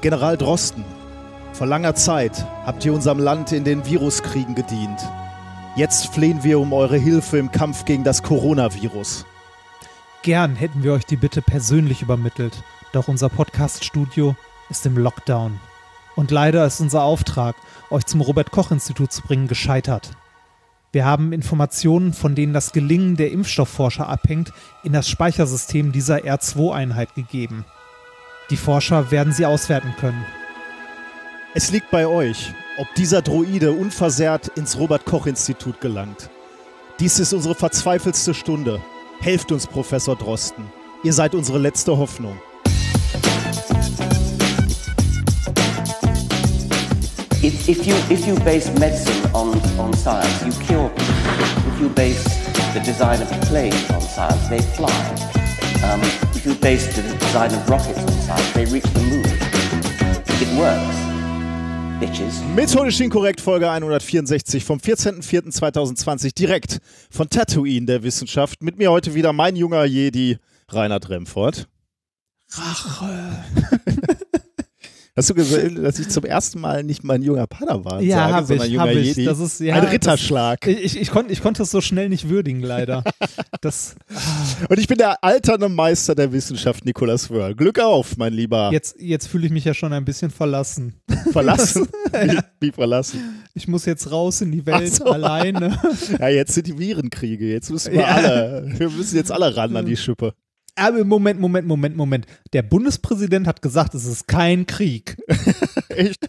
General Drosten, vor langer Zeit habt ihr unserem Land in den Viruskriegen gedient. Jetzt flehen wir um eure Hilfe im Kampf gegen das Coronavirus. Gern hätten wir euch die Bitte persönlich übermittelt, doch unser Podcast-Studio ist im Lockdown. Und leider ist unser Auftrag, euch zum Robert-Koch-Institut zu bringen, gescheitert. Wir haben Informationen, von denen das Gelingen der Impfstoffforscher abhängt, in das Speichersystem dieser R2-Einheit gegeben. Die Forscher werden sie auswerten können. Es liegt bei euch, ob dieser Droide unversehrt ins Robert-Koch-Institut gelangt. Dies ist unsere verzweifelste Stunde. Helft uns, Professor Drosten. Ihr seid unsere letzte Hoffnung. If, if, you, if you base medicine on, on science, you cure people. If you base the design of planes on science, they fly. Um, if you base the design of rockets on science, they reach the moon. It works. Bitches. Methodisch inkorrekt Folge 164 vom 14.04.2020 direkt von Tatooine der Wissenschaft. Mit mir heute wieder mein junger Jedi Reinhard Remford. Rache. Hast du gesehen, dass ich zum ersten Mal nicht mein junger Padawan Ja, sage, sondern ich, junger ich. Jedi? Das ist, ja, Ein das- Ritterschlag. Ich, ich, konnt, ich konnte es so schnell nicht würdigen, leider. Das, Und ich bin der alternde Meister der Wissenschaft, Nikolaus Wörl. Glück auf, mein Lieber. jetzt, jetzt fühle ich mich ja schon ein bisschen verlassen. Verlassen. wie, wie verlassen. Ich muss jetzt raus in die Welt so. alleine. Ja, jetzt sind die Virenkriege. Jetzt müssen wir Ja. alle, wir müssen jetzt alle ran an die Schippe. Aber Moment, Moment, Moment, Moment. Der Bundespräsident hat gesagt, es ist kein Krieg. Echt?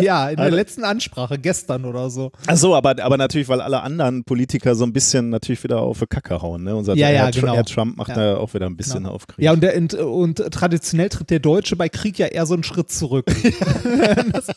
Ja, in der letzten Ansprache gestern oder so. Ach so, aber, aber natürlich, weil alle anderen Politiker so ein bisschen natürlich wieder auf die Kacke hauen. Ne? Unser Ja, ja, Herr, genau. Herr Trump macht Ja. da auch wieder ein bisschen auf Krieg. Ja, und, der, und, und traditionell tritt der Deutsche bei Krieg ja eher so einen Schritt zurück.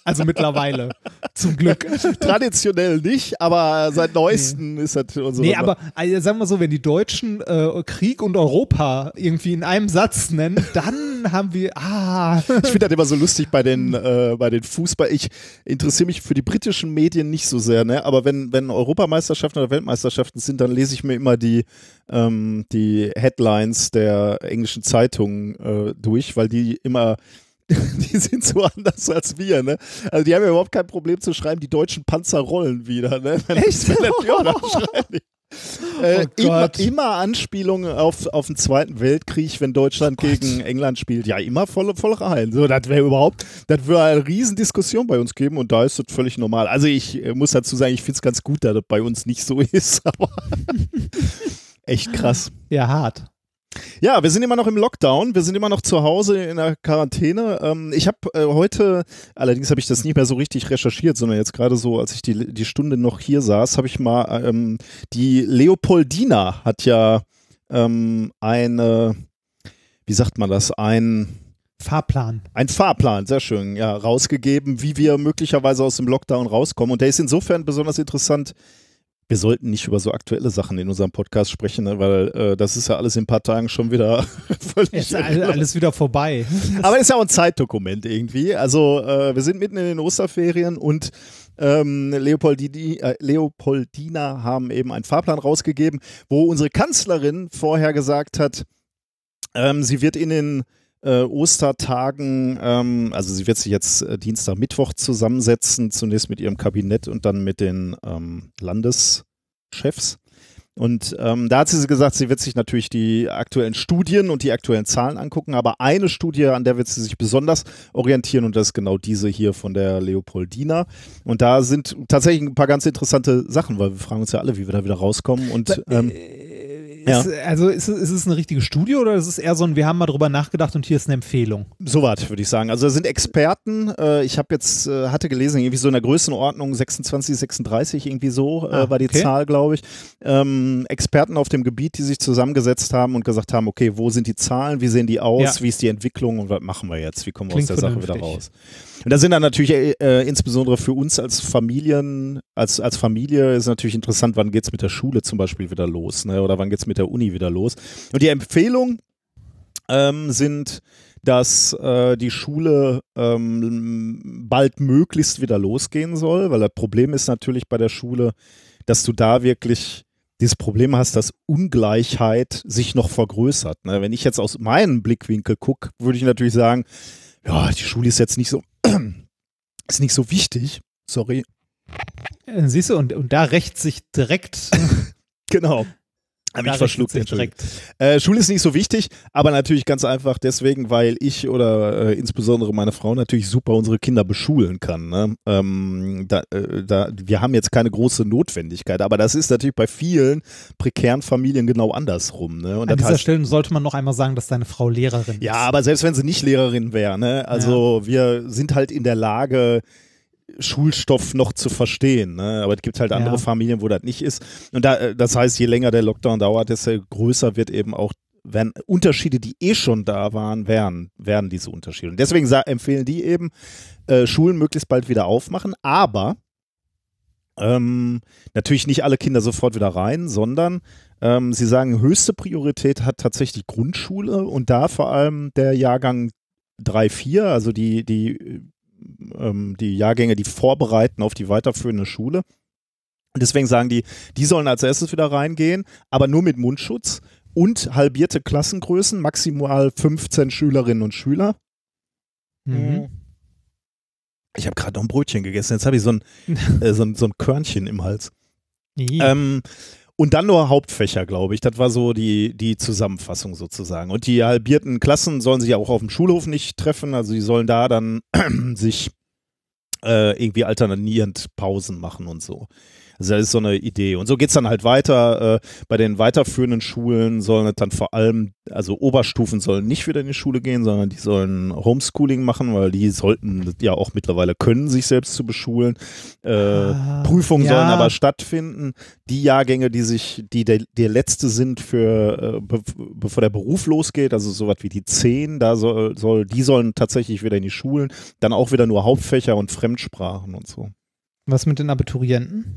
Also mittlerweile. Zum Glück. Traditionell nicht, aber seit neuestem ist das unsere. Nee, aber also, sagen wir so, wenn die Deutschen äh, Krieg und Europa irgendwie in einem Satz nennen, dann haben wir, ah, Ich finde das immer so lustig bei den, äh, bei den Fußball. Ich interessiere mich für die britischen Medien nicht so sehr, ne? aber wenn, wenn Europameisterschaften oder Weltmeisterschaften sind, dann lese ich mir immer die, ähm, die Headlines der englischen Zeitungen äh, durch, weil die immer. Die sind so anders als wir, ne? Also die haben ja überhaupt kein Problem zu schreiben, die deutschen Panzer rollen wieder, ne? Wenn, Echt? Wenn, ja, dann schreiben die. Äh, Oh immer, immer Anspielungen auf, auf den Zweiten Weltkrieg, wenn Deutschland Oh gegen England spielt. Ja, immer voll, voll rein. So, das wäre überhaupt, das würde eine Riesendiskussion bei uns geben und da ist das völlig normal. Also ich äh, muss dazu sagen, ich finde es ganz gut, dass das bei uns nicht so ist, aber echt krass. ja, hart. Ja, wir sind immer noch im Lockdown, wir sind immer noch zu Hause in der Quarantäne. Ähm, ich habe äh, heute, allerdings habe ich das nicht mehr so richtig recherchiert, sondern jetzt gerade so, als ich die, die Stunde noch hier saß, habe ich mal, ähm, die Leopoldina hat ja ähm, eine, wie sagt man das, ein, Fahrplan. ein Fahrplan, sehr schön, ja, rausgegeben, wie wir möglicherweise aus dem Lockdown rauskommen. Und der ist insofern besonders interessant. Wir sollten nicht über so aktuelle Sachen in unserem Podcast sprechen, ne, weil äh, das ist ja alles in ein paar Tagen schon wieder völlig all- alles wieder vorbei. aber ist ja auch ein Zeitdokument irgendwie. Also äh, wir sind mitten in den Osterferien und ähm, Leopoldini, äh, Leopoldina haben eben einen Fahrplan rausgegeben, wo unsere Kanzlerin vorher gesagt hat, ähm, sie wird in den äh, Ostertagen, ähm, also sie wird sich jetzt äh, Dienstag, Mittwoch zusammensetzen, zunächst mit ihrem Kabinett und dann mit den ähm, Landeschefs. Und ähm, da hat sie gesagt, sie wird sich natürlich die aktuellen Studien und die aktuellen Zahlen angucken, aber eine Studie, an der wird sie sich besonders orientieren und das ist genau diese hier von der Leopoldina. Und da sind tatsächlich ein paar ganz interessante Sachen, weil wir fragen uns ja alle, wie wir da wieder rauskommen. Und ähm, Ja. Ist, also ist, es- ist es eine richtige Studie oder ist es eher so ein, wir haben mal drüber nachgedacht und hier ist eine Empfehlung? Soweit würde ich sagen. Also da sind Experten. Äh, ich habe jetzt, äh, hatte gelesen, irgendwie so in der Größenordnung 26, 36, irgendwie so Ah, äh, war die okay. Zahl, glaube ich. Ähm, Experten auf dem Gebiet, die sich zusammengesetzt haben und gesagt haben, okay, wo sind die Zahlen, wie sehen die aus, Ja. wie ist die Entwicklung und was machen wir jetzt, wie kommen wir Klingt aus der Sache wieder vernünftig. raus. Und da sind dann natürlich äh, äh, insbesondere für uns als Familien, als, als Familie ist natürlich interessant, wann geht's mit der Schule zum Beispiel wieder los, ne? oder wann geht's mit der Uni wieder los. Und die Empfehlung ähm, sind, dass äh, die Schule ähm, bald möglichst wieder losgehen soll, weil das Problem ist natürlich bei der Schule, dass du da wirklich dieses Problem hast, dass Ungleichheit sich noch vergrößert. Ne? Wenn ich jetzt aus meinem Blickwinkel gucke, würde ich natürlich sagen, ja, die Schule ist jetzt nicht so, ist nicht so wichtig. Sorry. Äh, Siehst du, und, und da rächt sich direkt. Genau. Hab da ich verschluckt, Entschuldigung. Äh, Schule ist nicht so wichtig, aber natürlich ganz einfach deswegen, weil ich oder äh, insbesondere meine Frau natürlich super unsere Kinder beschulen kann. Ne? Ähm, da, äh, da, wir haben jetzt keine große Notwendigkeit, aber das ist natürlich bei vielen prekären Familien genau andersrum. Ne? An dieser heißt, Stelle sollte man noch einmal sagen, dass deine Frau Lehrerin ja, ist. aber selbst wenn sie nicht Lehrerin wäre, ne? also wir sind halt in der Lage, Schulstoff noch zu verstehen. Ne? Aber es gibt halt andere Ja. Familien, wo das nicht ist. Und da, äh, das heißt, je länger der Lockdown dauert, desto größer wird eben auch, werden Unterschiede, die eh schon da waren, werden, werden diese Unterschiede. Und deswegen empfehlen die eben, äh, Schulen möglichst bald wieder aufmachen, aber ähm, natürlich nicht alle Kinder sofort wieder rein, sondern ähm, sie sagen, höchste Priorität hat tatsächlich Grundschule und da vor allem der Jahrgang 3, 4, also die, die, ähm, die Jahrgänge, die vorbereiten auf die weiterführende Schule. Und deswegen sagen die, die sollen als erstes wieder reingehen, aber nur mit Mundschutz und halbierte Klassengrößen, maximal 15 Schülerinnen und Schüler. Mhm. Ich habe gerade noch ein Brötchen gegessen, jetzt habe ich so ein, äh, so, ein, so ein Körnchen im Hals. Ähm, und dann nur Hauptfächer, glaube ich. Das war so die, die Zusammenfassung sozusagen. Und die halbierten Klassen sollen sich ja auch auf dem Schulhof nicht treffen. Also die sollen da dann sich äh, irgendwie alternierend Pausen machen und so. Also das ist so eine Idee. Und so geht's dann halt weiter. Äh, bei den weiterführenden Schulen sollen es dann vor allem, also Oberstufen sollen nicht wieder in die Schule gehen, sondern die sollen Homeschooling machen, weil die sollten ja auch mittlerweile können, sich selbst zu beschulen. Äh, Ah, Prüfungen ja. sollen aber stattfinden. Die Jahrgänge, die sich, die der, der letzte sind für, äh, be bevor der Beruf losgeht, also sowas wie die 10, da soll, soll, die sollen tatsächlich wieder in die Schulen, dann auch wieder nur Hauptfächer und Fremdsprachen und so. Was mit den Abiturienten?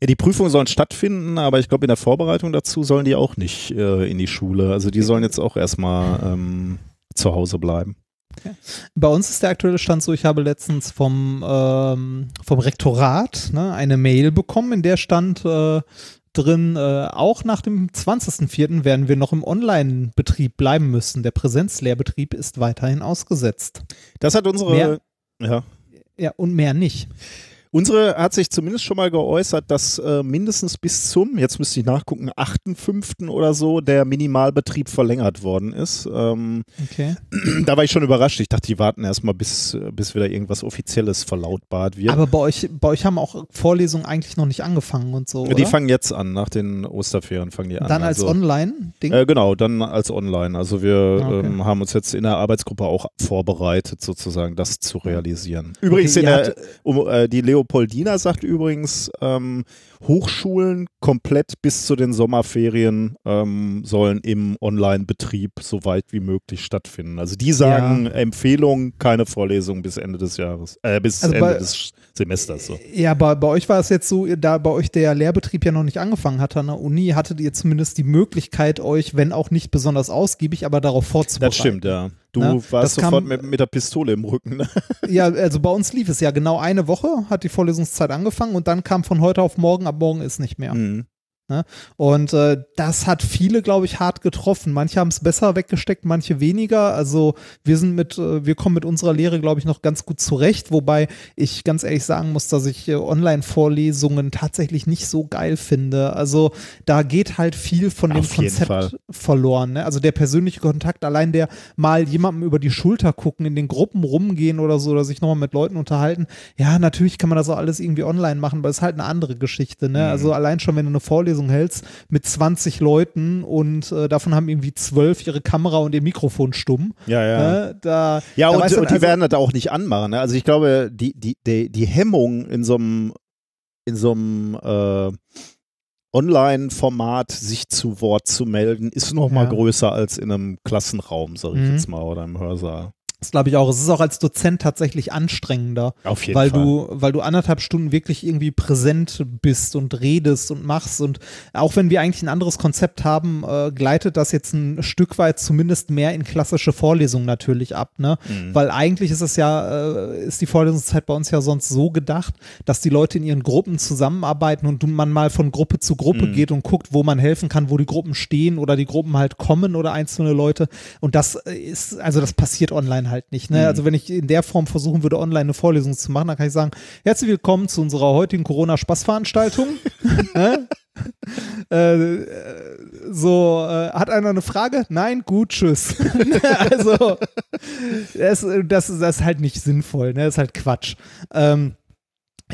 Ja, die Prüfungen sollen stattfinden, aber ich glaube, in der Vorbereitung dazu sollen die auch nicht äh, in die Schule. Also die sollen jetzt auch erstmal ähm, zu Hause bleiben. Bei uns ist der aktuelle Stand so, ich habe letztens vom, ähm, vom Rektorat ne, eine Mail bekommen, in der stand äh, drin, äh, auch nach dem 20.04. werden wir noch im Online-Betrieb bleiben müssen. Der Präsenzlehrbetrieb ist weiterhin ausgesetzt. Das hat unsere, Mehr- ja, Ja, und mehr nicht. Unsere hat sich zumindest schon mal geäußert, dass äh, mindestens bis zum, jetzt müsste ich nachgucken, 8.5. oder so der Minimalbetrieb verlängert worden ist. Ähm, Okay. da war ich schon überrascht. Ich dachte, die warten erstmal, bis, bis wieder irgendwas Offizielles verlautbart wird. Aber bei euch, bei euch haben auch Vorlesungen eigentlich noch nicht angefangen und so. die oder? fangen jetzt an, nach den Osterferien fangen die an. Dann als also, Online-Ding? äh, Genau, dann als online. Also wir Ah, okay. ähm, haben uns jetzt in der Arbeitsgruppe auch vorbereitet, sozusagen das zu realisieren. Übrigens, Okay, in der, um, äh, die Leopoldina sagt übrigens, ähm, Hochschulen komplett bis zu den Sommerferien ähm, sollen im Online-Betrieb so weit wie möglich stattfinden. Also die sagen Empfehlung, keine Vorlesung bis Ende des Jahres, äh, bis Also Ende bei- des Semesters. So. Ja, bei, bei euch war es jetzt so, da bei euch der Lehrbetrieb ja noch nicht angefangen hat an der Uni, hattet ihr zumindest die Möglichkeit, euch, wenn auch nicht besonders ausgiebig, aber darauf vorzubereiten. Das stimmt, ja. Du Ne? Das warst kam- sofort mit, mit der Pistole im Rücken. Ne? Ja, also bei uns lief es ja genau eine Woche, hat die Vorlesungszeit angefangen und dann kam von heute auf morgen, ab morgen ist nicht mehr. Mhm. Und äh, das hat viele, glaube ich, hart getroffen. Manche haben es besser weggesteckt, manche weniger. Also wir sind mit, äh, wir kommen mit unserer Lehre, glaube ich, noch ganz gut zurecht, wobei ich ganz ehrlich sagen muss, dass ich äh, Online-Vorlesungen tatsächlich nicht so geil finde. Also da geht halt viel von dem Auf jeden Konzept Fall. verloren. Ne? Also der persönliche Kontakt, allein der mal jemandem über die Schulter gucken, in den Gruppen rumgehen oder so, oder sich nochmal mit Leuten unterhalten. Ja, natürlich kann man das auch alles irgendwie online machen, aber es ist halt eine andere Geschichte. Ne? Mhm. Also allein schon, wenn du eine Vorlesung hältst mit 20 Leuten und äh, davon haben irgendwie zwölf ihre Kamera und ihr Mikrofon stumm. Ja, ja. Ne? Da, Ja, da und, und die also- werden das auch nicht anmachen. Ne? Also ich glaube, die, die, die, die Hemmung in so einem in so einem äh, Online-Format sich zu Wort zu melden, ist noch mal Ja. größer als in einem Klassenraum, sag ich Mhm. jetzt mal, oder im Hörsaal. Das glaube ich auch. Es ist auch als Dozent tatsächlich anstrengender. Auf jeden weil Fall. du, weil du anderthalb Stunden wirklich irgendwie präsent bist und redest und machst und auch wenn wir eigentlich ein anderes Konzept haben, äh, gleitet das jetzt ein Stück weit zumindest mehr in klassische Vorlesungen natürlich ab, ne? Mhm. Weil eigentlich ist es ja, äh, ist die Vorlesungszeit bei uns ja sonst so gedacht, dass die Leute in ihren Gruppen zusammenarbeiten und man mal von Gruppe zu Gruppe Mhm. geht und guckt, wo man helfen kann, wo die Gruppen stehen oder die Gruppen halt kommen oder einzelne Leute. Und das ist, also das passiert online online halt nicht. Ne? Mhm. Also wenn ich in der Form versuchen würde, online eine Vorlesung zu machen, dann kann ich sagen, herzlich willkommen zu unserer heutigen Corona-Spaßveranstaltung. äh, so, äh, hat einer eine Frage? Nein? Gut, tschüss. also, das, das, das ist halt nicht sinnvoll, ne? Das ist halt Quatsch. Ähm,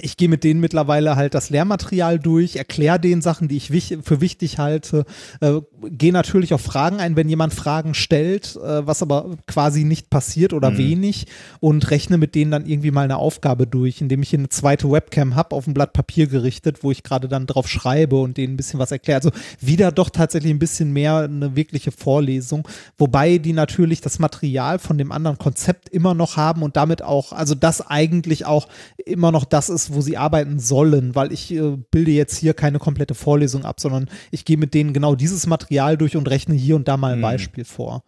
ich gehe mit denen mittlerweile halt das Lehrmaterial durch, erkläre denen Sachen, die ich wich für wichtig halte, äh, gehe natürlich auf Fragen ein, wenn jemand Fragen stellt, äh, was aber quasi nicht passiert oder Mhm. wenig und rechne mit denen dann irgendwie mal eine Aufgabe durch, indem ich hier eine zweite Webcam habe, auf ein Blatt Papier gerichtet, wo ich gerade dann drauf schreibe und denen ein bisschen was erkläre. Also wieder doch tatsächlich ein bisschen mehr eine wirkliche Vorlesung, wobei die natürlich das Material von dem anderen Konzept immer noch haben und damit auch, also das eigentlich auch immer noch das ist, wo sie arbeiten sollen, weil ich äh, bilde jetzt hier keine komplette Vorlesung ab, sondern ich gehe mit denen genau dieses Material durch und rechne hier und da mal ein Mhm. Beispiel vor.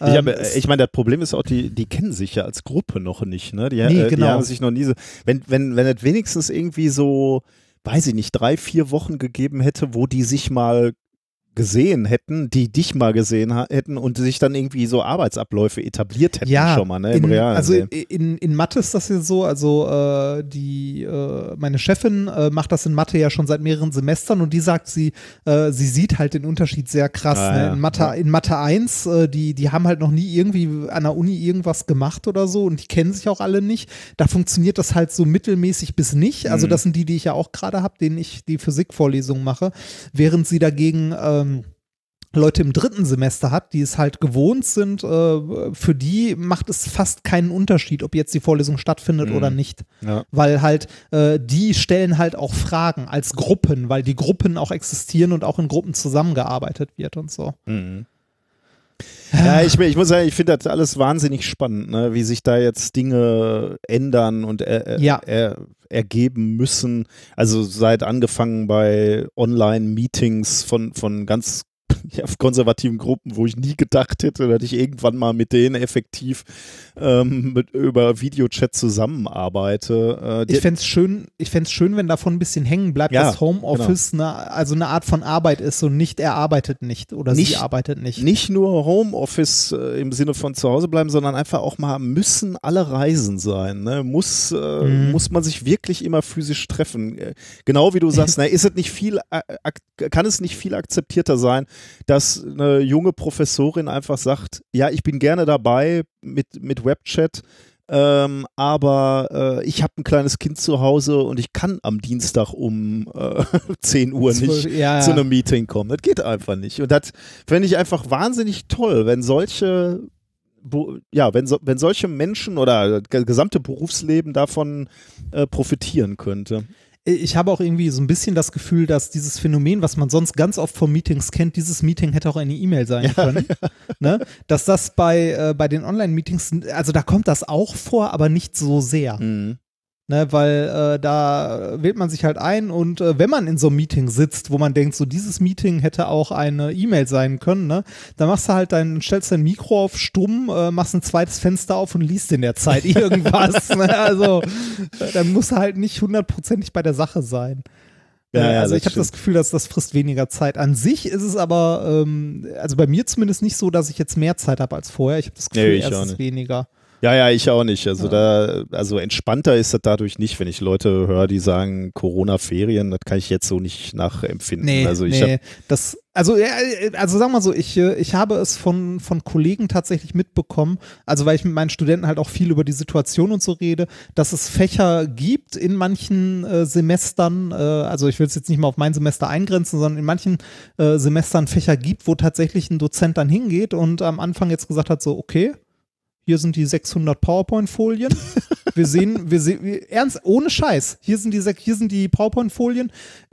Ich, Ähm, ich meine, das Problem ist auch, die, die kennen sich ja als Gruppe noch nicht, ne? Die, Nee, äh, die genau. haben sich noch nie so. Wenn, wenn, wenn es wenigstens irgendwie so, weiß ich nicht, drei, vier Wochen gegeben hätte, wo die sich mal gesehen hätten, die dich mal gesehen hätten und sich dann irgendwie so Arbeitsabläufe etabliert hätten ja, schon mal, ne? Im in, realen also Leben. in, in Mathe ist das ja so, also äh, die äh, meine Chefin äh, macht das in Mathe ja schon seit mehreren Semestern und die sagt, sie äh, sie sieht halt den Unterschied sehr krass. Ah, ne? In Mathe Ja. in Mathe 1, äh, die die haben halt noch nie irgendwie an der Uni irgendwas gemacht oder so und die kennen sich auch alle nicht. Da funktioniert das halt so mittelmäßig bis nicht. Also Mhm. das sind die, die ich ja auch gerade habe, denen ich die Physikvorlesungen mache, während sie dagegen ähm, Leute im dritten Semester hat, die es halt gewohnt sind, äh, für die macht es fast keinen Unterschied, ob jetzt die Vorlesung stattfindet Mhm. oder nicht. Ja. Weil halt, äh, die stellen halt auch Fragen als Gruppen, weil die Gruppen auch existieren und auch in Gruppen zusammengearbeitet wird und so. Mhm. Ja, ich, ich muss sagen, ich finde das alles wahnsinnig spannend, ne? wie sich da jetzt Dinge ändern und er, er, Ja. er, ergeben müssen. Also seit angefangen bei Online-Meetings von, von ganz ja, konservativen Gruppen, wo ich nie gedacht hätte, dass ich irgendwann mal mit denen effektiv ähm, mit, über Videochat zusammenarbeite. Äh, Ich fände es schön, ich fänd's schön, wenn davon ein bisschen hängen bleibt, Ja, dass Homeoffice ne, also eine Art von Arbeit ist und nicht er arbeitet nicht oder sie Nicht- arbeitet nicht. nicht nur Homeoffice äh, im Sinne von zu Hause bleiben, sondern einfach auch mal müssen alle Reisen sein. Ne? Muss, äh, Mhm. muss man sich wirklich immer physisch treffen. Äh, Genau wie du sagst, ne, ist es nicht viel, äh, kann es nicht viel akzeptierter sein, dass eine junge Professorin einfach sagt, ja, ich bin gerne dabei mit, mit Webchat. Ähm, aber äh, ich habe ein kleines Kind zu Hause und ich kann am Dienstag um äh, 10 Uhr nicht ja, zu einem Meeting kommen. Das geht einfach nicht. Und das fände ich einfach wahnsinnig toll, wenn solche, ja, wenn, so, wenn solche Menschen oder das gesamte Berufsleben davon äh, profitieren könnte. Ich habe auch irgendwie so ein bisschen das Gefühl, dass dieses Phänomen, was man sonst ganz oft von Meetings kennt, dieses Meeting hätte auch eine E-Mail sein können. Ne? Dass das bei, äh, bei den Online-Meetings, also da kommt das auch vor, aber nicht so sehr. Mhm. Ne? Weil äh, da wählt man sich halt ein und äh, wenn man in so einem Meeting sitzt, wo man denkt, so dieses Meeting hätte auch eine E-Mail sein können, ne? dann machst du halt dein, stellst dein Mikro auf stumm, äh, machst ein zweites Fenster auf und liest in der Zeit irgendwas. ne? Also äh, dann musst du halt nicht hundertprozentig bei der Sache sein. Ja, Äh, ja, also ich habe das Gefühl, dass das frisst weniger Zeit. An sich ist es aber, ähm, also bei mir zumindest nicht so, dass ich jetzt mehr Zeit habe als vorher. Ich habe das Gefühl, Nee, erst weniger. Ja, ja, ich auch nicht. Also da, also entspannter ist das dadurch nicht, wenn ich Leute höre, die sagen Corona-Ferien, das kann ich jetzt so nicht nachempfinden. Nee, also ich nee, hab, das, also, ja, also sag mal so, ich, äh, ich habe es von, von Kollegen tatsächlich mitbekommen, also weil ich mit meinen Studenten halt auch viel über die Situation und so rede, dass es Fächer gibt in manchen äh, Semestern, äh, also ich will es jetzt nicht mal auf mein Semester eingrenzen, sondern in manchen äh, Semestern Fächer gibt, wo tatsächlich ein Dozent dann hingeht und am Anfang jetzt gesagt hat, so, okay, hier sind die 600 PowerPoint-Folien. Wir sehen, wir sehen, wir, ernst, ohne Scheiß. Hier sind die, hier sind die PowerPoint-Folien.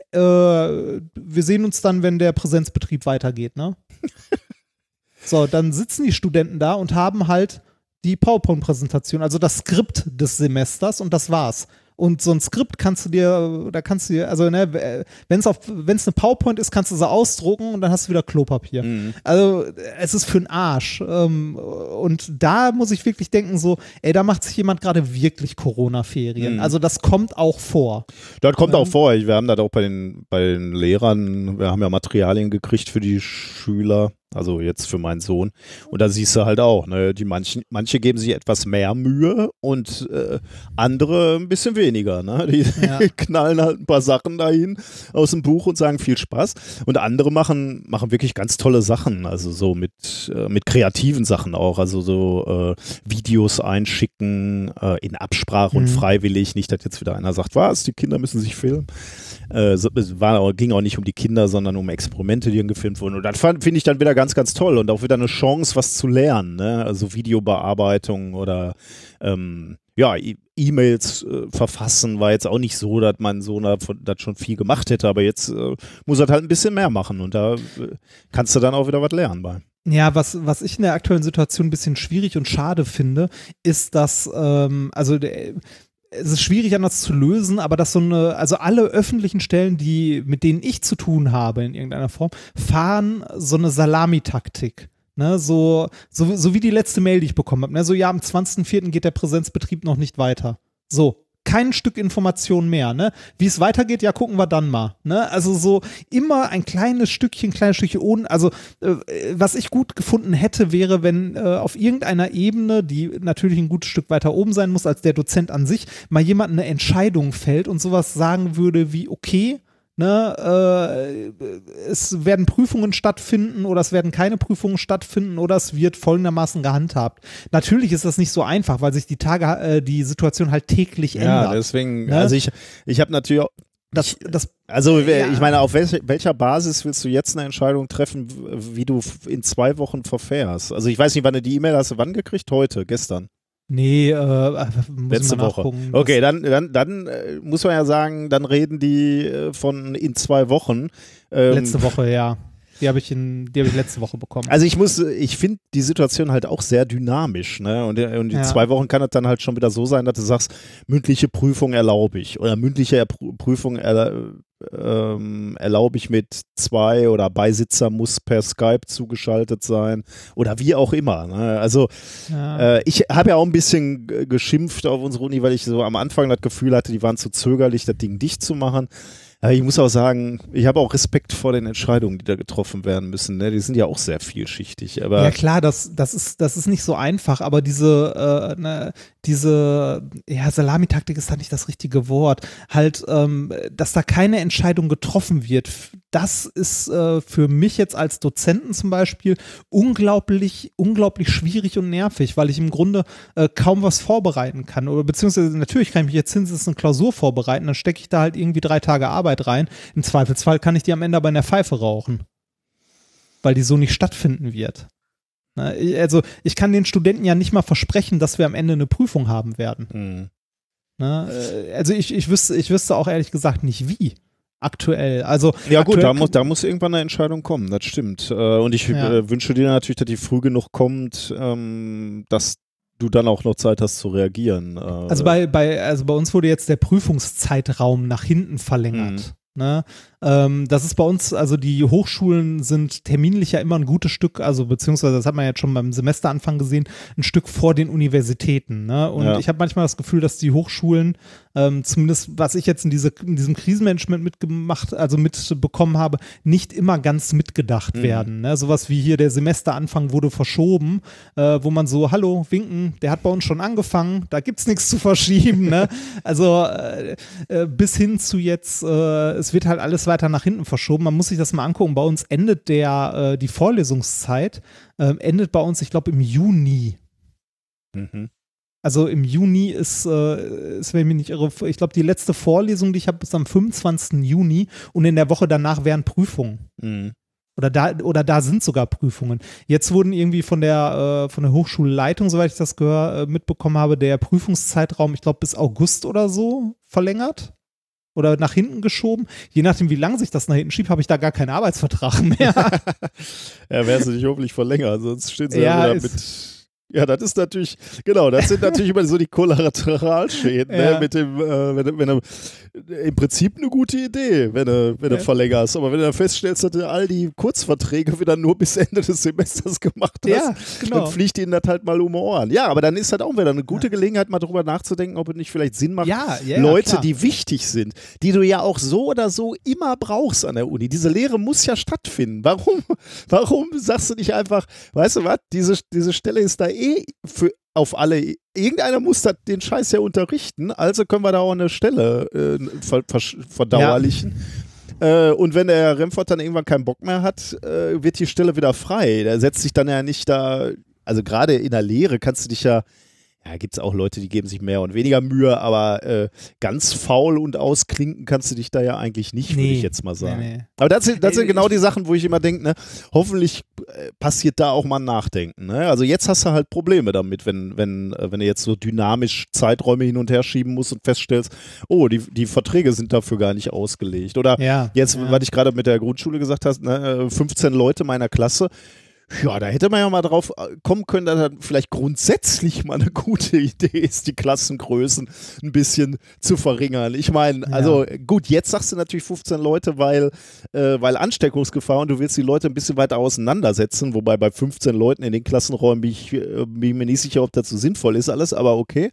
Äh, wir sehen uns dann, wenn der Präsenzbetrieb weitergeht, ne? so, dann sitzen die Studenten da und haben halt die PowerPoint-Präsentation, also das Skript des Semesters und das war's. Und so ein Skript kannst du dir, da kannst du dir, also ne, wenn es auf, wenn es eine PowerPoint ist, kannst du sie ausdrucken und dann hast du wieder Klopapier. Mhm. Also es ist für den Arsch. Ähm, und da muss ich wirklich denken, so, ey, da macht sich jemand gerade wirklich Corona-Ferien. Mhm. Also das kommt auch vor. Das kommt Ähm. auch vor. Wir haben das auch bei den, bei den Lehrern, wir haben ja Materialien gekriegt für die Schüler. Also jetzt für meinen Sohn. Und da siehst du halt auch, ne, die manchen, manche geben sich etwas mehr Mühe und äh, andere ein bisschen weniger. Ne? Die Ja. knallen halt ein paar Sachen dahin aus dem Buch und sagen viel Spaß. Und andere machen, machen wirklich ganz tolle Sachen, also so mit, äh, mit kreativen Sachen auch. Also so äh, Videos einschicken äh, in Absprache und Mhm. freiwillig. Nicht, dass jetzt wieder einer sagt, was, die Kinder müssen sich filmen. Äh, es war, ging auch nicht um die Kinder, sondern um Experimente, die dann gefilmt wurden. Und das finde ich dann wieder ganz, ganz toll und auch wieder eine Chance, was zu lernen. Ne? Also Videobearbeitung oder ähm, ja, E- E-Mails äh, verfassen war jetzt auch nicht so, dass mein Sohn das schon viel gemacht hätte, aber jetzt äh, muss er halt ein bisschen mehr machen und da äh, kannst du dann auch wieder was lernen bei. Ja, was, was ich in der aktuellen Situation ein bisschen schwierig und schade finde, ist, dass, ähm, also der, es ist schwierig anders zu lösen, aber dass so eine, also alle öffentlichen Stellen, die, mit denen ich zu tun habe in irgendeiner Form, fahren so eine Salamitaktik. Ne, so, so, so wie die letzte Mail, die ich bekommen habe. Ne, so, ja, am 20.04. geht der Präsenzbetrieb noch nicht weiter. So, kein Stück Information mehr, ne? Wie es weitergeht, ja, gucken wir dann mal, ne? Also so immer ein kleines Stückchen, kleines Stückchen ohne, also äh, was ich gut gefunden hätte, wäre, wenn äh, auf irgendeiner Ebene, die natürlich ein gutes Stück weiter oben sein muss als der Dozent an sich, mal jemand eine Entscheidung fällt und sowas sagen würde wie, okay, Ne, äh, es werden Prüfungen stattfinden oder es werden keine Prüfungen stattfinden oder es wird folgendermaßen gehandhabt. Natürlich ist das nicht so einfach, weil sich die Tage, äh, die Situation halt täglich Ja, ändert. deswegen, Ne? also ich, ich habe natürlich auch, Das, das, Also Ja. ich meine, auf welche, welcher Basis willst du jetzt eine Entscheidung treffen, wie du in zwei Wochen verfährst? Also ich weiß nicht, wann du die E-Mail hast wann gekriegt? Heute, gestern, nee, äh, letzte Woche. Okay, dann, dann, dann äh, muss man ja sagen, dann reden die äh, von in zwei Wochen. Ähm, Letzte Woche, ja. Die habe ich, in- die hab ich letzte Woche bekommen. Also ich muss, ich finde die Situation halt auch sehr dynamisch, ne? Und, und in Ja. zwei Wochen kann es dann halt schon wieder so sein, dass du sagst, mündliche Prüfung erlaube ich oder mündliche Prüfung erla ähm, erlaube ich mit zwei oder Beisitzer muss per Skype zugeschaltet sein oder wie auch immer. Ne? Also ja. äh, ich habe ja auch ein bisschen geschimpft auf unsere Uni, weil ich so am Anfang das Gefühl hatte, die waren zu zögerlich, das Ding dicht zu machen. Aber ich muss auch sagen, ich habe auch Respekt vor den Entscheidungen, die da getroffen werden müssen. Ne? Die sind ja auch sehr vielschichtig. Aber ja klar, das, das, ist, das ist nicht so einfach, aber diese, äh, ne, diese, ja, Salamitaktik ist da nicht das richtige Wort. Halt, ähm, dass da keine Entscheidung getroffen wird, das ist äh, für mich jetzt als Dozenten zum Beispiel unglaublich, unglaublich schwierig und nervig, weil ich im Grunde äh, kaum was vorbereiten kann. Oder beziehungsweise natürlich kann ich mich jetzt hinsetzen, eine Klausur vorbereiten, dann stecke ich da halt irgendwie drei Tage Arbeit rein. Im Zweifelsfall kann ich die am Ende aber in der Pfeife rauchen. Weil die so nicht stattfinden wird. Ne, Also ich kann den Studenten ja nicht mal versprechen, dass wir am Ende eine Prüfung haben werden. Hm. Ne? Äh, Also ich, ich, wüsste, ich wüsste auch ehrlich gesagt nicht wie. Aktuell. Also Ja gut, da muss, da muss irgendwann eine Entscheidung kommen, das stimmt. Äh, Und ich Ja. äh, wünsche dir natürlich, dass die früh genug kommt, ähm, dass du dann auch noch Zeit hast zu reagieren. Äh, Also bei, bei, also bei uns wurde jetzt der Prüfungszeitraum nach hinten verlängert. Ne? Ähm, das ist bei uns, also die Hochschulen sind terminlich ja immer ein gutes Stück, also beziehungsweise das hat man jetzt schon beim Semesteranfang gesehen, ein Stück vor den Universitäten. Ne? Und Ja. ich habe manchmal das Gefühl, dass die Hochschulen, ähm, zumindest was ich jetzt in, diese, in diesem Krisenmanagement mitgemacht, also mitbekommen habe, nicht immer ganz mitgedacht Mhm. werden. Ne? Sowas wie hier der Semesteranfang wurde verschoben, äh, wo man so, hallo, winken, der hat bei uns schon angefangen, da gibt's nichts zu verschieben. ne? Also äh, äh, bis hin zu jetzt, äh, es wird halt alles weiter nach hinten verschoben. Man muss sich das mal angucken. Bei uns endet der, äh, die Vorlesungszeit, äh, endet bei uns, ich glaube, im Juni. mhm. Also im Juni ist, äh, ist wenn ich mich nicht irre, ich glaube, die letzte Vorlesung, die ich habe, ist am 25. Juni und in der Woche danach wären Prüfungen. Mhm. Oder da, oder da sind sogar Prüfungen. Jetzt wurden irgendwie von der, äh, von der Hochschulleitung, soweit ich das gehör, äh, mitbekommen habe, der Prüfungszeitraum, ich glaube, bis August oder so verlängert. Oder nach hinten geschoben. Je nachdem, wie lange sich das nach hinten schiebt, habe ich da gar keinen Arbeitsvertrag mehr. Ja, wäre sie nicht hoffentlich verlängert, sonst stehen sie ja, Ja, wieder mit Ja, das ist natürlich, genau, das sind natürlich immer so die Kollateralschäden, ne, ja. ne, mit dem, äh, wenn, wenn du, im Prinzip eine gute Idee, wenn du, wenn ja. du verlängerst, aber wenn du dann feststellst, dass du all die Kurzverträge wieder nur bis Ende des Semesters gemacht hast, ja, genau. dann fliegt ihnen das halt mal um die Ohren. Ja, aber dann ist halt auch wieder eine gute Gelegenheit, mal drüber nachzudenken, ob es nicht vielleicht Sinn macht, Leute, klar. die wichtig sind, die du ja auch so oder so immer brauchst an der Uni. Diese Lehre muss ja stattfinden. Warum, warum sagst du nicht einfach, weißt du was, diese, diese Stelle ist da eh für, auf alle. Irgendeiner muss da den Scheiß ja unterrichten, also können wir da auch eine Stelle äh, ver, ver, verdauerlichen. Ja. Äh, und wenn der Remford dann irgendwann keinen Bock mehr hat, äh, wird die Stelle wieder frei. Der setzt sich dann ja nicht da, also gerade in der Lehre kannst du dich ja ja, gibt es auch Leute, die geben sich mehr und weniger Mühe, aber äh, ganz faul und ausklinken kannst du dich da ja eigentlich nicht, nee. würde ich jetzt mal sagen. Nee, nee. Aber das sind, das sind genau die Sachen, wo ich immer denke, ne, hoffentlich äh, passiert da auch mal ein Nachdenken. Ne? Also jetzt hast du halt Probleme damit, wenn, wenn, äh, wenn du jetzt so dynamisch Zeiträume hin und her schieben musst und feststellst, oh, die, die Verträge sind dafür gar nicht ausgelegt. Oder ja, jetzt, ja. was ich gerade mit der Grundschule gesagt hast, ne, 15 Leute meiner Klasse, ja, da hätte man ja mal drauf äh, kommen können, dass das vielleicht grundsätzlich mal eine gute Idee ist, die Klassengrößen ein bisschen zu verringern. Ich meine, also ja. gut, jetzt sagst du natürlich 15 Leute, weil, äh, weil Ansteckungsgefahr und du willst die Leute ein bisschen weiter auseinandersetzen, wobei bei 15 Leuten in den Klassenräumen bin ich, äh, bin ich mir nicht sicher, ob das so sinnvoll ist alles, aber okay.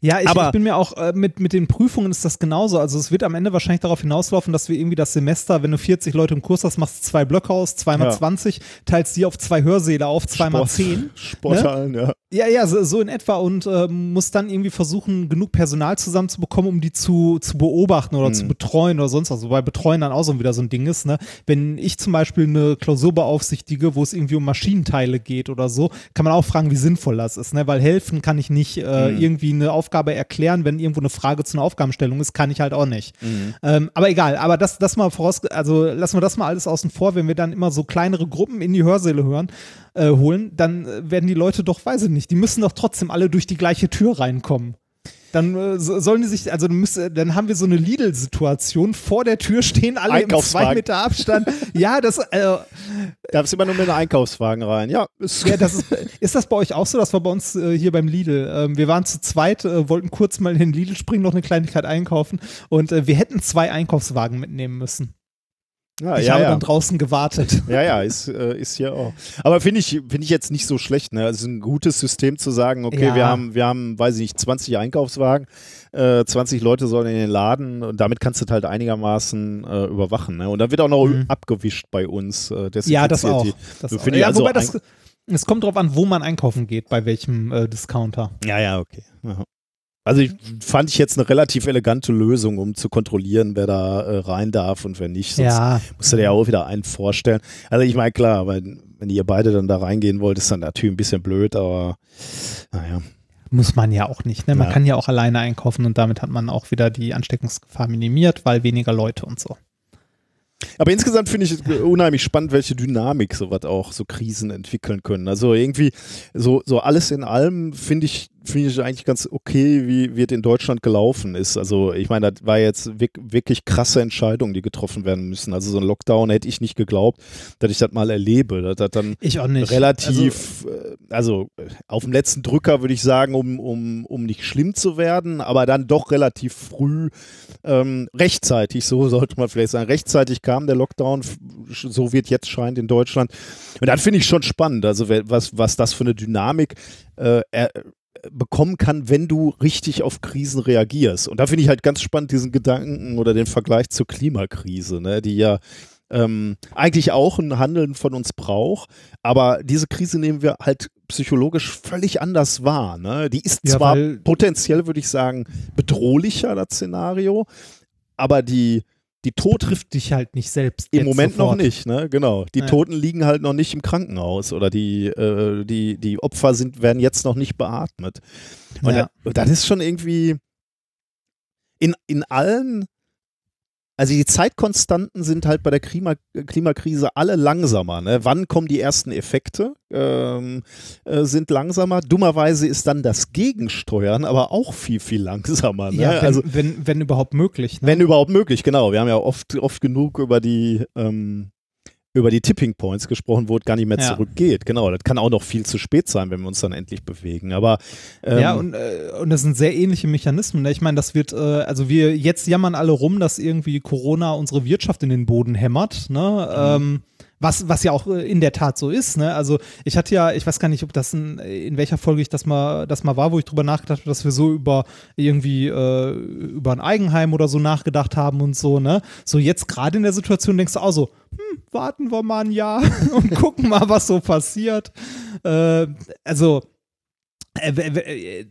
Ja, ich, ich, bin mir auch äh, mit, mit den Prüfungen ist das genauso. Also es wird am Ende wahrscheinlich darauf hinauslaufen, dass wir irgendwie das Semester, wenn du 40 Leute im Kurs hast, machst du zwei Blöcke aus, zweimal ja. 20, teilst die auf zwei Hörsäle auf, zweimal Sport, 10. Sporthallen, ne? ja. Ja, ja, so, so in etwa und äh, muss dann irgendwie versuchen, genug Personal zusammenzubekommen, um die zu, zu beobachten oder mhm. zu betreuen oder sonst was. Wobei Betreuen dann auch so wieder so ein Ding ist. Ne? Wenn ich zum Beispiel eine Klausur beaufsichtige, wo es irgendwie um Maschinenteile geht oder so, kann man auch fragen, wie sinnvoll das ist. Ne? Weil helfen kann ich nicht äh, mhm. irgendwie eine Aufgabe erklären, wenn irgendwo eine Frage zu einer Aufgabenstellung ist, kann ich halt auch nicht. Mhm. Ähm, aber egal, aber das, das mal voraus, also lassen wir das mal alles außen vor, wenn wir dann immer so kleinere Gruppen in die Hörsäle hören, äh, holen, dann äh, werden die Leute doch, weiß ich nicht, die müssen doch trotzdem alle durch die gleiche Tür reinkommen dann äh, sollen die sich, also müssen, dann haben wir so eine Lidl-Situation, vor der Tür stehen alle im zwei Meter Abstand. ja, das äh, darfst immer nur mit einem Einkaufswagen rein. Ja, ist, ja das ist, ist das bei euch auch so? Das war bei uns äh, hier beim Lidl. Ähm, wir waren zu zweit, äh, wollten kurz mal in den Lidl springen, noch eine Kleinigkeit einkaufen und äh, wir hätten zwei Einkaufswagen mitnehmen müssen. Ja, ich ja, habe ja. dann draußen gewartet. Ja, ja, ist, äh, ist hier auch. Aber finde ich, finde ich jetzt nicht so schlecht. Ne? Also es ist ein gutes System zu sagen, okay, wir haben, wir haben, weiß ich nicht, 20 Einkaufswagen, äh, 20 Leute sollen in den Laden und damit kannst du halt einigermaßen äh, überwachen. Ne? Und dann wird auch noch mhm. abgewischt bei uns. Äh, ja, das auch. Das auch. Ja, also wobei das, es kommt drauf an, wo man einkaufen geht, bei welchem äh, Discounter. Ja, ja, okay. Aha. Also ich, fand ich jetzt eine relativ elegante Lösung, um zu kontrollieren, wer da äh, rein darf und wer nicht. Sonst ja. musst du dir ja auch wieder einen vorstellen. Also ich meine, klar, weil, wenn ihr beide dann da reingehen wollt, ist dann natürlich ein bisschen blöd, aber naja. Muss man ja auch nicht. Ne? Man ja. kann ja auch alleine einkaufen und damit hat man auch wieder die Ansteckungsgefahr minimiert, weil weniger Leute und so. Aber insgesamt finde ich es unheimlich spannend, welche Dynamik sowas auch so Krisen entwickeln können. Also irgendwie so, so alles in allem finde ich finde ich eigentlich ganz okay, wie, es in Deutschland gelaufen ist. Also ich meine, das war jetzt wirklich krasse Entscheidungen, die getroffen werden müssen. Also so ein Lockdown hätte ich nicht geglaubt, dass ich das mal erlebe. Dass das dann ich auch nicht. relativ, also, also auf dem letzten Drücker würde ich sagen, um, um, um nicht schlimm zu werden, aber dann doch relativ früh, ähm, rechtzeitig, so sollte man vielleicht sagen, rechtzeitig kam der Lockdown, so wird jetzt scheint in Deutschland. Und dann finde ich schon spannend, also was, was das für eine Dynamik äh, bekommen kann, wenn du richtig auf Krisen reagierst. Und da finde ich halt ganz spannend diesen Gedanken oder den Vergleich zur Klimakrise, ne, die ja ähm, eigentlich auch ein Handeln von uns braucht, aber diese Krise nehmen wir halt psychologisch völlig anders wahr. Ne? Die ist ja, zwar potenziell, würde ich sagen, bedrohlicher, das Szenario, aber die, die Tod trifft dich halt nicht selbst. Im Moment sofort. noch nicht, ne? Genau. Die ja. Toten liegen halt noch nicht im Krankenhaus oder die, äh, die, die Opfer sind, werden jetzt noch nicht beatmet. Und ja. das, das ist schon irgendwie in, in allen also die Zeitkonstanten sind halt bei der Klima Klimakrise alle langsamer. Ne? Wann kommen die ersten Effekte? Ähm, äh, sind langsamer. Dummerweise ist dann das Gegensteuern aber auch viel, viel langsamer. Ne? Ja, wenn, also, wenn, wenn überhaupt möglich. Ne? Wenn überhaupt möglich, genau. Wir haben ja oft, oft genug über die ähm, über die Tipping Points gesprochen wurde, gar nicht mehr Ja. zurückgeht. Genau, das kann auch noch viel zu spät sein, wenn wir uns dann endlich bewegen. Aber ähm, ja, und, äh, und das sind sehr ähnliche Mechanismen. Ne? Ich meine, das wird, äh, also wir jetzt jammern alle rum, dass irgendwie Corona unsere Wirtschaft in den Boden hämmert. Ne? Ähm, was, was ja auch äh, in der Tat so ist, ne? Also ich hatte ja, ich weiß gar nicht, ob das in, in welcher Folge ich das mal, das mal war, wo ich drüber nachgedacht habe, dass wir so über irgendwie äh, über ein Eigenheim oder so nachgedacht haben und so, ne? So jetzt gerade in der Situation denkst du auch so, hm, warten wir mal ein Jahr und gucken mal, was so passiert. Äh, also äh, äh,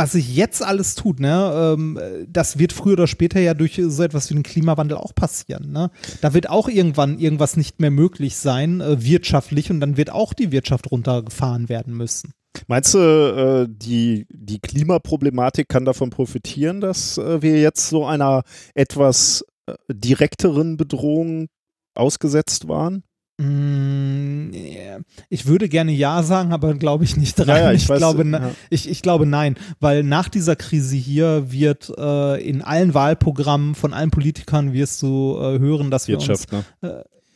was sich jetzt alles tut, ne, ähm, äh, das wird früher oder später ja durch so etwas wie den Klimawandel auch passieren. Ne? Da wird auch irgendwann irgendwas nicht mehr möglich sein, äh, wirtschaftlich, und dann wird auch die Wirtschaft runtergefahren werden müssen. Meinst du, äh, die, die Klimaproblematik kann davon profitieren, dass äh, wir jetzt so einer etwas äh, direkteren Bedrohung ausgesetzt waren? Mm. Ich würde gerne ja sagen, aber glaube ich nicht rein. Ja, ich ich, weiß, glaube, ja. ich, ich glaube nein, weil nach dieser Krise hier wird äh, in allen Wahlprogrammen von allen Politikern wirst du äh, hören, dass wir uns ne?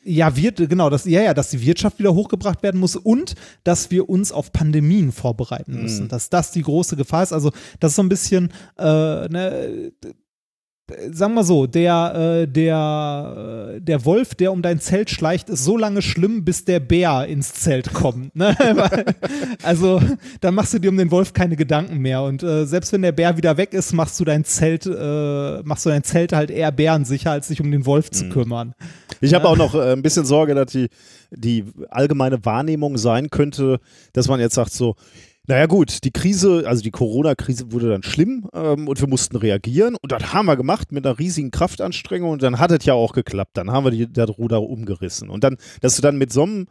Ja, wird, genau, das, ja, ja, dass die Wirtschaft wieder hochgebracht werden muss und dass wir uns auf Pandemien vorbereiten müssen. Mhm. Dass das die große Gefahr ist. Also, das ist so ein bisschen, äh, ne, sagen wir so, der, äh, der, äh, der Wolf, der um dein Zelt schleicht, ist so lange schlimm, bis der Bär ins Zelt kommt. Ne? Also, dann machst du dir um den Wolf keine Gedanken mehr. Und äh, selbst wenn der Bär wieder weg ist, machst du dein Zelt, äh, machst du dein Zelt halt eher bärensicher, als dich um den Wolf zu kümmern. Ich habe auch noch ein bisschen Sorge, dass die, die allgemeine Wahrnehmung sein könnte, dass man jetzt sagt so, naja gut, die Krise, also die Corona-Krise wurde dann schlimm ähm, und wir mussten reagieren und das haben wir gemacht mit einer riesigen Kraftanstrengung und dann hat es ja auch geklappt. Dann haben wir das Ruder umgerissen. Und dann, dass du dann mit so einem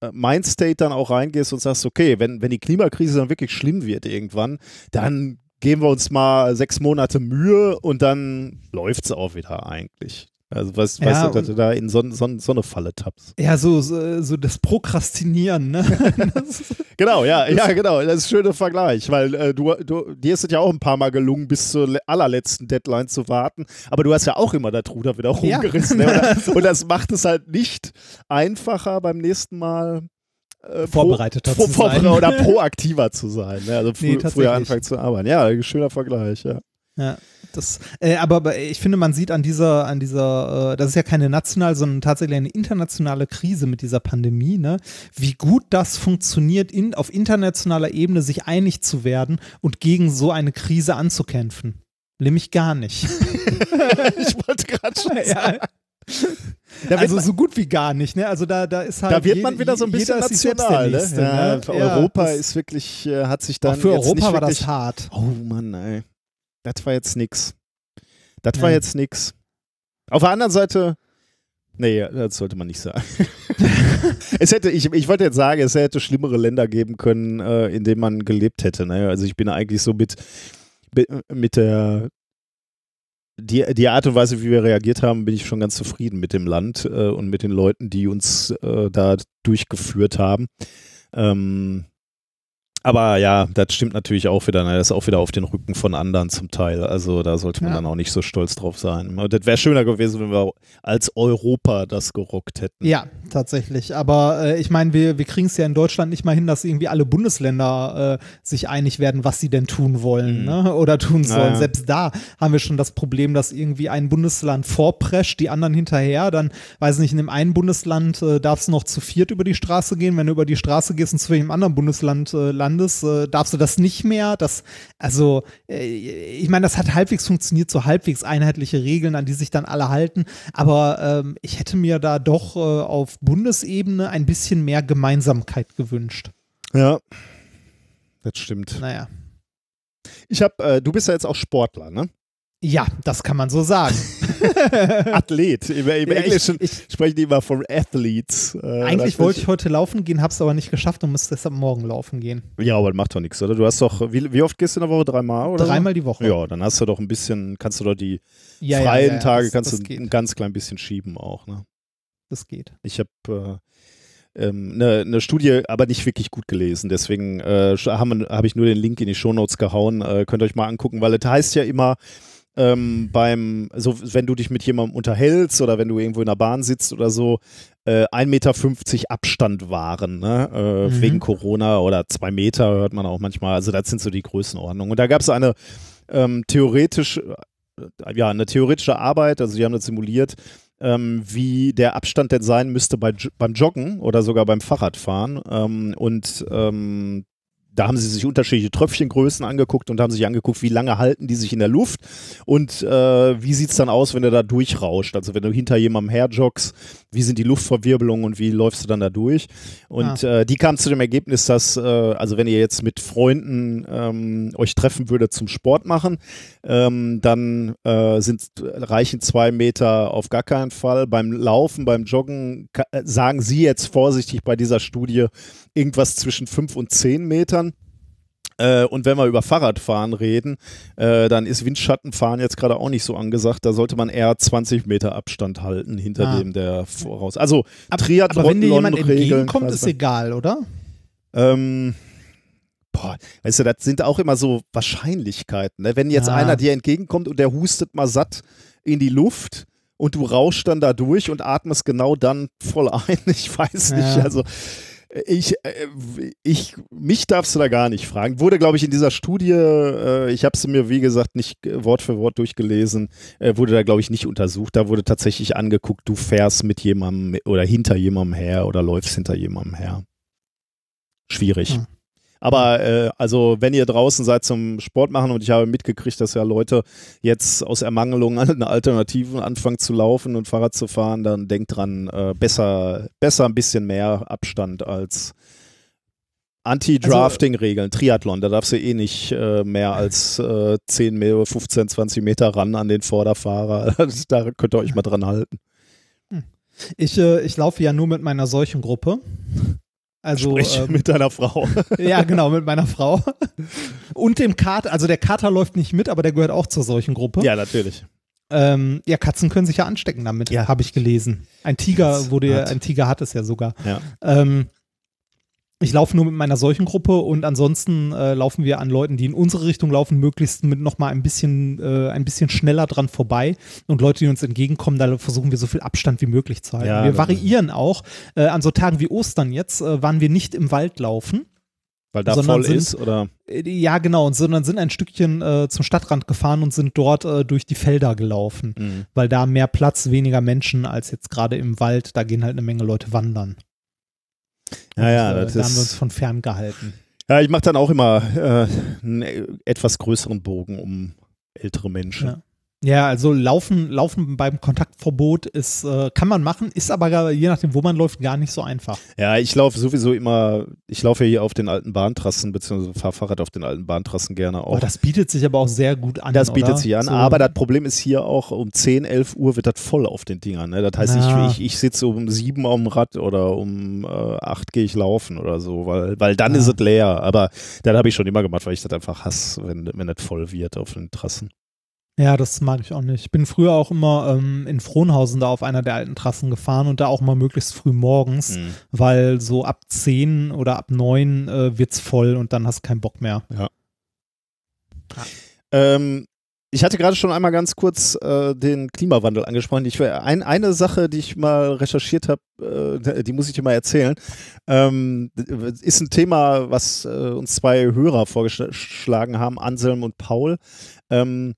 äh, Mindstate dann auch reingehst und sagst, okay, wenn, wenn die Klimakrise dann wirklich schlimm wird irgendwann, dann geben wir uns mal sechs Monate Mühe und dann läuft es auch wieder eigentlich. Also weißt, Ja, weißt du, dass du da in so, so, so eine Falle tappst. Ja, so, so, so das Prokrastinieren, ne? Das Genau, ja, ja, genau. Das ist ein schöner Vergleich, weil äh, du, du, dir ist es ja auch ein paar Mal gelungen, bis zur le- allerletzten Deadline zu warten. Aber du hast ja auch immer das Ruder wieder Ja. rumgerissen. Ne? Und, das, und das macht es halt nicht einfacher beim nächsten Mal. Äh, Vorbereiteter pro, zu vor- sein. Oder proaktiver zu sein. Ne? Also frü Nee, früher anfangen zu arbeiten. Ja, schöner Vergleich, ja. Ja, das, äh, aber, ich finde, man sieht an dieser, an dieser, äh, das ist ja keine nationale, sondern tatsächlich eine internationale Krise mit dieser Pandemie, ne? Wie gut das funktioniert, in, auf internationaler Ebene sich einig zu werden und gegen so eine Krise anzukämpfen. Nämlich gar nicht. ich wollte gerade schon sagen. ja. Da Also so gut wie gar nicht, ne? Also da, da ist halt. Da wird je- man wieder so ein bisschen national. Ne? Nächste, Ja, ne? Ja, Europa ist wirklich, äh, hat sich dann Auch für Europa war das hart. Oh Mann, ey. Das war jetzt nix. Das war jetzt nix. Auf der anderen Seite, nee, das sollte man nicht sagen. es hätte, ich, ich wollte jetzt sagen, es hätte schlimmere Länder geben können, äh, in denen man gelebt hätte. Ne? Also ich bin eigentlich so mit, mit der die, die Art und Weise, wie wir reagiert haben, bin ich schon ganz zufrieden mit dem Land äh, und mit den Leuten, die uns äh, da durchgeführt haben. Ähm, aber ja, das stimmt natürlich auch wieder. Ne? Das ist auch wieder auf den Rücken von anderen zum Teil. Also da sollte man Ja. dann auch nicht so stolz drauf sein. Und Das wäre schöner gewesen, wenn wir als Europa das gerockt hätten. Ja, tatsächlich. Aber äh, ich meine, wir, wir kriegen es ja in Deutschland nicht mal hin, dass irgendwie alle Bundesländer äh, sich einig werden, was sie denn tun wollen Mhm. ne? oder tun sollen. Naja. Selbst da haben wir schon das Problem, dass irgendwie ein Bundesland vorprescht, die anderen hinterher. Dann, weiß nicht, in dem einen Bundesland äh, darfst du noch zu viert über die Straße gehen. Wenn du über die Straße gehst und zu welchem anderen Bundesland äh, landest, äh, darfst du das nicht mehr. Das, also, äh, ich meine, das hat halbwegs funktioniert, so halbwegs einheitliche Regeln, an die sich dann alle halten. Aber ähm, ich hätte mir da doch äh, auf Bundesebene ein bisschen mehr Gemeinsamkeit gewünscht. Ja, das stimmt. Naja. Ich habe, äh, du bist ja jetzt auch Sportler, ne? Ja, das kann man so sagen. Athlet. Im, im Ja, ich- Englischen ich- sprechen die immer von Athletes. Äh, Eigentlich wollte ich heute laufen gehen, hab's aber nicht geschafft und muss deshalb morgen laufen gehen. Ja, aber das macht doch nichts, oder? Du hast doch, wie, wie oft gehst du in der Woche? Dreimal oder? Dreimal die Woche. Ja, dann hast du doch ein bisschen, kannst du doch die Ja, freien ja, Tage, das, kannst das du geht. ein ganz klein bisschen schieben auch, ne? Das geht. Ich habe äh, ähm, eine ne Studie, aber nicht wirklich gut gelesen. Deswegen äh, habe hab ich nur den Link in die Shownotes gehauen. Äh, könnt ihr euch mal angucken, weil es heißt ja immer, ähm, beim, so wenn du dich mit jemandem unterhältst oder wenn du irgendwo in der Bahn sitzt oder so, äh, 1,50 Meter Abstand waren, ne? äh, Mhm. wegen Corona oder zwei Meter hört man auch manchmal. Also das sind so die Größenordnungen. Und da gab es eine ähm, theoretisch, äh, ja, eine theoretische Arbeit, also die haben das simuliert, ähm, wie der Abstand denn sein müsste bei, beim Joggen oder sogar beim Fahrradfahren. Ähm, und ähm, da haben sie sich unterschiedliche Tröpfchengrößen angeguckt und haben sich angeguckt, wie lange halten die sich in der Luft und äh, wie sieht es dann aus, wenn du da durchrauscht. Also wenn du hinter jemandem herjoggst, wie sind die Luftverwirbelungen und wie läufst du dann da durch? Und äh, die kam zu dem Ergebnis, dass, äh, also wenn ihr jetzt mit Freunden ähm, euch treffen würdet zum Sport machen, ähm, dann äh, sind, reichen zwei Meter auf gar keinen Fall. Beim Laufen, beim Joggen äh, sagen sie jetzt vorsichtig bei dieser Studie irgendwas zwischen fünf und zehn Metern. Äh, und wenn wir über Fahrradfahren reden, äh, dann ist Windschattenfahren jetzt gerade auch nicht so angesagt. Da sollte man eher 20 Meter Abstand halten hinter Ah. dem, der voraus. Also Aber, Triathlon aber wenn dir jemand entgegenkommt, ist egal, oder? Ähm, boah, weißt du, das sind auch immer so Wahrscheinlichkeiten. Ne? Wenn jetzt Ja. einer dir entgegenkommt und der hustet mal satt in die Luft und du rauschst dann da durch und atmest genau dann voll ein, ich weiß nicht. Ja. Also ich, äh, ich, mich darfst du da gar nicht fragen. Wurde, glaube ich, in dieser Studie, äh, ich habe sie mir, wie gesagt, nicht äh, Wort für Wort durchgelesen, wurde da, glaube ich, nicht untersucht. Da wurde tatsächlich angeguckt, du fährst mit jemandem oder hinter jemandem her oder läufst hinter jemandem her. Schwierig. Hm. Aber äh, also wenn ihr draußen seid zum Sport machen und ich habe mitgekriegt, dass ja Leute jetzt aus Ermangelung an Alternativen anfangen zu laufen und Fahrrad zu fahren, dann denkt dran, äh, besser, besser ein bisschen mehr Abstand als Anti-Drafting-Regeln, Triathlon, da darfst du eh nicht äh, mehr als äh, 10, Meter, 15, 20 Meter ran an den Vorderfahrer. da könnt ihr euch mal dran halten. Ich, äh, ich laufe ja nur mit meiner Seuchengruppe. Also, Sprich ähm, mit deiner Frau. ja, genau, mit meiner Frau. Und dem Kater, also der Kater läuft nicht mit, aber der gehört auch zur Seuchengruppe. ja, natürlich. Ähm, ja, Katzen können sich ja anstecken damit, Ja. habe ich gelesen. Ein Tiger Das wurde ja, hat- ein Tiger hat es ja sogar. Ja. Ähm, ich laufe nur mit meiner Seuchengruppe und ansonsten äh, laufen wir an Leuten, die in unsere Richtung laufen, möglichst mit noch mal ein bisschen, äh, ein bisschen schneller dran vorbei. Und Leute, die uns entgegenkommen, da versuchen wir so viel Abstand wie möglich zu halten. Ja, wir variieren auch. Äh, an so Tagen wie Ostern jetzt äh, waren wir nicht im Wald laufen. Weil da voll sind- ist, oder? Äh, Ja, genau, und sondern sind ein Stückchen äh, zum Stadtrand gefahren und sind dort äh, durch die Felder gelaufen, Mhm. weil da mehr Platz, weniger Menschen als jetzt gerade im Wald. Da gehen halt eine Menge Leute wandern. Ja, ja, und, äh, das da haben wir uns von fern gehalten. Ja, ich mache dann auch immer äh, einen äh, etwas größeren Bogen um ältere Menschen. Ja. Ja, also laufen, laufen beim Kontaktverbot ist, äh, kann man machen, ist aber gar- je nachdem, wo man läuft, gar nicht so einfach. Ja, ich laufe sowieso immer, ich laufe ja hier auf den alten Bahntrassen, beziehungsweise fahre Fahrrad auf den alten Bahntrassen gerne auch. Aber das bietet sich aber auch sehr gut an. das bietet oder? sich an, So, aber das Problem ist hier auch, um 10, 11 Uhr wird das voll auf den Dingern. Ne? Das heißt, Ja. ich, ich, ich sitze um 7 auf dem Rad oder um äh, 8 gehe ich laufen oder so, weil, weil dann Ja. ist es leer. Aber das habe ich schon immer gemacht, weil ich das einfach hasse, wenn, wenn das voll wird auf den Trassen. Ja, das mag ich auch nicht. Ich bin früher auch immer ähm, in Frohnhausen da auf einer der alten Trassen gefahren und da auch mal möglichst früh morgens, Mhm. weil so ab 10 oder ab 9 äh, wird's voll und dann hast du keinen Bock mehr. Ähm, ich hatte gerade schon einmal ganz kurz äh, den Klimawandel angesprochen. Ich, ein, eine Sache, die ich mal recherchiert habe, äh, die muss ich dir mal erzählen, ähm, ist ein Thema, was äh, uns zwei Hörer vorgeschlagen haben, Anselm und Paul. Ähm,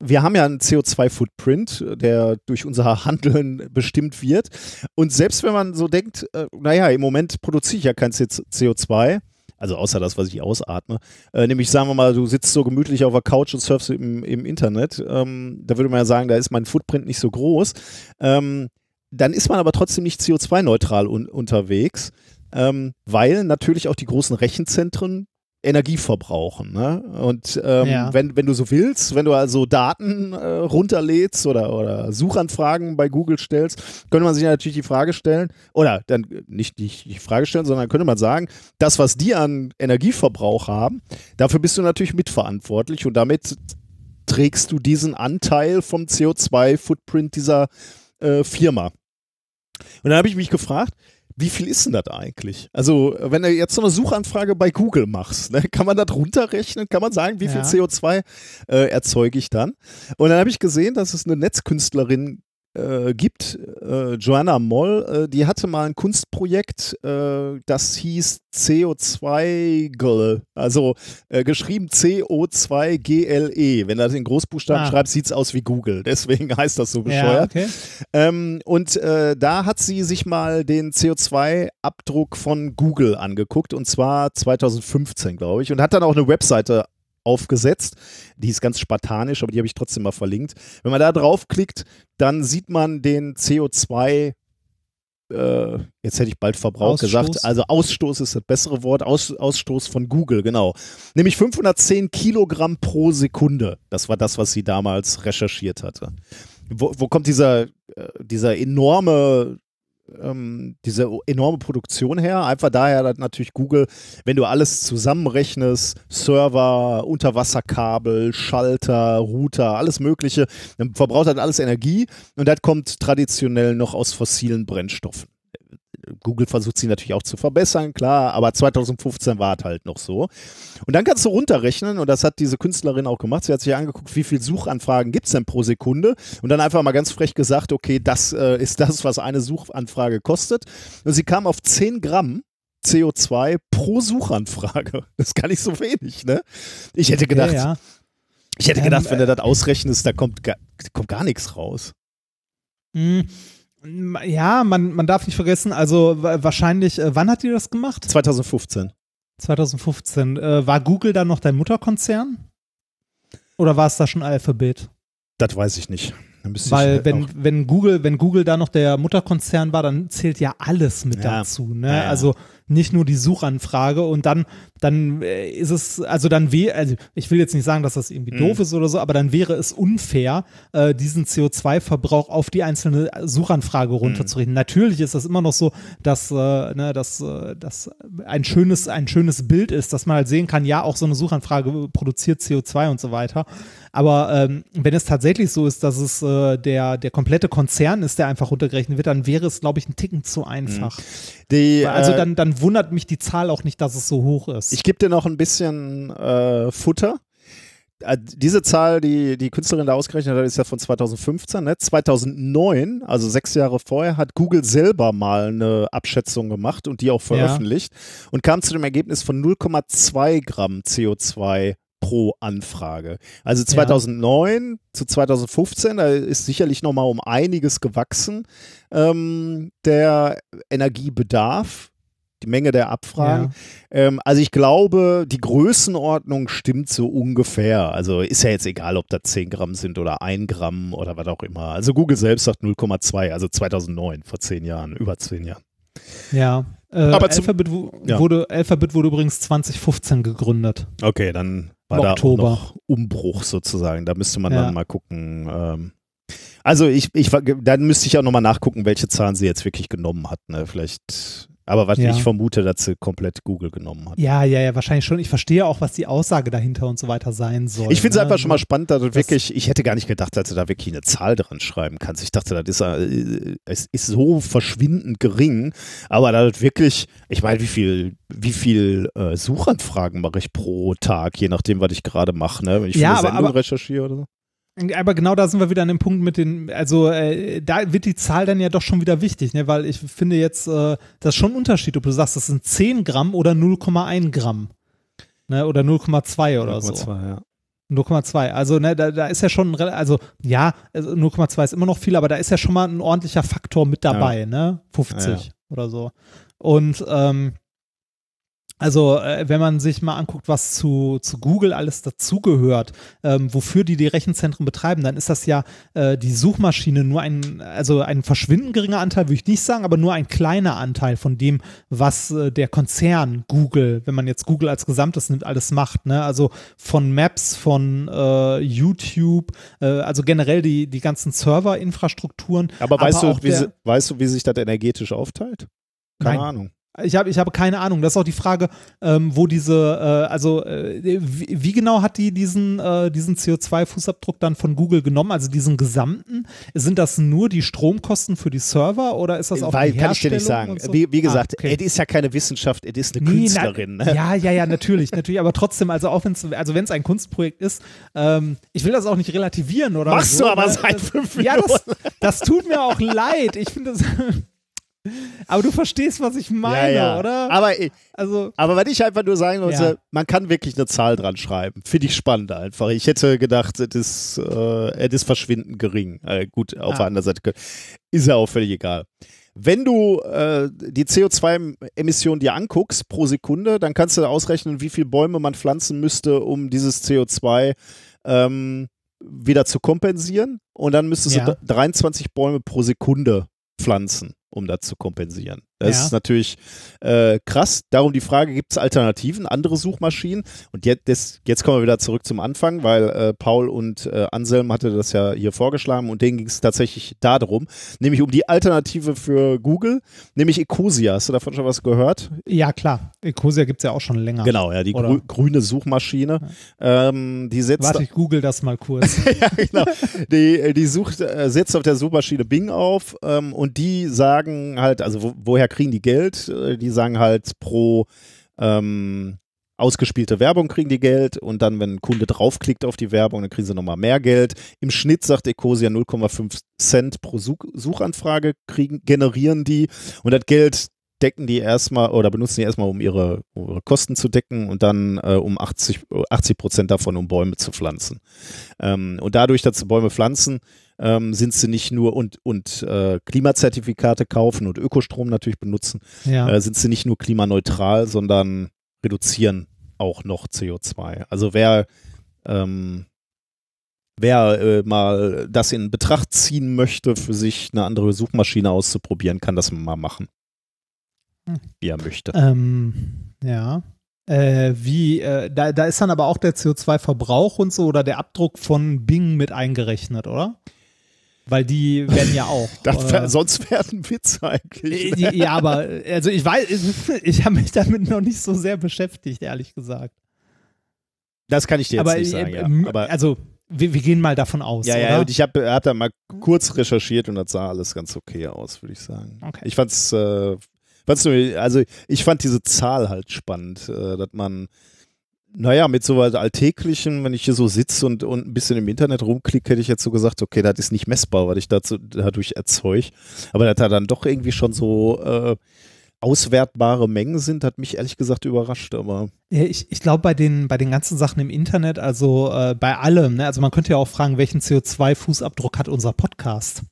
wir haben ja einen CO2-Footprint, der durch unser Handeln bestimmt wird. Und selbst wenn man so denkt, äh, naja, im Moment produziere ich ja kein CO2, also außer das, was ich ausatme, äh, nämlich sagen wir mal, du sitzt so gemütlich auf der Couch und surfst im, im Internet, ähm, da würde man ja sagen, da ist mein Footprint nicht so groß. Ähm, dann ist man aber trotzdem nicht CO2-neutral un unterwegs, ähm, weil natürlich auch die großen Rechenzentren Energie verbrauchen. Ne? Und ähm, Ja. wenn, wenn du so willst, wenn du also Daten äh, runterlädst oder, oder Suchanfragen bei Google stellst, könnte man sich natürlich die Frage stellen, oder dann nicht die, die Frage stellen, sondern könnte man sagen, das, was die an Energieverbrauch haben, dafür bist du natürlich mitverantwortlich und damit trägst du diesen Anteil vom CO2-Footprint dieser äh, Firma. Und dann habe ich mich gefragt, wie viel ist denn das eigentlich? Also, wenn du jetzt so eine Suchanfrage bei Google machst, ne, kann man das runterrechnen? Kann man sagen, wie viel Ja. CO2 äh, erzeuge ich dann? Und dann habe ich gesehen, dass es eine Netzkünstlerin äh, gibt, äh, Joanna Moll, äh, die hatte mal ein Kunstprojekt, äh, das hieß CO2-GLE, also äh, geschrieben CO2-GLE. E. Wenn du das in Großbuchstaben Ah. schreibst, sieht es aus wie Google. Deswegen heißt das so Ja, bescheuert. okay. Ähm, und äh, da hat sie sich mal den CO2-Abdruck von Google angeguckt und zwar 2015, glaube ich, und hat dann auch eine Webseite aufgesetzt. Die ist ganz spartanisch, aber die habe ich trotzdem mal verlinkt. Wenn man da draufklickt, dann sieht man den CO2 äh, jetzt hätte ich bald Verbrauch Ausstoß? gesagt. Also Ausstoß ist das bessere Wort. Aus, Ausstoß von Google, genau. Nämlich 510 Kilogramm pro Sekunde. Das war das, was sie damals recherchiert hatte. Wo, wo kommt dieser, äh, dieser enorme ähm, diese enorme Produktion her. Einfach daher, dass natürlich Google, wenn du alles zusammenrechnest, Server, Unterwasserkabel, Schalter, Router, alles Mögliche, dann verbraucht das alles Energie und das kommt traditionell noch aus fossilen Brennstoffen. Google versucht sie natürlich auch zu verbessern, klar, aber 2015 war es halt noch so. Und dann kannst du runterrechnen, und das hat diese Künstlerin auch gemacht. Sie hat sich angeguckt, wie viele Suchanfragen gibt es denn pro Sekunde und dann einfach mal ganz frech gesagt, okay, das äh, ist das, was eine Suchanfrage kostet. Und sie kam auf 10 Gramm CO2 pro Suchanfrage. Das ist gar nicht so wenig, ne? Ich hätte gedacht, ja, ja. ich hätte Ähm, gedacht, wenn du das ausrechnest, da kommt, kommt gar nichts raus. Mm, Ja, man, man darf nicht vergessen, also wa- wahrscheinlich, äh, wann hat die das gemacht? 2015. 2015. Äh, war Google dann noch dein Mutterkonzern? Oder war es da schon Alphabet? Das weiß ich nicht. Ich Weil halt wenn, wenn Google, wenn Google da noch der Mutterkonzern war, dann zählt ja alles mit Ja. dazu. Ne? Ja, ja. Also nicht nur die Suchanfrage und dann, dann äh, ist es, also dann wäre, also ich will jetzt nicht sagen, dass das irgendwie Mhm. doof ist oder so, aber dann wäre es unfair, äh, diesen CO2-Verbrauch auf die einzelne Suchanfrage Mhm. runterzurechnen. Natürlich ist das immer noch so, dass, äh, ne, dass, äh, dass ein schönes, ein schönes Bild ist, dass man halt sehen kann, ja, auch so eine Suchanfrage produziert CO2 und so weiter. Aber ähm, wenn es tatsächlich so ist, dass es äh, der, der komplette Konzern ist, der einfach runtergerechnet wird, dann wäre es, glaube ich, ein Ticken zu einfach. die, Also äh, dann, wundert mich die Zahl auch nicht, dass es so hoch ist. Ich gebe dir noch ein bisschen äh, Futter. Äh, Diese Zahl, die die Künstlerin da ausgerechnet hat, ist ja von 2015. Ne? 2009, also sechs Jahre vorher, hat Google selber mal eine Abschätzung gemacht und die auch veröffentlicht und kam zu dem Ergebnis von 0,2 Gramm CO2 pro Anfrage. Also 2009 zu 2015, da ist sicherlich noch mal um einiges gewachsen, ähm, der Energiebedarf, die Menge der Abfragen. Ähm, also ich glaube, die Größenordnung stimmt so ungefähr. Also ist ja jetzt egal, ob das 10 Gramm sind oder 1 Gramm oder was auch immer. Also Google selbst sagt 0,2, also 2009, vor 10 Jahren, über 10 Jahren. Ja. Äh, Aber zum- Alphabet, wu- Ja. wurde, Alphabet wurde übrigens 2015 gegründet. Okay, dann war da Oktober. auch noch Umbruch sozusagen. Da müsste man Ja. dann mal gucken. Ähm, also ich, ich, dann müsste ich auch nochmal nachgucken, welche Zahlen sie jetzt wirklich genommen hat. Ne? Vielleicht, aber was Ja. ich vermute, dass sie komplett Google genommen hat. Ja, ja, ja, wahrscheinlich schon. Ich verstehe auch, was die Aussage dahinter und so weiter sein soll. Ich finde es ne? einfach schon mal spannend, dass du das- wirklich, ich hätte gar nicht gedacht, dass du da wirklich eine Zahl dran schreiben kannst. Ich dachte, das ist, äh, es ist so verschwindend gering, aber da wirklich, ich meine, wie viel, wie viel äh, Suchanfragen mache ich pro Tag, je nachdem, was ich gerade mache, ne? wenn ich für Ja, eine aber- Sendung aber- recherchiere oder so. Aber genau da sind wir wieder an dem Punkt mit den, also äh, da wird die Zahl dann ja doch schon wieder wichtig, ne? weil ich finde jetzt, äh, das ist schon ein Unterschied, ob du sagst, das sind 10 Gramm oder 0,1 Gramm. Ne? Oder 0,2 oder so. 0,2, ja. 0,2. Also, ne, da, da ist ja schon, also ja, also 0,2 ist immer noch viel, aber da ist ja schon mal ein ordentlicher Faktor mit dabei, ne? 50 Ja, ja. oder so. Und ähm, also, äh, wenn man sich mal anguckt, was zu, zu Google alles dazugehört, ähm, wofür die die Rechenzentren betreiben, dann ist das ja äh, die Suchmaschine nur ein, also ein verschwindend geringer Anteil, würde ich nicht sagen, aber nur ein kleiner Anteil von dem, was äh, der Konzern Google, wenn man jetzt Google als Gesamtes nimmt, alles macht. Ne? Also von Maps, von äh, YouTube, äh, also generell die, die ganzen Serverinfrastrukturen. Aber weißt, auch du, wie weißt du, wie sich das energetisch aufteilt? Keine Nein. Ahnung. Ich habe ich habe keine Ahnung. Das ist auch die Frage, ähm, wo diese, äh, also äh, wie, wie, genau hat die diesen, äh, diesen CO2-Fußabdruck dann von Google genommen? Also diesen gesamten? Sind das nur die Stromkosten für die Server oder ist das auch Weil, die kann ich dir nicht sagen. so? Wie, wie gesagt, Ah, okay. es ist ja keine Wissenschaft, es ist eine Nee, Künstlerin. Na, Ne? ja, ja, ja, natürlich, natürlich, aber trotzdem, also auch wenn es, also wenn es ein Kunstprojekt ist, ähm, ich will das auch nicht relativieren oder Machst so, du aber ne? seit fünf Ja, das, Minuten. das tut mir auch leid. Ich finde das. aber du verstehst, was ich meine, ja, ja. oder? Aber, äh, also, aber was ich einfach nur sagen wollte, Ja. man kann wirklich eine Zahl dran schreiben. Finde ich spannend einfach. Ich hätte gedacht, es ist, äh, ist verschwindend gering. Äh, gut, auf Ah. der anderen Seite ist ja auch völlig egal. Wenn du äh, die CO2-Emissionen dir anguckst pro Sekunde, dann kannst du ausrechnen, wie viele Bäume man pflanzen müsste, um dieses CO2 ähm, wieder zu kompensieren. Und dann müsstest du d- 23 Bäume pro Sekunde pflanzen, um das zu kompensieren. Das Ja. ist natürlich äh, krass. Darum die Frage, gibt es Alternativen, andere Suchmaschinen? Und jetzt, das, jetzt kommen wir wieder zurück zum Anfang, weil äh, Paul und äh, Anselm hatte das ja hier vorgeschlagen und denen ging es tatsächlich darum, nämlich um die Alternative für Google, nämlich Ecosia. Hast du davon schon was gehört? ja, klar. Ecosia gibt es ja auch schon länger. Genau, ja, die grü grüne Suchmaschine. Ähm, die setzt Warte, ich google das mal kurz. ja, genau. Die, die sucht, äh, setzt auf der Suchmaschine Bing auf ähm, und die sagen halt, also wo, woher kriegen die Geld? Äh, Die sagen halt pro ähm, ausgespielte Werbung kriegen die Geld und dann, wenn ein Kunde draufklickt auf die Werbung, dann kriegen sie nochmal mehr Geld. Im Schnitt sagt Ecosia 0,5 Cent pro Such Suchanfrage kriegen, generieren die und das Geld decken die erstmal oder benutzen die erstmal, um ihre, um ihre Kosten zu decken und dann äh, um 80, 80 Prozent davon, um Bäume zu pflanzen. Ähm, und dadurch, dass sie Bäume pflanzen, ähm, sind sie nicht nur und, und äh, Klimazertifikate kaufen und Ökostrom natürlich benutzen, ja. äh, sind sie nicht nur klimaneutral, sondern reduzieren auch noch CO2. Also wer, ähm, wer äh, mal das in Betracht ziehen möchte, für sich eine andere Suchmaschine auszuprobieren, kann das mal machen. Hm. Wie er möchte. Ähm, ja. Äh, wie, äh, da, da ist dann aber auch der CO2-Verbrauch und so oder der Abdruck von Bing mit eingerechnet, oder? Weil die werden ja auch. Das äh, sonst wäre ein Witz eigentlich. ne? äh, ja, aber also ich weiß, ich habe mich damit noch nicht so sehr beschäftigt, ehrlich gesagt. Das kann ich dir jetzt aber nicht sagen, äh, ja. Aber also wir, wir gehen mal davon aus, Ja, oder? ja, und ich habe hab da mal kurz recherchiert und das sah alles ganz okay aus, würde ich sagen. Okay. Ich fand's, äh, fand's nur, also ich fand diese Zahl halt spannend, äh, dass man, naja, mit so was Alltäglichen, wenn ich hier so sitze und, und ein bisschen im Internet rumklicke, hätte ich jetzt so gesagt, okay, das ist nicht messbar, was ich dazu, dadurch erzeuge. Aber dass da dann doch irgendwie schon so äh, auswertbare Mengen sind, hat mich ehrlich gesagt überrascht, aber ich, ich glaube, bei den, bei den ganzen Sachen im Internet, also äh, bei allem, ne? also man könnte ja auch fragen, welchen CO2-Fußabdruck hat unser Podcast?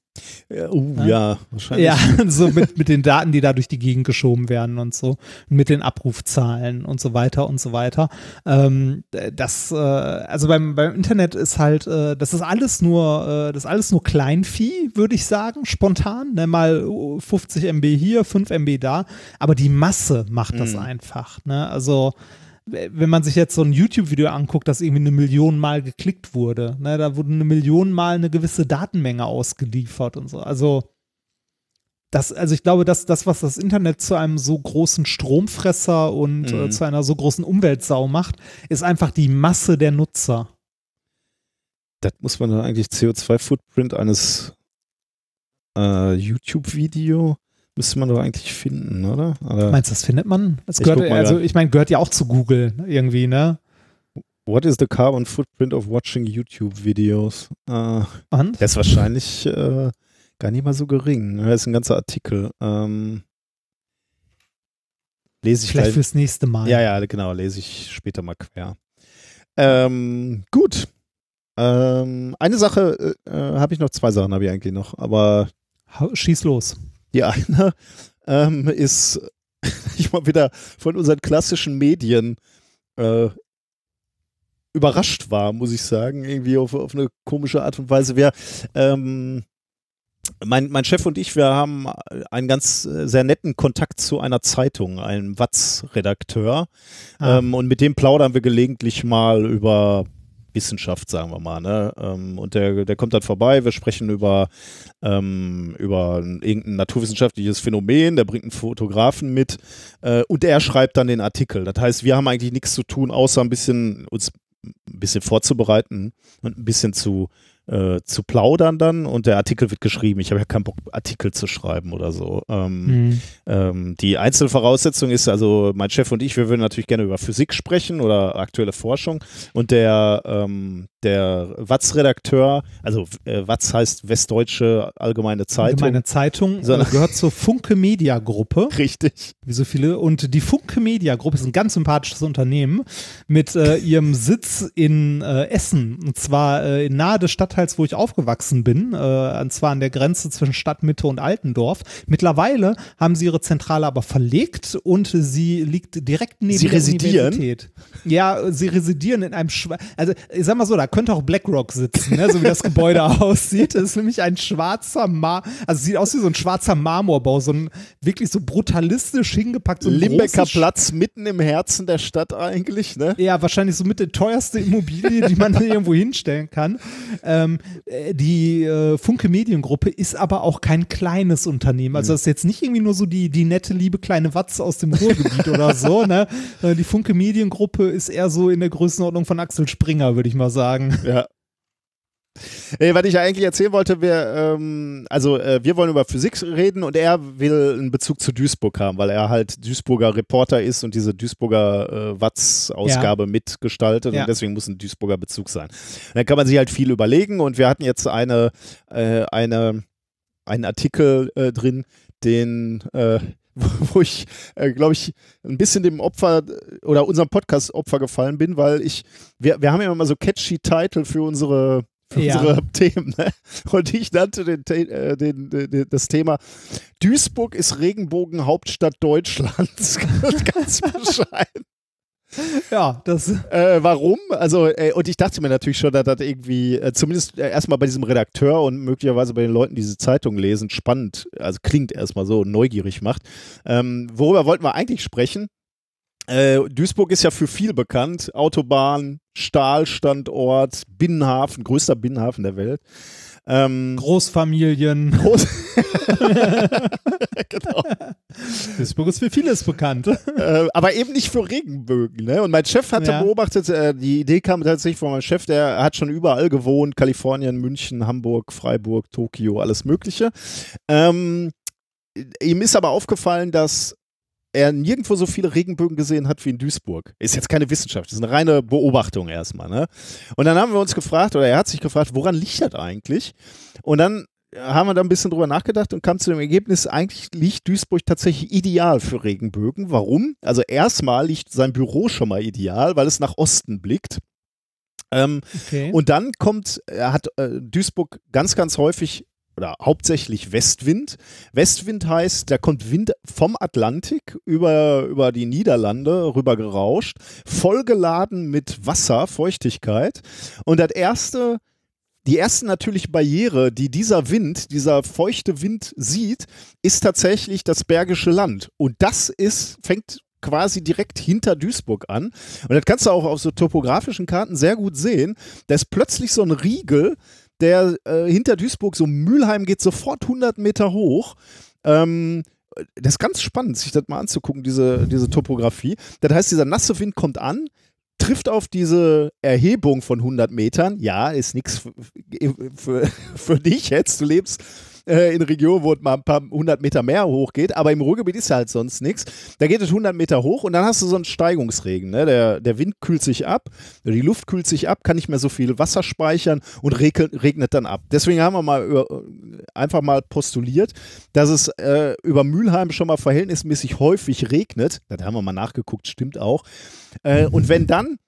Ja, uh, Ja. ja, wahrscheinlich. Ja, so mit, mit den Daten, die da durch die Gegend geschoben werden und so, mit den Abrufzahlen und so weiter und so weiter. Ähm, das, äh, also beim, beim Internet ist halt, äh, das ist alles nur, äh, das ist alles nur Kleinvieh, würde ich sagen, spontan. Ne? Mal uh, 50 MB hier, 5 MB da, aber die Masse macht das Mhm. einfach. Ne? Also wenn man sich jetzt so ein YouTube-Video anguckt, das irgendwie eine Million Mal geklickt wurde, ne, da wurde eine Million Mal eine gewisse Datenmenge ausgeliefert und so. Also das, also ich glaube, dass das, was das Internet zu einem so großen Stromfresser und Mhm. äh, zu einer so großen Umweltsau macht, ist einfach die Masse der Nutzer. Das muss man dann eigentlich CO2-Footprint eines äh, YouTube-Video müsste man doch eigentlich finden, oder? Aber Meinst du, das findet man? Das Ich gehört, also ich meine, gehört ja auch zu Google irgendwie, ne? what is the carbon footprint of watching YouTube-Videos? Äh, Und? der ist wahrscheinlich äh, gar nicht mal so gering. Das ist ein ganzer Artikel. Ähm, lese ich Vielleicht gleich. fürs nächste Mal. Ja, ja, genau, lese ich später mal quer. Ähm, gut. Ähm, eine Sache äh, äh, habe ich noch, zwei Sachen habe ich eigentlich noch, aber Schieß los. Die eine ähm, ist, ich mal wieder von unseren klassischen Medien äh, überrascht war, muss ich sagen, irgendwie auf, auf eine komische Art und Weise. Wir, ähm, mein, mein Chef und ich, wir haben einen ganz äh, sehr netten Kontakt zu einer Zeitung, einem Watz-Redakteur. Ah. Ähm, und mit dem plaudern wir gelegentlich mal über Wissenschaft, sagen wir mal. Ne? Ähm, und der, der kommt dann vorbei, wir sprechen über, ähm, über irgendein naturwissenschaftliches Phänomen, der bringt einen Fotografen mit äh, und er schreibt dann den Artikel. Das heißt, wir haben eigentlich nichts zu tun, außer ein bisschen uns ein bisschen vorzubereiten und ein bisschen zu äh, zu plaudern dann und der Artikel wird geschrieben. Ich habe ja keinen Bock, Artikel zu schreiben oder so. Ähm, mhm. ähm, die Einzelvoraussetzung ist also, mein Chef und ich, wir würden natürlich gerne über Physik sprechen oder aktuelle Forschung und der, ähm, der Watz-Redakteur, also äh, Watz heißt Westdeutsche Allgemeine Zeitung. Allgemeine Zeitung so, äh, gehört zur Funke Media Gruppe. Richtig. Wie so viele. Und die Funke Media Gruppe ist ein ganz sympathisches Unternehmen mit äh, ihrem Sitz in äh, Essen und zwar äh, nahe des Stadtteils Stadtteils, wo ich aufgewachsen bin, äh, und zwar an der Grenze zwischen Stadtmitte und Altendorf. Mittlerweile haben sie ihre Zentrale aber verlegt und sie liegt direkt neben sie der residieren? Universität. Ja, sie residieren in einem, Schwa also ich sag mal so, da könnte auch BlackRock sitzen, ne? so wie das Gebäude aussieht. Das ist nämlich ein schwarzer Mar, also sieht aus wie so ein schwarzer Marmorbau, so ein wirklich so brutalistisch hingepackt. So Limbecker Platz mitten im Herzen der Stadt eigentlich, ne? Ja, wahrscheinlich so mit der teuerste Immobilie, die man irgendwo hinstellen kann. Ähm, äh, die äh, Funke Mediengruppe ist aber auch kein kleines Unternehmen. Also das ist jetzt nicht irgendwie nur so die, die nette, liebe kleine Watz aus dem Ruhrgebiet oder so. Ne? Die Funke Mediengruppe ist eher so in der Größenordnung von Axel Springer, würde ich mal sagen. Ja. Ey, was ich eigentlich erzählen wollte, wir, ähm, also äh, wir wollen über Physik reden und er will einen Bezug zu Duisburg haben, weil er halt Duisburger Reporter ist und diese Duisburger äh, Watz-Ausgabe ja. mitgestaltet ja. und deswegen muss ein Duisburger Bezug sein. Und dann kann man sich halt viel überlegen und wir hatten jetzt eine, äh, eine, einen Artikel äh, drin, den äh, wo ich, äh, glaube ich, ein bisschen dem Opfer oder unserem Podcast Opfer gefallen bin, weil ich, wir, wir haben ja immer so catchy Titel für unsere ja. unsere Themen. Ne? Und ich nannte den, äh, den, den, das Thema Duisburg ist Regenbogenhauptstadt Deutschlands. Ganz bescheiden. Ja, das. Äh, warum? Also, äh, und ich dachte mir natürlich schon, dass das irgendwie, äh, zumindest äh, erstmal bei diesem Redakteur und möglicherweise bei den Leuten, die diese Zeitung lesen, spannend, also klingt erstmal so neugierig macht. Ähm, worüber wollten wir eigentlich sprechen? Äh, Duisburg ist ja für viel bekannt. Autobahn, Stahlstandort, Binnenhafen, größter Binnenhafen der Welt. Ähm, Großfamilien. Groß genau. Duisburg ist für vieles bekannt. Äh, aber eben nicht für Regenbögen. Ne? Und mein Chef hatte ja. beobachtet, äh, die Idee kam tatsächlich von meinem Chef, der hat schon überall gewohnt: Kalifornien, München, Hamburg, Freiburg, Tokio, alles Mögliche. Ähm, ihm ist aber aufgefallen, dass er nirgendwo so viele Regenbögen gesehen hat wie in Duisburg. Ist jetzt keine Wissenschaft, das ist eine reine Beobachtung erstmal. Ne? Und dann haben wir uns gefragt, oder er hat sich gefragt, woran liegt das eigentlich? Und dann haben wir da ein bisschen drüber nachgedacht und kam zu dem Ergebnis, eigentlich liegt Duisburg tatsächlich ideal für Regenbögen. Warum? Also erstmal liegt sein Büro schon mal ideal, weil es nach Osten blickt. Ähm, okay. Und dann kommt, er hat äh, Duisburg ganz, ganz häufig oder hauptsächlich Westwind. Westwind heißt, da kommt Wind vom Atlantik über, über die Niederlande rüber gerauscht, vollgeladen mit Wasser, Feuchtigkeit. Und das erste, die erste natürliche Barriere, die dieser Wind, dieser feuchte Wind sieht, ist tatsächlich das Bergische Land. Und das ist, fängt quasi direkt hinter Duisburg an. Und das kannst du auch auf so topografischen Karten sehr gut sehen. Da ist plötzlich so ein Riegel, der äh, hinter Duisburg, so Mülheim geht sofort 100 Meter hoch. Ähm, das ist ganz spannend, sich das mal anzugucken, diese, diese Topografie. Das heißt, dieser nasse Wind kommt an, trifft auf diese Erhebung von 100 Metern. Ja, ist nichts für, für, für dich jetzt. Du lebst äh, in Regionen, wo es mal ein paar hundert Meter mehr hochgeht, aber im Ruhrgebiet ist halt sonst nichts. Da geht es 100 Meter hoch und dann hast du so einen Steigungsregen. Ne? Der, der Wind kühlt sich ab, die Luft kühlt sich ab, kann nicht mehr so viel Wasser speichern und regnet, regnet dann ab. Deswegen haben wir mal über, einfach mal postuliert, dass es äh, über Mülheim schon mal verhältnismäßig häufig regnet. Da haben wir mal nachgeguckt, stimmt auch. Äh, und wenn dann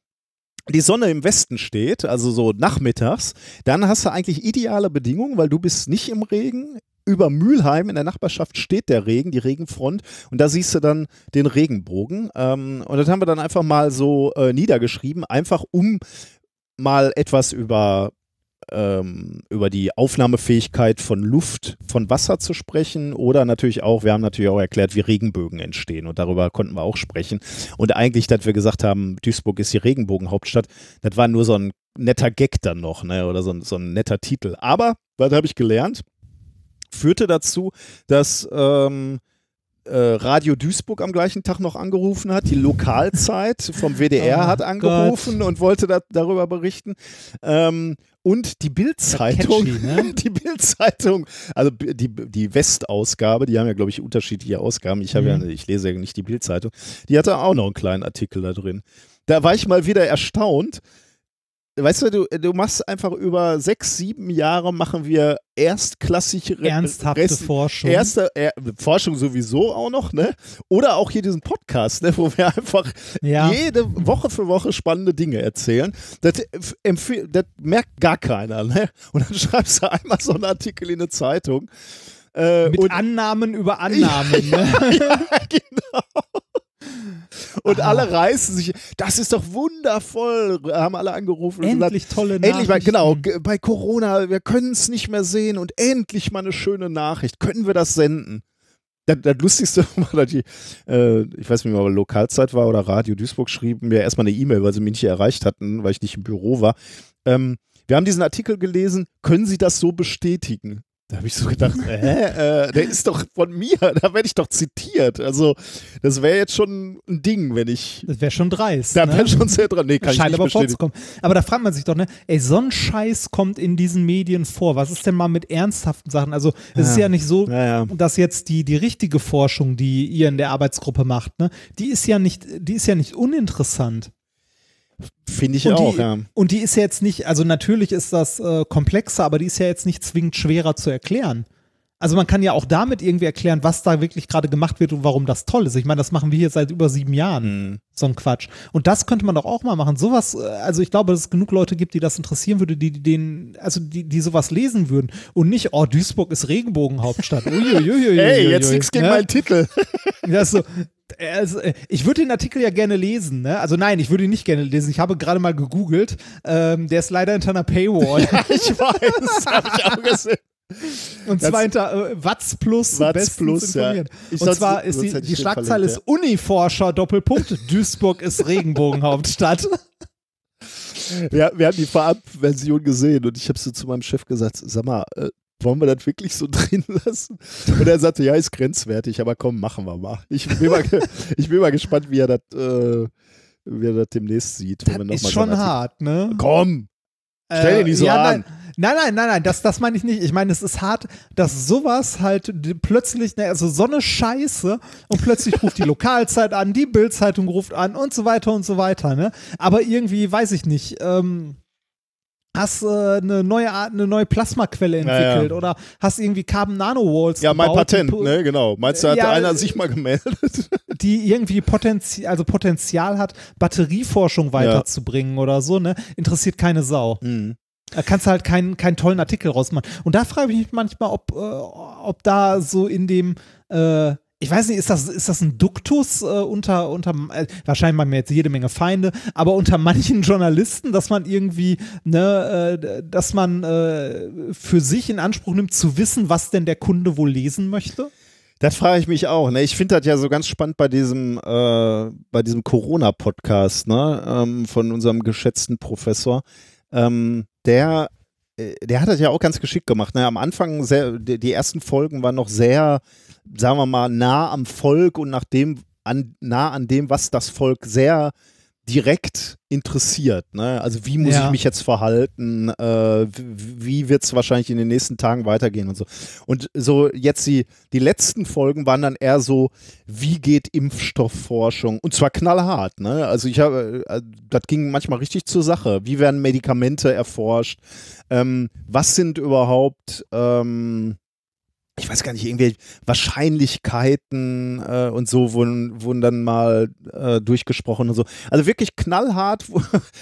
die Sonne im Westen steht, also so nachmittags, dann hast du eigentlich ideale Bedingungen, weil du bist nicht im Regen. Über Mülheim in der Nachbarschaft steht der Regen, die Regenfront, und da siehst du dann den Regenbogen. Ähm, und das haben wir dann einfach mal so äh, niedergeschrieben, einfach um mal etwas über ähm, über die Aufnahmefähigkeit von Luft, von Wasser zu sprechen oder natürlich auch, wir haben natürlich auch erklärt, wie Regenbögen entstehen und darüber konnten wir auch sprechen. Und eigentlich, dass wir gesagt haben, Duisburg ist die Regenbogenhauptstadt, das war nur so ein netter Gag dann noch, ne? Oder so, ein- so ein netter Titel. Aber, was habe ich gelernt? Führte dazu, dass ähm, äh, Radio Duisburg am gleichen Tag noch angerufen hat. Die Lokalzeit vom WDR Oh hat angerufen und wollte da, darüber berichten. Ähm, und die Bildzeitung, ne? die Bildzeitung, also die, die Westausgabe, die haben ja, glaube ich, unterschiedliche Ausgaben. Ich habe Mhm. ja, ich lese ja nicht die Bildzeitung. Die hatte auch noch einen kleinen Artikel da drin. Da war ich mal wieder erstaunt. Weißt du, du, du machst einfach über sechs, sieben Jahre machen wir erstklassige Ernsthafte Rest- Forschung. Erste äh, Forschung sowieso auch noch, ne? Oder auch hier diesen Podcast, ne, wo wir einfach ja. jede Woche für Woche spannende Dinge erzählen. Das, das merkt gar keiner, ne? Und dann schreibst du einmal so einen Artikel in eine Zeitung. Äh, Mit und, Annahmen über Annahmen. ne? ja, genau. Und Ah. alle reißen sich, das ist doch wundervoll, haben alle angerufen und gesagt, Endlich tolle Endlich mal, genau, bei Corona, wir können es nicht mehr sehen und endlich mal eine schöne Nachricht. Können wir das senden? Das, das Lustigste war, dass die, äh, ich weiß nicht mehr, ob Lokalzeit war oder Radio Duisburg schrieben mir erstmal eine E-Mail, weil sie mich nicht erreicht hatten, weil ich nicht im Büro war. Ähm, wir haben diesen Artikel gelesen, können Sie das so bestätigen? Da habe ich so gedacht, hä, äh, der ist doch von mir, da werde ich doch zitiert. Also, das wäre jetzt schon ein Ding, wenn ich. Das wäre schon dreist. Da ne? wäre schon sehr dran. Nee, kann Scheint ich nicht aber vorzukommen. Aber da fragt man sich doch, ne, ey, so ein Scheiß kommt in diesen Medien vor. Was ist denn mal mit ernsthaften Sachen? Also, es ist Ja. ja nicht so, Ja, ja. dass jetzt die, die richtige Forschung, die ihr in der Arbeitsgruppe macht, ne, die ist ja nicht, die ist ja nicht uninteressant. Finde ich und auch, die, ja. Und die ist ja jetzt nicht, also natürlich ist das äh, komplexer, aber die ist ja jetzt nicht zwingend schwerer zu erklären. Also man kann ja auch damit irgendwie erklären, was da wirklich gerade gemacht wird und warum das toll ist. Ich meine, das machen wir hier seit über sieben Jahren. Mhm. So ein Quatsch. Und das könnte man doch auch mal machen. Sowas, äh, also ich glaube, dass es genug Leute gibt, die das interessieren würde, die, die den, also die, die sowas lesen würden. Und nicht, oh, Duisburg ist Regenbogenhauptstadt. Uiuiuiui. Ey, jetzt nichts gegen ne? meinen Titel. Das ist so, also, äh, ich würde den Artikel ja gerne lesen, ne? Also nein, ich würde ihn nicht gerne lesen. Ich habe gerade mal gegoogelt. Ähm, der ist leider hinter einer Paywall. ich weiß, habe ich auch gesehen. Und Das- zwar hinter äh, Watz Plus, Watz Plus, ja. Ich Und sonst- zwar ist die, die Schlagzeile ist Uniforscher Doppelpunkt Duisburg ist Regenbogenhauptstadt. Ja, wir haben die Vorabversion gesehen und ich habe so zu meinem Chef gesagt, sag mal, äh, wollen wir das wirklich so drin lassen? Und er sagte, ja, ist grenzwertig, aber komm, machen wir mal. Ich bin mal, ich bin mal gespannt, wie er das äh, wie er das demnächst sieht. noch ist schon hart, ne? Komm, Stell dir nicht so ja, an. Nein, nein, nein, nein, nein das, das meine ich nicht. Ich meine, es ist hart, dass sowas halt plötzlich, ne, also so eine Scheiße und plötzlich ruft die Lokalzeit an, die Bildzeitung ruft an und so weiter und so weiter, ne? Aber irgendwie, weiß ich nicht, ähm, hast äh, eine neue Art, eine neue Plasmaquelle Ja, ja. entwickelt oder hast irgendwie Carbon Nanowalls ja, mein gebaut, die Patent, ne, genau. Meinst du, hat Ja, einer äh, sich mal gemeldet? die irgendwie Potenzial, also Potenzial hat, Batterieforschung weiterzubringen oder so, ne? Interessiert keine Sau. Mhm. Da kannst du halt keinen, keinen tollen Artikel rausmachen. Und da frage ich mich manchmal, ob, äh, ob da so in dem, äh, ich weiß nicht, ist das, ist das ein Duktus äh, unter, unter äh, wahrscheinlich haben wir jetzt jede Menge Feinde, aber unter manchen Journalisten, dass man irgendwie, ne, äh, dass man äh, für sich in Anspruch nimmt, zu wissen, was denn der Kunde wohl lesen möchte? Das frage ich mich auch. Ne? Ich finde das ja so ganz spannend bei diesem, äh, bei diesem Corona-Podcast ne? ähm, von unserem geschätzten Professor. Ähm, der, der hat das ja auch ganz geschickt gemacht. Ne? Am Anfang, sehr, die, die ersten Folgen waren noch sehr, sagen wir mal, nah am Volk und nach dem, an, nah an dem, was das Volk sehr direkt interessiert. Ne? Also wie muss Ja. ich mich jetzt verhalten? Äh, wie wird es wahrscheinlich in den nächsten Tagen weitergehen und so. Und so jetzt die, die letzten Folgen waren dann eher so, wie geht Impfstoffforschung? Und zwar knallhart. Ne? Also ich habe, äh, das ging manchmal richtig zur Sache. Wie werden Medikamente erforscht? Ähm, was sind überhaupt ähm, ich weiß gar nicht, irgendwie Wahrscheinlichkeiten äh, und so wurden, wurden dann mal äh, durchgesprochen und so. Also wirklich knallhart.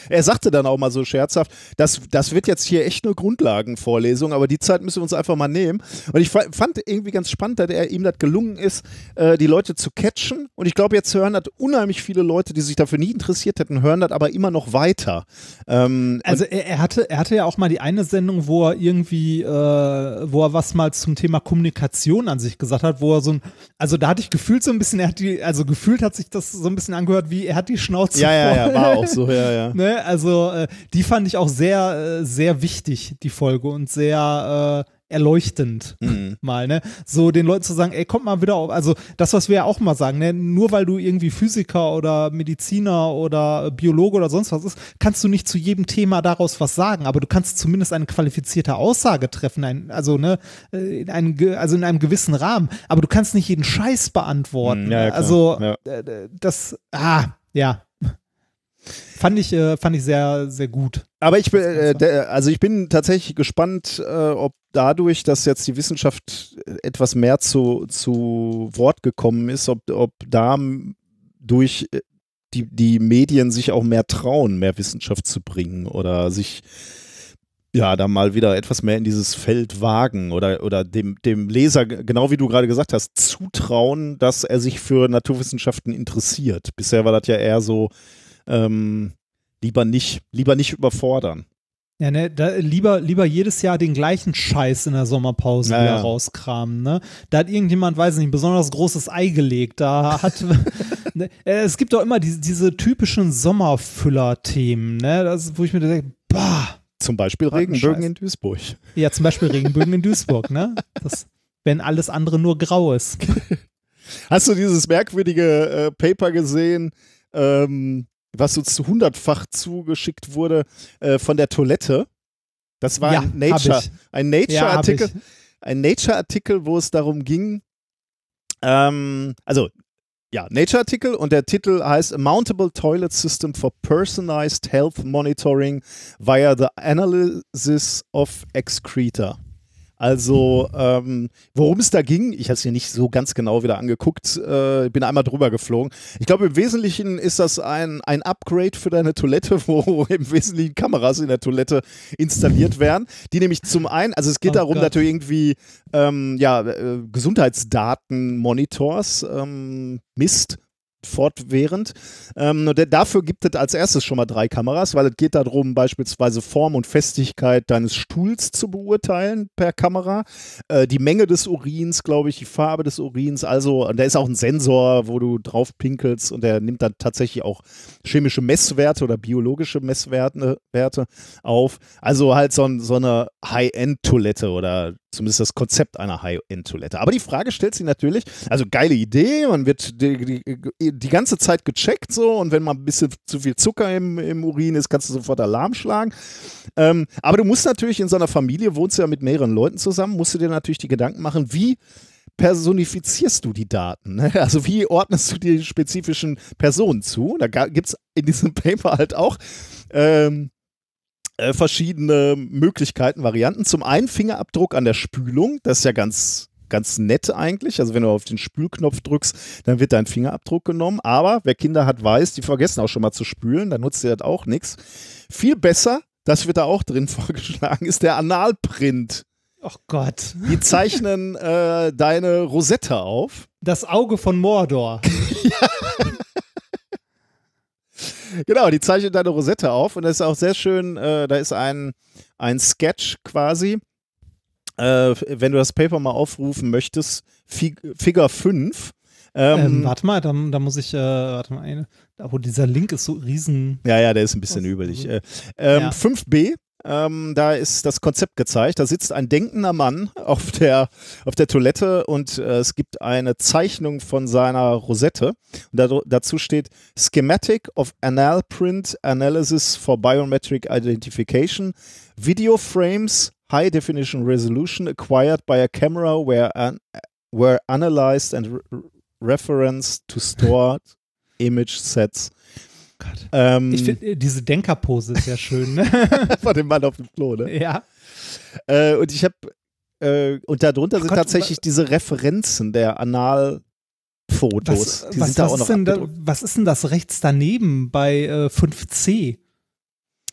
Er sagte dann auch mal so scherzhaft, das, das wird jetzt hier echt eine Grundlagenvorlesung, aber die Zeit müssen wir uns einfach mal nehmen. Und ich fa- fand irgendwie ganz spannend, dass er, ihm das gelungen ist, äh, die Leute zu catchen. Und ich glaube, jetzt hören das unheimlich viele Leute, die sich dafür nie interessiert hätten, hören das aber immer noch weiter. Ähm, Also er, er hatte, er hatte ja auch mal die eine Sendung, wo er irgendwie, äh, wo er was mal zum Thema Kommunikation Kommunikation an sich gesagt hat, wo er so ein, also da hatte ich gefühlt so ein bisschen, er hat die, also gefühlt hat sich das so ein bisschen angehört, wie er hat die Schnauze Ja, ja, voll. ja, war auch so, ja, ja. Ne? Also äh, die fand ich auch sehr, äh, sehr wichtig, die Folge und sehr äh, erleuchtend Mhm. mal, ne? So den Leuten zu sagen, ey, kommt mal wieder auf, also das, was wir ja auch mal sagen, ne? Nur weil du irgendwie Physiker oder Mediziner oder Biologe oder sonst was ist, kannst du nicht zu jedem Thema daraus was sagen, aber du kannst zumindest eine qualifizierte Aussage treffen, ein, also ne, äh, in einem, also in einem gewissen Rahmen, aber du kannst nicht jeden Scheiß beantworten. Mhm, ja, ja, also Ja. äh, das, ah, ja. Fand ich, äh, fand ich sehr, sehr gut. Aber ich bin, äh, der, also ich bin tatsächlich gespannt, äh, ob dadurch, dass jetzt die Wissenschaft etwas mehr zu, zu Wort gekommen ist, ob, ob da durch äh, die, die Medien sich auch mehr trauen, mehr Wissenschaft zu bringen oder sich ja da mal wieder etwas mehr in dieses Feld wagen oder, oder dem, dem Leser, genau wie du gerade gesagt hast, zutrauen, dass er sich für Naturwissenschaften interessiert. Bisher war das ja eher so, ähm, lieber nicht, lieber nicht überfordern. Ja, ne, da, lieber, lieber jedes Jahr den gleichen Scheiß in der Sommerpause Ja, wieder rauskramen, ne? Da hat irgendjemand, weiß nicht, ein besonders großes Ei gelegt. Da hat, ne, äh, es gibt doch immer diese, diese typischen Sommerfüller-Themen, ne? Das, wo ich mir denke, bah, Zum Beispiel Regenbögen in Duisburg. ja, zum Beispiel Regenbögen in Duisburg, ne? Das, wenn alles andere nur grau ist. Hast du dieses merkwürdige äh, Paper gesehen, ähm, was uns zu hundertfach zugeschickt wurde äh, von der Toilette? Das war ja, ein Nature, ein Nature-Artikel, ein Nature-Artikel, wo es darum ging, ähm, also ja, Nature-Artikel und der Titel heißt A Mountable Toilet System for Personalized Health Monitoring via the Analysis of Excreta. Also, ähm, worum es da ging, ich habe es mir nicht so ganz genau wieder angeguckt, äh, bin einmal drüber geflogen. Ich glaube, im Wesentlichen ist das ein, ein Upgrade für deine Toilette, wo im Wesentlichen Kameras in der Toilette installiert werden, die nämlich zum einen, also es geht Oh darum, Gott. dass du irgendwie ähm, ja, äh, Gesundheitsdaten-Monitors ähm, misst, fortwährend. Ähm, dafür gibt es als erstes schon mal drei Kameras, weil es geht darum, beispielsweise Form und Festigkeit deines Stuhls zu beurteilen per Kamera, äh, die Menge des Urins, glaube ich, die Farbe des Urins, also da ist auch ein Sensor, wo du drauf pinkelst und der nimmt dann tatsächlich auch chemische Messwerte oder biologische Messwerte Werte auf. Also halt so, so eine High-End-Toilette oder zumindest das Konzept einer High-End-Toilette. Aber die Frage stellt sich natürlich, also geile Idee, man wird die, die, die ganze Zeit gecheckt so und wenn mal ein bisschen zu viel Zucker im, im Urin ist, kannst du sofort Alarm schlagen. Ähm, aber du musst natürlich in so einer Familie, wohnst du ja mit mehreren Leuten zusammen, musst du dir natürlich die Gedanken machen, wie personifizierst du die Daten? Ne? Also wie ordnest du die spezifischen Personen zu? Da gibt es in diesem Paper halt auch ähm, äh, verschiedene Möglichkeiten, Varianten. Zum einen Fingerabdruck an der Spülung, das ist ja ganz ganz nett eigentlich. Also wenn du auf den Spülknopf drückst, dann wird dein Fingerabdruck genommen. Aber wer Kinder hat, weiß, die vergessen auch schon mal zu spülen, dann nutzt dir das auch nichts. Viel besser, das wird da auch drin vorgeschlagen, ist der Analprint. Oh Gott. Die zeichnen äh, deine Rosette auf. Das Auge von Mordor. Genau, die zeichnen deine Rosette auf und das ist auch sehr schön. Äh, da ist ein, ein Sketch quasi. Äh, wenn du das Paper mal aufrufen möchtest, Fig Figure 5. Ähm, Ähm, warte mal, da, da muss ich, äh, warte mal, eine, oh, dieser Link ist so riesen. Ja, ja, der ist ein bisschen übelig. Äh, ähm, Ja. 5b, ähm, da ist das Konzept gezeigt. Da sitzt ein denkender Mann auf der, auf der Toilette und äh, es gibt eine Zeichnung von seiner Rosette. Und da, dazu steht Schematic of Anal Print Analysis for Biometric Identification. Video frames high definition resolution acquired by a camera were, an, were analyzed and re referenced to stored image sets. Gott. Ähm, Ich finde, diese Denkerpose ist ja schön, ne? von dem Mann auf dem Klo, ne? ja. Äh, und ich habe, äh, und darunter sind Gott, tatsächlich diese Referenzen der Analfotos. Was, Die was, was, auch ist da, was ist denn das rechts daneben bei äh, 5c?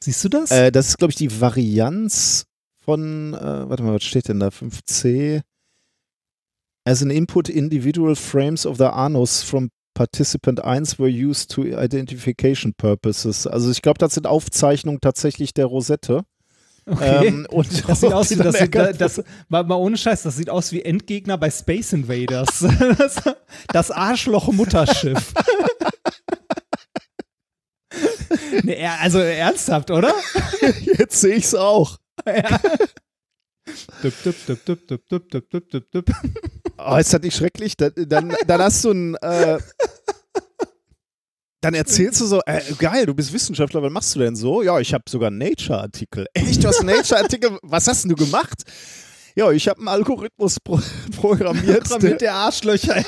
Siehst du das? Äh, das ist, glaube ich, die Varianz von, äh, warte mal, was steht denn da? 5c. As an input, individual frames of the anus from Participant 1 were used to identification purposes. Also ich glaube, das sind Aufzeichnungen tatsächlich der Rosette. Okay. Ähm, und Das sieht aus wie, dann das, sieht, erkannt das, mal, mal ohne Scheiß, das sieht aus wie Endgegner bei Space Invaders. Das, das Arschloch-Mutterschiff. nee, also ernsthaft, oder? Jetzt sehe ich es auch. Ja. Dup, dup, dup, dup, dup, dup, dup, dup, dup, dup. Oh, ist das nicht schrecklich? Dann, dann, dann hast du ein. Äh, dann erzählst du so, äh, geil, du bist Wissenschaftler, was machst du denn so? Ja, ich habe sogar einen Nature-Artikel. Echt, du hast einen Nature-Artikel? Was hast denn du gemacht? Ja, ich habe einen Algorithmus pro programmiert. Damit der Arschlöcher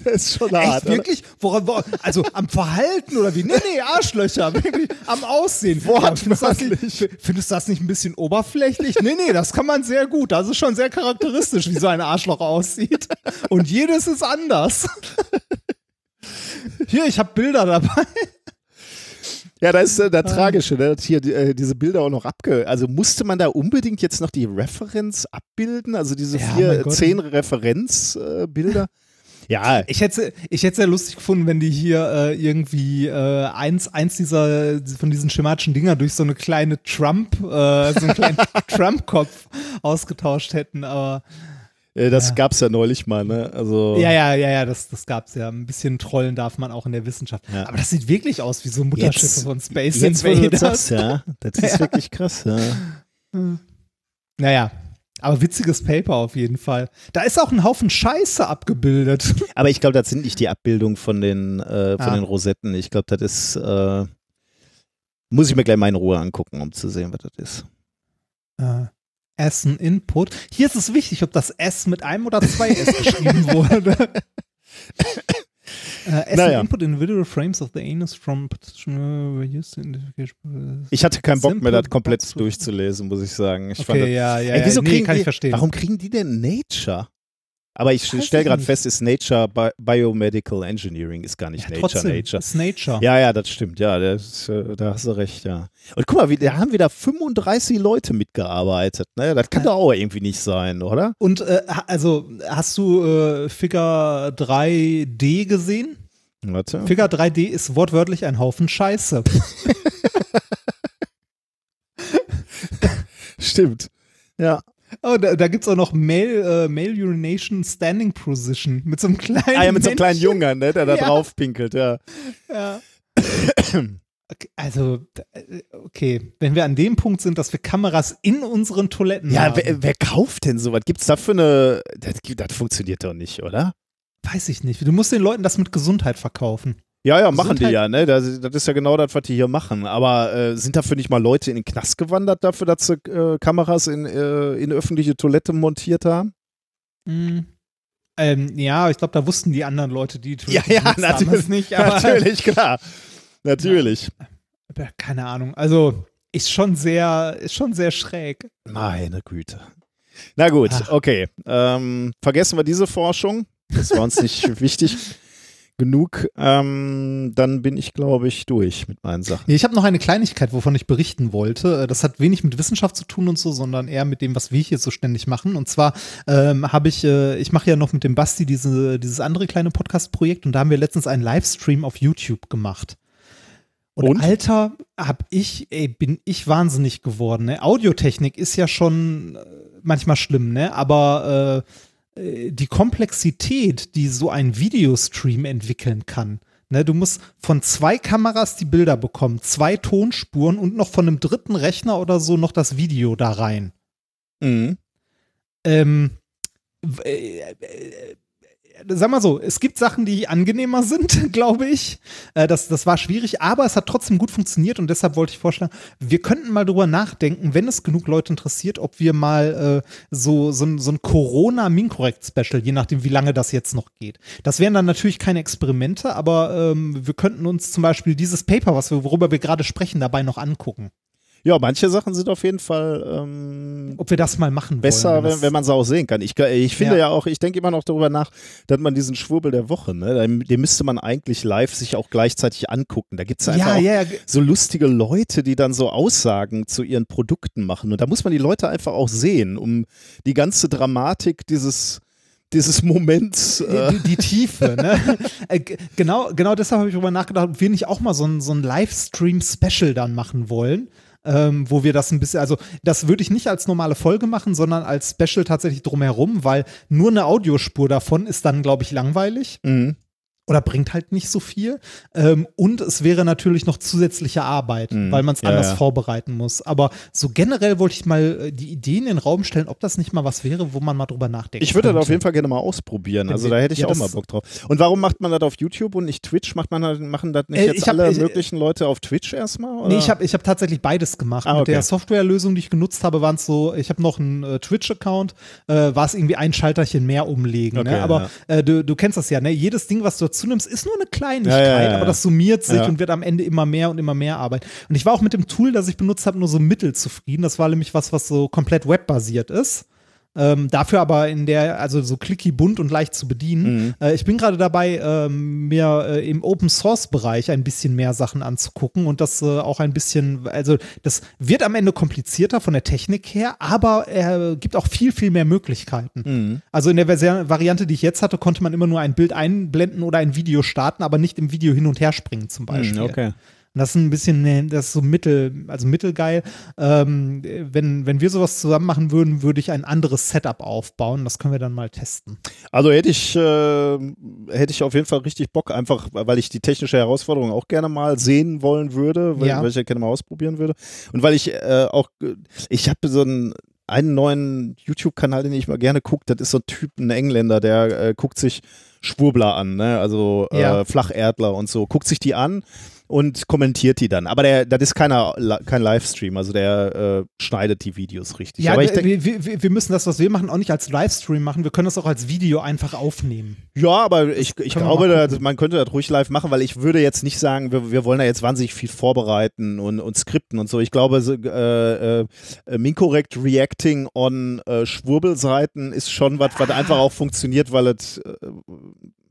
der ist schon hart. Echt, wirklich? Woran, wo, also am Verhalten oder wie? Nee, nee, Arschlöcher. Wirklich am Aussehen. Das nicht, findest du das nicht ein bisschen oberflächlich? Nee, nee, das kann man sehr gut. Das ist schon sehr charakteristisch, wie so ein Arschloch aussieht. Und jedes ist anders. Hier, ich habe Bilder dabei. Ja, da ist äh, der Tragische, ne? dass hier äh, diese Bilder auch noch abge... Also musste man da unbedingt jetzt noch die Referenz abbilden? Also diese Ja, vier, Gott. zehn Referenzbilder? Ja, Ich hätte ich hätte sehr lustig gefunden, wenn die hier äh, irgendwie äh, eins, eins dieser von diesen schematischen Dinger durch so eine kleine Trump, äh, so einen kleinen Trump-Kopf ausgetauscht hätten, aber äh, das Ja. gab's ja neulich mal, ne? Also, Ja, ja, ja, ja, das, das gab's ja. Ein bisschen trollen darf man auch in der Wissenschaft. Ja. Aber das sieht wirklich aus wie so Mutterschiffe Jetzt- von Space Jetzt, das Invaders. sagst, ja, das ist wirklich krass, ja. Naja, aber witziges Paper auf jeden Fall. Da ist auch ein Haufen Scheiße abgebildet. Aber ich glaube, das sind nicht die Abbildungen von den, äh, von Ah. den Rosetten. Ich glaube, das ist, äh, muss ich mir gleich mal in Ruhe angucken, um zu sehen, was das ist. Äh, Essen Input. Hier ist es wichtig, ob das S mit einem oder zwei S geschrieben wurde. Äh, Essen Naja. Input individual frames of the anus from identification. Ich hatte keinen Bock mehr, das komplett durchzulesen, muss ich sagen. Ich fand Okay, ja, ja, Ey, wieso ja. Nee, kriegen kann die, ich verstehen. Warum kriegen die denn Nature? Aber ich stelle gerade fest, ist Nature Bi Biomedical Engineering, ist gar nicht ja, Nature, trotzdem, Nature. ist Nature. Ja, ja, das stimmt. Ja, das, äh, da hast du recht, ja. Und guck mal, wie, da haben wieder 35 Leute mitgearbeitet. Ne? Das kann Ja. doch auch irgendwie nicht sein, oder? Und äh, also hast du äh, Figure 3D gesehen? Warte. Figure 3D ist wortwörtlich ein Haufen Scheiße. Stimmt. Ja. Oh, da, da gibt es auch noch Male, äh, Male Urination Standing Position mit so einem kleinen. Ah ja, mit so einem kleinen. Jungen, ne, der da Ja. drauf pinkelt, ja. Ja. Also, äh, okay, wenn wir an dem Punkt sind, dass wir Kameras in unseren Toiletten Ja, haben, wer, wer kauft denn sowas? Gibt's da für eine. Das, das funktioniert doch nicht, oder? weiß ich nicht. Du musst den Leuten das mit Gesundheit verkaufen. Ja, ja, machen die Gesundheit- ja, ne? Das, das ist ja genau das, was die hier machen. Aber äh, sind dafür nicht mal Leute in den Knast gewandert, dafür, dass sie äh, Kameras in, äh, in öffentliche Toilette montiert haben? Hm. Ähm, ja, ich glaube, da wussten die anderen Leute, die Ja, ja, haben, natürlich. nicht. Aber, Natürlich, klar. Natürlich. aber keine Ahnung. Also ist schon sehr, ist schon sehr schräg. Meine Güte. Na gut, Ach. okay. Ähm, vergessen wir diese Forschung. Das war uns nicht wichtig genug. Ähm, dann bin ich, glaube ich, durch mit meinen Sachen. Ich habe noch eine Kleinigkeit, wovon ich berichten wollte. Äh, Das hat wenig mit Wissenschaft zu tun und so, sondern eher mit dem, was wir hier so ständig machen. Und zwar ähm, habe ich, äh, ich mache ja noch mit dem Basti diese, dieses andere kleine Podcast-Projekt und da haben wir letztens einen Livestream auf YouTube gemacht. Und, Und? Alter, hab ich, ey, bin ich wahnsinnig geworden. Ne? Audiotechnik ist ja schon äh, manchmal schlimm, ne? Aber äh, die Komplexität, die so ein Videostream entwickeln kann. Ne, du musst von zwei Kameras die Bilder bekommen, zwei Tonspuren und noch von einem dritten Rechner oder so noch das Video da rein. Mhm. Ähm, äh, äh, sag mal so, es gibt Sachen, die angenehmer sind, glaube ich. Äh, das, das war schwierig, aber es hat trotzdem gut funktioniert und deshalb wollte ich vorschlagen, wir könnten mal drüber nachdenken, wenn es genug Leute interessiert, ob wir mal äh, so, so, ein- so ein Corona-Minkorrekt-Special, je nachdem, wie lange das jetzt noch geht. Das wären dann natürlich keine Experimente, aber ähm, wir könnten uns zum Beispiel dieses Paper, was wir, worüber wir gerade sprechen, dabei noch angucken. Ja, manche Sachen sind auf jeden Fall ähm, Ob wir das mal machen besser, wollen. wenn, wenn man sie auch sehen kann. Ich, ich finde Ja. ja, auch, ich denke immer noch darüber nach, dass man diesen Schwurbel der Woche, ne, den, müsste man eigentlich live sich auch gleichzeitig angucken. Da gibt es einfach ja, auch ja, ja, so lustige Leute, die dann so Aussagen zu ihren Produkten machen. Und da muss man die Leute einfach auch sehen, um die ganze Dramatik dieses dieses Moments. Äh. Die, die, Tiefe, ne? Äh, genau, genau deshalb habe ich darüber nachgedacht, ob wir nicht auch mal so ein, so ein Livestream-Special dann machen wollen. Ähm, wo wir das ein bisschen, also das würde ich nicht als normale Folge machen, sondern als Special tatsächlich drumherum, weil nur eine Audiospur davon ist dann, glaube ich, langweilig. Mhm oder bringt halt nicht so viel. Ähm, und es wäre natürlich noch zusätzliche Arbeit, mhm. weil man es ja, anders ja. vorbereiten muss. Aber so generell wollte ich mal äh, die Idee in den Raum stellen, ob das nicht mal was wäre, wo man mal drüber nachdenkt. Ich würde das auf jeden Fall gerne mal ausprobieren. Also da hätte ich ja, auch mal Bock drauf. Und warum macht man das auf YouTube und nicht Twitch? Macht man machen das nicht äh, jetzt hab, alle ich, möglichen Leute auf Twitch erstmal? Oder? Nee, ich habe ich hab tatsächlich beides gemacht. Ah, okay. Mit der Softwarelösung, die ich genutzt habe, waren es so, ich habe noch einen äh, Twitch-Account, äh, war es irgendwie ein Schalterchen mehr umlegen. Ne? Okay, ne? Aber äh, du, du kennst das ja, ne? Jedes Ding, was du dazu nimmst, ist nur eine Kleinigkeit, ja, ja, ja, aber das summiert sich und wird am Ende immer mehr und immer mehr Arbeit. Und ich war auch mit dem Tool, das ich benutzt habe, nur so mittelzufrieden. Das war nämlich was, was so komplett webbasiert ist. Ähm, dafür aber in der, also so clicky bunt und leicht zu bedienen. Mhm. Äh, ich bin gerade dabei, ähm, mir äh, im Open Source Bereich ein bisschen mehr Sachen anzugucken und das äh, auch ein bisschen, also das wird am Ende komplizierter von der Technik her, aber er gibt auch viel, viel mehr Möglichkeiten. Mhm. Also in der Versi Variante, die ich jetzt hatte, konnte man immer nur ein Bild einblenden oder ein Video starten, aber nicht im Video hin und her springen zum mhm, Beispiel. Mhm, okay. Das ist ein bisschen, das ist so mittel, also mittelgeil. Ähm, wenn, wenn wir sowas zusammen machen würden, würde ich ein anderes Setup aufbauen. Das können wir dann mal testen. Also hätte ich, äh, hätte ich auf jeden Fall richtig Bock, einfach, weil ich die technische Herausforderung auch gerne mal sehen wollen würde, weil, ja. weil ich ja gerne mal ausprobieren würde. Und weil ich äh, auch, ich habe so einen einen neuen YouTube-Kanal, den ich mal gerne gucke, das ist so ein Typ, ein Engländer, der äh, guckt sich Schwurbler an, ne? also äh, ja. Flacherdler und so, guckt sich die an und kommentiert die dann. Aber der, das ist keiner, kein Livestream, also der äh, schneidet die Videos richtig. Ja, Aber ich denk, wir, wir, wir, müssen das, was wir machen, auch nicht als Livestream machen. Wir können das auch als Video einfach aufnehmen. Ja, aber ich, ich glaube, dass, man könnte das ruhig live machen, weil ich würde jetzt nicht sagen, wir, wir wollen da jetzt wahnsinnig viel vorbereiten und, und skripten und so. Ich glaube, äh, äh, Mincorrect Reacting on äh, Schwurbelseiten ist schon was, was einfach auch funktioniert, weil es äh,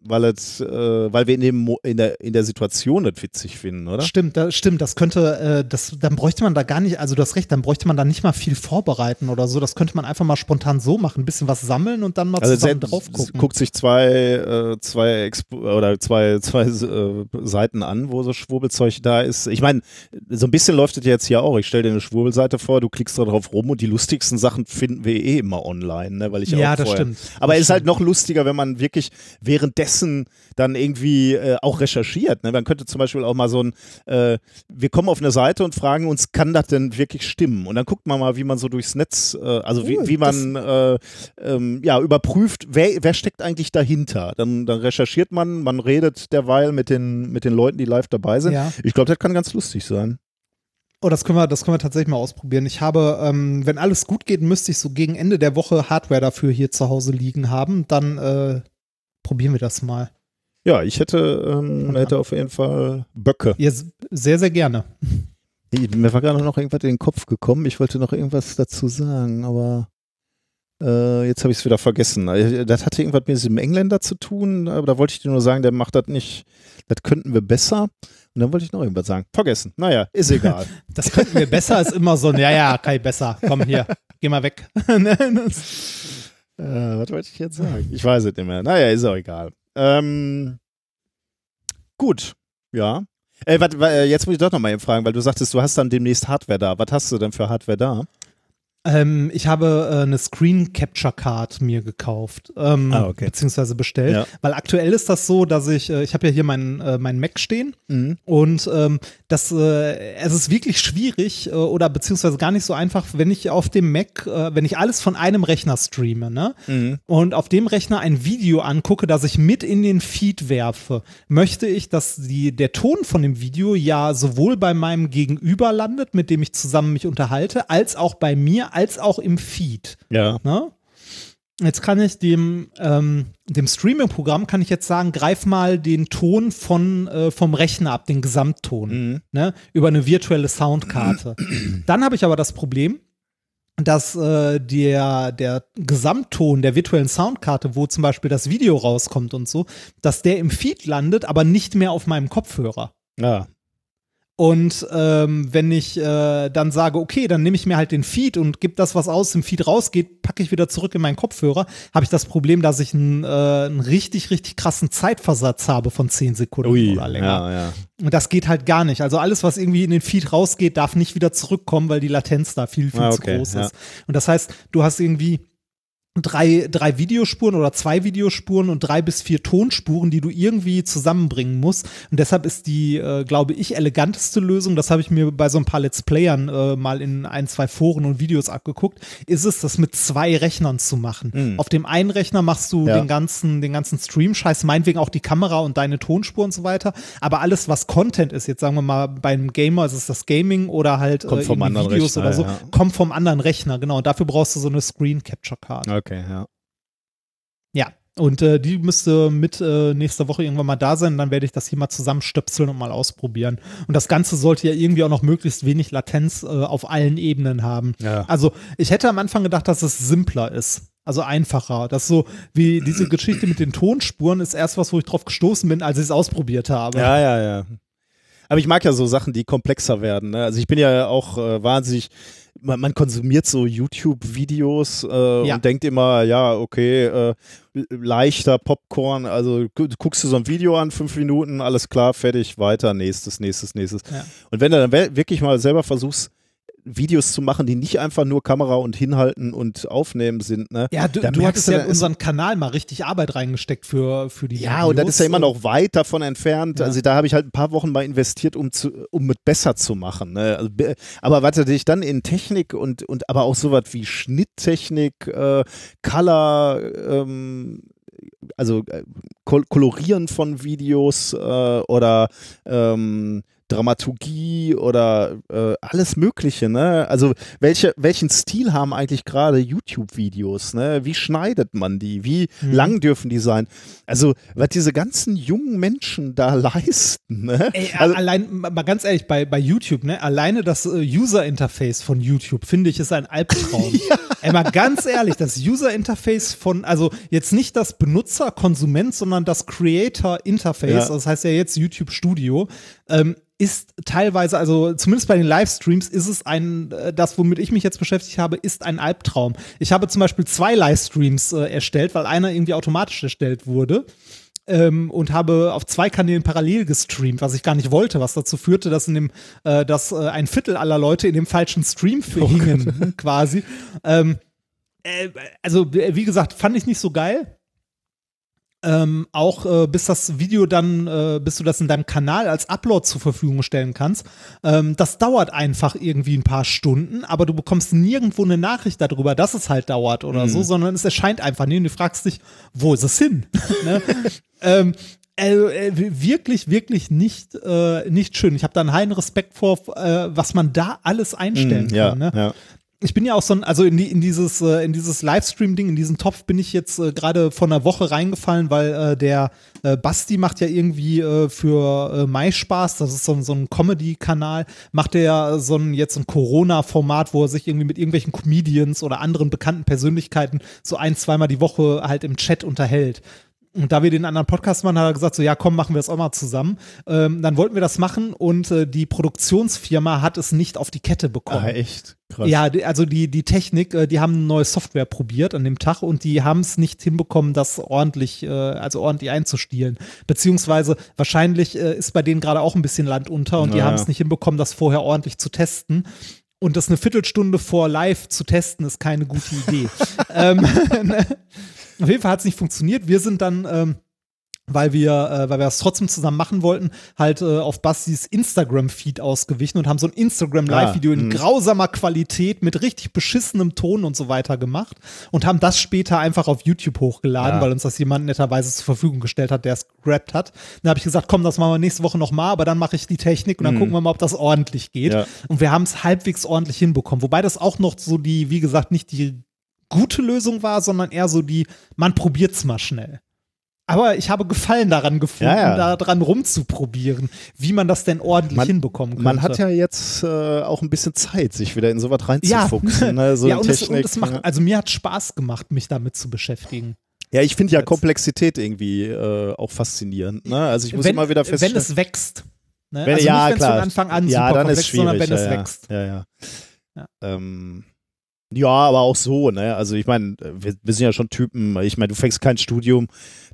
weil es, äh, weil wir in, dem, in, der, in der Situation das witzig finden, oder? Stimmt, das, stimmt. Das könnte, äh, das, dann bräuchte man da gar nicht, also du hast recht, dann bräuchte man da nicht mal viel vorbereiten oder so. Das könnte man einfach mal spontan so machen, ein bisschen was sammeln und dann mal also zusammen drauf gucken. Guckt sich zwei, äh, zwei Expo oder zwei, zwei äh, Seiten an, wo so Schwurbelzeug da ist. Ich meine, so ein bisschen läuft das jetzt hier auch. Ich stelle dir eine Schwurbelseite vor, du klickst da drauf rum und die lustigsten Sachen finden wir eh immer online, ne? Weil ich ja, auch das vorher, stimmt. Aber es ist halt noch lustiger, wenn man wirklich währenddessen Wissen dann irgendwie äh, auch recherchiert. Ne? Man könnte zum Beispiel auch mal so ein, äh, wir kommen auf eine Seite und fragen uns, kann das denn wirklich stimmen? Und dann guckt man mal, wie man so durchs Netz, äh, also wie, wie man äh, ähm, ja überprüft, wer, wer steckt eigentlich dahinter? Dann, dann recherchiert man, man redet derweil mit den, mit den Leuten, die live dabei sind. Ja. Ich glaube, das kann ganz lustig sein. Oh, das können wir, das können wir tatsächlich mal ausprobieren. Ich habe, ähm, wenn alles gut geht, müsste ich so gegen Ende der Woche Hardware dafür hier zu Hause liegen haben. Dann äh, probieren wir das mal. Ja, ich hätte, ähm, hätte auf jeden Fall Böcke. Ja, sehr, sehr gerne. Mir war gerade noch irgendwas in den Kopf gekommen. Ich wollte noch irgendwas dazu sagen, aber äh, jetzt habe ich es wieder vergessen. Äh, das hatte irgendwas mit diesem Engländer zu tun, aber da wollte ich dir nur sagen, der macht das nicht, das könnten wir besser. Und dann wollte ich noch irgendwas sagen. Vergessen. Naja, ist egal. das könnten wir besser, ist immer so ein, ja, ja, Kai, besser. Komm hier, geh mal weg. Äh, was wollte ich jetzt sagen? Ich weiß es nicht mehr. Naja, ist auch egal. Ähm, gut, ja. Äh, wat, wat, jetzt muss ich doch nochmal eben fragen, weil du sagtest, du hast dann demnächst Hardware da. Was hast du denn für Hardware da? Ähm, ich habe äh, eine Screen Capture Card mir gekauft, ähm, ah, okay. beziehungsweise bestellt, ja. weil aktuell ist das so, dass ich, äh, ich habe ja hier meinen äh, mein Mac stehen mhm. und ähm, das, äh, es ist wirklich schwierig äh, oder beziehungsweise gar nicht so einfach, wenn ich auf dem Mac, äh, wenn ich alles von einem Rechner streame, ne, mhm. und auf dem Rechner ein Video angucke, das ich mit in den Feed werfe, möchte ich, dass die, der Ton von dem Video ja sowohl bei meinem Gegenüber landet, mit dem ich zusammen mich unterhalte, als auch bei mir als auch im Feed. Ja. Ne? Jetzt kann ich dem, ähm, dem Streaming-Programm kann ich jetzt sagen, greif mal den Ton von, äh, vom Rechner ab, den Gesamtton, mhm. ne, über eine virtuelle Soundkarte. Dann habe ich aber das Problem, dass äh, der, der Gesamtton der virtuellen Soundkarte, wo zum Beispiel das Video rauskommt und so, dass der im Feed landet, aber nicht mehr auf meinem Kopfhörer. Ja. Und ähm, wenn ich äh, dann sage, okay, dann nehme ich mir halt den Feed und gebe das, was aus dem Feed rausgeht, packe ich wieder zurück in meinen Kopfhörer, habe ich das Problem, dass ich einen, äh, einen richtig, richtig krassen Zeitversatz habe von 10 Sekunden Ui, oder länger. ja, ja. Und das geht halt gar nicht. Also alles, was irgendwie in den Feed rausgeht, darf nicht wieder zurückkommen, weil die Latenz da viel, viel Ah, zu okay, groß ja. ist. Und das heißt, du hast irgendwie drei, drei Videospuren oder zwei Videospuren und drei bis vier Tonspuren, die du irgendwie zusammenbringen musst. Und deshalb ist die, äh, glaube ich, eleganteste Lösung, das habe ich mir bei so ein paar Let's Playern äh, mal in ein, zwei Foren und Videos abgeguckt, ist es, das mit zwei Rechnern zu machen. Auf dem einen Rechner machst du Mhm. Ja. den ganzen, den ganzen Stream, scheiß meinetwegen auch die Kamera und deine Tonspur und so weiter. Aber alles, was Content ist, jetzt sagen wir mal, beim Gamer ist es das Gaming oder halt Kommt äh, Videos Rechner, oder so, ja. kommt vom anderen Rechner, genau. Und dafür brauchst du so eine Screen Capture Card. Okay, ja. Ja, und äh, die müsste mit äh, nächster Woche irgendwann mal da sein. Dann werde ich das hier mal zusammenstöpseln und mal ausprobieren. Und das Ganze sollte ja irgendwie auch noch möglichst wenig Latenz äh, auf allen Ebenen haben. Ja. Also ich hätte am Anfang gedacht, dass es simpler ist. Also einfacher. Das so wie diese Geschichte mit den Tonspuren ist erst was, wo ich drauf gestoßen bin, als ich es ausprobiert habe. Ja, ja, ja. Aber ich mag ja so Sachen, die komplexer werden. Ne? Also ich bin ja auch äh, wahnsinnig, man, man konsumiert so YouTube-Videos äh, Ja. und denkt immer, ja, okay, äh, leichter Popcorn, also gu- guckst du so ein Video an, fünf Minuten, alles klar, fertig, weiter, nächstes, nächstes, nächstes. Ja. Und wenn du dann wirklich mal selber versuchst, Videos zu machen, die nicht einfach nur Kamera und hinhalten und aufnehmen sind, ne? Ja, du, Da du hattest ja in unseren Kanal mal richtig Arbeit reingesteckt für, für die Ja, und das Videos. ist ja immer noch weit davon entfernt. Ja. Also da habe ich halt ein paar Wochen mal investiert, um zu, um mit besser zu machen. Ne? Also, be- aber was natürlich dann in Technik und, und aber auch sowas wie Schnitttechnik, äh, Color, ähm, also äh, Kol Kolorieren von Videos äh, oder ähm, Dramaturgie oder äh, alles Mögliche, ne? Also welche, welchen Stil haben eigentlich gerade YouTube-Videos, ne? Wie schneidet man die? Wie Mhm. lang dürfen die sein? Also, was diese ganzen jungen Menschen da leisten, ne? Ey, also, allein, mal ganz ehrlich, bei, bei YouTube, ne, alleine das äh, User-Interface von YouTube, finde ich, ist ein Albtraum. Ey, mal ganz ehrlich, das User-Interface von, also jetzt nicht das Benutzer-Konsument, sondern das Creator-Interface, Ja. das heißt ja jetzt YouTube Studio, ähm, ist teilweise, also zumindest bei den Livestreams ist es ein, äh, das, womit ich mich jetzt beschäftigt habe, ist ein Albtraum. Ich habe zum Beispiel zwei Livestreams äh, erstellt, weil einer irgendwie automatisch erstellt wurde ähm, und habe auf zwei Kanälen parallel gestreamt, was ich gar nicht wollte, was dazu führte, dass in dem, äh, dass äh, ein Viertel aller Leute in dem falschen Stream hingen, quasi. Ähm, äh, also, wie gesagt, fand ich nicht so geil. Ähm, auch äh, bis das Video dann, äh, bis du das in deinem Kanal als Upload zur Verfügung stellen kannst. Ähm, das dauert einfach irgendwie ein paar Stunden, aber du bekommst nirgendwo eine Nachricht darüber, dass es halt dauert oder so, sondern es erscheint einfach nie und du fragst dich, wo ist es hin? ne? ähm, also, äh, wirklich, wirklich nicht, äh, nicht schön. Ich habe da einen heilen Respekt vor, äh, was man da alles einstellen ja, kann. Ne? ja. Ich bin ja auch so ein, also in, die, in dieses, äh, in dieses Livestream-Ding, in diesen Topf bin ich jetzt äh, gerade vor einer Woche reingefallen, weil äh, der äh, Basti macht ja irgendwie äh, für äh, MySpaß, das ist so, ein- so ein Comedy-Kanal, macht er ja so ein jetzt ein Corona-Format, wo er sich irgendwie mit irgendwelchen Comedians oder anderen bekannten Persönlichkeiten so ein, zweimal die Woche halt im Chat unterhält. Und da wir den anderen Podcast machen, hat er gesagt, so ja, komm, machen wir das auch mal zusammen. Ähm, dann wollten wir das machen und äh, die Produktionsfirma hat es nicht auf die Kette bekommen. Ah, echt? Krass. Ja, die, also die, die Technik, äh, die haben eine neue Software probiert an dem Tag und die haben es nicht hinbekommen, das ordentlich, äh, also ordentlich einzustielen. Beziehungsweise wahrscheinlich äh, ist bei denen gerade auch ein bisschen Land unter und die Ja. haben es nicht hinbekommen, das vorher ordentlich zu testen. Und das eine Viertelstunde vor live zu testen, ist keine gute Idee. ähm, auf jeden Fall hat es nicht funktioniert. Wir sind dann ähm, weil wir, äh, weil wir das trotzdem zusammen machen wollten, halt äh, auf Bastis Instagram-Feed ausgewichen und haben so ein Instagram-Live-Video Ah, in mh. grausamer Qualität mit richtig beschissenem Ton und so weiter gemacht und haben das später einfach auf YouTube hochgeladen, Ja. weil uns das jemand netterweise zur Verfügung gestellt hat, der es gerappt hat. Dann habe ich gesagt, komm, das machen wir nächste Woche nochmal, aber dann mache ich die Technik und dann gucken wir mal, ob das ordentlich geht. Ja. Und wir haben es halbwegs ordentlich hinbekommen. Wobei das auch noch so die, wie gesagt, nicht die gute Lösung war, sondern eher so die, man probiert's mal schnell. Aber ich habe Gefallen daran gefunden, Ja, ja. daran rumzuprobieren, wie man das denn ordentlich Man- hinbekommen könnte. Man hat ja jetzt äh, auch ein bisschen Zeit, sich wieder in sowas ja, reinzufuchsen. ne? so ja und, es, Technik. und es macht, ja. also mir hat Spaß gemacht, mich damit zu beschäftigen. ja, ich finde ja Komplexität irgendwie äh, auch faszinierend. Ne? Also ich muss wenn, immer wieder wenn feststellen. es wächst. Ne? Wenn, also ja, nicht, wenn es von Anfang an ja, super dann komplex ist ist, sondern schwierig. wenn es ja, wächst. Ja, ja. Ja. Ähm, ja, aber auch so, ne? Also ich meine, wir, wir sind ja schon Typen, ich meine, du fängst kein Studium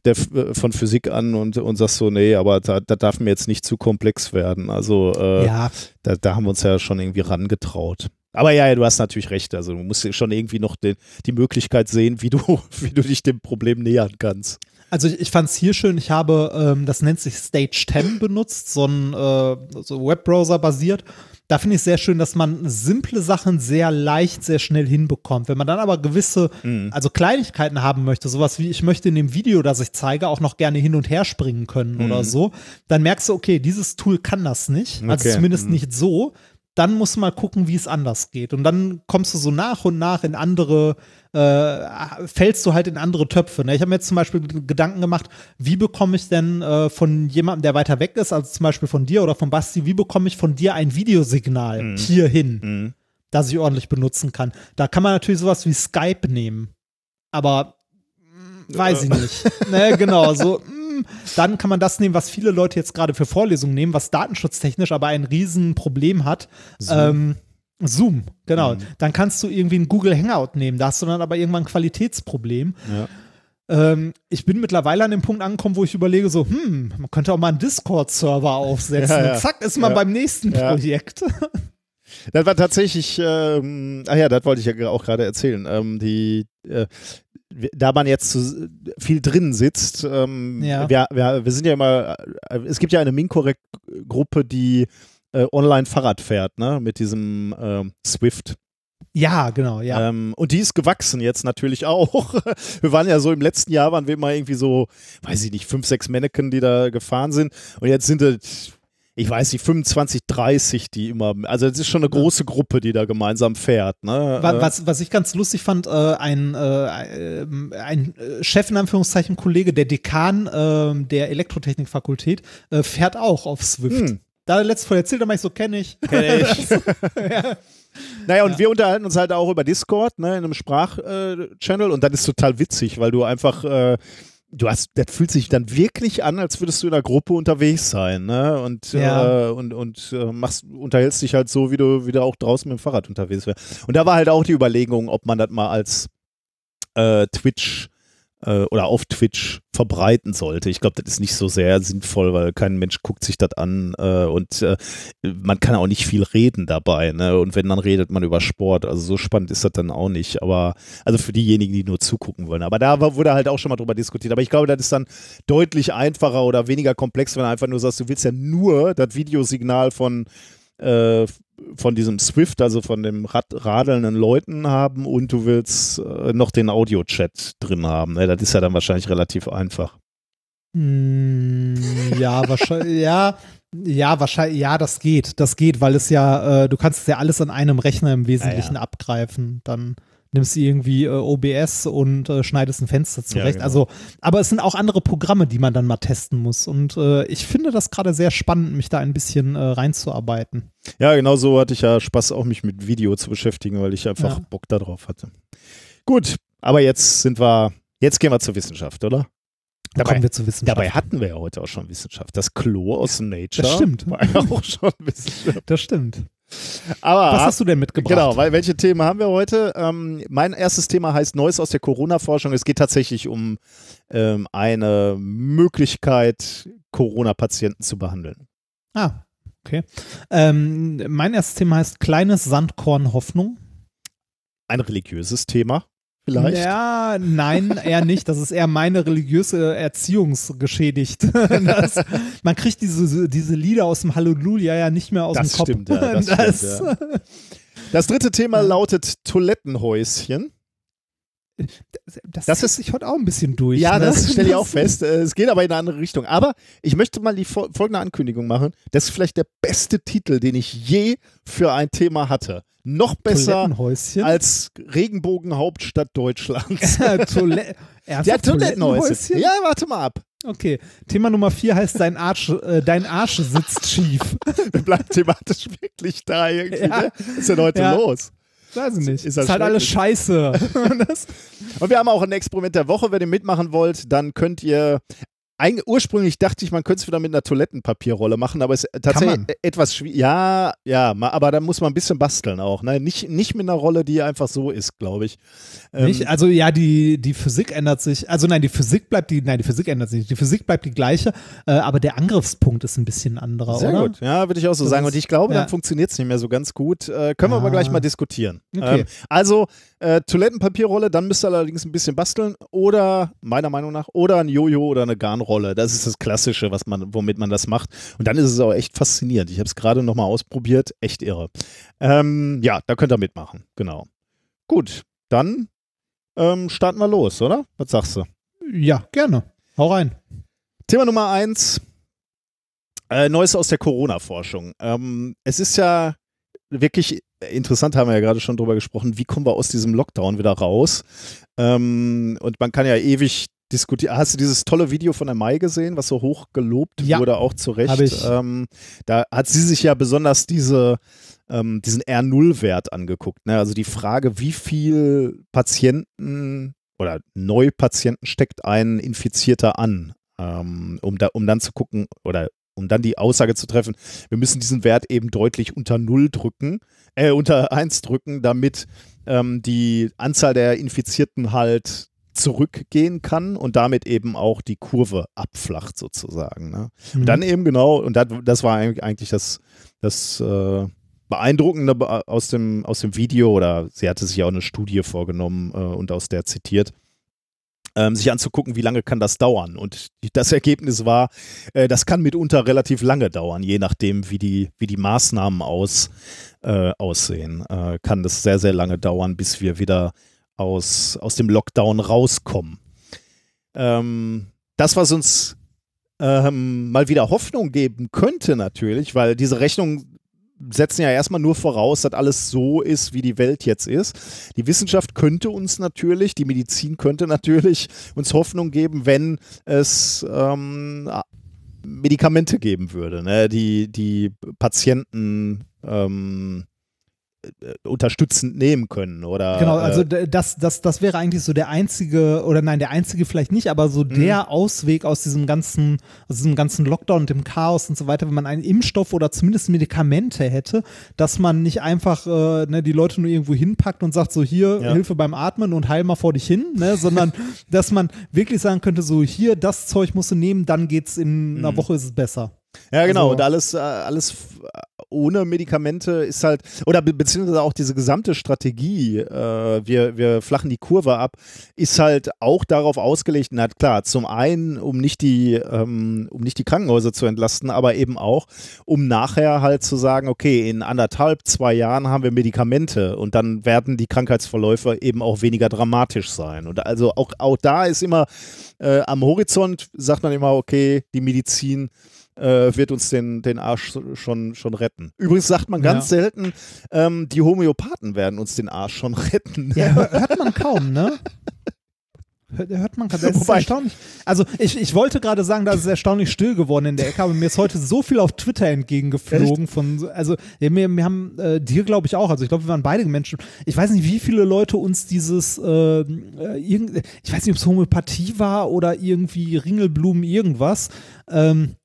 der, äh, von Physik an und, und sagst so, nee, aber da, da darf mir jetzt nicht zu komplex werden. Also äh, Ja, da, da haben wir uns ja schon irgendwie rangetraut. Aber ja, ja, du hast natürlich recht. Also du musst schon irgendwie noch den, die Möglichkeit sehen, wie du, wie du dich dem Problem nähern kannst. Also ich, ich fand es hier schön, ich habe, ähm, das nennt sich Stage 10 benutzt, so ein äh, so Webbrowser basiert. Da finde ich sehr schön, dass man simple Sachen sehr leicht, sehr schnell hinbekommt. Wenn man dann aber gewisse, Mhm. also Kleinigkeiten haben möchte, sowas wie ich möchte in dem Video, das ich zeige, auch noch gerne hin und her springen können oder so, dann merkst du, okay, dieses Tool kann das nicht. Also Okay. zumindest Mhm. nicht so. Dann musst du mal gucken, wie es anders geht. Und dann kommst du so nach und nach in andere, äh, fällst du halt in andere Töpfe. Ne? Ich habe mir jetzt zum Beispiel Gedanken gemacht, wie bekomme ich denn äh, von jemandem, der weiter weg ist, also zum Beispiel von dir oder von Basti, wie bekomme ich von dir ein Videosignal hierhin, Mhm. das ich ordentlich benutzen kann? Da kann man natürlich sowas wie Skype nehmen. Aber mm, weiß ich nicht. ne, genau, so. mm, Dann kann man das nehmen, was viele Leute jetzt gerade für Vorlesungen nehmen, was datenschutztechnisch aber ein Riesenproblem hat. Zoom. Ähm, Zoom, genau. Dann kannst du irgendwie ein Google Hangout nehmen. Da hast du dann aber irgendwann ein Qualitätsproblem. Ja. Ähm, ich bin mittlerweile an dem Punkt angekommen, wo ich überlege, so, hm, man könnte auch mal einen Discord-Server aufsetzen. Ja, ja. Und zack, ist man beim nächsten. Projekt. Das war tatsächlich, ähm, ach ja, das wollte ich ja auch gerade erzählen. Ähm, die, äh, da man jetzt viel drin sitzt, ähm, Ja. wir, wir, wir sind ja immer, äh, es gibt ja eine Minkorrekt-Gruppe, die äh, online Fahrrad fährt, ne, mit diesem ähm, Swift. ja, genau, ja. Ähm, und die ist gewachsen jetzt natürlich auch. Wir waren ja so im letzten Jahr, waren wir immer irgendwie so, weiß ich nicht, fünf, sechs Mannequin, die da gefahren sind. Und jetzt sind es, ich weiß nicht, 25, 30, die immer, also es ist schon eine große Gruppe, die da gemeinsam fährt. Ne? Äh, Was, was ich ganz lustig fand, äh, ein, äh, ein Chef in Anführungszeichen Kollege, der Dekan äh, der Elektrotechnikfakultät, äh, fährt auch auf Swift. Hm. Da er letztes Mal erzählt, da ich so, kenne ich. Kenn ich. Naja, und wir unterhalten uns halt auch über Discord, ne, in einem Sprachchannel und das ist total witzig, weil du einfach, du hast, das fühlt sich dann wirklich an, als würdest du in einer Gruppe unterwegs sein, ne? Und, Ja. äh, und, und äh, machst, unterhältst dich halt so, wie du wieder auch draußen mit dem Fahrrad unterwegs wärst. Und da war halt auch die Überlegung, ob man das mal als äh, Twitch äh, oder auf Twitch verbreiten sollte. Ich glaube, das ist nicht so sehr sinnvoll, weil kein Mensch guckt sich das an äh, und äh, man kann auch nicht viel reden dabei. Ne? Und wenn, dann redet man über Sport. Also so spannend ist das dann auch nicht. Aber also für diejenigen, die nur zugucken wollen. Aber da wurde halt auch schon mal drüber diskutiert. Aber ich glaube, das ist dann deutlich einfacher oder weniger komplex, wenn du einfach nur sagst, du willst ja nur das Videosignal von äh, von diesem Swift, also von dem Rad radelnden Leuten haben und du willst äh, noch den Audio-Chat drin haben. Ne? Das ist ja dann wahrscheinlich relativ einfach. Mm, ja, wahrscheinlich, ja, ja, wahrscheinlich, ja, das geht. Das geht, weil es ja, äh, du kannst es ja alles an einem Rechner im Wesentlichen abgreifen. Dann nimmst du irgendwie äh, OBS und äh, schneidest ein Fenster zurecht. genau. Also, aber es sind auch andere Programme, die man dann mal testen muss. Und äh, ich finde das gerade sehr spannend, mich da ein bisschen äh, reinzuarbeiten. Ja, genau so hatte ich ja Spaß, auch mich mit Video zu beschäftigen, weil ich einfach Ja. Bock darauf hatte. Gut, aber jetzt sind wir, jetzt gehen wir zur Wissenschaft, oder? Da Dabei- kommen wir zu Wissenschaft. Dabei hatten wir ja heute auch schon Wissenschaft. Das Klo aus Nature das stimmt. war ja auch schon Wissenschaft. Das stimmt. Aber Was hast du denn mitgebracht? Genau, weil welche Themen haben wir heute? Ähm, mein erstes Thema heißt Neues aus der Corona-Forschung. Es geht tatsächlich um ähm, eine Möglichkeit, Corona-Patienten zu behandeln. Ah, okay. Ähm, mein erstes Thema heißt Kleines Sandkorn Hoffnung. Ein religiöses Thema vielleicht? Ja, nein, eher nicht. Das ist eher meine religiöse Erziehung geschädigt. Das, man kriegt diese, diese Lieder aus dem Halleluja ja nicht mehr aus Das dem Kopf. stimmt, ja, das stimmt, Das dritte Thema lautet Toilettenhäuschen. Das, Das ist- sich heute auch ein bisschen durch. Ja, ne? das stelle ich auch fest. Äh, Es geht aber in eine andere Richtung. Aber ich möchte mal die fol- folgende Ankündigung machen. Das ist vielleicht der beste Titel, den ich je für ein Thema hatte. Noch besser als Regenbogenhauptstadt Deutschlands. Toilette. Ja? Toilettenhäuschen. Ja, warte mal ab. Okay. Thema Nummer vier heißt dein Arsch, äh, dein Arsch sitzt schief. Wir bleiben thematisch wirklich da irgendwie. Ja. Ne? Was ist denn heute Ja. los? Weiß ich nicht. Ist Ist, das halt alles scheiße. Und wir haben auch ein Experiment der Woche. Wenn ihr mitmachen wollt, dann könnt ihr Eig ursprünglich dachte ich, man könnte es wieder mit einer Toilettenpapierrolle machen, aber es ist tatsächlich man? etwas schwierig. Ja, ja, aber da muss man ein bisschen basteln auch. Ne? Nicht, nicht mit einer Rolle, die einfach so ist, glaube ich. Ähm, Nicht? Also ja, die, die Physik ändert sich. Also nein, die Physik bleibt die, nein, die Physik ändert sich. Die Physik bleibt die gleiche, äh, aber der Angriffspunkt ist ein bisschen anderer, Sehr oder? gut, ja, würde ich auch so Das sagen. ist- Und ich glaube, ja. dann funktioniert es nicht mehr so ganz gut. Äh, können wir aber gleich Ah. mal diskutieren. Okay. Ähm, also äh, Toilettenpapierrolle, dann müsst ihr allerdings ein bisschen basteln oder, meiner Meinung nach, oder ein Jojo oder eine Garnrolle. Das ist das Klassische, was man, womit man das macht. Und dann ist es auch echt faszinierend. Ich habe es gerade nochmal ausprobiert. Echt irre. Ähm, ja, da könnt ihr mitmachen. Genau. Gut, dann ähm, starten wir los, oder? Was sagst du? Ja, gerne. Hau rein. Thema Nummer eins. Äh, Neues aus der Corona-Forschung. Ähm, es ist ja wirklich interessant, haben wir ja gerade schon drüber gesprochen, wie kommen wir aus diesem Lockdown wieder raus? Ähm, und man kann ja ewig diskutieren. Hast du dieses tolle Video von der Mai gesehen, was so hoch gelobt Ja, wurde, auch zu Recht? ich. Ähm, da hat sie sich ja besonders diese, ähm, diesen R0-Wert angeguckt. Ne? Also die Frage, wie viel Patienten oder Neupatienten steckt ein Infizierter an, ähm, um, da, um dann zu gucken oder um dann die Aussage zu treffen, wir müssen diesen Wert eben deutlich unter Null drücken, äh, unter eins drücken, damit ähm, die Anzahl der Infizierten halt zurückgehen kann und damit eben auch die Kurve abflacht sozusagen. Ne? Mhm. Und dann eben genau, und das, das war eigentlich das, das äh, Beeindruckende be- aus dem, aus dem Video, oder sie hatte sich ja auch eine Studie vorgenommen äh, und aus der zitiert, ähm, sich anzugucken, wie lange kann das dauern. Und das Ergebnis war, äh, das kann mitunter relativ lange dauern, je nachdem, wie die, wie die Maßnahmen aus, äh, aussehen. Äh, kann das sehr, sehr lange dauern, bis wir wieder aus, aus dem Lockdown rauskommen. Ähm, das, was uns ähm, mal wieder Hoffnung geben könnte natürlich, weil diese Rechnungen setzen ja erstmal nur voraus, dass alles so ist, wie die Welt jetzt ist. Die Wissenschaft könnte uns natürlich, die Medizin könnte natürlich uns Hoffnung geben, wenn es ähm, Medikamente geben würde, ne, die die Patienten ähm, äh, unterstützend nehmen können oder Genau, also äh, das, das, das wäre eigentlich so der einzige, oder nein, der einzige vielleicht nicht, aber so der Ausweg aus diesem ganzen, aus diesem ganzen Lockdown und dem Chaos und so weiter, wenn man einen Impfstoff oder zumindest Medikamente hätte, dass man nicht einfach äh, ne, die Leute nur irgendwo hinpackt und sagt, so hier, Ja. Hilfe beim Atmen und heil mal vor dich hin, ne, sondern dass man wirklich sagen könnte, so hier, das Zeug musst du nehmen, dann geht's in einer Woche ist es besser. Ja, genau. Also- und alles, äh, alles f- ohne Medikamente ist halt, oder be beziehungsweise auch diese gesamte Strategie, äh, wir, wir flachen die Kurve ab, ist halt auch darauf ausgelegt, na klar, zum einen, um nicht die, ähm, um nicht die Krankenhäuser zu entlasten, aber eben auch, um nachher halt zu sagen, okay, in anderthalb, zwei Jahren haben wir Medikamente und dann werden die Krankheitsverläufe eben auch weniger dramatisch sein. Und also auch, auch da ist immer äh, am Horizont, sagt man immer, okay, die Medizin äh, wird uns den, den Arsch schon, schon retten. Übrigens sagt man ganz Ja. selten, ähm, die Homöopathen werden uns den Arsch schon retten. Ja, hör- hört man kaum, ne? Hört, man kaum. Das ist erstaunlich. Also ich, ich wollte gerade sagen, da ist es erstaunlich still geworden in der Ecke, aber mir ist heute so viel auf Twitter entgegengeflogen von, so- also ja, wir, wir haben äh, dir glaube ich auch, also ich glaube, wir waren beide Menschen. Ich weiß nicht, wie viele Leute uns dieses, äh, äh, irgend, ich weiß nicht, ob es Homöopathie war oder irgendwie Ringelblumen irgendwas. Ähm,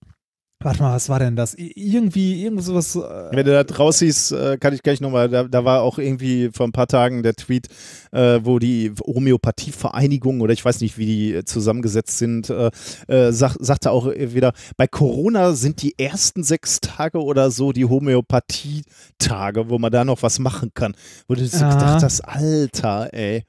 warte mal, was war denn das? Irgendwie, irgend sowas. Äh, Wenn du da raussiehst, äh, kann ich gleich nochmal, da, da war auch irgendwie vor ein paar Tagen der Tweet, äh, wo die Homöopathievereinigung oder ich weiß nicht, wie die äh, zusammengesetzt sind, äh, äh, sag, sagte auch wieder, bei Corona sind die ersten sechs Tage oder so die Homöopathie-Tage, wo man da noch was machen kann. Wo du so gedacht hast, Alter, ey.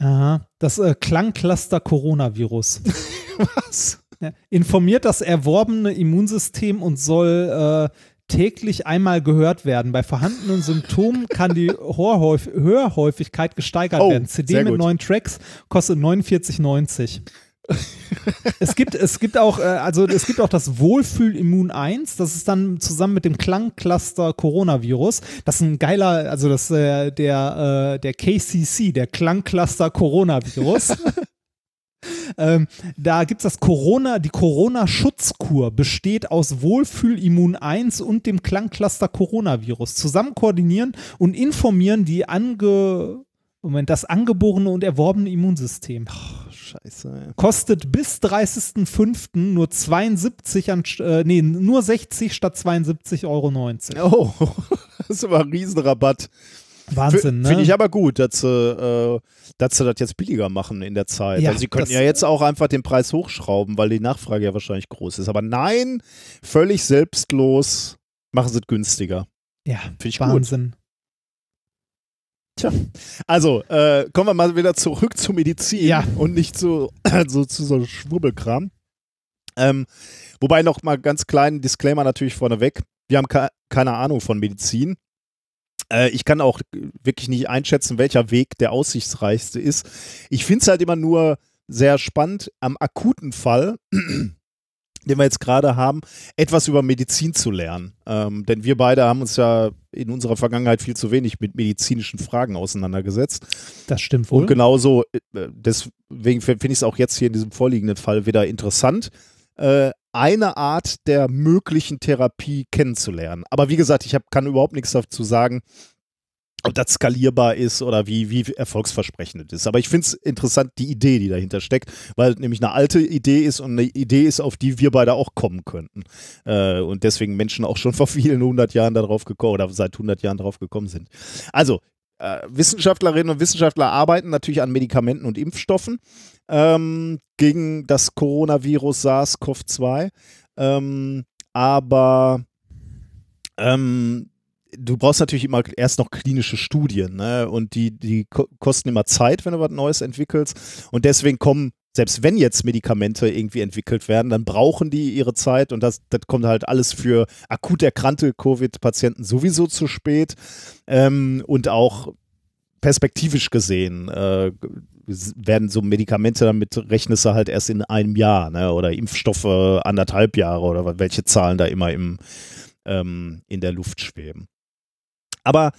Aha, das äh, Klangcluster Coronavirus. Was? Ja. Informiert das erworbene Immunsystem und soll äh, täglich einmal gehört werden. Bei vorhandenen Symptomen kann die Hörhäuf Hörhäufigkeit gesteigert Oh, werden. CD mit neun Tracks kostet 49,90. es gibt, es gibt auch, äh, also es gibt auch das Wohlfühl-Immun 1, das ist dann zusammen mit dem Klangcluster Coronavirus. Das ist ein geiler, also das äh, der, äh, der KCC, der Klangcluster Coronavirus. Ähm, da gibt es das Corona, die Corona-Schutzkur besteht aus Wohlfühl-Immun 1 und dem Klangcluster Coronavirus. Zusammen koordinieren und informieren die ange Moment, das angeborene und erworbene Immunsystem. Scheiße. ey. Kostet bis 30.05. nur 72 an, äh, nee, nur 60 statt 72,90 Euro. Oh, das ist aber ein Riesenrabatt. Wahnsinn, ne? Finde ich aber gut, dass sie, äh, dass sie das jetzt billiger machen in der Zeit. Ja, also sie könnten ja jetzt auch einfach den Preis hochschrauben, weil die Nachfrage ja wahrscheinlich groß ist. Aber nein, völlig selbstlos machen sie es günstiger. ja, Finde ich gut. Wahnsinn. Also, äh, kommen wir mal wieder zurück zur Medizin Ja. und nicht zu, so, zu so Schwurbelkram. Ähm, wobei noch mal ganz kleinen Disclaimer natürlich vorneweg. Wir haben ke keine Ahnung von Medizin. Äh, ich kann auch wirklich nicht einschätzen, welcher Weg der aussichtsreichste ist. Ich finde es halt immer nur sehr spannend, am akuten Fall, den wir jetzt gerade haben, etwas über Medizin zu lernen. Ähm, denn wir beide haben uns ja in unserer Vergangenheit viel zu wenig mit medizinischen Fragen auseinandergesetzt. Das stimmt wohl. Und genauso, äh, deswegen finde ich es auch jetzt hier in diesem vorliegenden Fall wieder interessant, äh, eine Art der möglichen Therapie kennenzulernen. Aber wie gesagt, ich hab, kann überhaupt nichts dazu sagen, ob das skalierbar ist oder wie, wie erfolgsversprechend es ist. Aber ich finde es interessant, die Idee, die dahinter steckt, weil es nämlich eine alte Idee ist und eine Idee ist, auf die wir beide auch kommen könnten. Äh, und deswegen Menschen auch schon vor vielen hundert Jahren darauf gekommen oder seit hundert Jahren darauf gekommen sind. Also, äh, Wissenschaftlerinnen und Wissenschaftler arbeiten natürlich an Medikamenten und Impfstoffen ähm, gegen das Coronavirus SARS-CoV-2. Ähm, aber ähm, du brauchst natürlich immer erst noch klinische Studien, ne? Und die, die ko kosten immer Zeit, wenn du was Neues entwickelst. Und deswegen kommen, selbst wenn jetzt Medikamente irgendwie entwickelt werden, dann brauchen die ihre Zeit und das, das kommt halt alles für akut erkrankte Covid-Patienten sowieso zu spät. Ähm, und auch perspektivisch gesehen äh, werden so Medikamente damit rechnest du halt erst in einem Jahr, ne? Oder Impfstoffe anderthalb Jahre oder welche Zahlen da immer im, ähm, in der Luft schweben. Aber,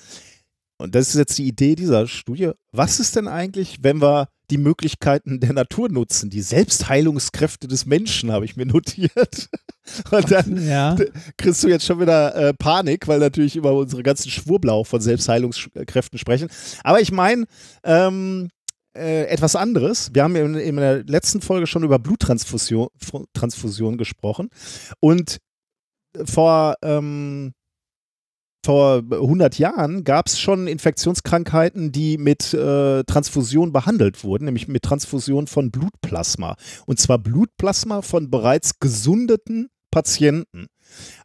und das ist jetzt die Idee dieser Studie, was ist denn eigentlich, wenn wir die Möglichkeiten der Natur nutzen, die Selbstheilungskräfte des Menschen, habe ich mir notiert. Und dann Ja. kriegst du jetzt schon wieder äh, Panik, weil natürlich über unsere ganzen Schwurblau von Selbstheilungskräften sprechen. Aber ich meine, ähm, äh, etwas anderes. Wir haben in, in der letzten Folge schon über Bluttransfusion Transfusion gesprochen. Und vor, ähm, vor 100 Jahren gab es schon Infektionskrankheiten, die mit äh, Transfusion behandelt wurden, nämlich mit Transfusion von Blutplasma. Und zwar Blutplasma von bereits gesundeten Patienten.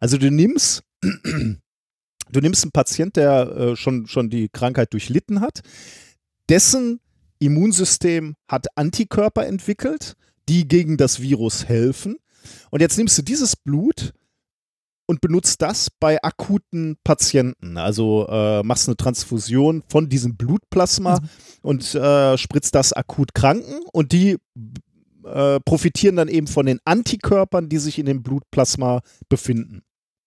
Also du nimmst, du nimmst einen Patient, der äh, schon, schon die Krankheit durchlitten hat, dessen Immunsystem hat Antikörper entwickelt, die gegen das Virus helfen. Und jetzt nimmst du dieses Blut und benutzt das bei akuten Patienten. Also äh, machst eine Transfusion von diesem Blutplasma und äh, spritzt das akut Kranken und die äh, profitieren dann eben von den Antikörpern, die sich in dem Blutplasma befinden.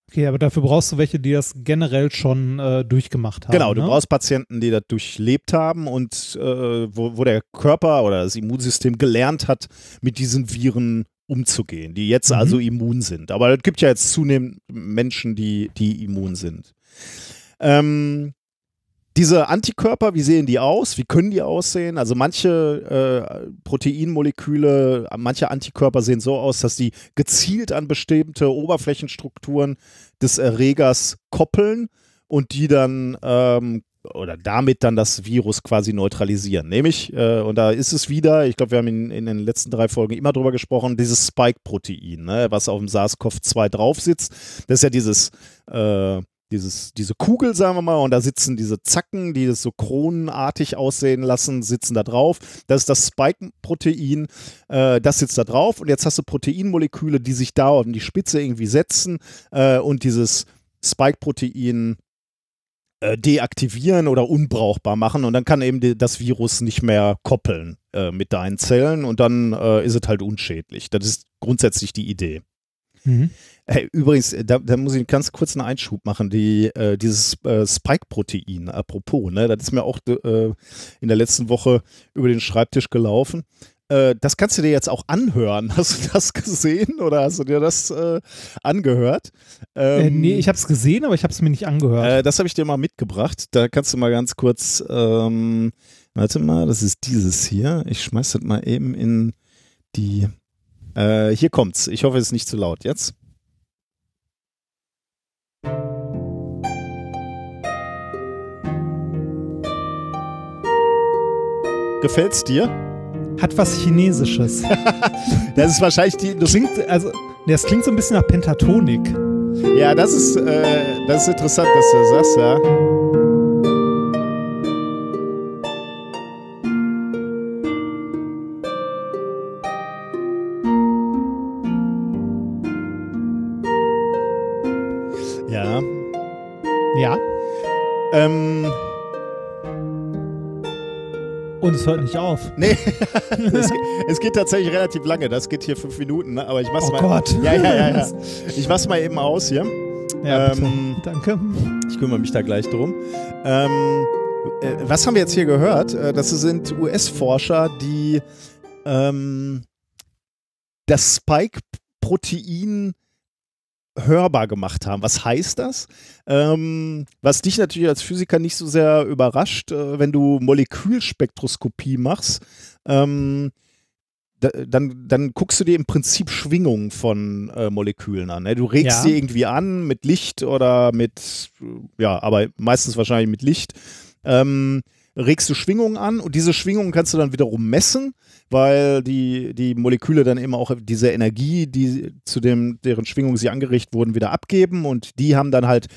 Okay, aber dafür brauchst du welche, die das generell schon äh, durchgemacht haben. Genau, du ne? brauchst Patienten, die das durchlebt haben und äh, wo, wo der Körper oder das Immunsystem gelernt hat, mit diesen Viren umzugehen, die jetzt Mhm. also immun sind. Aber es gibt ja jetzt zunehmend Menschen, die, die immun sind. Ähm, diese Antikörper, wie sehen die aus? Wie können die aussehen? Also manche äh, Proteinmoleküle, manche Antikörper sehen so aus, dass die gezielt an bestimmte Oberflächenstrukturen des Erregers koppeln und die dann ähm, oder damit dann das Virus quasi neutralisieren. Nämlich, äh, und da ist es wieder, ich glaube, wir haben in, in den letzten drei Folgen immer drüber gesprochen, dieses Spike-Protein, ne, was auf dem SARS-CoV-2 drauf sitzt. Das ist ja dieses, äh, dieses, diese Kugel, sagen wir mal, und da sitzen diese Zacken, die das so kronenartig aussehen lassen, sitzen da drauf. Das ist das Spike-Protein, äh, das sitzt da drauf und jetzt hast du Proteinmoleküle, die sich da auf die Spitze irgendwie setzen äh, und dieses Spike-Protein äh, deaktivieren oder unbrauchbar machen und dann kann eben die, das Virus nicht mehr koppeln äh, mit deinen Zellen und dann äh, ist es halt unschädlich. Das ist grundsätzlich die Idee. Mhm. Hey, übrigens, da, da muss ich ganz kurz einen Einschub machen. Die, äh, dieses äh, Spike-Protein, apropos, ne, das ist mir auch äh, in der letzten Woche über den Schreibtisch gelaufen. Äh, das kannst du dir jetzt auch anhören. Hast du das gesehen oder hast du dir das äh, angehört? Äh, Ähm, nee, ich habe es gesehen, aber ich habe es mir nicht angehört. äh, das habe ich dir mal mitgebracht. Da kannst du mal ganz kurz ähm, Warte mal, das ist dieses hier. Ich schmeiß das mal eben in die. Äh, hier kommt's. Ich hoffe, es ist nicht zu laut jetzt. Gefällt's dir? Hat was Chinesisches. Das ist wahrscheinlich die Industrie. Klingt, also, das klingt so ein bisschen nach Pentatonik. Ja, das ist, äh, das ist interessant, dass du das sagst, ja. Ja. Ja. Ähm, Und es hört nicht auf. nee, es, ge- es geht tatsächlich relativ lange. Das geht hier fünf Minuten, ne? aber ich mach's Oh mal. Gott. Ja, ja, ja, ja. Ich mach's mal eben aus hier. Ja. Ähm, Danke. Ich kümmere mich da gleich drum. Ähm, äh, was haben wir jetzt hier gehört? Äh, das sind US-Forscher, die ähm, das Spike-Protein hörbar gemacht haben. Was heißt das? Ähm, was dich natürlich als Physiker nicht so sehr überrascht, äh, wenn du Molekülspektroskopie machst, ähm, da, dann, dann guckst du dir im Prinzip Schwingungen von äh, Molekülen an. Ne? Du regst Ja. die irgendwie an mit Licht oder mit, äh, ja, aber meistens wahrscheinlich mit Licht. Ähm, regst du Schwingungen an und diese Schwingungen kannst du dann wiederum messen, weil die, die Moleküle dann eben auch diese Energie, die zu dem, deren Schwingungen sie angeregt wurden, wieder abgeben und die haben dann halt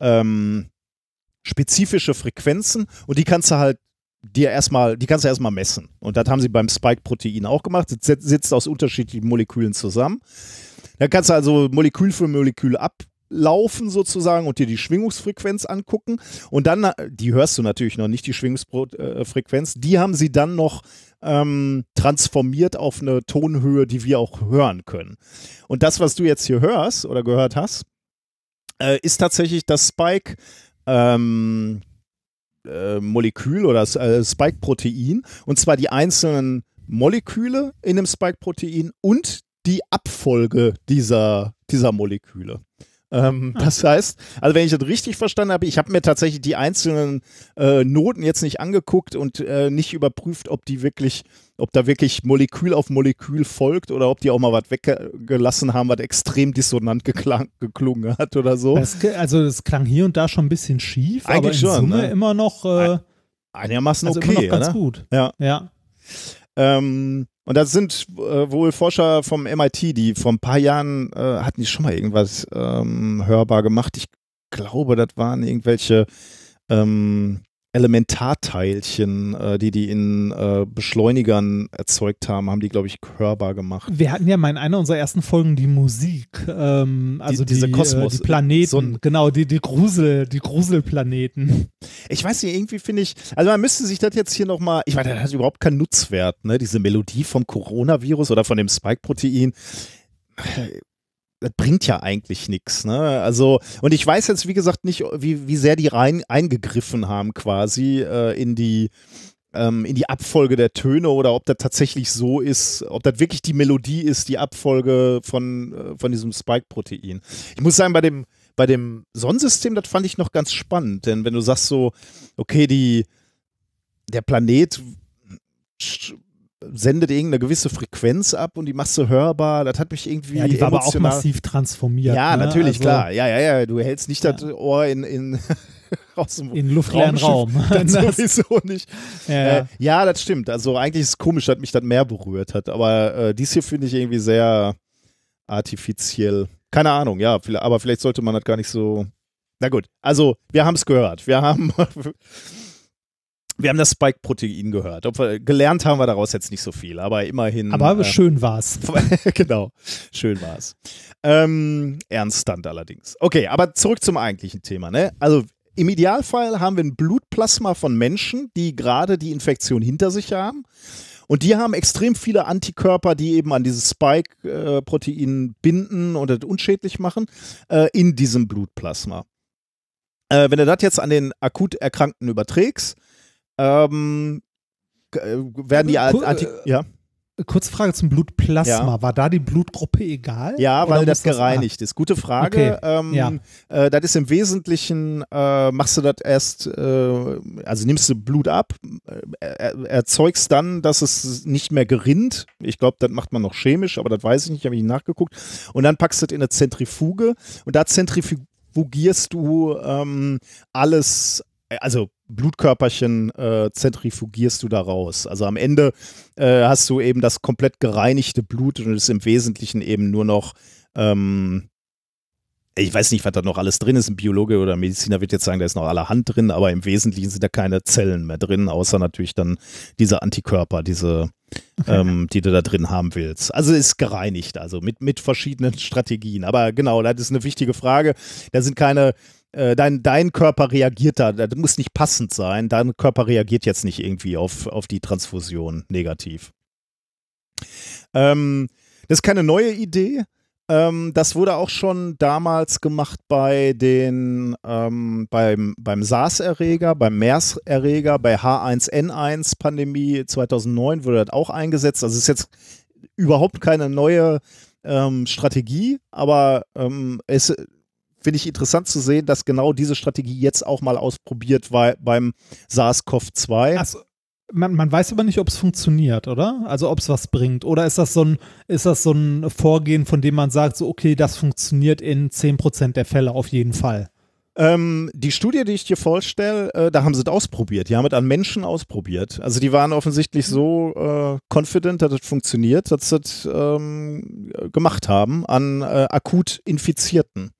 ähm, spezifische Frequenzen und die kannst du halt dir erstmal, die kannst du erstmal messen. Und das haben sie beim Spike-Protein auch gemacht. Sit- sitzt aus unterschiedlichen Molekülen zusammen. Da kannst du also Molekül für Molekül ablaufen sozusagen und dir die Schwingungsfrequenz angucken. Und dann, die hörst du natürlich noch nicht, die Schwingungsfrequenz, die haben sie dann noch ähm, transformiert auf eine Tonhöhe, die wir auch hören können. Und das, was du jetzt hier hörst oder gehört hast, äh, ist tatsächlich das Spike ähm, äh, Molekül oder äh, Spike-Protein. Und zwar die einzelnen Moleküle in dem Spike-Protein und die Abfolge dieser, dieser Moleküle. Ähm, Das heißt, also wenn ich das richtig verstanden habe, ich habe mir tatsächlich die einzelnen äh, Noten jetzt nicht angeguckt und äh, nicht überprüft, ob die wirklich, ob da wirklich Molekül auf Molekül folgt oder ob die auch mal was weggelassen haben, was extrem dissonant geklungen hat oder so. Das, also das klang hier und da schon ein bisschen schief, aber in Eigentlich schon, Summe ne? immer noch, äh, Einigermaßen also okay, immer noch ganz oder? gut. Ja. Ja. Ähm, und das sind äh, wohl Forscher vom MIT, die vor ein paar Jahren äh, hatten die schon mal irgendwas ähm, hörbar gemacht. Ich glaube, das waren irgendwelche ähm, Elementarteilchen, äh, die die in äh, Beschleunigern erzeugt haben, haben die, glaube ich, hörbar gemacht. Wir hatten ja mal in einer unserer ersten Folgen die Musik, ähm, also Die- diese die, Kosmos- äh, die Planeten, so genau, die, die Grusel, die Gruselplaneten. Ich weiß nicht, irgendwie finde ich, also man müsste sich das jetzt hier nochmal, ich meine, das hat überhaupt keinen Nutzwert, ne? Diese Melodie vom Coronavirus oder von dem Spike-Protein. Das bringt ja eigentlich nichts, ne? Also, und ich weiß jetzt, wie gesagt, nicht, wie, wie sehr die rein eingegriffen haben, quasi, äh, in die, ähm, in die Abfolge der Töne oder ob das tatsächlich so ist, ob das wirklich die Melodie ist, die Abfolge von, äh, von diesem Spike-Protein. Ich muss sagen, bei dem, bei dem Sonnensystem, das fand ich noch ganz spannend, denn wenn du sagst so, okay, die, der Planet sendet irgendeine gewisse Frequenz ab und die machst du hörbar, das hat mich irgendwie Ja, die war aber auch massiv transformiert. Ja, ne? natürlich, also klar. Ja, ja, ja, du hältst nicht Ja. das Ohr in, in aus dem In luftleeren Raum. Das- sowieso nicht. Ja, Äh, ja. das stimmt. Also eigentlich ist es komisch, dass mich das mehr berührt hat. Aber äh, dies hier finde ich irgendwie sehr artifiziell. Keine Ahnung, ja, aber vielleicht sollte man das gar nicht so. Na gut, also wir haben es gehört. Wir haben, wir haben das Spike-Protein gehört. Wir, gelernt haben wir daraus jetzt nicht so viel, aber immerhin. aber äh, schön war's. genau, schön war's. Ähm, ernst dann allerdings. Okay, aber zurück zum eigentlichen Thema. Ne? Also im Idealfall haben wir ein Blutplasma von Menschen, die gerade die Infektion hinter sich haben. Und die haben extrem viele Antikörper, die eben an dieses Spike-Protein binden und das unschädlich machen, äh, in diesem Blutplasma. Äh, wenn du das jetzt an den akut Erkrankten überträgst, ähm, äh, werden die Cool, Anti äh, ja. kurze Frage zum Blutplasma. Ja. War da die Blutgruppe egal? Ja, weil das ah, gereinigt ist. Gute Frage. Okay, Ähm, ja. äh, das ist im Wesentlichen, äh, machst du das erst, äh, also nimmst du Blut ab, äh, er, erzeugst dann, dass es nicht mehr gerinnt. Ich glaube, das macht man noch chemisch, aber das weiß ich nicht, habe ich nicht nachgeguckt. Und dann packst du das in eine Zentrifuge und da zentrifugierst du ähm, alles, also Blutkörperchen äh, zentrifugierst du da raus. Also am Ende äh, hast du eben das komplett gereinigte Blut und es ist im Wesentlichen eben nur noch, ähm, ich weiß nicht, was da noch alles drin ist. Ein Biologe oder ein Mediziner wird jetzt sagen, da ist noch allerhand drin, aber im Wesentlichen sind da keine Zellen mehr drin, außer natürlich dann diese Antikörper, diese, ähm, die du da drin haben willst. Also ist gereinigt, also mit, mit verschiedenen Strategien. Aber genau, das ist eine wichtige Frage. Da sind keine dein, dein Körper reagiert da, das muss nicht passend sein, dein Körper reagiert jetzt nicht irgendwie auf, auf die Transfusion negativ. Ähm, das ist keine neue Idee. Ähm, das wurde auch schon damals gemacht bei den, ähm, beim, beim SARS-Erreger, beim MERS-Erreger, bei H1N1-Pandemie 2009 wurde das auch eingesetzt. Also es ist jetzt überhaupt keine neue ähm, Strategie, aber ähm, es finde ich interessant zu sehen, dass genau diese Strategie jetzt auch mal ausprobiert war beim SARS-CoV-2. Achso, man, man weiß aber nicht, ob es funktioniert, oder? Also ob es was bringt. Oder ist das so ein, ist das so ein Vorgehen, von dem man sagt, so okay, das funktioniert in 10% der Fälle auf jeden Fall? Ähm, die Studie, die ich dir vorstelle, äh, da haben sie es ausprobiert. Die haben es an Menschen ausprobiert. Also die waren offensichtlich so äh, confident, dass es funktioniert, dass sie es ähm, gemacht haben an äh, akut Infizierten.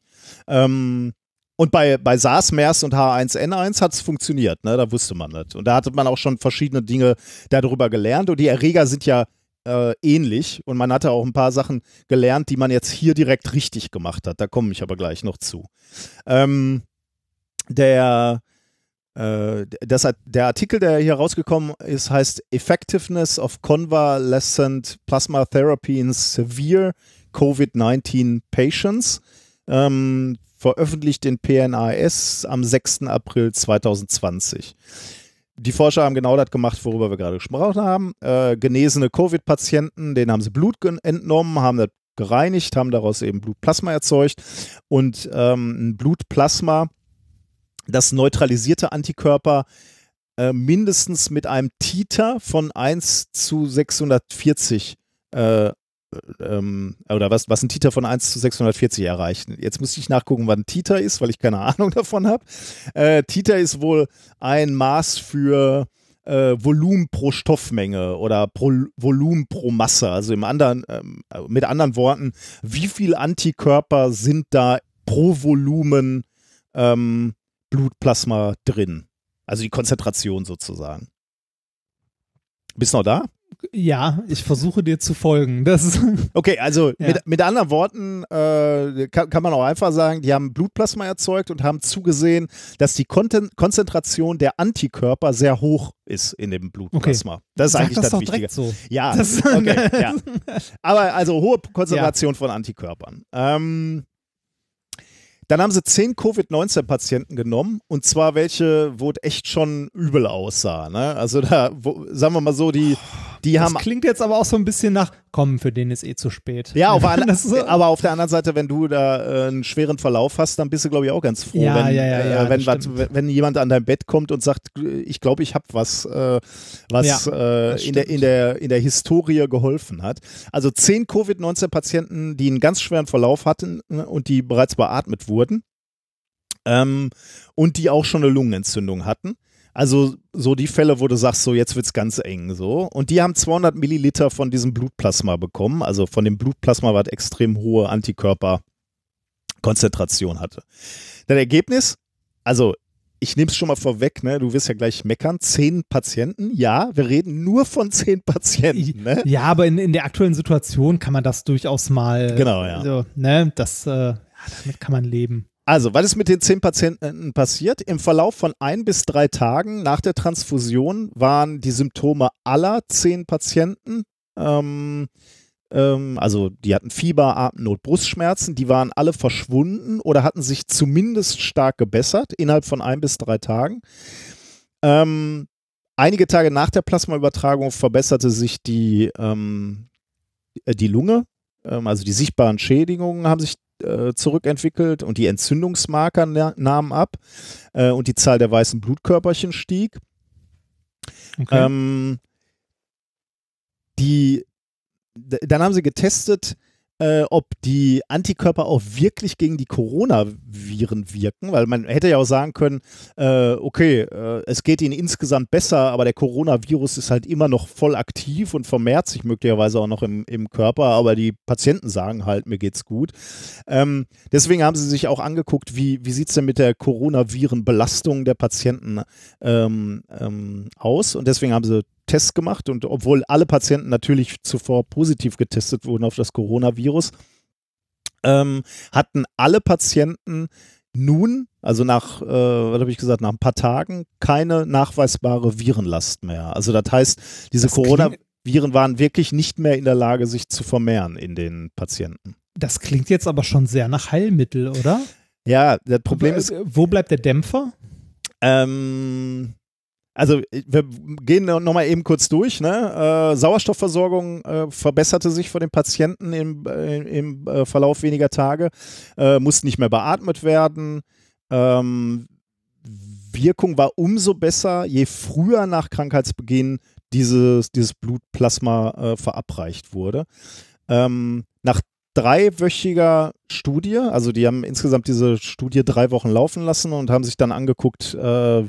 Ähm, und bei, bei SARS, MERS und H1N1 hat es funktioniert, ne? da wusste man das. Und da hatte man auch schon verschiedene Dinge darüber gelernt. Und die Erreger sind ja äh, ähnlich. Und man hatte auch ein paar Sachen gelernt, die man jetzt hier direkt richtig gemacht hat. Da komme ich aber gleich noch zu. Ähm, der, äh, das, der Artikel, der hier rausgekommen ist, heißt Effectiveness of Convalescent Plasma Therapy in Severe COVID-19 Patients ähm, veröffentlicht in PNAS am 6. April 2020. Die Forscher haben genau das gemacht, worüber wir gerade gesprochen haben. Äh, genesene Covid-Patienten, denen haben sie Blut entnommen, haben das gereinigt, haben daraus eben Blutplasma erzeugt. Und ähm, ein Blutplasma, das neutralisierte Antikörper äh, mindestens mit einem Titer von 1 zu 640 äh, ähm, oder was, was ein Titer von 1 zu 640 erreicht. Jetzt muss ich nachgucken, wann Titer ist, weil ich keine Ahnung davon habe. Äh, Titer ist wohl ein Maß für äh, Volumen pro Stoffmenge oder pro Volumen pro Masse. Also im anderen, ähm, mit anderen Worten, wie viel Antikörper sind da pro Volumen ähm, Blutplasma drin? Also die Konzentration sozusagen. Bist du noch da? Ja, ich versuche dir zu folgen. Das ist okay, also Ja. mit, mit anderen Worten äh, kann, kann man auch einfach sagen, die haben Blutplasma erzeugt und haben zugesehen, dass die Konten Konzentration der Antikörper sehr hoch ist in dem Blutplasma. Das ist Sag eigentlich das das, doch Wichtige. direkt so. Ja, Das- okay, ja. Aber also hohe Konzentration von Antikörpern. Ähm, dann haben sie zehn Covid-19-Patienten genommen und zwar welche, wo es echt schon übel aussah. Ne? Also da, wo, sagen wir mal so, die, die Das haben klingt jetzt aber auch so ein bisschen nach, komm, für den ist eh zu spät. ja, auf ist so- aber auf der anderen Seite, wenn du da äh, einen schweren Verlauf hast, dann bist du, glaube ich, auch ganz froh, Ja, wenn, ja, ja, äh, wenn, stimmt. wenn jemand an dein Bett kommt und sagt, ich glaube, ich habe was, äh, was äh, in, der, in, der, in der Historie geholfen hat. Also zehn Covid-19-Patienten, die einen ganz schweren Verlauf hatten äh, und die bereits beatmet wurden ähm, und die auch schon eine Lungenentzündung hatten. Also so die Fälle, wo du sagst, so jetzt wird's ganz eng so. Und die haben 200 Milliliter von diesem Blutplasma bekommen. Also von dem Blutplasma, was extrem hohe Antikörperkonzentration hatte. Das Ergebnis, also ich nehme es schon mal vorweg, ne? du wirst ja gleich meckern, zehn Patienten, ja, wir reden nur von zehn Patienten. Ne? Ja, aber in, in der aktuellen Situation kann man das durchaus mal. Genau, ja. So, ne, das, äh, ja, damit kann man leben. Also, was ist mit den zehn Patienten passiert? Im Verlauf von ein bis drei Tagen nach der Transfusion waren die Symptome aller zehn Patienten, ähm, ähm, also die hatten Fieber, Atemnot, Brustschmerzen, die waren alle verschwunden oder hatten sich zumindest stark gebessert innerhalb von ein bis drei Tagen. Ähm, einige Tage nach der Plasmaübertragung verbesserte sich die, ähm, äh, die Lunge, ähm, also die sichtbaren Schädigungen haben sich äh, zurückentwickelt und die Entzündungsmarker na nahmen ab äh, und die Zahl der weißen Blutkörperchen stieg. Okay. Ähm, die, dann haben sie getestet, äh, ob die Antikörper auch wirklich gegen die Coronaviren wirken, weil man hätte ja auch sagen können, äh, okay, äh, es geht ihnen insgesamt besser, aber der Coronavirus ist halt immer noch voll aktiv und vermehrt sich möglicherweise auch noch im, im Körper, aber die Patienten sagen halt, mir geht's gut. Ähm, deswegen haben sie sich auch angeguckt, wie, wie sieht es denn mit der Coronavirenbelastung der Patienten ähm, ähm, aus und deswegen haben sie Tests gemacht und obwohl alle Patienten natürlich zuvor positiv getestet wurden auf das Coronavirus, ähm, hatten alle Patienten nun, also nach, äh, was habe ich gesagt, nach ein paar Tagen keine nachweisbare Virenlast mehr. Also das heißt, diese Das Coronaviren waren wirklich nicht mehr in der Lage, sich zu vermehren in den Patienten. Das klingt jetzt aber schon sehr nach Heilmittel, oder? Ja, das Problem ist, Wo bleibt der Dämpfer? Ähm, also wir gehen nochmal eben kurz durch. Ne? Äh, Sauerstoffversorgung äh, verbesserte sich von den Patienten im, äh, im äh, Verlauf weniger Tage, äh, mussten nicht mehr beatmet werden. Ähm, Wirkung war umso besser, je früher nach Krankheitsbeginn dieses, dieses Blutplasma äh, verabreicht wurde. Ähm, nach dreiwöchiger Studie, also die haben insgesamt diese Studie drei Wochen laufen lassen und haben sich dann angeguckt, äh,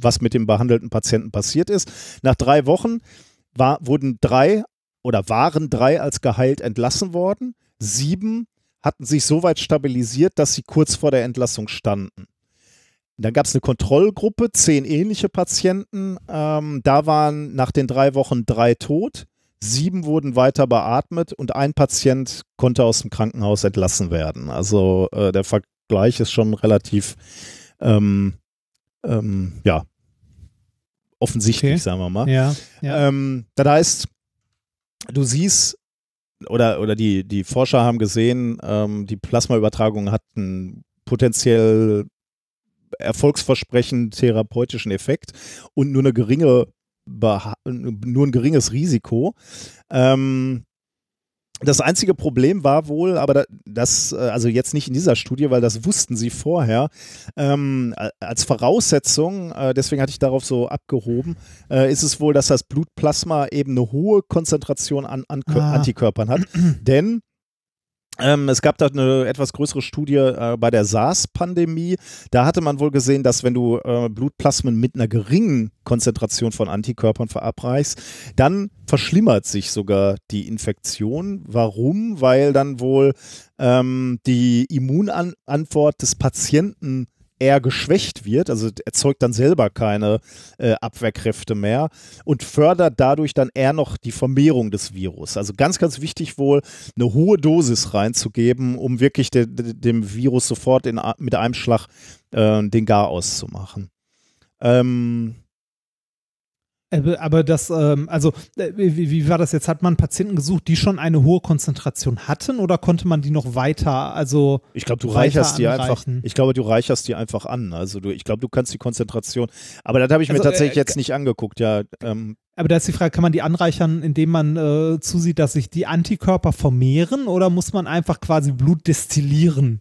was mit dem behandelten Patienten passiert ist. Nach drei Wochen war, wurden drei oder waren drei als geheilt entlassen worden. Sieben hatten sich so weit stabilisiert, dass sie kurz vor der Entlassung standen. Dann gab es eine Kontrollgruppe, zehn ähnliche Patienten. Ähm, da waren nach den drei Wochen drei tot. Sieben wurden weiter beatmet und ein Patient konnte aus dem Krankenhaus entlassen werden. Also äh, der Vergleich ist schon relativ, ähm, ähm, ja, offensichtlich, Okay. sagen wir mal. Ja. ja. Ähm, das heißt, du siehst, oder, oder die, die Forscher haben gesehen, ähm, die Plasmaübertragung hat einen potenziell erfolgsversprechenden therapeutischen Effekt und nur eine geringe nur ein geringes Risiko. Ähm, das einzige Problem war wohl, aber da- das, äh, also jetzt nicht in dieser Studie, weil das wussten sie vorher, ähm, als Voraussetzung, äh, deswegen hatte ich darauf so abgehoben, äh, ist es wohl, dass das Blutplasma eben eine hohe Konzentration an, an Ah. Antikörpern hat. Denn ähm, es gab da eine etwas größere Studie äh, bei der SARS-Pandemie. Da hatte man wohl gesehen, dass wenn du äh, Blutplasmen mit einer geringen Konzentration von Antikörpern verabreichst, dann verschlimmert sich sogar die Infektion. Warum? Weil dann wohl ähm, die Immunantwort des Patienten eher geschwächt wird, also erzeugt dann selber keine äh, Abwehrkräfte mehr und fördert dadurch dann eher noch die Vermehrung des Virus. Also ganz, ganz wichtig wohl, eine hohe Dosis reinzugeben, um wirklich de, de, dem Virus sofort in, mit einem Schlag äh, den Gar auszumachen. Ähm, Aber, aber das, ähm, also, äh, wie, wie war das jetzt? Hat man Patienten gesucht, die schon eine hohe Konzentration hatten oder konnte man die noch weiter, also, ich glaube, du reicherst die einfach. Ich glaube, du reicherst die einfach an. Also du, ich glaube, du kannst die Konzentration. Aber das habe ich mir Also, tatsächlich äh, jetzt nicht angeguckt. Ja, ähm, aber da ist die Frage, kann man die anreichern, indem man äh, zusieht, dass sich die Antikörper vermehren oder muss man einfach quasi Blut destillieren?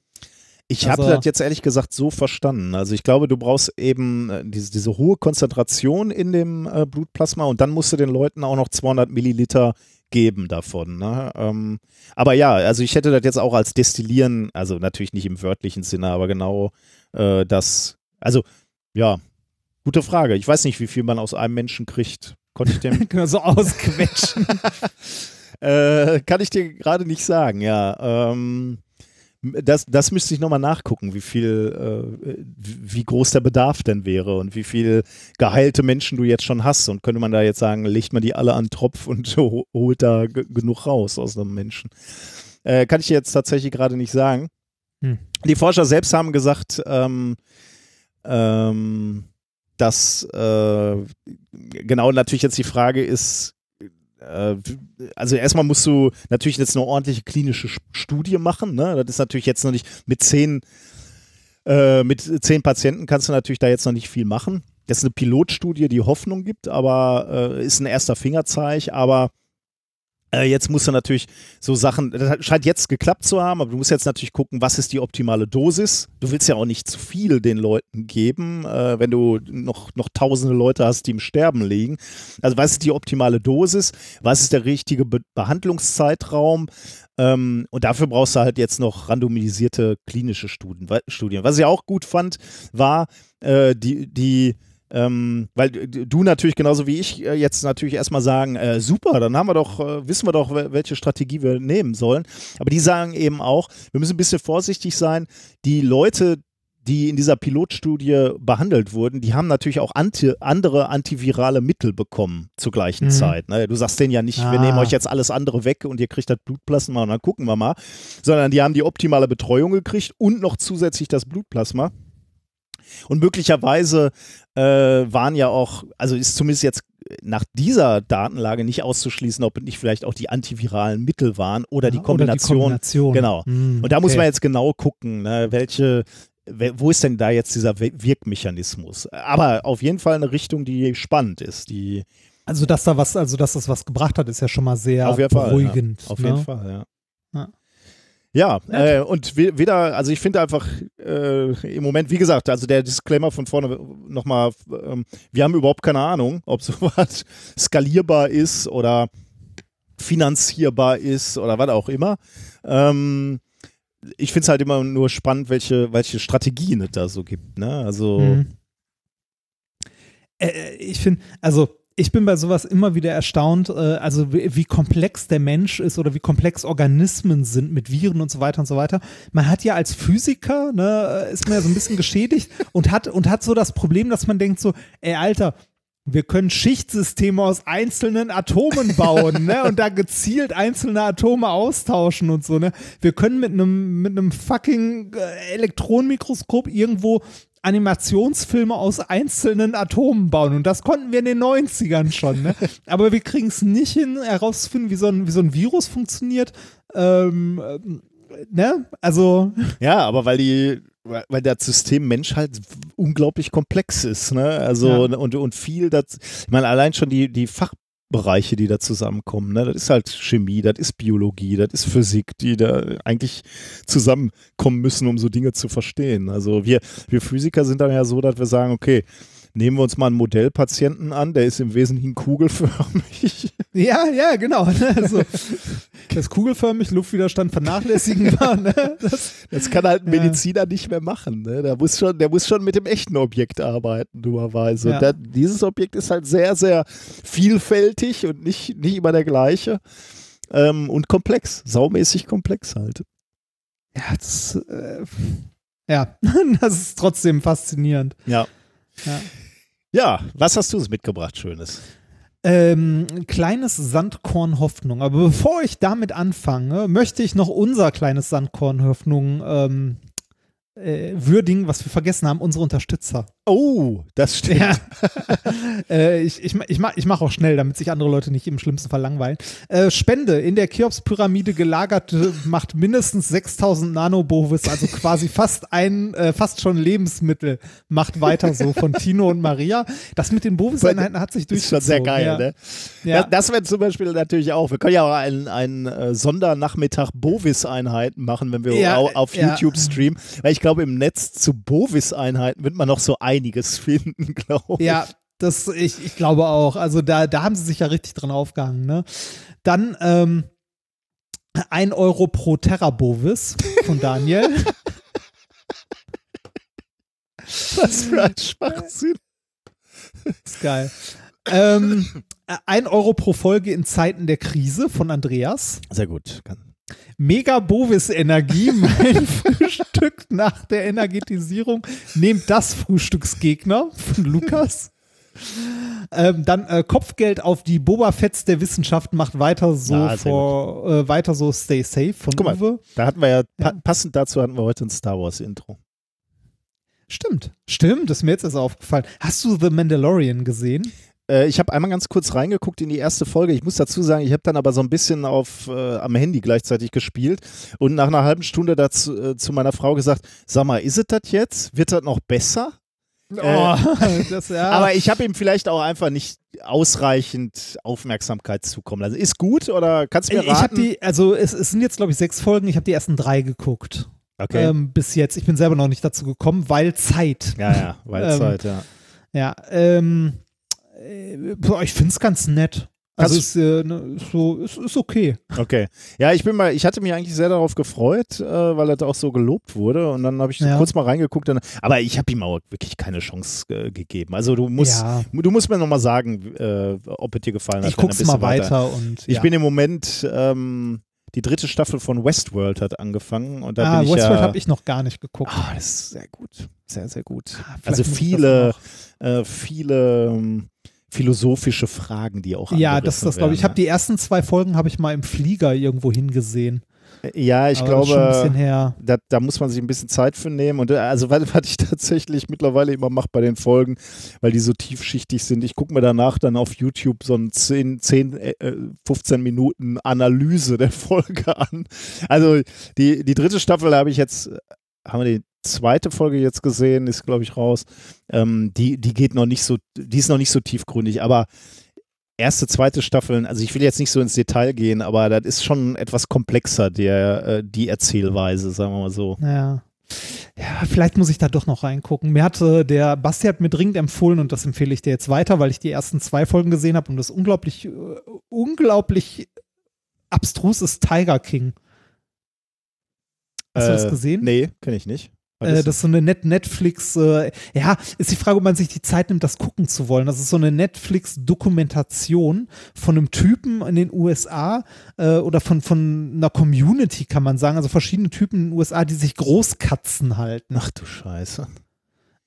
Ich habe Also- das jetzt ehrlich gesagt so verstanden. Also ich glaube, du brauchst eben äh, diese, diese hohe Konzentration in dem äh, Blutplasma und dann musst du den Leuten auch noch 200 Milliliter geben davon. Ne? Ähm, aber ja, also ich hätte das jetzt auch als Destillieren, also natürlich nicht im wörtlichen Sinne, aber genau äh, das, also ja, gute Frage. Ich weiß nicht, wie viel man aus einem Menschen kriegt. Konnte ich dem, so ausquetschen. äh, kann ich dir gerade nicht sagen, ja. Ähm, das, das müsste ich nochmal nachgucken, wie viel, äh, wie groß der Bedarf denn wäre und wie viel geheilte Menschen du jetzt schon hast. Und könnte man da jetzt sagen, legt man die alle an den Tropf und ho- holt da genug raus aus einem Menschen. Äh, kann ich jetzt tatsächlich gerade nicht sagen. Hm. Die Forscher selbst haben gesagt, ähm, ähm, dass äh, genau natürlich jetzt die Frage ist, also erstmal musst du natürlich jetzt eine ordentliche klinische Sch- Studie machen. Ne? Das ist natürlich jetzt noch nicht mit zehn, äh, mit zehn Patienten kannst du natürlich da jetzt noch nicht viel machen. das ist eine Pilotstudie, die Hoffnung gibt, aber äh, ist ein erster Fingerzeig, aber äh, jetzt musst du natürlich so Sachen, das scheint jetzt geklappt zu haben, aber du musst jetzt natürlich gucken, was ist die optimale Dosis. Du willst ja auch nicht zu viel den Leuten geben, äh, wenn du noch, noch tausende Leute hast, die im Sterben liegen. Also was ist die optimale Dosis? Was ist der richtige Be Behandlungszeitraum? Ähm, und dafür brauchst du halt jetzt noch randomisierte klinische Studien. Studien. Was ich auch gut fand, war äh, die, die ähm, weil du natürlich genauso wie ich äh, jetzt natürlich erstmal sagen, äh, super, dann haben wir doch, äh, wissen wir doch, welche Strategie wir nehmen sollen. Aber die sagen eben auch, wir müssen ein bisschen vorsichtig sein. Die Leute, die in dieser Pilotstudie behandelt wurden, die haben natürlich auch anti, andere antivirale Mittel bekommen zur gleichen mhm. Zeit. Ne? Du sagst denen ja nicht, ah. wir nehmen euch jetzt alles andere weg und ihr kriegt das Blutplasma und dann gucken wir mal, sondern die haben die optimale Betreuung gekriegt und noch zusätzlich das Blutplasma. Und möglicherweise äh, waren ja auch, also ist zumindest jetzt nach dieser Datenlage nicht auszuschließen, ob nicht vielleicht auch die antiviralen Mittel waren oder die Kombination. Oder die Kombination. Genau. Mm, und da okay. muss man jetzt genau gucken, ne, welche, wo ist denn da jetzt dieser Wirkmechanismus? Aber auf jeden Fall eine Richtung, die spannend ist, die also dass da was, also dass das was gebracht hat, ist ja schon mal sehr beruhigend. Fall, ja. Auf ne? jeden Fall, ja. Ja, äh, und weder, also ich finde einfach äh, im Moment, wie gesagt, also der Disclaimer von vorne nochmal, ähm, wir haben überhaupt keine Ahnung, ob sowas skalierbar ist oder finanzierbar ist oder was auch immer. Ähm, ich finde es halt immer nur spannend, welche, welche Strategien es da so gibt. Ne? Also. Mhm. Äh, ich finde, also ich bin bei sowas immer wieder erstaunt, äh, also wie, wie, komplex der Mensch ist oder wie komplex Organismen sind mit Viren und so weiter und so weiter. Man hat ja als Physiker, ne, ist man ja so ein bisschen geschädigt und hat, und hat so das Problem, dass man denkt so, ey Alter, wir können Schichtsysteme aus einzelnen Atomen bauen, ne? Und da gezielt einzelne Atome austauschen und so, ne? Wir können mit einem mit einem fucking äh, Elektronenmikroskop irgendwo Animationsfilme aus einzelnen Atomen bauen. Und das konnten wir in den 90ern schon. Ne? Aber wir kriegen es nicht hin, herauszufinden, wie so ein, wie so ein Virus funktioniert. Ähm, äh, ne? Also. Ja, aber weil die weil das System Mensch halt unglaublich komplex ist, ne? Also ja. und, und viel das, ich meine, allein schon die, die Fach, Bereiche, die da zusammenkommen. Ne? Das ist halt Chemie, das ist Biologie, das ist Physik, die da eigentlich zusammenkommen müssen, um so Dinge zu verstehen. Also wir, wir Physiker sind dann ja so, dass wir sagen, okay, Nehmen wir uns mal einen Modellpatienten an, der ist im Wesentlichen kugelförmig. Ja, ja, genau. Also, das kugelförmig Luftwiderstand vernachlässigen war. Ne? Das, das, kann halt ein Mediziner ja. nicht mehr machen. Ne? Der, muss schon, der muss schon mit dem echten Objekt arbeiten, dummerweise. Ja. Dieses Objekt ist halt sehr, sehr vielfältig und nicht, nicht immer der gleiche. Ähm, und komplex, saumäßig komplex halt. Ja, das, äh, ja, das ist trotzdem faszinierend. Ja. Ja. Ja, was hast du mitgebracht, Schönes? Ähm, kleines Sandkorn Hoffnung. Aber bevor ich damit anfange, möchte ich noch unser kleines Sandkorn Hoffnung ähm, äh, würdigen, was wir vergessen haben, unsere Unterstützer. Oh, das stimmt. Ja. äh, ich ich, ich mache ich mach auch schnell, damit sich andere Leute nicht im schlimmsten Fall langweilen. Äh, Spende in der Cheops-Pyramide gelagert macht mindestens 6000 Nanobovis, also quasi fast ein, äh, fast schon Lebensmittel. Macht weiter so von Tino und Maria. Das mit den Bovis-Einheiten hat sich durchgezogen. Das ist schon sehr geil, ja. ne? Ja. Das, das wäre zum Beispiel natürlich auch. Wir können ja auch einen, einen äh, Sondernachmittag Bovis-Einheiten machen, wenn wir auf YouTube streamen. Weil ich glaube, im Netz zu Bovis-Einheiten wird man noch so ein einiges finden, glaube ich. Ja, das, ich, ich glaube auch. Also da, da haben sie sich ja richtig dran aufgehangen. Ne? Dann ähm, ein Euro pro Terrabovis von Daniel. Was für ein Schwachsinn. ist geil. ähm, ein Euro pro Folge in Zeiten der Krise von Andreas. Sehr gut. Mega Bovis Energie, mein Frühstück nach der Energetisierung. Nehmt das Frühstücksgegner von Lukas. Ähm, dann äh, Kopfgeld auf die Boba Fetts der Wissenschaft macht weiter so ja, vor, äh, weiter so Stay Safe von Guck Uwe. Mal, da hatten wir ja, pa passend dazu hatten wir heute ein Star Wars Intro. Stimmt, stimmt, das ist mir jetzt erst aufgefallen. Hast du The Mandalorian gesehen? Äh, ich habe einmal ganz kurz reingeguckt in die erste Folge. Ich muss dazu sagen, ich habe dann aber so ein bisschen auf, äh, am Handy gleichzeitig gespielt und nach einer halben Stunde dazu, äh, zu meiner Frau gesagt, sag mal, ist es das jetzt? Wird das noch besser? Oh, das, ja. Aber ich habe ihm vielleicht auch einfach nicht ausreichend Aufmerksamkeit zukommen lassen. Ist gut oder kannst du mir raten? die, also es, es sind jetzt glaube ich sechs Folgen. Ich habe die ersten drei geguckt okay. ähm, bis jetzt. Ich bin selber noch nicht dazu gekommen, weil Zeit. ja, ja, weil ähm, Zeit, ja. Ja, ähm, äh, ich finde es ganz nett. Also ist, äh, ne, ist so, ist, ist okay. Okay. Ja, ich bin mal, ich hatte mich eigentlich sehr darauf gefreut, äh, weil das auch so gelobt wurde und dann habe ich Ja. kurz mal reingeguckt, und, aber ich habe ihm auch wirklich keine Chance äh, gegeben. Also du musst, ja, du musst mir nochmal sagen, äh, ob es dir gefallen hat. ich guck's mal weiter, und Ich ja. bin im Moment, ähm, die dritte Staffel von Westworld hat angefangen und da ah, bin ich Westworld ja, habe ich noch gar nicht geguckt. Ah, das ist sehr gut. Sehr, sehr gut. Ah, also ich viele, äh, viele ähm, philosophische Fragen, die auch Ja, das, das glaube ich. Ich habe die ersten zwei Folgen habe ich mal im Flieger irgendwo hingesehen. ne? Ja, ich Aber glaube, da, da muss man sich ein bisschen Zeit für nehmen. Und äh, also was, was ich tatsächlich mittlerweile immer mache bei den Folgen, weil die so tiefschichtig sind, ich gucke mir danach dann auf YouTube so ein 10, 10 äh, 15 Minuten Analyse der Folge an. Also die, die dritte Staffel habe ich jetzt, äh, haben wir die zweite Folge jetzt gesehen, ist glaube ich raus. Ähm, die, die geht noch nicht so, die ist noch nicht so tiefgründig, aber erste, zweite Staffeln, also ich will jetzt nicht so ins Detail gehen, aber das ist schon etwas komplexer, der, äh, die Erzählweise, sagen wir mal so. Ja. Ja, vielleicht muss ich da doch noch reingucken. Mir hatte der Basti hat mir dringend empfohlen und das empfehle ich dir jetzt weiter, weil ich die ersten zwei Folgen gesehen habe und das unglaublich, äh, unglaublich abstrus ist Tiger King. Hast du das Äh, gesehen? Nee, kenne ich nicht. Äh, das ist so eine Net Netflix, äh, ja, ist die Frage, ob man sich die Zeit nimmt, das gucken zu wollen. Das ist so eine Netflix-Dokumentation von einem Typen in den USA äh, oder von, von einer Community, kann man sagen. Also verschiedene Typen in den USA, die sich Großkatzen halten. Ach du Scheiße.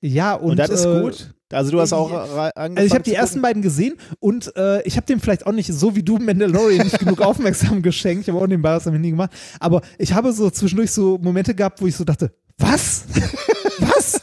Ja, und, Und, das ist äh, gut? Also du hast auch äh, angefangen Also ich habe die ersten beiden gesehen und äh, ich habe dem vielleicht auch nicht so wie du Mandalorian nicht genug aufmerksam geschenkt. Ich habe auch nebenbei was am Handy gemacht. Aber ich habe so zwischendurch so Momente gehabt, wo ich so dachte, was? was?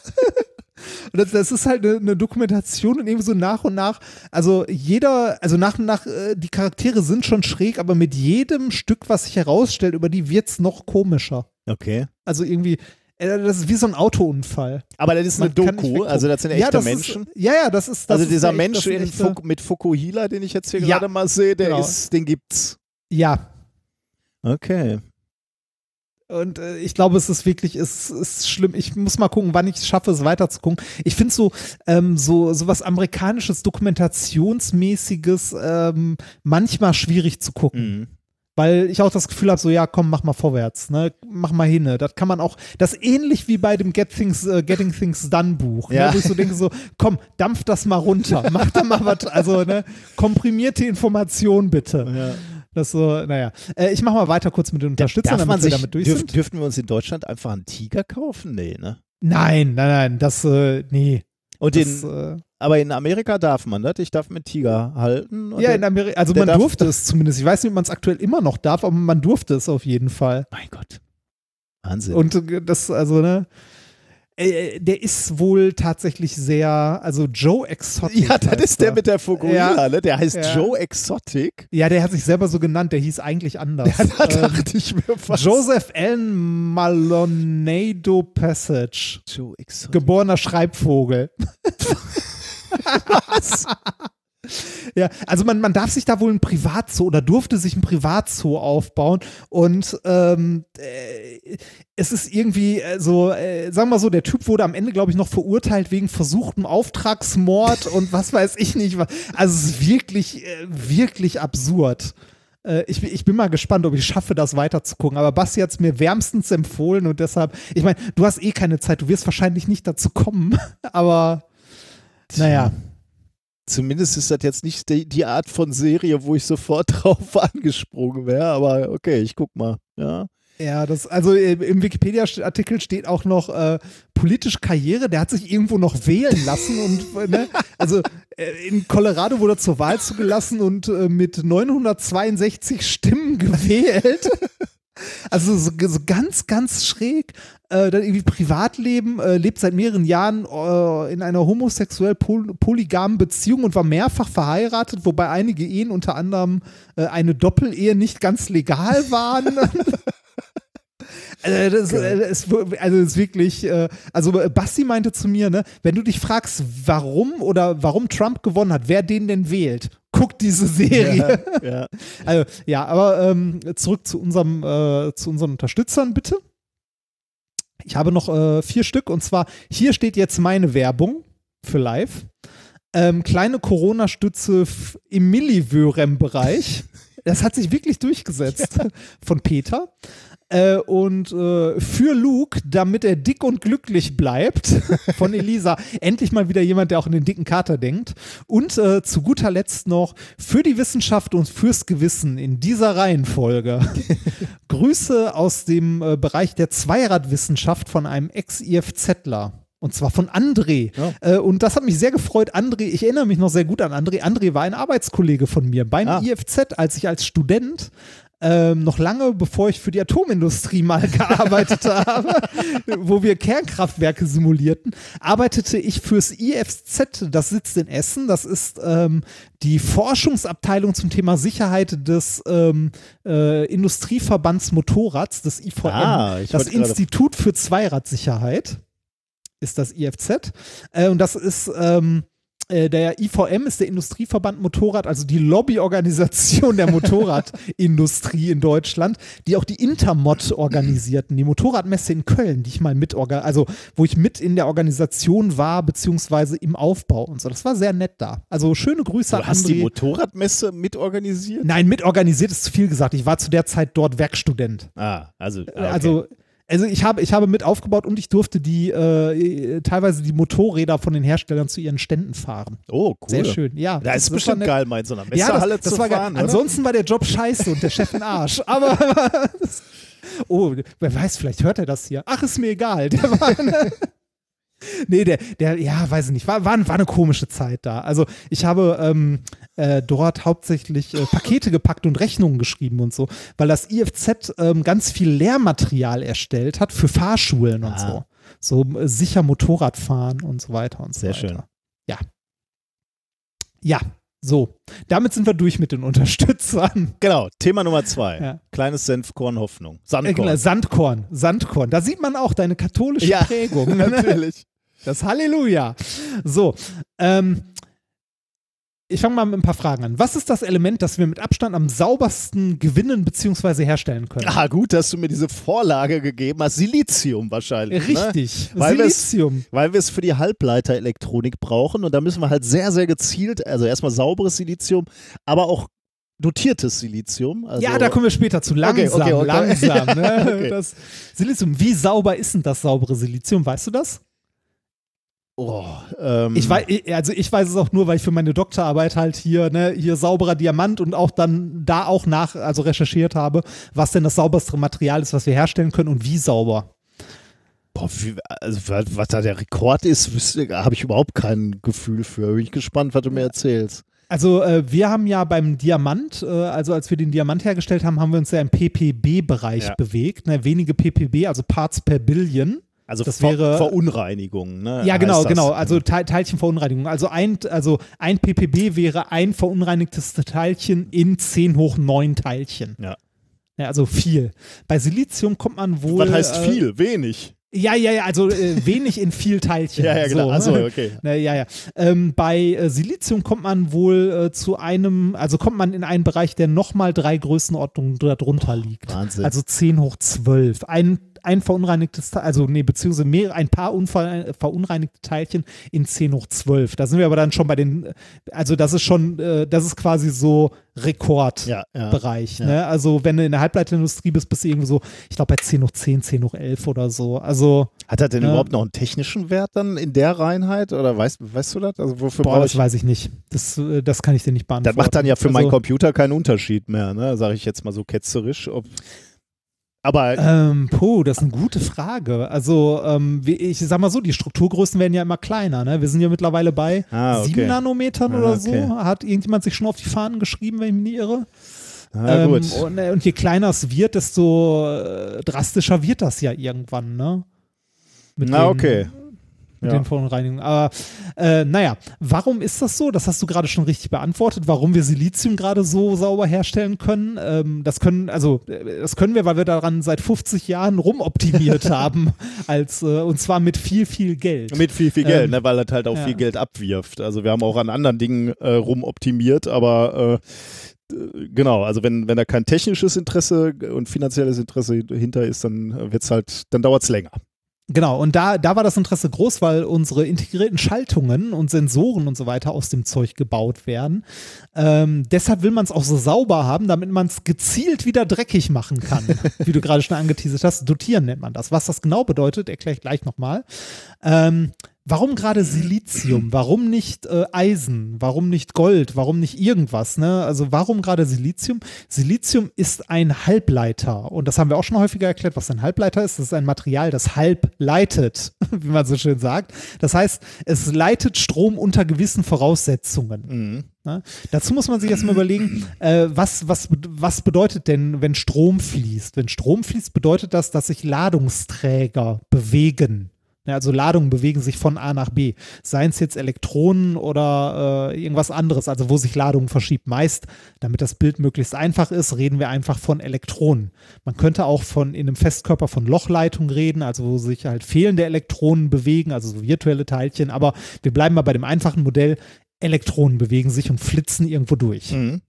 Und das, das ist halt eine, eine Dokumentation und irgendwie so nach und nach, also jeder, also nach und nach, äh, die Charaktere sind schon schräg, aber mit jedem Stück, was sich herausstellt, über die wird's noch komischer. Okay. Also irgendwie, äh, das ist wie so ein Autounfall. Aber das ist eine Man nicht Doku, also das sind echte ja, das Menschen. Ist, ja, ja, das ist. Das also ist dieser echt- Mensch echte- Fuk mit Fukuhila, den ich jetzt hier Ja. gerade mal sehe, der Genau. ist, den gibt's. Ja, Okay. Und äh, ich glaube, es ist wirklich, es ist schlimm. Ich muss mal gucken, wann ich es schaffe, es weiter zu gucken. Ich finde so, ähm, so, so was amerikanisches, dokumentationsmäßiges ähm, manchmal schwierig zu gucken. Mhm. Weil ich auch das Gefühl habe, so, ja, komm, mach mal vorwärts, ne? Mach mal hin. Das kann man auch, das ist ähnlich wie bei dem Get Things, äh, Getting Things Done Buch, Ja. ne? wo ich so denke, so, komm, dampf das mal runter, mach da mal was, also, ne, komprimierte Information bitte. Ja. Das so, naja. Äh, ich mach mal weiter kurz mit den Unterstützern, damit wir sich, damit durch dürf, sind. dürften wir uns in Deutschland einfach einen Tiger kaufen? Nee, ne? Nein, nein, nein, das, äh, nee. Und Das, in, äh, aber in Amerika darf man das. Ich darf mit Tiger halten. ja, in Amerika, also man durfte es zumindest. Ich weiß nicht, ob man es aktuell immer noch darf, aber man durfte es auf jeden Fall. mein Gott. Wahnsinn. Und äh, das, also, ne, äh, der ist wohl tatsächlich sehr, also Joe Exotic. ja, das ist der er. mit der Fukuhila, Ja. ne? Der heißt Ja. Joe Exotic. Ja, der hat sich selber so genannt, der hieß eigentlich anders. Da Ähm, dachte ich mir fast. Joseph Allen Malonado Passage. Joe Exotic. Geborener Schreibvogel. Was? Ja, also man, man darf sich da wohl ein Privatzoo oder durfte sich ein Privatzoo aufbauen und ähm, äh, es ist irgendwie äh, so, äh, sagen wir mal so, der Typ wurde am Ende, glaube ich, noch verurteilt wegen versuchtem Auftragsmord und was weiß ich nicht. Also es ist wirklich, äh, wirklich absurd. Äh, Ich, ich bin mal gespannt, ob ich schaffe, das weiterzugucken. Aber Basti hat es mir wärmstens empfohlen und deshalb, ich meine, du hast eh keine Zeit, du wirst wahrscheinlich nicht dazu kommen, aber naja. Zumindest ist das jetzt nicht die, die Art von Serie, wo ich sofort drauf angesprungen wäre, aber okay, ich guck mal. Ja. Ja, das, also äh, im Wikipedia-Artikel steht auch noch äh, politische Karriere, der hat sich irgendwo noch wählen lassen und äh, ne, also äh, in Colorado wurde er zur Wahl zugelassen und äh, mit 962 Stimmen gewählt. Also so, so ganz, ganz schräg. Äh, dann irgendwie Privatleben, äh, lebt seit mehreren Jahren äh, in einer homosexuell poly polygamen Beziehung und war mehrfach verheiratet, wobei einige Ehen, unter anderem äh, eine Doppelehe, nicht ganz legal waren. Also das, äh, ist, also das ist wirklich, äh, also Basti meinte zu mir, ne, wenn du dich fragst, warum oder warum Trump gewonnen hat, wer den denn wählt, guck diese Serie. Ja, ja. Also ja, aber ähm, zurück zu unserem, äh, zu unseren Unterstützern bitte. Ich habe noch äh, vier Stück und zwar hier steht jetzt meine Werbung für live. Ähm, kleine Corona-Stütze im Millivörem-Bereich. Das hat sich wirklich durchgesetzt von Peter. Äh, und äh, für Luke, damit er dick und glücklich bleibt, von Elisa. Endlich mal wieder jemand, der auch in den dicken Kater denkt. Und äh, zu guter Letzt noch für die Wissenschaft und fürs Gewissen in dieser Reihenfolge. Grüße aus dem äh, Bereich der Zweiradwissenschaft von einem Ex-IFZler. Und zwar von André. Ja. Äh, und das hat mich sehr gefreut. André, ich erinnere mich noch sehr gut an André. André war ein Arbeitskollege von mir beim Ah. IFZ, als ich als Student ähm, noch lange bevor ich für die Atomindustrie mal gearbeitet habe, wo wir Kernkraftwerke simulierten, arbeitete ich fürs IFZ, das sitzt in Essen. Das ist ähm, die Forschungsabteilung zum Thema Sicherheit des ähm, äh, Industrieverbands Motorrads, des IVM, Ah, das Institut für Zweiradsicherheit ist das IFZ. Äh, und das ist ähm, äh, der IVM ist der Industrieverband Motorrad, also die Lobbyorganisation der Motorradindustrie in Deutschland, die auch die Intermod organisierten, die Motorradmesse in Köln, die ich mal mit, also wo ich mit in der Organisation war, beziehungsweise im Aufbau und so. Das war sehr nett da. Also schöne Grüße Du an hast die André. Motorradmesse mitorganisiert? Nein, mitorganisiert ist zu viel gesagt. Ich war zu der Zeit dort Werkstudent. Ah, also. ah, okay. Also, also ich habe, ich habe mit aufgebaut und ich durfte die äh, teilweise die Motorräder von den Herstellern zu ihren Ständen fahren. Oh, cool. Sehr schön, ja. Da ist bestimmt geil, mal in so einer Ja, Messehalle das, das zu war fahren. geil. oder? Ansonsten war der Job scheiße und der Chef ein Arsch. Aber oh, wer weiß, vielleicht hört er das hier. Ach, ist mir egal. Der war Nee, der, der, ja, weiß ich nicht, war, war, war eine komische Zeit da. Also ich habe ähm, äh, dort hauptsächlich äh, Pakete gepackt und Rechnungen geschrieben und so, weil das IFZ ähm, ganz viel Lehrmaterial erstellt hat für Fahrschulen und Ah. so. So äh, sicher Motorradfahren und so weiter und so Sehr weiter. schön. Ja. Ja, so. Damit sind wir durch mit den Unterstützern. Genau, Thema Nummer zwei. Ja. Kleines Senfkorn Hoffnung. Äh, Sandkorn. Sandkorn, Sandkorn. Da sieht man auch deine katholische Ja, Prägung. Natürlich. Das Halleluja. So, ähm, ich fange mal mit ein paar Fragen an. Was ist das Element, das wir mit Abstand am saubersten gewinnen bzw. herstellen können? Ah, gut, dass du mir diese Vorlage gegeben hast. Silizium wahrscheinlich. Ne? Richtig. Weil wir's- Silizium. Weil wir es für die Halbleiterelektronik brauchen und da müssen wir halt sehr, sehr gezielt, also erstmal sauberes Silizium, aber auch dotiertes Silizium. Also, ja, da kommen wir später zu. Langsam, okay, okay. langsam. Ne? Okay. Das Silizium. Wie sauber ist denn das saubere Silizium? Weißt du das? Oh, ähm, Ich weiß, also ich weiß es auch nur, weil ich für meine Doktorarbeit halt hier, ne, hier sauberer Diamant und auch dann da auch nach, also recherchiert habe, was denn das sauberste Material ist, was wir herstellen können und wie sauber. Boah, wie, also, was, da der Rekord ist, habe ich überhaupt kein Gefühl für. Bin ich gespannt, was du mir erzählst. Also äh, wir haben ja beim Diamant, äh, also als wir den Diamant hergestellt haben, haben wir uns ja im PPB-Bereich Ja. bewegt. Ne? Wenige PPB, also Parts per Billion. Also Das Ver wäre- Verunreinigung, ne? Ja, genau, genau. Also Teil, Teilchenverunreinigung. Also ein, also ein PPB wäre ein verunreinigtes Teilchen in 10 hoch 9 Teilchen. Ja. Ja, also viel. Bei Silizium kommt man wohl. Was heißt äh, viel? Wenig. Ja, ja, ja, also äh, wenig in viel Teilchen. Ja, ja, genau. So, Achso, ne? okay. Na, ja, ja. Ähm, bei äh, Silizium kommt man wohl äh, zu einem, also kommt man in einen Bereich, der nochmal drei Größenordnungen darunter liegt. Wahnsinn. Also 10 hoch 12. Ein, ein verunreinigtes, Teil- also nee, beziehungsweise mehr, ein paar unver, verunreinigte Teilchen in 10 hoch 12. Da sind wir aber dann schon bei den, also das ist schon, äh, das ist quasi so Rekordbereich. ja, ja. Ne? Also wenn du in der Halbleiterindustrie bist, bist du irgendwie so, ich glaube bei 10 hoch 10, 10 hoch 11 oder so. Also, Hat er denn Ja. überhaupt noch einen technischen Wert dann in der Reinheit? Oder weißt, weißt du das? Also wofür boah, das ich? weiß ich nicht. Das, äh, das kann ich dir nicht Das beantworten. macht dann ja für meinen also, Computer keinen Unterschied mehr, ne? Sage ich jetzt mal so ketzerisch. Ob, aber Ähm, puh, das ist eine gute Frage. Also, ähm, ich sag mal so, die Strukturgrößen werden ja immer kleiner. Ne? Wir sind ja mittlerweile bei Ah, okay. 7 Nanometern Ah, oder okay. so. Hat irgendjemand sich schon auf die Fahnen geschrieben, wenn ich mich nicht irre? na Ähm, gut. und, äh, und je kleiner es wird, desto äh, drastischer wird das ja irgendwann, ne? Mit Na okay. Mit Ja. den Verunreinigungen. Aber äh, naja, warum ist das so? Das hast du gerade schon richtig beantwortet, warum wir Silizium gerade so sauber herstellen können. Ähm, das können, also äh, das können wir, weil wir daran seit 50 Jahren rumoptimiert haben, als äh, und zwar mit viel, viel Geld. Mit viel, viel Geld, Ähm, ne, weil das halt auch ja. viel Geld abwirft. Also wir haben auch an anderen Dingen äh, rumoptimiert, aber äh, genau, also wenn, wenn da kein technisches Interesse und finanzielles Interesse hinter ist, dann äh, wird's halt, dann dauert's länger. Genau, und da, da war das Interesse groß, weil unsere integrierten Schaltungen und Sensoren und so weiter aus dem Zeug gebaut werden. Ähm, deshalb will man es auch so sauber haben, damit man es gezielt wieder dreckig machen kann. wie du gerade schon angeteasert hast. Dotieren nennt man das. Was das genau bedeutet, erkläre ich gleich nochmal. Ähm, Warum gerade Silizium? Warum nicht äh, Eisen? Warum nicht Gold? Warum nicht irgendwas? Ne? Also warum gerade Silizium? Silizium ist ein Halbleiter und das haben wir auch schon häufiger erklärt, was ein Halbleiter ist. Das ist ein Material, das halb leitet, wie man so schön sagt. Das heißt, es leitet Strom unter gewissen Voraussetzungen. Mhm. Ne? Dazu muss man sich erstmal überlegen, äh, was, was, was bedeutet denn, wenn Strom fließt? Wenn Strom fließt, bedeutet das, dass sich Ladungsträger bewegen. Also Ladungen bewegen sich von A nach B. Seien es jetzt Elektronen oder äh, irgendwas anderes, also wo sich Ladungen verschiebt. Meist, damit das Bild möglichst einfach ist, reden wir einfach von Elektronen. Man könnte auch von in einem Festkörper von Lochleitung reden, also wo sich halt fehlende Elektronen bewegen, also so virtuelle Teilchen. Aber wir bleiben mal bei dem einfachen Modell. Elektronen bewegen sich und flitzen irgendwo durch. Mhm.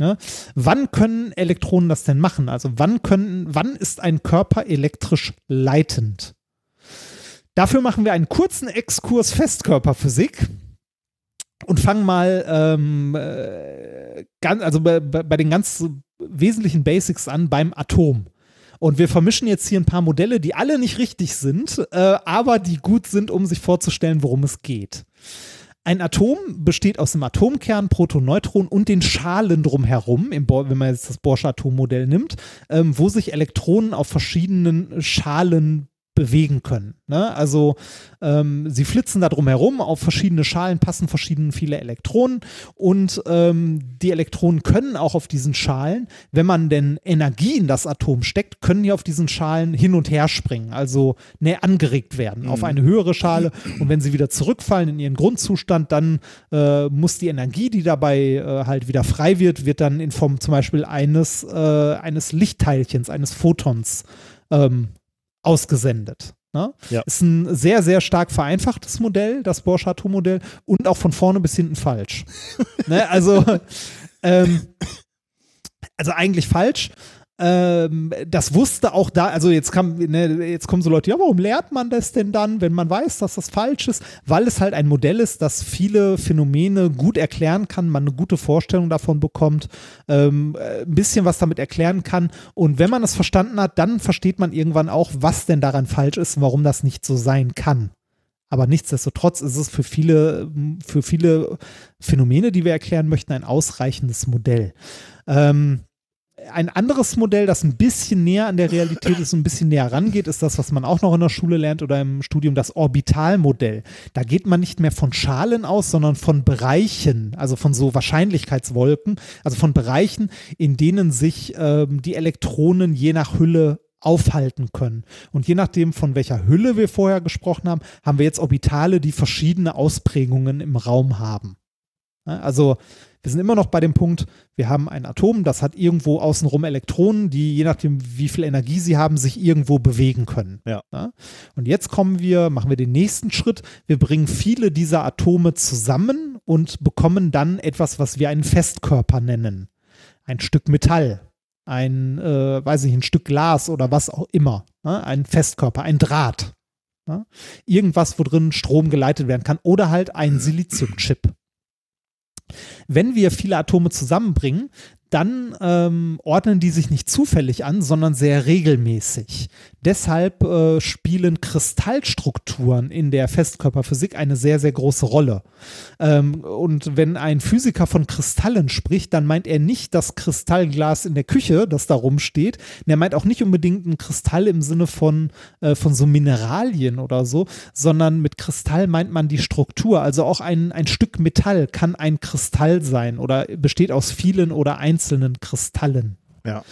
Ne? Wann können Elektronen das denn machen? Also wann können, wann ist ein Körper elektrisch leitend? Dafür machen wir einen kurzen Exkurs Festkörperphysik und fangen mal ähm, äh, ganz, also bei, bei den ganz wesentlichen Basics an beim Atom. Und wir vermischen jetzt hier ein paar Modelle, die alle nicht richtig sind, äh, aber die gut sind, um sich vorzustellen, worum es geht. Ein Atom besteht aus dem Atomkern, Proton, Neutron und den Schalen drumherum, wenn man jetzt das Bohrsche Atommodell nimmt, ähm, wo sich Elektronen auf verschiedenen Schalen bewegen können. Ne? Also ähm, sie flitzen da drumherum, auf verschiedene Schalen passen verschieden viele Elektronen und ähm, die Elektronen können auch auf diesen Schalen, wenn man denn Energie in das Atom steckt, können die auf diesen Schalen hin und her springen, also ne, angeregt werden auf eine höhere Schale und wenn sie wieder zurückfallen in ihren Grundzustand, dann äh, muss die Energie, die dabei äh, halt wieder frei wird, wird dann in Form zum Beispiel eines, äh, eines Lichtteilchens, eines Photons ähm, ausgesendet. Ne? Ja. Ist ein sehr, sehr stark vereinfachtes Modell, das Borsche Atommodell, und auch von vorne bis hinten falsch. ne? Also, ähm, also eigentlich falsch. Ähm, das wusste auch da, also jetzt kam, ne, jetzt kommen so Leute, ja, warum lehrt man das denn dann, wenn man weiß, dass das falsch ist? Weil es halt ein Modell ist, das viele Phänomene gut erklären kann, man eine gute Vorstellung davon bekommt, ähm, äh, ein bisschen was damit erklären kann. Und wenn man es verstanden hat, dann versteht man irgendwann auch, was denn daran falsch ist, und warum das nicht so sein kann. Aber nichtsdestotrotz ist es für viele, für viele Phänomene, die wir erklären möchten, ein ausreichendes Modell. Ähm, ein anderes Modell, das ein bisschen näher an der Realität ist und ein bisschen näher rangeht, ist das, was man auch noch in der Schule lernt oder im Studium, das Orbitalmodell. Da geht man nicht mehr von Schalen aus, sondern von Bereichen, also von so Wahrscheinlichkeitswolken, also von Bereichen, in denen sich ähm, die Elektronen je nach Hülle aufhalten können. Und je nachdem, von welcher Hülle wir vorher gesprochen haben, haben wir jetzt Orbitale, die verschiedene Ausprägungen im Raum haben. Also wir sind immer noch bei dem Punkt, wir haben ein Atom, das hat irgendwo außenrum Elektronen, die je nachdem, wie viel Energie sie haben, sich irgendwo bewegen können. Ja. Und jetzt kommen wir, machen wir den nächsten Schritt. Wir bringen viele dieser Atome zusammen und bekommen dann etwas, was wir einen Festkörper nennen. Ein Stück Metall, ein, äh, weiß ich, ein Stück Glas oder was auch immer. Ne? Ein Festkörper, ein Draht. Ne? Irgendwas, wo drin Strom geleitet werden kann oder halt ein Siliziumchip. Wenn wir viele Atome zusammenbringen, dann ähm, ordnen die sich nicht zufällig an, sondern sehr regelmäßig. Deshalb äh, spielen Kristallstrukturen in der Festkörperphysik eine sehr, sehr große Rolle. Ähm, und wenn ein Physiker von Kristallen spricht, dann meint er nicht das Kristallglas in der Küche, das da rumsteht. Und er meint auch nicht unbedingt ein Kristall im Sinne von, äh, von so Mineralien oder so, sondern mit Kristall meint man die Struktur. Also auch ein, ein Stück Metall kann ein Kristall sein oder besteht aus vielen oder einzelnen Kristallen. Ja.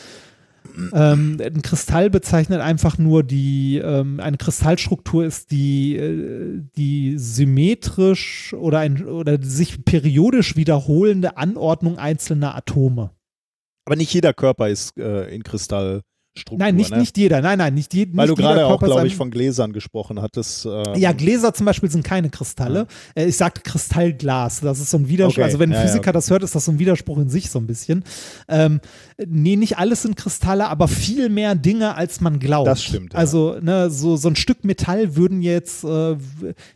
Ähm, ein Kristall bezeichnet einfach nur die, ähm, eine Kristallstruktur ist die, äh, die symmetrisch oder, ein, oder sich periodisch wiederholende Anordnung einzelner Atome. Aber nicht jeder Körper ist äh, in Kristall Struktur. Nein, nicht, ne? nicht jeder. Nein, nein, nicht, je, nicht Weil du gerade auch, glaube ich, von Gläsern gesprochen hattest. ähm, Ja, Gläser zum Beispiel sind keine Kristalle. Äh, Ich sagte Kristallglas. Das ist so ein Widerspruch. Okay, Also wenn ein ja, ja, Physiker okay. das hört, ist das so ein Widerspruch in sich so ein bisschen. Ähm, nee, nicht alles sind Kristalle, aber viel mehr Dinge, als man glaubt. Das stimmt, ja. Also ne, so, so ein Stück Metall würden jetzt, äh,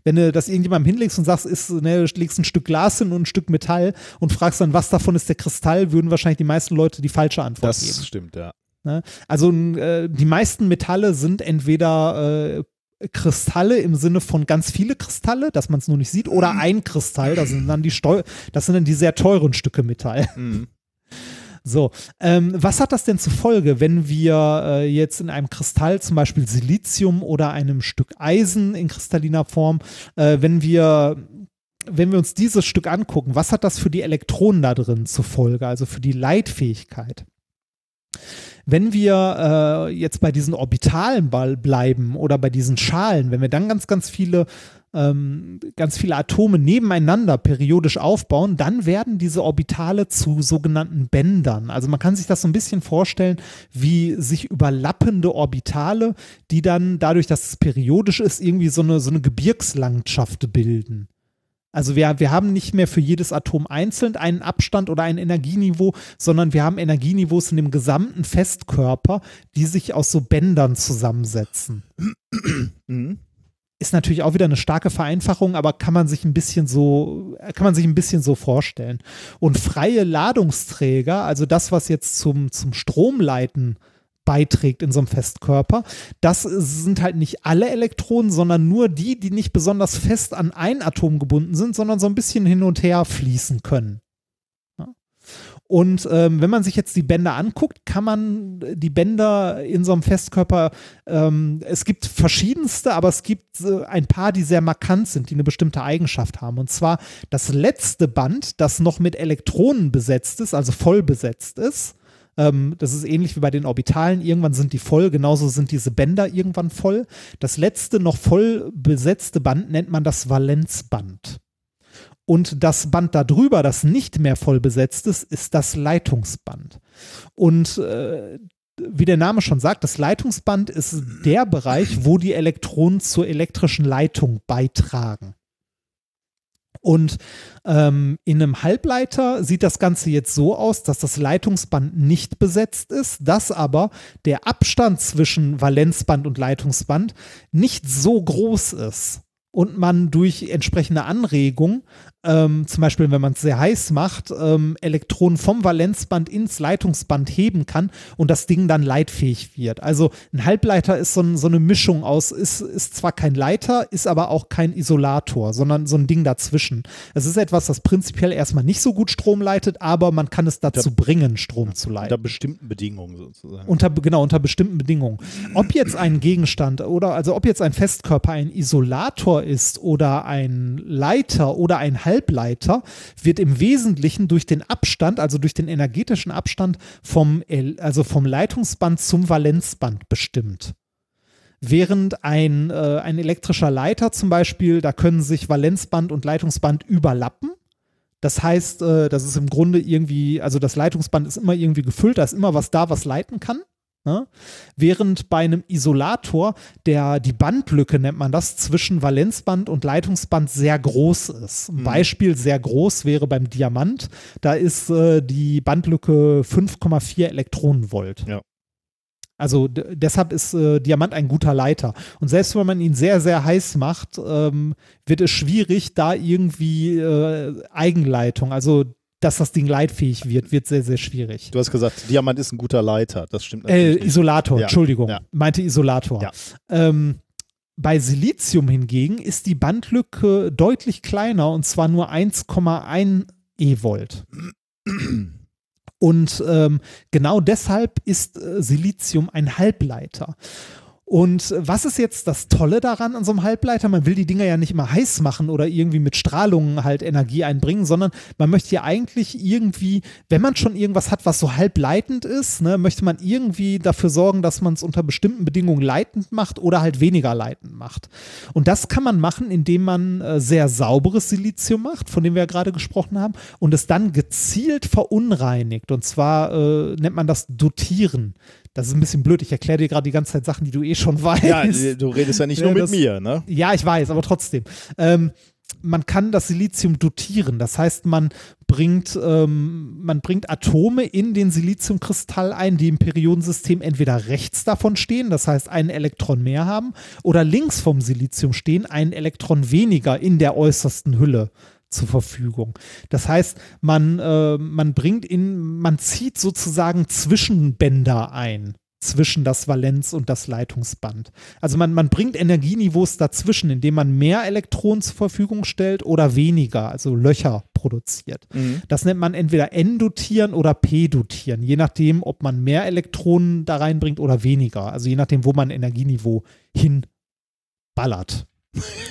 wenn du das irgendjemandem hinlegst und sagst, ist, ne, legst ein Stück Glas hin und ein Stück Metall und fragst dann, was davon ist der Kristall, würden wahrscheinlich die meisten Leute die falsche Antwort das geben. stimmt, ja. Ne? Also äh, die meisten Metalle sind entweder äh, Kristalle im Sinne von ganz viele Kristalle, dass man es nur nicht sieht, oder ein Kristall, das sind dann die Steu das sind dann die sehr teuren Stücke Metall. Mhm. So, ähm, was hat das denn zur Folge, wenn wir äh, jetzt in einem Kristall, zum Beispiel Silizium oder einem Stück Eisen in kristalliner Form, äh, wenn wir wenn wir uns dieses Stück angucken, was hat das für die Elektronen da drin zur Folge, also für die Leitfähigkeit? Wenn wir äh, jetzt bei diesen Orbitalen bleiben oder bei diesen Schalen, wenn wir dann ganz, ganz viele ähm, ganz viele Atome nebeneinander periodisch aufbauen, dann werden diese Orbitale zu sogenannten Bändern. Also man kann sich das so ein bisschen vorstellen, wie sich überlappende Orbitale, die dann dadurch, dass es periodisch ist, irgendwie so eine, so eine Gebirgslandschaft bilden. Also wir, wir haben nicht mehr für jedes Atom einzeln einen Abstand oder ein Energieniveau, sondern wir haben Energieniveaus in dem gesamten Festkörper, die sich aus so Bändern zusammensetzen Mhm. ist natürlich auch wieder eine starke Vereinfachung, aber kann man sich ein bisschen so, kann man sich ein bisschen so vorstellen. Und freie Ladungsträger, also das, was jetzt zum, zum Stromleiten beiträgt in so einem Festkörper, das sind halt nicht alle Elektronen, sondern nur die, die nicht besonders fest an ein Atom gebunden sind, sondern so ein bisschen hin und her fließen können. Und ähm, wenn man sich jetzt die Bänder anguckt, kann man die Bänder in so einem Festkörper, ähm, es gibt verschiedenste, aber es gibt äh, ein paar, die sehr markant sind, die eine bestimmte Eigenschaft haben. Und zwar das letzte Band, das noch mit Elektronen besetzt ist, also voll besetzt ist. Ähm, das ist ähnlich wie bei den Orbitalen. Irgendwann sind die voll, genauso sind diese Bänder irgendwann voll. Das letzte noch voll besetzte Band nennt man das Valenzband. Und das Band darüber, das nicht mehr voll besetzt ist, ist das Leitungsband. Und äh, wie der Name schon sagt, das Leitungsband ist der Bereich, wo die Elektronen zur elektrischen Leitung beitragen. Und ähm, in einem Halbleiter sieht das Ganze jetzt so aus, dass das Leitungsband nicht besetzt ist, dass aber der Abstand zwischen Valenzband und Leitungsband nicht so groß ist und man durch entsprechende Anregung, ähm, zum Beispiel wenn man es sehr heiß macht, ähm, Elektronen vom Valenzband ins Leitungsband heben kann und das Ding dann leitfähig wird. Also ein Halbleiter ist so, ein, so eine Mischung aus, ist, ist zwar kein Leiter, ist aber auch kein Isolator, sondern so ein Ding dazwischen. Es ist etwas, das prinzipiell erstmal nicht so gut Strom leitet, aber man kann es dazu bringen, Strom zu leiten. Unter bestimmten Bedingungen sozusagen. Unter, genau, unter bestimmten Bedingungen. Ob jetzt ein Gegenstand oder, also ob jetzt ein Festkörper ein Isolator ist oder ein Leiter oder ein Halbleiter, wird im Wesentlichen durch den Abstand, also durch den energetischen Abstand vom, also vom Leitungsband zum Valenzband bestimmt. Während ein, äh, ein elektrischer Leiter zum Beispiel, da können sich Valenzband und Leitungsband überlappen. Das heißt, äh, das ist im Grunde irgendwie, also das Leitungsband ist immer irgendwie gefüllt, da ist immer was da, was leiten kann. Ne? Während bei einem Isolator der, die Bandlücke, nennt man das, zwischen Valenzband und Leitungsband sehr groß ist. Ein Beispiel sehr groß wäre beim Diamant. Da ist äh, die Bandlücke 5,4 Elektronenvolt. Ja. Also deshalb ist äh, Diamant ein guter Leiter. Und selbst wenn man ihn sehr, sehr heiß macht, ähm, wird es schwierig, da irgendwie äh, Eigenleitung, also dass das Ding leitfähig wird, wird sehr, sehr schwierig. Du hast gesagt, Diamant ist ein guter Leiter. Das stimmt Äh. Isolator, Ja, Entschuldigung, ja. meinte Isolator. Ja. Ähm, bei Silizium hingegen ist die Bandlücke deutlich kleiner und zwar nur 1,1 E-Volt. Und ähm, genau deshalb ist äh, Silizium ein Halbleiter. Und was ist jetzt das Tolle daran an so einem Halbleiter? Man will die Dinger ja nicht immer heiß machen oder irgendwie mit Strahlungen halt Energie einbringen, sondern man möchte ja eigentlich irgendwie, wenn man schon irgendwas hat, was so halbleitend ist, ne, möchte man irgendwie dafür sorgen, dass man es unter bestimmten Bedingungen leitend macht oder halt weniger leitend macht. Und das kann man machen, indem man äh, sehr sauberes Silizium macht, von dem wir ja gerade gesprochen haben, und es dann gezielt verunreinigt. Und zwar äh, nennt man das Dotieren. Das ist ein bisschen blöd. Ich erkläre dir gerade die ganze Zeit Sachen, die du eh schon weißt. Ja, du redest ja nicht nur mit das, mir, ne? Ja, ich weiß, aber trotzdem. Ähm, man kann das Silizium dotieren. Das heißt, man bringt, ähm, man bringt Atome in den Siliziumkristall ein, die im Periodensystem entweder rechts davon stehen, das heißt ein Elektron mehr haben, oder links vom Silizium stehen, ein Elektron weniger in der äußersten Hülle zur Verfügung. Das heißt, man, äh, man bringt in, man zieht sozusagen Zwischenbänder ein zwischen das Valenz- und das Leitungsband. Also man, man bringt Energieniveaus dazwischen, indem man mehr Elektronen zur Verfügung stellt oder weniger, also Löcher produziert. Mhm. Das nennt man entweder N-dotieren oder P-dotieren, je nachdem, ob man mehr Elektronen da reinbringt oder weniger. Also je nachdem, wo man Energieniveau hinballert,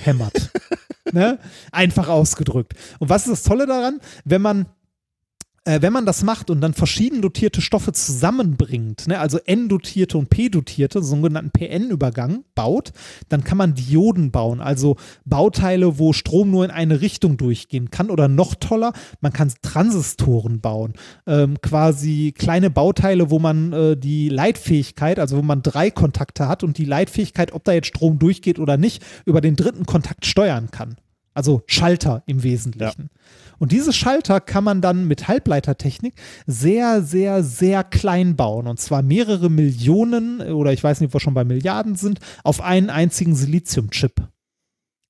hämmert. ne? Einfach ausgedrückt. Und was ist das Tolle daran? Wenn man äh, wenn man das macht und dann verschieden dotierte Stoffe zusammenbringt, ne, also N-dotierte und P-dotierte, sogenannten PN-Übergang baut, dann kann man Dioden bauen, also Bauteile, wo Strom nur in eine Richtung durchgehen kann oder noch toller, man kann Transistoren bauen, ähm, quasi kleine Bauteile, wo man äh, die Leitfähigkeit, also wo man drei Kontakte hat und die Leitfähigkeit, ob da jetzt Strom durchgeht oder nicht, über den dritten Kontakt steuern kann. Also Schalter im Wesentlichen. Ja. Und diese Schalter kann man dann mit Halbleitertechnik sehr, sehr, sehr klein bauen. Und zwar mehrere Millionen oder ich weiß nicht, ob wir schon bei Milliarden sind, auf einen einzigen Siliziumchip.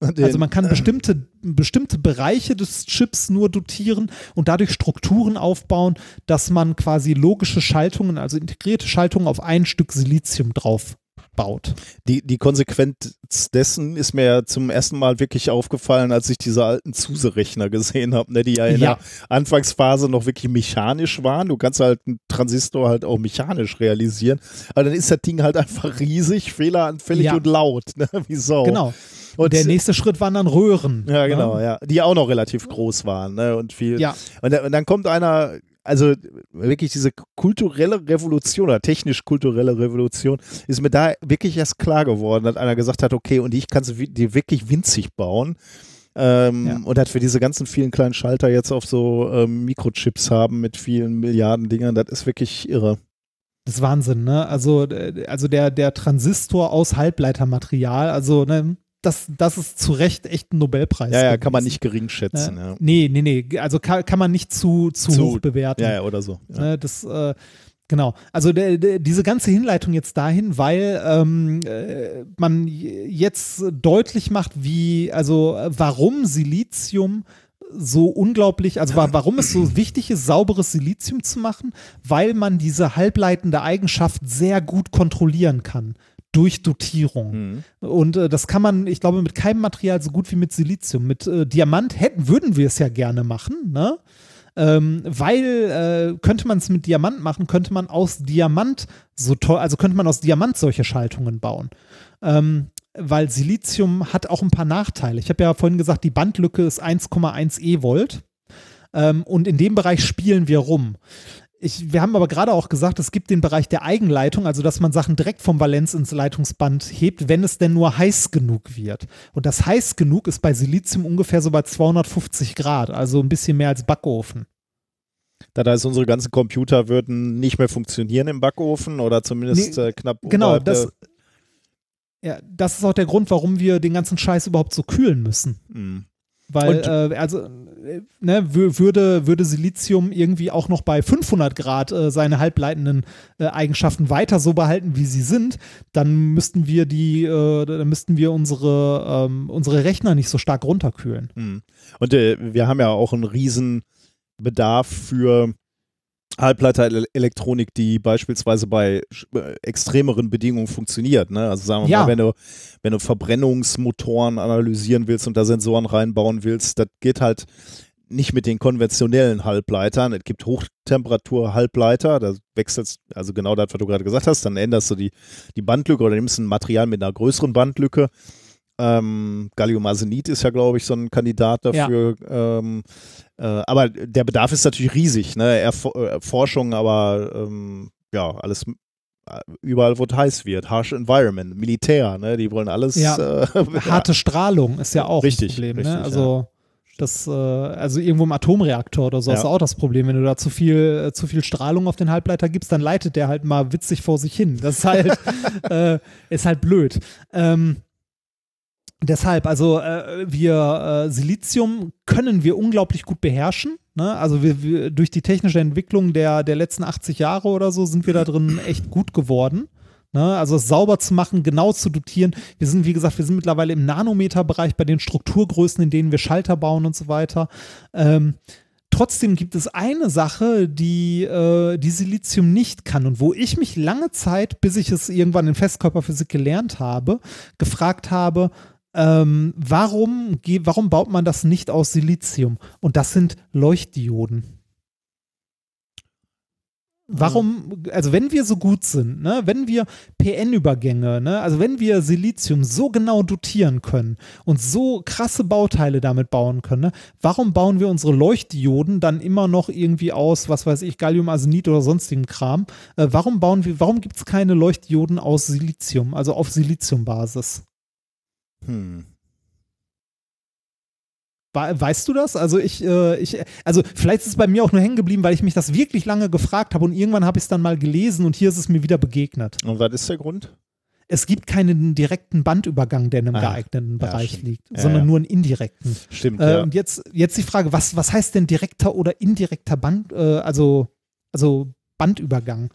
also man kann bestimmte, bestimmte Bereiche des Chips nur dotieren und dadurch Strukturen aufbauen, dass man quasi logische Schaltungen, also integrierte Schaltungen auf ein Stück Silizium drauf baut. Die, die Konsequenz dessen ist mir ja zum ersten Mal wirklich aufgefallen, als ich diese alten Zuse-Rechner gesehen habe, ne, die ja in ja. der Anfangsphase noch wirklich mechanisch waren. Du kannst halt einen Transistor halt auch mechanisch realisieren. Aber dann ist das Ding halt einfach riesig, fehleranfällig ja. und laut, ne, wie Sau. Genau. Und der nächste Schritt waren dann Röhren. Ja, genau, ne? ja. Die auch noch relativ groß waren, ne? Und viel. Ja. Und, und dann kommt einer also wirklich diese kulturelle Revolution oder technisch-kulturelle Revolution ist mir da wirklich erst klar geworden, dass einer gesagt hat, okay, und ich kann sie die wirklich winzig bauen. Ähm, ja. Und hat für diese ganzen vielen kleinen Schalter jetzt auf so ähm, Mikrochips haben mit vielen Milliarden Dingern, das ist wirklich irre. Das ist Wahnsinn, ne? Also, äh, also der, der Transistor aus Halbleitermaterial, also ne, das, das ist zu Recht echt ein Nobelpreis. Ja, ja, kann man nicht gering schätzen. Ja. Ja. Nee, nee, nee. Also kann, kann man nicht zu, zu, zu hoch bewerten. Ja, ja oder so. Ja. Ne, das, äh, genau. Also de, de, diese ganze Hinleitung jetzt dahin, weil ähm, äh, man jetzt deutlich macht, wie, also warum Silizium so unglaublich, also warum es so wichtig ist, sauberes Silizium zu machen, weil man diese halbleitende Eigenschaft sehr gut kontrollieren kann durch Dotierung. Mhm. Und äh, das kann man, ich glaube, mit keinem Material so gut wie mit Silizium. Mit äh, Diamant hätten, würden wir es ja gerne machen, ne? Ähm, weil äh, könnte man es mit Diamant machen, könnte man aus Diamant so toll, also könnte man aus Diamant solche Schaltungen bauen. Ähm, weil Silizium hat auch ein paar Nachteile. Ich habe ja vorhin gesagt, die Bandlücke ist 1,1 E Volt. Ähm, und in dem Bereich spielen wir rum. Ich, wir haben aber gerade auch gesagt, es gibt den Bereich der Eigenleitung, also dass man Sachen direkt vom Valenz ins Leitungsband hebt, wenn es denn nur heiß genug wird. Und das heiß genug ist bei Silizium ungefähr so bei 250 Grad, also ein bisschen mehr als Backofen. Das heißt, unsere ganzen Computer würden nicht mehr funktionieren im Backofen oder zumindest nee, äh, knapp. Genau, das, ja, das ist auch der Grund, warum wir den ganzen Scheiß überhaupt so kühlen müssen. Mhm. Weil, äh, also, äh, ne, würde, würde Silizium irgendwie auch noch bei 500 Grad äh, seine halbleitenden äh, Eigenschaften weiter so behalten, wie sie sind, dann müssten wir die, äh, dann müssten wir unsere, ähm, unsere Rechner nicht so stark runterkühlen. Mhm. Und äh, wir haben ja auch einen riesen Bedarf für Halbleiterelektronik, die beispielsweise bei äh, extremeren Bedingungen funktioniert. Ne? Also sagen wir ja. mal, wenn du, wenn du Verbrennungsmotoren analysieren willst und da Sensoren reinbauen willst, das geht halt nicht mit den konventionellen Halbleitern. Es gibt Hochtemperatur-Halbleiter, da wechselst, also genau das, was du gerade gesagt hast, dann änderst du die, die Bandlücke oder nimmst ein Material mit einer größeren Bandlücke. Ähm, Galliumarsenid ist ja, glaube ich, so ein Kandidat dafür. Ja. Ähm, äh, aber der Bedarf ist natürlich riesig, ne? Erf äh, Forschung, aber ähm, ja, alles äh, überall, wo es heiß wird. Harsh Environment, Militär, ne? Die wollen alles. Ja. Äh, Harte Strahlung ist ja auch richtig, ein Problem, richtig, ne? Also ja. Das, äh, also irgendwo im Atomreaktor oder so ja. ist auch das Problem. Wenn du da zu viel, äh, zu viel Strahlung auf den Halbleiter gibst, dann leitet der halt mal witzig vor sich hin. Das ist halt, äh, ist halt blöd. Ähm, deshalb, also äh, wir äh, Silizium können wir unglaublich gut beherrschen. Ne? Also wir, wir, durch die technische Entwicklung der, der letzten 80 Jahre oder so sind wir da drin echt gut geworden. Ne? Also es sauber zu machen, genau zu dotieren. Wir sind, wie gesagt, wir sind mittlerweile im Nanometerbereich bei den Strukturgrößen, in denen wir Schalter bauen und so weiter. Ähm, trotzdem gibt es eine Sache, die, äh, die Silizium nicht kann und wo ich mich lange Zeit, bis ich es irgendwann in Festkörperphysik gelernt habe, gefragt habe, ähm, warum, warum baut man das nicht aus Silizium? Und das sind Leuchtdioden. Warum, also wenn wir so gut sind, ne, wenn wir PN-Übergänge, ne, also wenn wir Silizium so genau dotieren können und so krasse Bauteile damit bauen können, ne, warum bauen wir unsere Leuchtdioden dann immer noch irgendwie aus, was weiß ich, Galliumarsenid oder sonstigen Kram? Äh, warum bauen wir, warum gibt es keine Leuchtdioden aus Silizium, also auf Siliziumbasis? Hm. Weißt du das? Also ich, äh, ich, also vielleicht ist es bei mir auch nur hängen geblieben, weil ich mich das wirklich lange gefragt habe und irgendwann habe ich es dann mal gelesen und hier ist es mir wieder begegnet. Und was ist der Grund? Es gibt keinen direkten Bandübergang, der in einem ah, geeigneten ja, Bereich stimmt. liegt, ja, sondern ja. nur einen indirekten. Stimmt. Äh, und jetzt, jetzt die Frage, was, was heißt denn direkter oder indirekter Band, äh, also, also Bandübergang?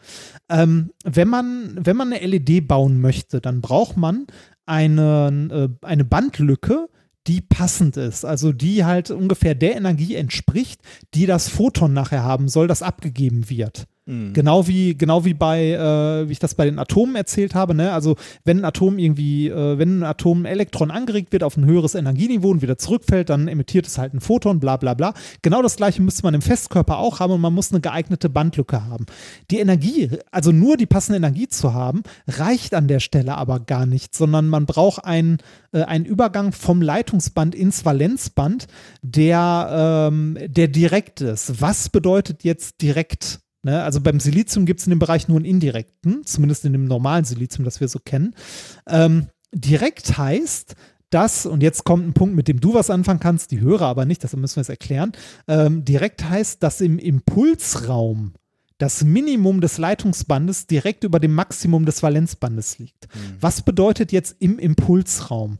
Ähm, wenn man, wenn man eine LED bauen möchte, dann braucht man eine, äh, eine Bandlücke, die passend ist, also die halt ungefähr der Energie entspricht, die das Photon nachher haben soll, das abgegeben wird. Mhm. Genau wie, genau wie bei, äh, wie ich das bei den Atomen erzählt habe, ne? Also wenn ein Atom irgendwie, äh, wenn ein Atom ein Elektron angeregt wird auf ein höheres Energieniveau und wieder zurückfällt, dann emittiert es halt ein Photon, bla bla bla. Genau das gleiche müsste man im Festkörper auch haben und man muss eine geeignete Bandlücke haben. Die Energie, also nur die passende Energie zu haben, reicht an der Stelle aber gar nicht, sondern man braucht einen, äh, einen Übergang vom Leitungsband ins Valenzband, der, ähm, der direkt ist. Was bedeutet jetzt direkt? Ne? Also beim Silizium gibt es in dem Bereich nur einen indirekten, zumindest in dem normalen Silizium, das wir so kennen. Ähm, direkt heißt, dass, und jetzt kommt ein Punkt, mit dem du was anfangen kannst, die Hörer aber nicht, deshalb müssen wir es erklären. Ähm, direkt heißt, dass im Impulsraum das Minimum des Leitungsbandes direkt über dem Maximum des Valenzbandes liegt. Mhm. Was bedeutet jetzt im Impulsraum?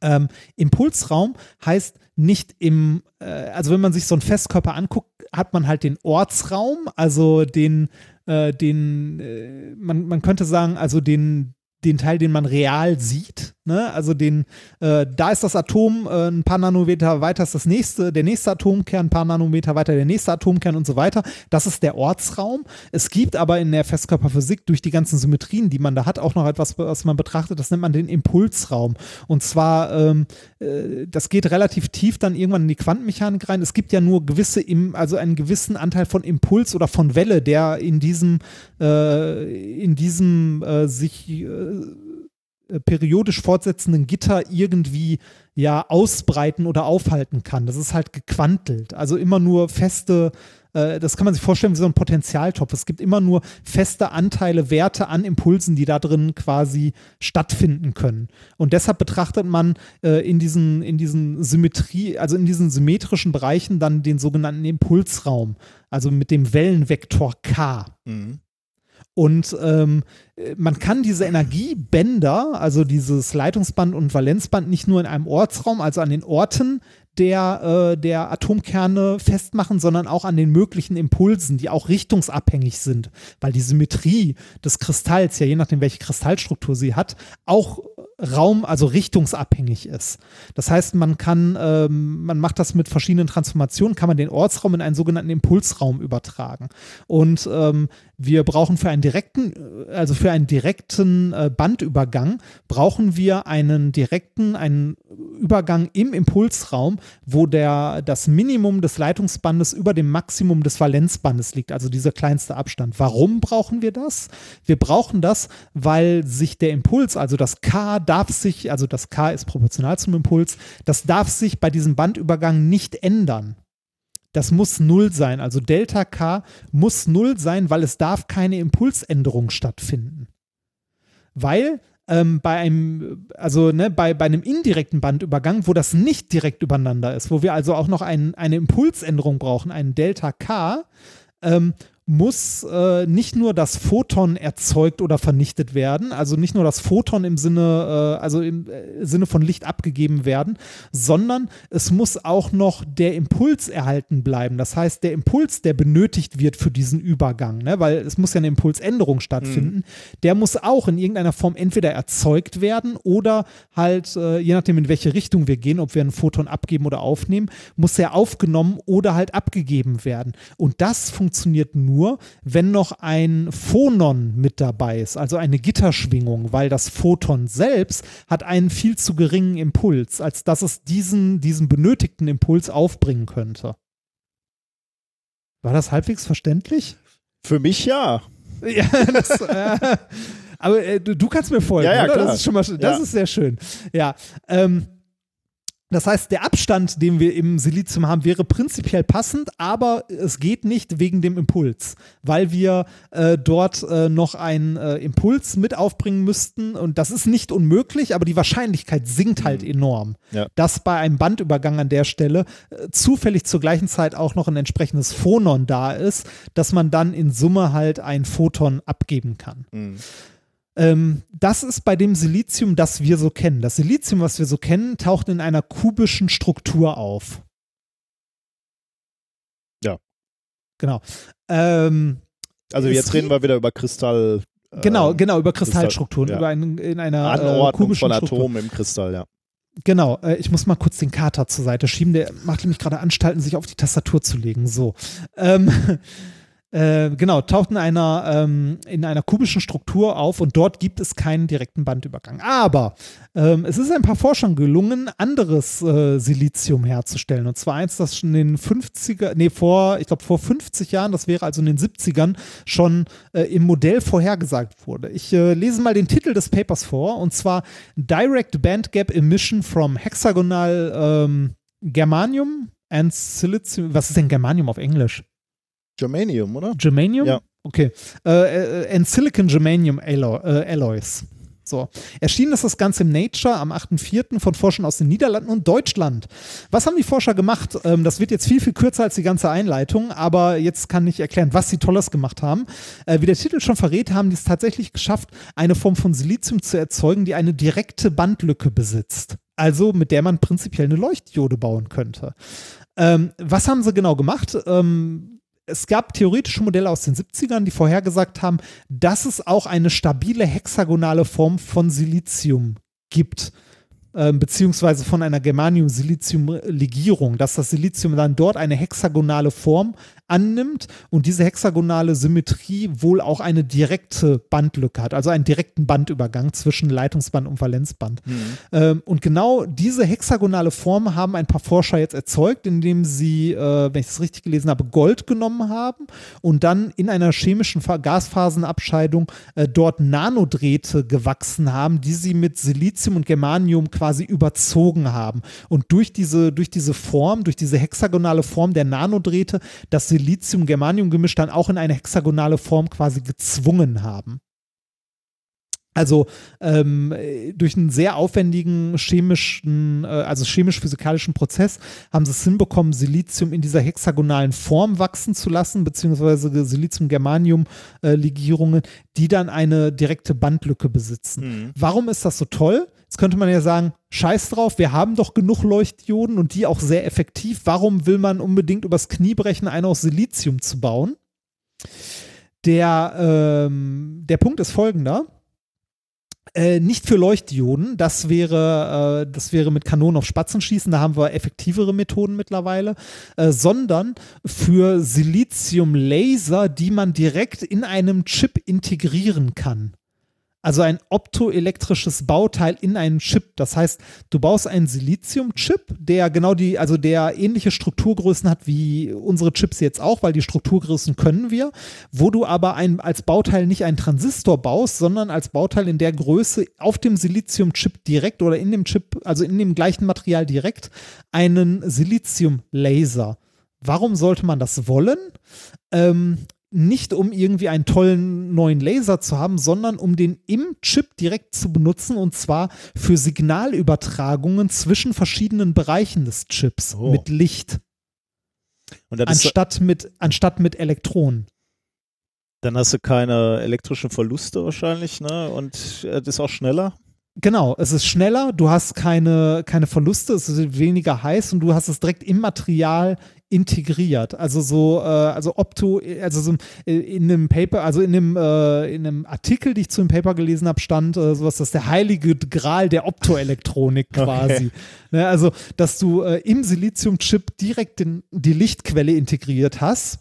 Ähm, Impulsraum heißt nicht im, äh, also wenn man sich so einen Festkörper anguckt, hat man halt den Ortsraum, also den, äh, den, äh, man, man könnte sagen, also den, den Teil, den man real sieht, Ne? Also den, äh, da ist das Atom äh, ein paar Nanometer weiter ist das nächste, der nächste Atomkern, ein paar Nanometer weiter der nächste Atomkern und so weiter. Das ist der Ortsraum. Es gibt aber in der Festkörperphysik durch die ganzen Symmetrien, die man da hat, auch noch etwas, was man betrachtet. Das nennt man den Impulsraum. Und zwar, ähm, äh, das geht relativ tief dann irgendwann in die Quantenmechanik rein. Es gibt ja nur gewisse, im, also einen gewissen Anteil von Impuls oder von Welle, der in diesem, äh, in diesem äh, sich äh, periodisch fortsetzenden Gitter irgendwie ja ausbreiten oder aufhalten kann. Das ist halt gequantelt. Also immer nur feste, äh, das kann man sich vorstellen wie so ein Potentialtopf. Es gibt immer nur feste Anteile, Werte an Impulsen, die da drin quasi stattfinden können. Und deshalb betrachtet man äh, in diesen, in diesen Symmetrie, also in diesen symmetrischen Bereichen dann den sogenannten Impulsraum, also mit dem Wellenvektor K. Mhm. Und ähm, man kann diese Energiebänder, also dieses Leitungsband und Valenzband, nicht nur in einem Ortsraum, also an den Orten der, äh, der Atomkerne festmachen, sondern auch an den möglichen Impulsen, die auch richtungsabhängig sind, weil die Symmetrie des Kristalls, ja je nachdem, welche Kristallstruktur sie hat, auch Raum, also richtungsabhängig ist. Das heißt, man kann, ähm, man macht das mit verschiedenen Transformationen, kann man den Ortsraum in einen sogenannten Impulsraum übertragen. Und ähm, wir brauchen für einen direkten, also für einen direkten äh, Bandübergang brauchen wir einen direkten, einen Übergang im Impulsraum, wo der, das Minimum des Leitungsbandes über dem Maximum des Valenzbandes liegt, also dieser kleinste Abstand. Warum brauchen wir das? Wir brauchen das, weil sich der Impuls, also das K darf sich, also das K ist proportional zum Impuls, das darf sich bei diesem Bandübergang nicht ändern das muss null sein. Also Delta K muss null sein, weil es darf keine Impulsänderung stattfinden. Weil ähm, bei einem, also ne, bei, bei einem indirekten Bandübergang, wo das nicht direkt übereinander ist, wo wir also auch noch ein, eine Impulsänderung brauchen, einen Delta K, ähm, muss äh, nicht nur das Photon erzeugt oder vernichtet werden, also nicht nur das Photon im Sinne, äh, also im äh, Sinne von Licht abgegeben werden, sondern es muss auch noch der Impuls erhalten bleiben. Das heißt, der Impuls, der benötigt wird für diesen Übergang, ne? weil es muss ja eine Impulsänderung stattfinden, mhm. der muss auch in irgendeiner Form entweder erzeugt werden oder halt, äh, je nachdem in welche Richtung wir gehen, ob wir ein Photon abgeben oder aufnehmen, muss er aufgenommen oder halt abgegeben werden. Und das funktioniert nur nur, wenn noch ein Phonon mit dabei ist, also eine Gitterschwingung, weil das Photon selbst hat einen viel zu geringen Impuls, als dass es diesen, diesen benötigten Impuls aufbringen könnte. War das halbwegs verständlich? Für mich ja. Ja, das, äh, aber äh, du, kannst mir folgen, ja, ja. Das ist schon mal, das ja. ist sehr schön. Ja, ähm, das heißt, der Abstand, den wir im Silizium haben, wäre prinzipiell passend, aber es geht nicht wegen dem Impuls, weil wir äh, dort äh, noch einen äh, Impuls mit aufbringen müssten. Und das ist nicht unmöglich, aber die Wahrscheinlichkeit sinkt halt mhm. enorm, ja. dass bei einem Bandübergang an der Stelle äh, zufällig zur gleichen Zeit auch noch ein entsprechendes Phonon da ist, dass man dann in Summe halt ein Photon abgeben kann. Mhm. Ähm, das ist bei dem Silizium, das wir so kennen. Das Silizium, was wir so kennen, taucht in einer kubischen Struktur auf. Ja. Genau. Ähm, also jetzt reden wir wieder über Kristall. Genau, ähm, genau, über Kristallstrukturen, ja. über ein, in einer äh, Anordnung kubischen von Atomen im Kristall, ja. Genau, äh, ich muss mal kurz den Kater zur Seite schieben. Der macht nämlich gerade Anstalten, sich auf die Tastatur zu legen. So. Ähm, äh, genau, taucht in einer, ähm, in einer kubischen Struktur auf und dort gibt es keinen direkten Bandübergang. Aber ähm, es ist ein paar Forschern gelungen, anderes äh, Silizium herzustellen. Und zwar eins, das schon in den 50er, nee, vor, ich glaube vor 50 Jahren, das wäre also in den 70ern, schon äh, im Modell vorhergesagt wurde. Ich äh, lese mal den Titel des Papers vor und zwar Direct Band Gap Emission from Hexagonal ähm, Germanium and Silizium. Was ist denn Germanium auf Englisch? Germanium, oder? Germanium? Ja. Okay. Äh, äh, and Silicon Germanium äh, Alloys. So. Erschienen ist das Ganze im Nature am 8.4. von Forschern aus den Niederlanden und Deutschland. Was haben die Forscher gemacht? Ähm, das wird jetzt viel, viel kürzer als die ganze Einleitung, aber jetzt kann ich erklären, was sie Tolles gemacht haben. Äh, wie der Titel schon verrät, haben die es tatsächlich geschafft, eine Form von Silizium zu erzeugen, die eine direkte Bandlücke besitzt. Also mit der man prinzipiell eine Leuchtdiode bauen könnte. Ähm, was haben sie genau gemacht? Ähm, es gab theoretische Modelle aus den 70ern, die vorhergesagt haben, dass es auch eine stabile hexagonale Form von Silizium gibt. Ähm, beziehungsweise von einer Germanium-Silizium-Legierung, dass das Silizium dann dort eine hexagonale Form annimmt und diese hexagonale Symmetrie wohl auch eine direkte Bandlücke hat, also einen direkten Bandübergang zwischen Leitungsband und Valenzband. Mhm. Ähm, und genau diese hexagonale Form haben ein paar Forscher jetzt erzeugt, indem sie, äh, wenn ich das richtig gelesen habe, Gold genommen haben und dann in einer chemischen Gasphasenabscheidung äh, dort Nanodrähte gewachsen haben, die sie mit Silizium und Germanium quasi überzogen haben. Und durch diese, durch diese Form, durch diese hexagonale Form der Nanodrähte, das Silizium-Germanium-Gemisch dann auch in eine hexagonale Form quasi gezwungen haben. Also ähm, durch einen sehr aufwendigen chemischen, äh, also chemisch-physikalischen Prozess haben sie es hinbekommen, Silizium in dieser hexagonalen Form wachsen zu lassen, beziehungsweise Silizium-Germanium-Legierungen, die dann eine direkte Bandlücke besitzen. Mhm. Warum ist das so toll? Jetzt könnte man ja sagen, scheiß drauf, wir haben doch genug Leuchtdioden und die auch sehr effektiv. Warum will man unbedingt übers Knie brechen, eine aus Silizium zu bauen? Der, ähm, der Punkt ist folgender äh, nicht für Leuchtdioden, das wäre, äh, das wäre mit Kanonen auf Spatzen schießen, da haben wir effektivere Methoden mittlerweile, äh, sondern für Silizium-Laser, die man direkt in einem Chip integrieren kann. Also ein optoelektrisches Bauteil in einen Chip. Das heißt, du baust einen Silizium-Chip, der genau die, also der ähnliche Strukturgrößen hat wie unsere Chips jetzt auch, weil die Strukturgrößen können wir, wo du aber ein, als Bauteil nicht einen Transistor baust, sondern als Bauteil in der Größe auf dem Silizium-Chip direkt oder in dem Chip, also in dem gleichen Material direkt, einen Silizium-Laser. Warum sollte man das wollen? Ähm, nicht um irgendwie einen tollen neuen Laser zu haben, sondern um den im Chip direkt zu benutzen und zwar für Signalübertragungen zwischen verschiedenen Bereichen des Chips Oh. mit Licht, anstatt mit, anstatt mit Elektronen. dann hast du keine elektrischen Verluste wahrscheinlich, ne? Und äh, das ist auch schneller. Genau, es ist schneller, du hast keine, keine Verluste, es ist weniger heiß und du hast es direkt im Material integriert. Also so, äh, also Opto, also so äh, in einem Paper, also in einem, äh, in einem Artikel, die ich zu dem Paper gelesen habe, stand äh, sowas, das ist der heilige Gral der Optoelektronik quasi. Ne, also, dass du äh, im Siliziumchip direkt den, die Lichtquelle integriert hast.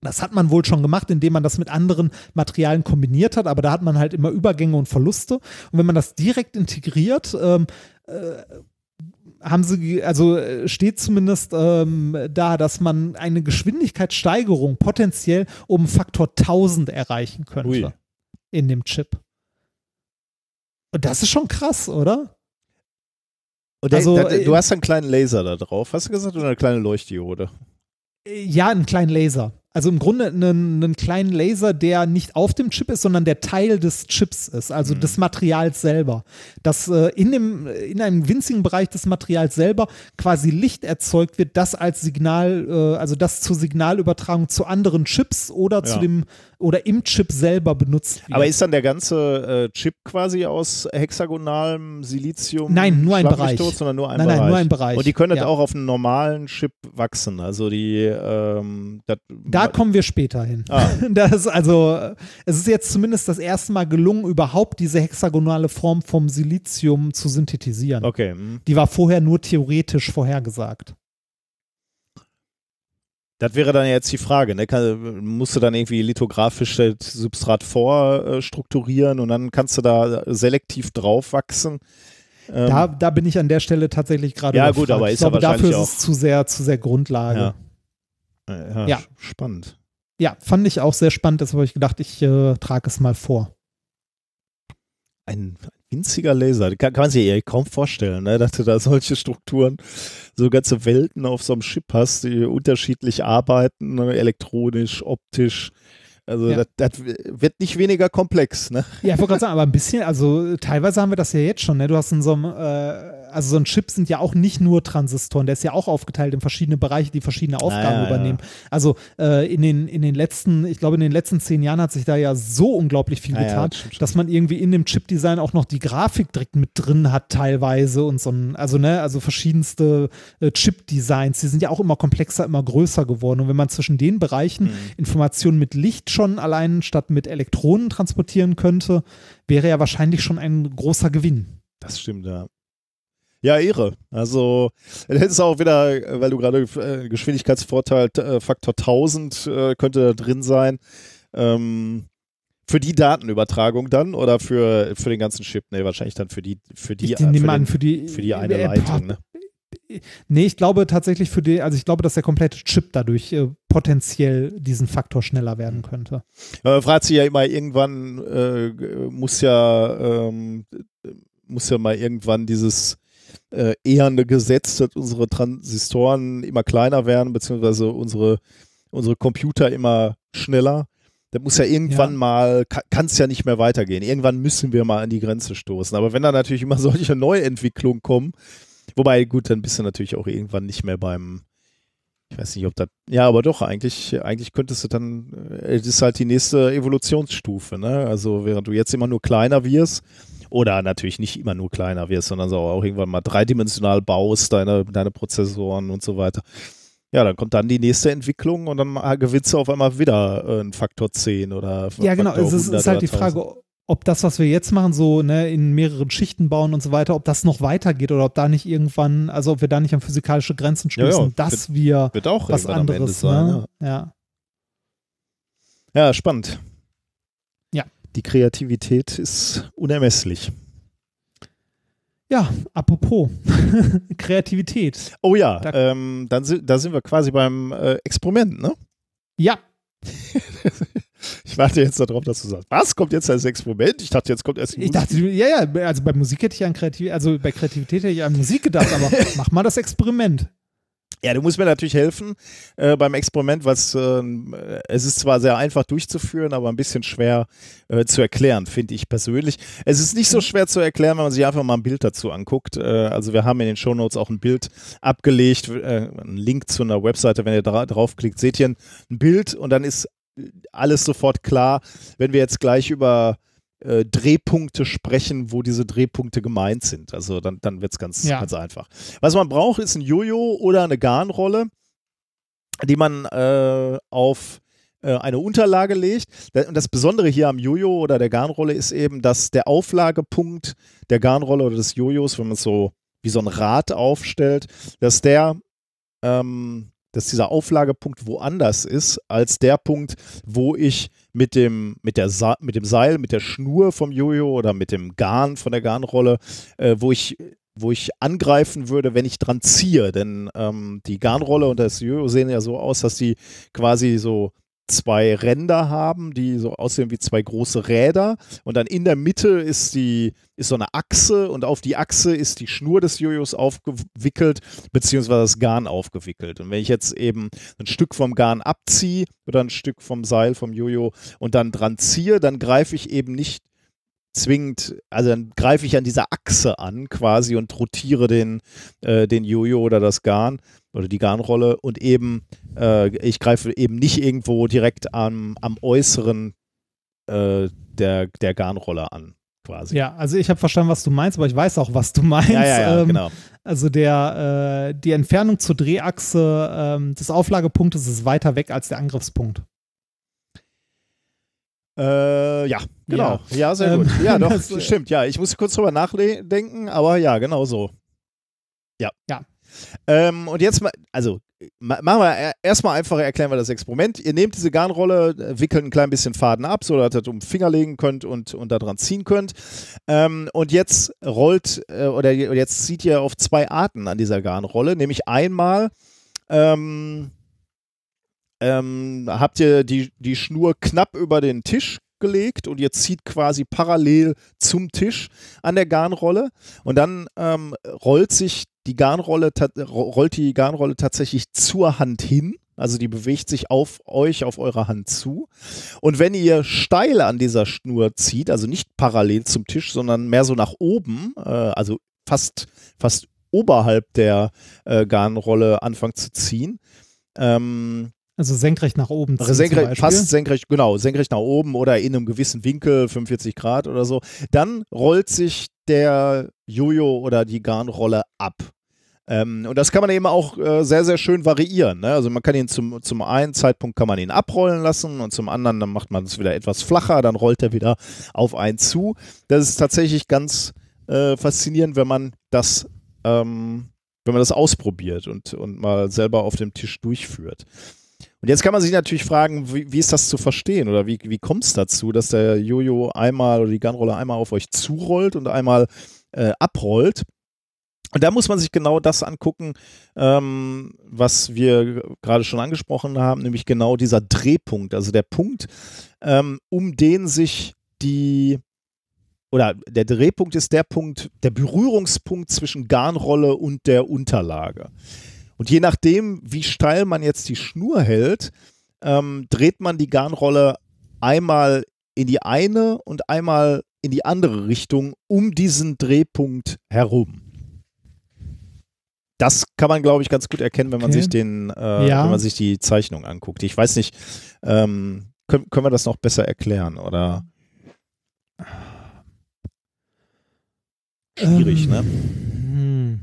Das hat man wohl schon gemacht, indem man das mit anderen Materialien kombiniert hat, aber da hat man halt immer Übergänge und Verluste. Und wenn man das direkt integriert, ähm, äh, haben sie, also äh, steht zumindest ähm, da, dass man eine Geschwindigkeitssteigerung potenziell um Faktor 1000 erreichen könnte Ui. in dem Chip. Und das ist schon krass, oder? Und Also, der, äh, du hast einen kleinen Laser da drauf, hast du gesagt, oder eine kleine Leuchtdiode? Ja, einen kleinen Laser. Also im Grunde einen, einen kleinen Laser, der nicht auf dem Chip ist, sondern der Teil des Chips ist, also Mhm. des Materials selber. Dass äh, in, dem, in einem winzigen Bereich des Materials selber quasi Licht erzeugt wird, das als Signal, äh, also das zur Signalübertragung zu anderen Chips oder zu Ja. dem oder im Chip selber benutzt wird. Aber ist dann der ganze äh, Chip quasi aus hexagonalem Silizium? Nein, nur ein Bereich. Tot, sondern nur ein nein, Bereich. nein, nur ein Bereich. Und die können ja. das auch auf einem normalen Chip wachsen. Also die, ähm, Da kommen wir später hin. Ah. Das also, es ist jetzt zumindest das erste Mal gelungen, überhaupt diese hexagonale Form vom Silizium zu synthetisieren. Okay. hm. Die war vorher nur theoretisch vorhergesagt. Das wäre dann jetzt die Frage, ne? Kann, musst du dann irgendwie lithografisch das Substrat vorstrukturieren und dann kannst du da selektiv drauf wachsen? Ähm, Da, da bin ich an der Stelle tatsächlich gerade. Ja, gut, aber ich ist ja glaube, dafür ist es zu sehr, zu sehr Grundlage. ja. Ja, Ja. spannend. Ja, fand ich auch sehr spannend. Deshalb habe ich gedacht, ich äh, trage es mal vor. Ein winziger Laser, kann, kann man sich ja kaum vorstellen, ne? dass du da solche Strukturen, so ganze Welten auf so einem Chip hast, die unterschiedlich arbeiten, ne? elektronisch, optisch. Also Ja. das, das wird nicht weniger komplex. Ne? Ja, ich wollte gerade sagen, aber ein bisschen, also teilweise haben wir das ja jetzt schon, ne? Du hast in so einem, äh, also so ein Chip sind ja auch nicht nur Transistoren, der ist ja auch aufgeteilt in verschiedene Bereiche, die verschiedene Aufgaben ja, ja. übernehmen. Also äh, in, den, in den letzten, ich glaube, in den letzten zehn Jahren hat sich da ja so unglaublich viel Ja, ja, getan, das dass man irgendwie in dem Chipdesign auch noch die Grafik direkt mit drin hat, teilweise und so ein, also ne, also verschiedenste äh, Chip-Designs, die sind ja auch immer komplexer, immer größer geworden. Und wenn man zwischen den Bereichen Mhm. Informationen mit Licht schon allein statt mit Elektronen transportieren könnte, wäre ja wahrscheinlich schon ein großer Gewinn. Das stimmt, ja. Ja, irre. Also, das ist auch wieder, weil du gerade äh, Geschwindigkeitsvorteil äh, Faktor 1000 äh, könnte da drin sein. Ähm, für die Datenübertragung dann oder für, für den ganzen Chip? Nee, wahrscheinlich dann für die, für die, ich nehme für an, den, für die, für die eine Leitung. Ne? Nee, ich glaube tatsächlich für die, also ich glaube, dass der komplette Chip dadurch äh, potenziell diesen Faktor schneller werden könnte. Man fragt sich ja immer, irgendwann äh, muss ja ähm, muss ja mal irgendwann dieses äh, eherne Gesetz, dass unsere Transistoren immer kleiner werden, beziehungsweise unsere, unsere Computer immer schneller. Das muss ja irgendwann Ja. mal, kann es ja nicht mehr weitergehen. Irgendwann müssen wir mal an die Grenze stoßen. Aber wenn da natürlich immer solche Neuentwicklungen kommen, wobei, gut, dann bist du natürlich auch irgendwann nicht mehr beim, ich weiß nicht, ob das, ja, aber doch, eigentlich, eigentlich könntest du dann, äh, das ist halt die nächste Evolutionsstufe, ne? Also während du jetzt immer nur kleiner wirst, oder natürlich nicht immer nur kleiner wirst, sondern so auch irgendwann mal dreidimensional baust, deine, deine Prozessoren und so weiter. Ja, dann kommt dann die nächste Entwicklung und dann äh, gewinnst du auf einmal wieder äh, einen Faktor 10 oder Ja, genau. Faktor Es ist, 100 ist halt die oder 1000. Frage, ob das, was wir jetzt machen, so ne, in mehreren Schichten bauen und so weiter, ob das noch weitergeht oder ob da nicht irgendwann, also ob wir da nicht an physikalische Grenzen Ja, ja, stoßen, dass wir Wird auch was anderes, sein. ne? Ja. Ja. ja, spannend. Ja. die Kreativität ist unermesslich. Ja, apropos Kreativität. Oh ja, Da- ähm, dann sind, da sind wir quasi beim äh, Experiment, ne? Ja, Ich warte jetzt darauf, dass du sagst, was kommt jetzt als Experiment? Ich dachte, jetzt kommt erst die ich dachte, ja, ja, also bei Musik hätte ich an Kreativität, also bei Kreativität hätte ich an Musik gedacht, aber mach mal das Experiment. Ja, du musst mir natürlich helfen äh, beim Experiment, was äh, es ist zwar sehr einfach durchzuführen, aber ein bisschen schwer äh, zu erklären, finde ich persönlich. Es ist nicht so schwer zu erklären, wenn man sich einfach mal ein Bild dazu anguckt. Äh, also wir haben in den Shownotes auch ein Bild abgelegt, äh, einen Link zu einer Webseite, wenn ihr dra draufklickt, seht ihr ein Bild und dann ist alles sofort klar, wenn wir jetzt gleich über äh, Drehpunkte sprechen, wo diese Drehpunkte gemeint sind. Also dann, dann wird es ganz, Ja. ganz einfach. Was man braucht, ist ein Jojo oder eine Garnrolle, die man äh, auf äh, eine Unterlage legt. Und das Besondere hier am Jojo oder der Garnrolle ist eben, dass der Auflagepunkt der Garnrolle oder des Jojos, wenn man es so wie so ein Rad aufstellt, dass der ähm, dass dieser Auflagepunkt woanders ist als der Punkt, wo ich mit dem, mit, der Sa mit dem Seil, mit der Schnur vom Jojo oder mit dem Garn von der Garnrolle, äh, wo ich wo ich angreifen würde, wenn ich dran ziehe. Denn ähm, die Garnrolle und das Jojo sehen ja so aus, dass die quasi so zwei Ränder haben, die so aussehen wie zwei große Räder. Und dann in der Mitte ist die ist so eine Achse und auf die Achse ist die Schnur des Jojos aufgewickelt, beziehungsweise das Garn aufgewickelt. Und wenn ich jetzt eben ein Stück vom Garn abziehe oder ein Stück vom Seil vom Jojo und dann dran ziehe, dann greife ich eben nicht zwingend, also dann greife ich an dieser Achse an quasi und rotiere den, äh, den Jojo oder das Garn oder die Garnrolle und eben, äh, ich greife eben nicht irgendwo direkt am, am Äußeren äh, der, der Garnrolle an, quasi. Ja, also ich habe verstanden, was du meinst, aber ich weiß auch, was du meinst. ja, ja, ja Ähm, genau. Also der, äh, die Entfernung zur Drehachse ähm, des Auflagepunktes ist weiter weg als der Angriffspunkt. Äh, ja, genau. Ja, sehr Ähm, gut. Ja, doch, das, äh, stimmt. Ja, ich muss kurz drüber nachdenken, aber ja, genau so. Ja. Ja. Ähm, und jetzt mal, also ma- machen wir er- erstmal einfach erklären wir das Experiment. Ihr nehmt diese Garnrolle, äh, wickelt ein klein bisschen Faden ab, so dass ihr das um den Finger legen könnt und, und da dran ziehen könnt. Ähm, und jetzt rollt, äh, oder je- jetzt zieht ihr auf zwei Arten an dieser Garnrolle, nämlich einmal ähm, ähm, habt ihr die, die Schnur knapp über den Tisch gelegt und ihr zieht quasi parallel zum Tisch an der Garnrolle und dann ähm, rollt sich die Garnrolle rollt die Garnrolle tatsächlich zur Hand hin. Also die bewegt sich auf euch, auf eure Hand zu. Und wenn ihr steil an dieser Schnur zieht, also nicht parallel zum Tisch, sondern mehr so nach oben, äh, also fast, fast oberhalb der äh, Garnrolle anfangt zu ziehen, ähm, Also senkrecht nach oben. ziehen senkrecht, fast senkrecht, genau, senkrecht nach oben oder in einem gewissen Winkel, 45 Grad oder so, dann rollt sich der Jojo oder die Garnrolle ab. Ähm, und das kann man eben auch äh, sehr, sehr schön variieren. Ne? Also man kann ihn zum, zum einen Zeitpunkt kann man ihn abrollen lassen und zum anderen dann macht man es wieder etwas flacher, dann rollt er wieder auf einen zu. Das ist tatsächlich ganz äh, faszinierend, wenn man das, ähm, wenn man das ausprobiert und, und mal selber auf dem Tisch durchführt. Und jetzt kann man sich natürlich fragen, wie, wie ist das zu verstehen oder wie, wie kommt es dazu, dass der Jojo einmal oder die Gunrolle einmal auf euch zurollt und einmal äh, abrollt? Und da muss man sich genau das angucken, ähm, was wir gerade schon angesprochen haben, nämlich genau dieser Drehpunkt, also der Punkt, ähm, um den sich die oder der Drehpunkt ist der Punkt, der Berührungspunkt zwischen Garnrolle und der Unterlage. Und je nachdem, wie steil man jetzt die Schnur hält, ähm, dreht man die Garnrolle einmal in die eine und einmal in die andere Richtung um diesen Drehpunkt herum. Das kann man, glaube ich, ganz gut erkennen, wenn man Okay. sich den, äh, Ja. wenn man sich die Zeichnung anguckt. Ich weiß nicht, ähm, können, können wir das noch besser erklären oder schwierig, Ähm, ne? Hm.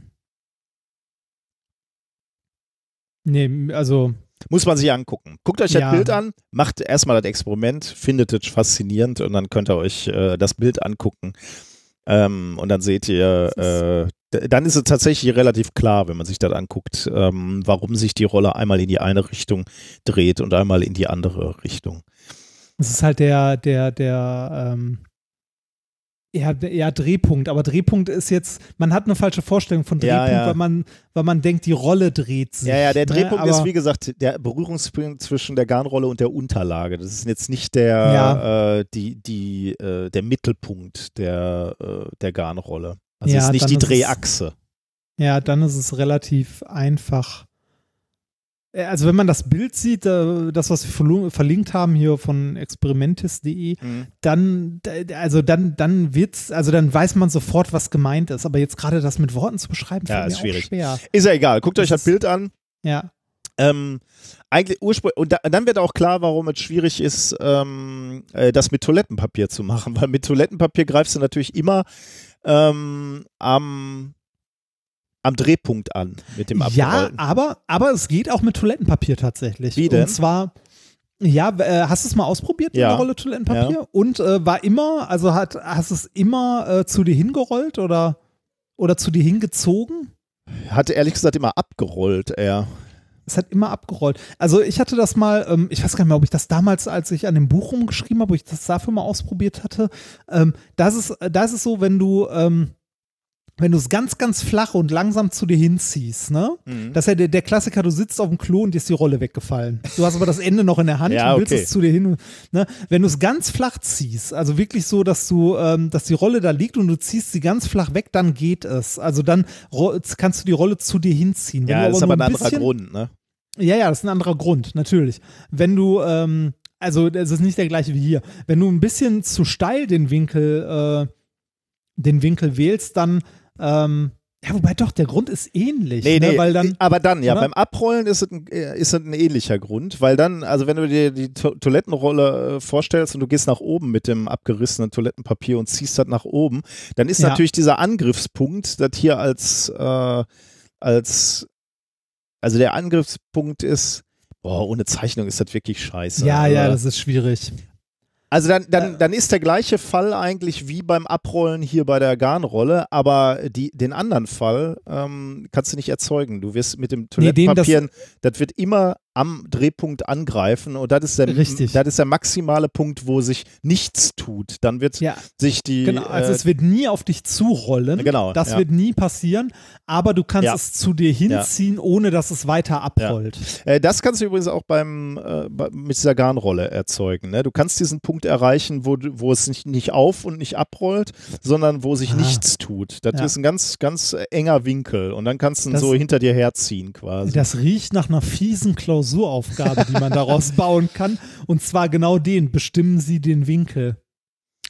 Nee, also Muss man sich angucken. Guckt euch das Ja. Bild an, macht erstmal das Experiment, findet es faszinierend und dann könnt ihr euch äh, das Bild angucken. Ähm, und dann seht ihr, äh, dann ist es tatsächlich relativ klar, wenn man sich das anguckt, ähm, warum sich die Rolle einmal in die eine Richtung dreht und einmal in die andere Richtung. Es ist halt der, der, der, ähm, ja, ja, Drehpunkt, aber Drehpunkt ist jetzt, man hat eine falsche Vorstellung von Drehpunkt, Ja, ja. Weil, man, weil man denkt, die Rolle dreht sich. Ja, ja, der ne? Drehpunkt aber, ist wie gesagt der Berührungspunkt zwischen der Garnrolle und der Unterlage. Das ist jetzt nicht der, Ja. äh, die, die, äh, der Mittelpunkt der, äh, der Garnrolle. Also Ja, ist nicht die ist es- Drehachse. Ja, dann ist es relativ einfach. Äh, Also wenn man das Bild sieht, äh, das, was wir verlinkt haben hier von experimentis.de, Mhm. dann, also dann, dann wird's, also dann weiß man sofort, was gemeint ist. Aber jetzt gerade das mit Worten zu beschreiben, Ja, ist mir schwierig. auch schwer. Ist ja egal. Guckt euch Das das Bild an. Ja, Ähm, eigentlich ursprünglich, und da, dann wird auch klar, warum es schwierig ist, ähm, äh, das mit Toilettenpapier zu machen, weil mit Toilettenpapier greifst du natürlich immer ähm, am, am Drehpunkt an mit dem ja Abrollen. aber, aber es geht auch mit Toilettenpapier tatsächlich. Wie denn? Und zwar, ja, äh, hast du es mal ausprobiert mit Ja. einer Rolle Toilettenpapier? Und äh, war immer, also hat, hast du es immer äh, zu dir hingerollt oder, oder zu dir hingezogen? Hatte ehrlich gesagt immer abgerollt, er. Es hat immer abgerollt. Also ich hatte das mal, ähm, ich weiß gar nicht mehr, ob ich das damals, als ich an dem Buch rumgeschrieben habe, ob ich das dafür mal ausprobiert hatte. Ähm, das ist, da ist es so, wenn du, ähm, wenn du es ganz, ganz flach und langsam zu dir hinziehst, ne? Mhm. Das ist ja der, der Klassiker, du sitzt auf dem Klo und dir ist die Rolle weggefallen. Du hast aber das Ende noch in der Hand Ja, und willst okay. es zu dir hin. Ne? Wenn du es ganz flach ziehst, also wirklich so, dass du, ähm, dass die Rolle da liegt und du ziehst sie ganz flach weg, dann geht es. Also dann kannst du die Rolle zu dir hinziehen. Wenn Ja, das ist aber nur ein anderer bisschen- Grund, ne? ja, ja, das ist ein anderer Grund, natürlich. Wenn du, ähm, also es ist nicht der gleiche wie hier. Wenn du ein bisschen zu steil den Winkel, äh, den Winkel wählst, dann, ähm, ja, wobei doch, der Grund ist ähnlich, Nee, ne? nee, weil dann, aber dann, ja, oder? beim Abrollen ist es, ein, äh, ist es ein ähnlicher Grund, weil dann, also wenn du dir die to Toilettenrolle äh, vorstellst und du gehst nach oben mit dem abgerissenen Toilettenpapier und ziehst das nach oben, dann ist Ja. natürlich dieser Angriffspunkt, das hier als, äh, als, also der Angriffspunkt ist, boah, ohne Zeichnung ist das wirklich scheiße. ja, ja, Aber- das ist schwierig. Also dann, dann, dann ist der gleiche Fall eigentlich wie beim Abrollen hier bei der Garnrolle, aber die, den anderen Fall ähm, kannst du nicht erzeugen. Du wirst mit dem Nee, den, das- Toilettenpapier, das, wird immer am Drehpunkt angreifen und das ist, der, Richtig. das ist der maximale Punkt, wo sich nichts tut. Dann wird Ja, sich die. genau. Also äh, es wird nie auf dich zurollen. Genau, Das ja. wird nie passieren, aber du kannst Ja. es zu dir hinziehen, ohne dass es weiter abrollt. Äh, das kannst du übrigens auch beim, äh, bei, mit dieser Garnrolle erzeugen. Ne? Du kannst diesen Punkt erreichen, wo, wo es nicht, nicht auf und nicht abrollt, sondern wo sich Ah. nichts tut. Das ist ein ganz, ganz enger Winkel und dann kannst du ihn Das- so hinter dir herziehen quasi. Das riecht nach einer fiesen Klausuraufgabe, die man daraus bauen kann. Und zwar genau den, bestimmen Sie den Winkel.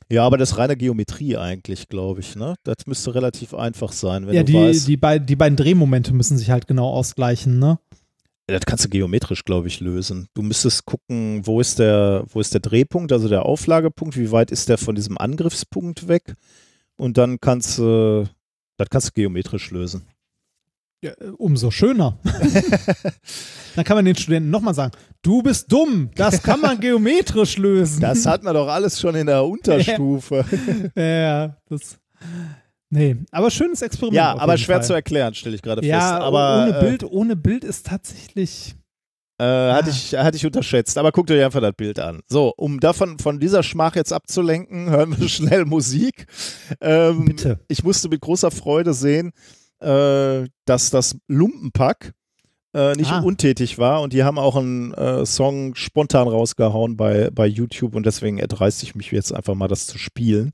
ja, aber das ist reine Geometrie eigentlich, glaube ich. Ne? Das müsste relativ einfach sein, wenn ja, du die, weißt. die, bei, die beiden Drehmomente müssen sich halt genau ausgleichen, ne? das kannst du geometrisch, glaube ich, lösen. Du müsstest gucken, wo ist, der, wo ist der Drehpunkt, also der Auflagepunkt, wie weit ist der von diesem Angriffspunkt weg und dann kannst du, das kannst du geometrisch lösen. Ja, äh, umso schöner. Dann kann man den Studenten nochmal sagen, du bist dumm, das kann man geometrisch lösen. Das hat man doch alles schon in der Unterstufe. ja, das. Nee, aber schönes Experiment. ja, aber schwer Fall. zu erklären, stelle ich gerade fest. Ja, Aber ohne äh, Bild, ohne Bild ist tatsächlich. Äh, hatte, ich, hatte ich unterschätzt. Aber guckt euch einfach das Bild an. So, um davon von dieser Schmach jetzt abzulenken, hören wir schnell Musik. Ähm, Bitte. Ich musste mit großer Freude sehen, äh, dass das Lumpenpack äh, nicht Ah. untätig war und die haben auch einen äh, Song spontan rausgehauen bei, bei YouTube und deswegen erdreiste ich mich jetzt einfach mal, das zu spielen.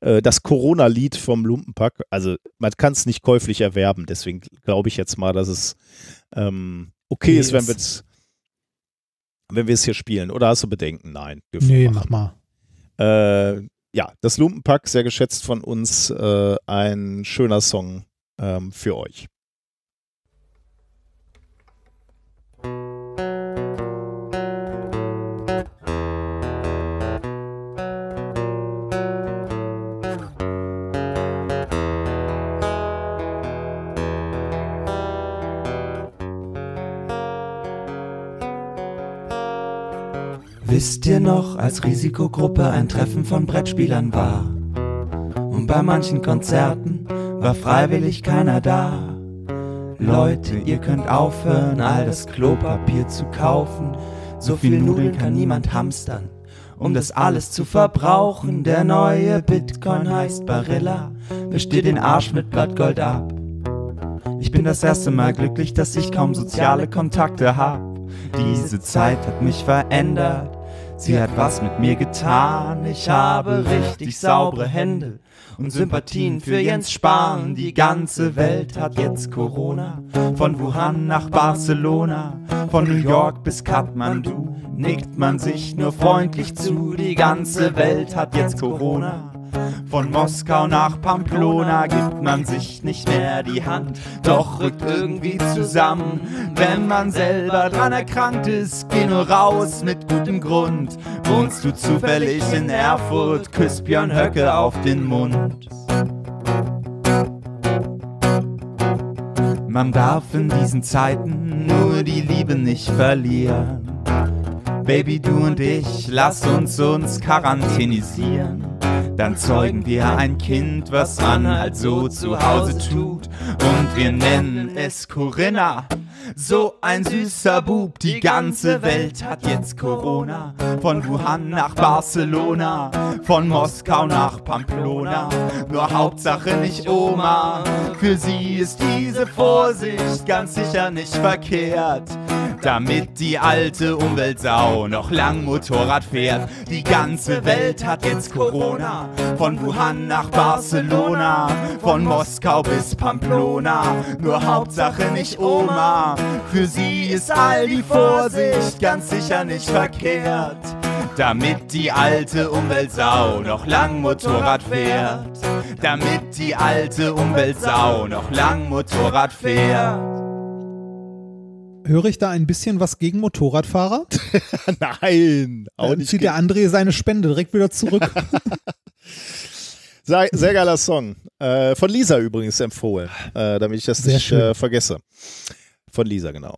Äh, das Corona-Lied vom Lumpenpack, also man kann es nicht käuflich erwerben, deswegen glaube ich jetzt mal, dass es ähm, okay Nee, ist, wenn wir es wenn wir es hier spielen. Oder hast du Bedenken? Nein. Nee, mach mal. Äh, ja, das Lumpenpack, sehr geschätzt von uns, äh, ein schöner Song ähm, für euch. Wisst ihr noch, als Risikogruppe ein Treffen von Brettspielern war? Und bei manchen Konzerten war freiwillig keiner da. Leute, ihr könnt aufhören, all das Klopapier zu kaufen. So viel Nudeln kann niemand hamstern. um das alles zu verbrauchen. Der neue Bitcoin heißt Barilla, besteht den Arsch mit Blattgold ab. Ich bin das erste Mal glücklich, dass ich kaum soziale Kontakte hab. Diese Zeit hat mich verändert, sie hat was mit mir getan. Ich habe richtig saubere Hände und Sympathien für Jens Spahn. Die ganze Welt hat jetzt Corona, von Wuhan nach Barcelona, von New York bis Kathmandu. Nickt man sich nur freundlich zu, die ganze Welt hat jetzt Corona. Von Moskau nach Pamplona gibt man sich nicht mehr die Hand, doch rückt irgendwie zusammen. Wenn man selber dran erkrankt ist, geh nur raus mit gutem Grund. Wohnst du zufällig in Erfurt, küsst Björn Höcke auf den Mund. Man darf in diesen Zeiten nur die Liebe nicht verlieren. Baby, du und ich, lass uns uns quarantänisieren. Dann zeugen wir ein Kind, was man halt so zu Hause tut. Und wir nennen es Corinna. So ein süßer Bub, die ganze Welt hat jetzt Corona. Von Wuhan nach Barcelona, von Moskau nach Pamplona. Nur Hauptsache nicht Oma, für sie ist diese Vorsicht ganz sicher nicht verkehrt damit die alte Umweltsau noch lang Motorrad fährt. Die ganze Welt hat jetzt Corona, von Wuhan nach Barcelona, von Moskau bis Pamplona. Nur Hauptsache nicht Oma, für sie ist all die Vorsicht ganz sicher nicht verkehrt. Damit die alte Umweltsau noch lang Motorrad fährt. Damit die alte Umweltsau noch lang Motorrad fährt. Höre ich da ein bisschen was gegen Motorradfahrer? Nein, auch Dann nicht. zieht der André seine Spende direkt wieder zurück. sehr, sehr, geiler Song. Äh, von Lisa übrigens empfohlen, äh, damit ich das sehr nicht äh, vergesse. Von Lisa, genau.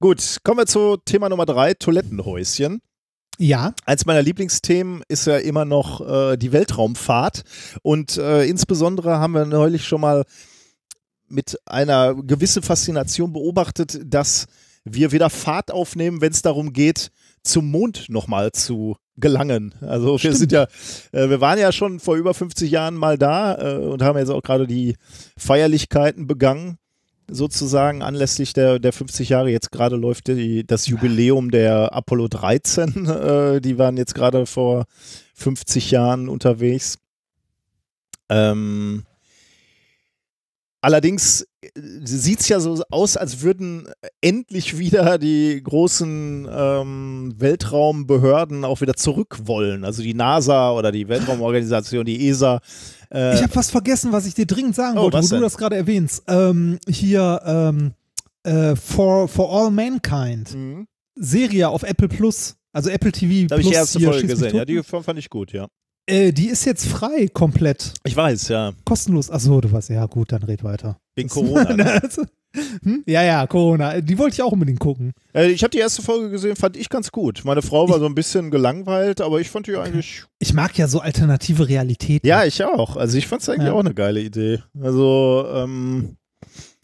Gut, kommen wir zu Thema Nummer drei, Toilettenhäuschen. Ja. Eins meiner Lieblingsthemen ist ja immer noch äh, die Weltraumfahrt. Und äh, insbesondere haben wir neulich schon mal mit einer gewissen Faszination beobachtet, dass wir wieder Fahrt aufnehmen, wenn es darum geht, zum Mond nochmal zu gelangen. Also wir Stimmt. sind ja, äh, wir waren ja schon vor über 50 Jahren mal da äh, und haben jetzt auch gerade die Feierlichkeiten begangen, sozusagen anlässlich der, der 50 Jahre. Jetzt gerade läuft die, das Jubiläum der Apollo 13. Äh, die waren jetzt gerade vor 50 Jahren unterwegs. Ähm, Allerdings äh, sieht es ja so aus, als würden endlich wieder die großen ähm, Weltraumbehörden auch wieder zurück wollen. Also die NASA oder die Weltraumorganisation, die ESA. Äh ich habe was vergessen, was ich dir dringend sagen oh, wollte, wo denn? du das gerade erwähnst. Ähm, hier ähm, äh, for, for All Mankind. Mhm. Serie auf Apple Plus. Also Apple TV da. Habe ich die erste Folge gesehen. Ja, die fand ich gut, ja. Äh, die ist jetzt frei komplett. Ich weiß, ja. Kostenlos. Achso, du weißt, ja gut, dann red weiter. Wegen Corona. Ne? hm? Ja, ja, Corona. Die wollte ich auch unbedingt gucken. Äh, ich habe die erste Folge gesehen, fand ich ganz gut. Meine Frau war ich, so ein bisschen gelangweilt, aber ich fand die eigentlich. Ich mag ja so alternative Realitäten. Ja, ich auch. Also ich fand es eigentlich ja. auch eine geile Idee. Also, ähm,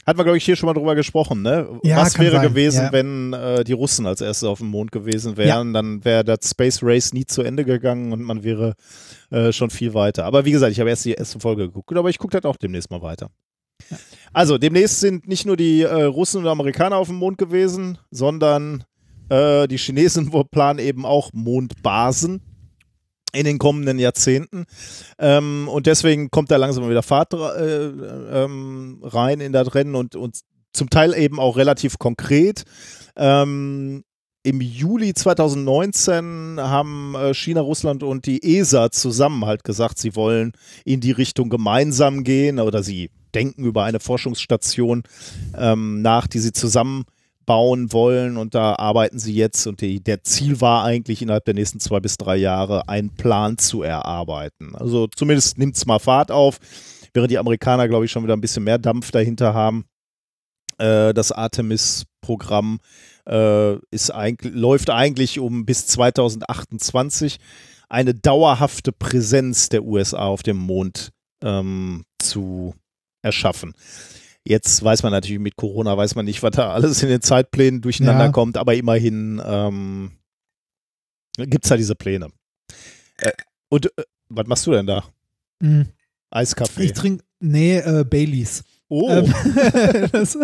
hat man, glaube ich, hier schon mal drüber gesprochen, ne? Ja, Was wäre sein. gewesen, ja. wenn äh, die Russen als erstes auf dem Mond gewesen wären? Ja. Dann wäre das Space Race nie zu Ende gegangen und man wäre äh, schon viel weiter. Aber wie gesagt, ich habe erst die erste Folge geguckt, aber ich gucke das auch demnächst mal weiter. Also, demnächst sind nicht nur die äh, Russen und Amerikaner auf dem Mond gewesen, sondern äh, die Chinesen planen eben auch Mondbasen in den kommenden Jahrzehnten. Ähm, und deswegen kommt da langsam wieder Fahrt äh, ähm, rein in das Rennen und, und zum Teil eben auch relativ konkret. Ähm, Im Juli 2019 haben äh, China, Russland und die ESA zusammen halt gesagt, sie wollen in die Richtung gemeinsam gehen oder sie denken über eine Forschungsstation ähm, nach, die sie zusammen bauen wollen und da arbeiten sie jetzt und die, der Ziel war eigentlich innerhalb der nächsten zwei bis drei Jahre einen Plan zu erarbeiten. Also zumindest nimmt es mal Fahrt auf, während die Amerikaner, glaube ich, schon wieder ein bisschen mehr Dampf dahinter haben. Äh, das Artemis-Programm äh, eigentlich, läuft eigentlich um bis 2028 eine dauerhafte Präsenz der USA auf dem Mond ähm, zu erschaffen. Jetzt weiß man natürlich mit Corona, weiß man nicht, was da alles in den Zeitplänen durcheinander ja. kommt, aber immerhin ähm, gibt es da diese Pläne. Und äh, was machst du denn da? Mm. Eiskaffee. Ich trinke, nee, äh, Baileys. oh, Ähm, das,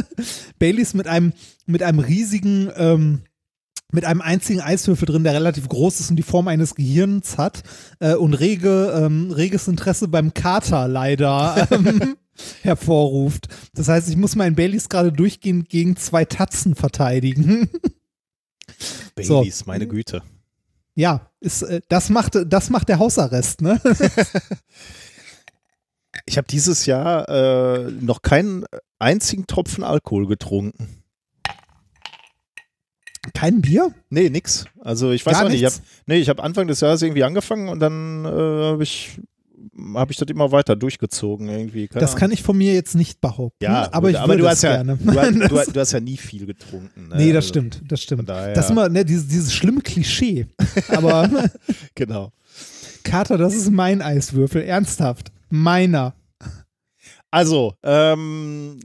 Baileys mit einem, mit einem riesigen, ähm, mit einem einzigen Eiswürfel drin, der relativ groß ist und die Form eines Gehirns hat äh, und rege, ähm, reges Interesse beim Kater leider ähm, hervorruft. Das heißt, ich muss meinen Baileys gerade durchgehend gegen zwei Tatzen verteidigen. so. Baileys, meine Güte. ja, ist, äh, das, macht, das macht der Hausarrest, ne? Ich habe dieses Jahr äh, noch keinen einzigen Tropfen Alkohol getrunken. Kein Bier? Nee, nix. Also ich weiß Gar auch nicht. Ich hab, nee, ich habe Anfang des Jahres irgendwie angefangen und dann äh, habe ich, hab ich das immer weiter durchgezogen irgendwie. Keine Das Ahnung. kann ich von mir jetzt nicht behaupten. ja, aber ich aber würde du hast ja, gerne. du, hast, du, hast- du hast ja nie viel getrunken. Ne? Nee, das Also, stimmt, das stimmt. daher, Das ist immer, ne, dieses, dieses schlimme Klischee. Aber genau. Kater, das ist mein Eiswürfel, ernsthaft. Meiner. Also, ähm,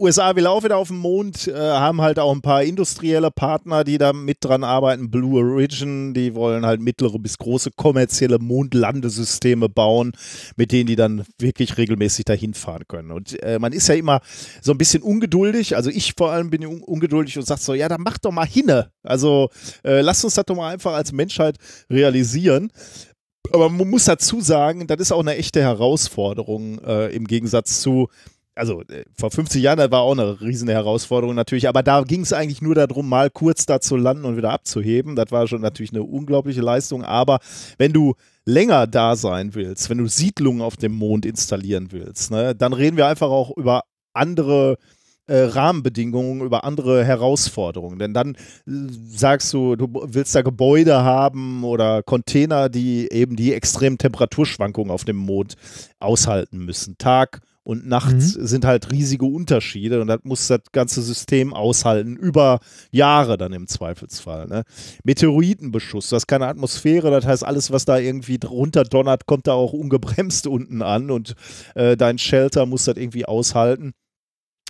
USA will auch wieder auf dem Mond, äh, haben halt auch ein paar industrielle Partner, die da mit dran arbeiten. Blue Origin, die wollen halt mittlere bis große kommerzielle Mondlandesysteme bauen, mit denen die dann wirklich regelmäßig dahin fahren können. Und äh, man ist ja immer so ein bisschen ungeduldig, also ich vor allem bin un ungeduldig und sag so, ja, dann mach doch mal hinne. Also äh, lasst uns das doch mal einfach als Menschheit realisieren. Aber man muss dazu sagen, das ist auch eine echte Herausforderung äh, im Gegensatz zu, also äh, vor 50 Jahren, das war auch eine riesen Herausforderung natürlich, aber da ging es eigentlich nur darum, mal kurz da zu landen und wieder abzuheben. Das war schon natürlich eine unglaubliche Leistung, aber wenn du länger da sein willst, wenn du Siedlungen auf dem Mond installieren willst, ne, dann reden wir einfach auch über andere äh, Rahmenbedingungen, über andere Herausforderungen. Denn dann äh, sagst du, du willst da Gebäude haben oder Container, die eben die extremen Temperaturschwankungen auf dem Mond aushalten müssen. Tag und Nacht sind halt riesige Unterschiede und das muss das ganze System aushalten, über Jahre dann im Zweifelsfall. Ne? Meteoritenbeschuss, du hast keine Atmosphäre, das heißt, alles, was da irgendwie drunter donnert, kommt da auch ungebremst unten an und äh, dein Shelter muss das irgendwie aushalten.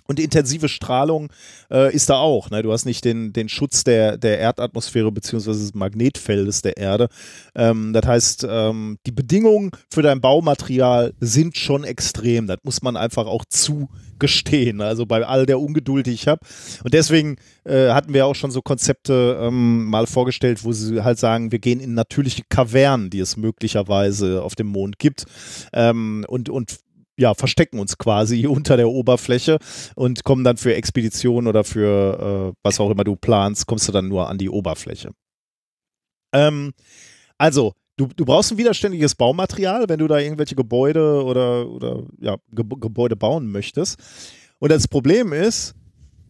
Und intensive Strahlung äh, ist da auch. Ne? Du hast nicht den, den Schutz der, der Erdatmosphäre beziehungsweise des Magnetfeldes der Erde. Ähm, das heißt, ähm, die Bedingungen für dein Baumaterial sind schon extrem. Das muss man einfach auch zugestehen. Also bei all der Ungeduld, die ich habe. Und deswegen äh, hatten wir auch schon so Konzepte ähm, mal vorgestellt, wo sie halt sagen, wir gehen in natürliche Kavernen, die es möglicherweise auf dem Mond gibt. Ähm, und, und ja, verstecken uns quasi unter der Oberfläche und kommen dann für Expeditionen oder für äh, was auch immer du planst, kommst du dann nur an die Oberfläche. Ähm, also, du, du brauchst ein widerständiges Baumaterial, wenn du da irgendwelche Gebäude oder, oder ja, Ge Gebäude bauen möchtest. Und das Problem ist,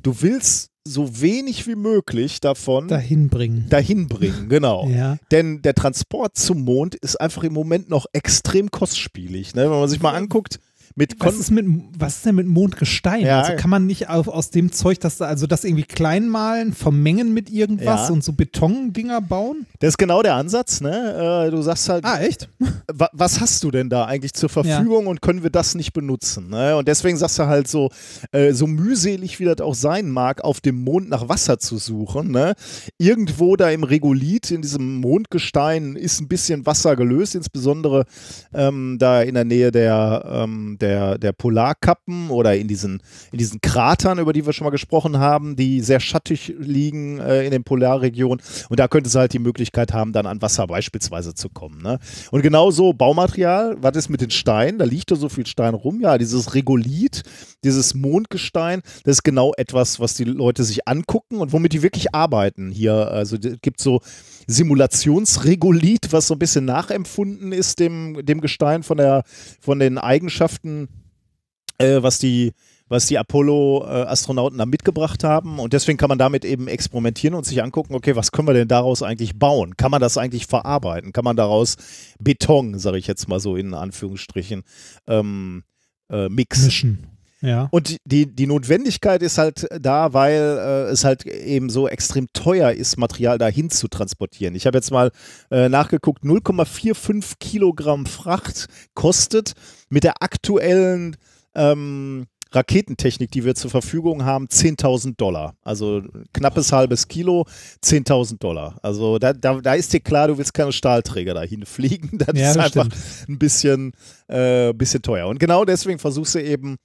du willst so wenig wie möglich davon Dahin bringen. dahin bringen, genau. Ja. Denn der Transport zum Mond ist einfach im Moment noch extrem kostspielig. Ne? Wenn man sich mal anguckt, mit Was ist, mit, was ist denn mit Mondgestein? Ja. Also kann man nicht auf, aus dem Zeug, das, da- also das irgendwie klein malen, vermengen mit irgendwas Ja. und so Betondinger bauen? Das ist genau der Ansatz, ne? Äh, Du sagst halt, Ah, echt? wa was hast du denn da eigentlich zur Verfügung und können wir das nicht benutzen? Ne? Und deswegen sagst du halt so, äh, so mühselig wie das auch sein mag, auf dem Mond nach Wasser zu suchen. Ne? Irgendwo da im Regolith, in diesem Mondgestein, ist ein bisschen Wasser gelöst, insbesondere ähm, da in der Nähe der, ähm, der, der Polarkappen oder in diesen, in diesen Kratern, über die wir schon mal gesprochen haben, die sehr schattig liegen äh, in den Polarregionen. Und da könnte es halt die Möglichkeit haben, dann an Wasser beispielsweise zu kommen. Ne? Und genauso Baumaterial, was ist mit den Steinen? Da liegt da so viel Stein rum. Ja, dieses Regolith, dieses Mondgestein, das ist genau etwas, was die Leute sich angucken und womit die wirklich arbeiten hier. Also es gibt so Simulationsregolith, was so ein bisschen nachempfunden ist dem, dem Gestein von, der, von den Eigenschaften, äh, was die was die Apollo-Astronauten da mitgebracht haben. Und deswegen kann man damit eben experimentieren und sich angucken, okay, was können wir denn daraus eigentlich bauen? Kann man das eigentlich verarbeiten? Kann man daraus Beton, sage ich jetzt mal so in Anführungsstrichen, ähm, äh, mixen? Mischen. Ja. Und die, die Notwendigkeit ist halt da, weil äh, es halt eben so extrem teuer ist, Material dahin zu transportieren. Ich habe jetzt mal äh, nachgeguckt, 0,45 Kilogramm Fracht kostet mit der aktuellen ähm, Raketentechnik, die wir zur Verfügung haben, 10.000 Dollar. Also knappes halbes Kilo, 10.000 Dollar. Also da, da, da ist dir klar, du willst keine Stahlträger dahin fliegen. Das Ja, ist das einfach ein bisschen, äh, bisschen teuer. Und genau deswegen versuchst du eben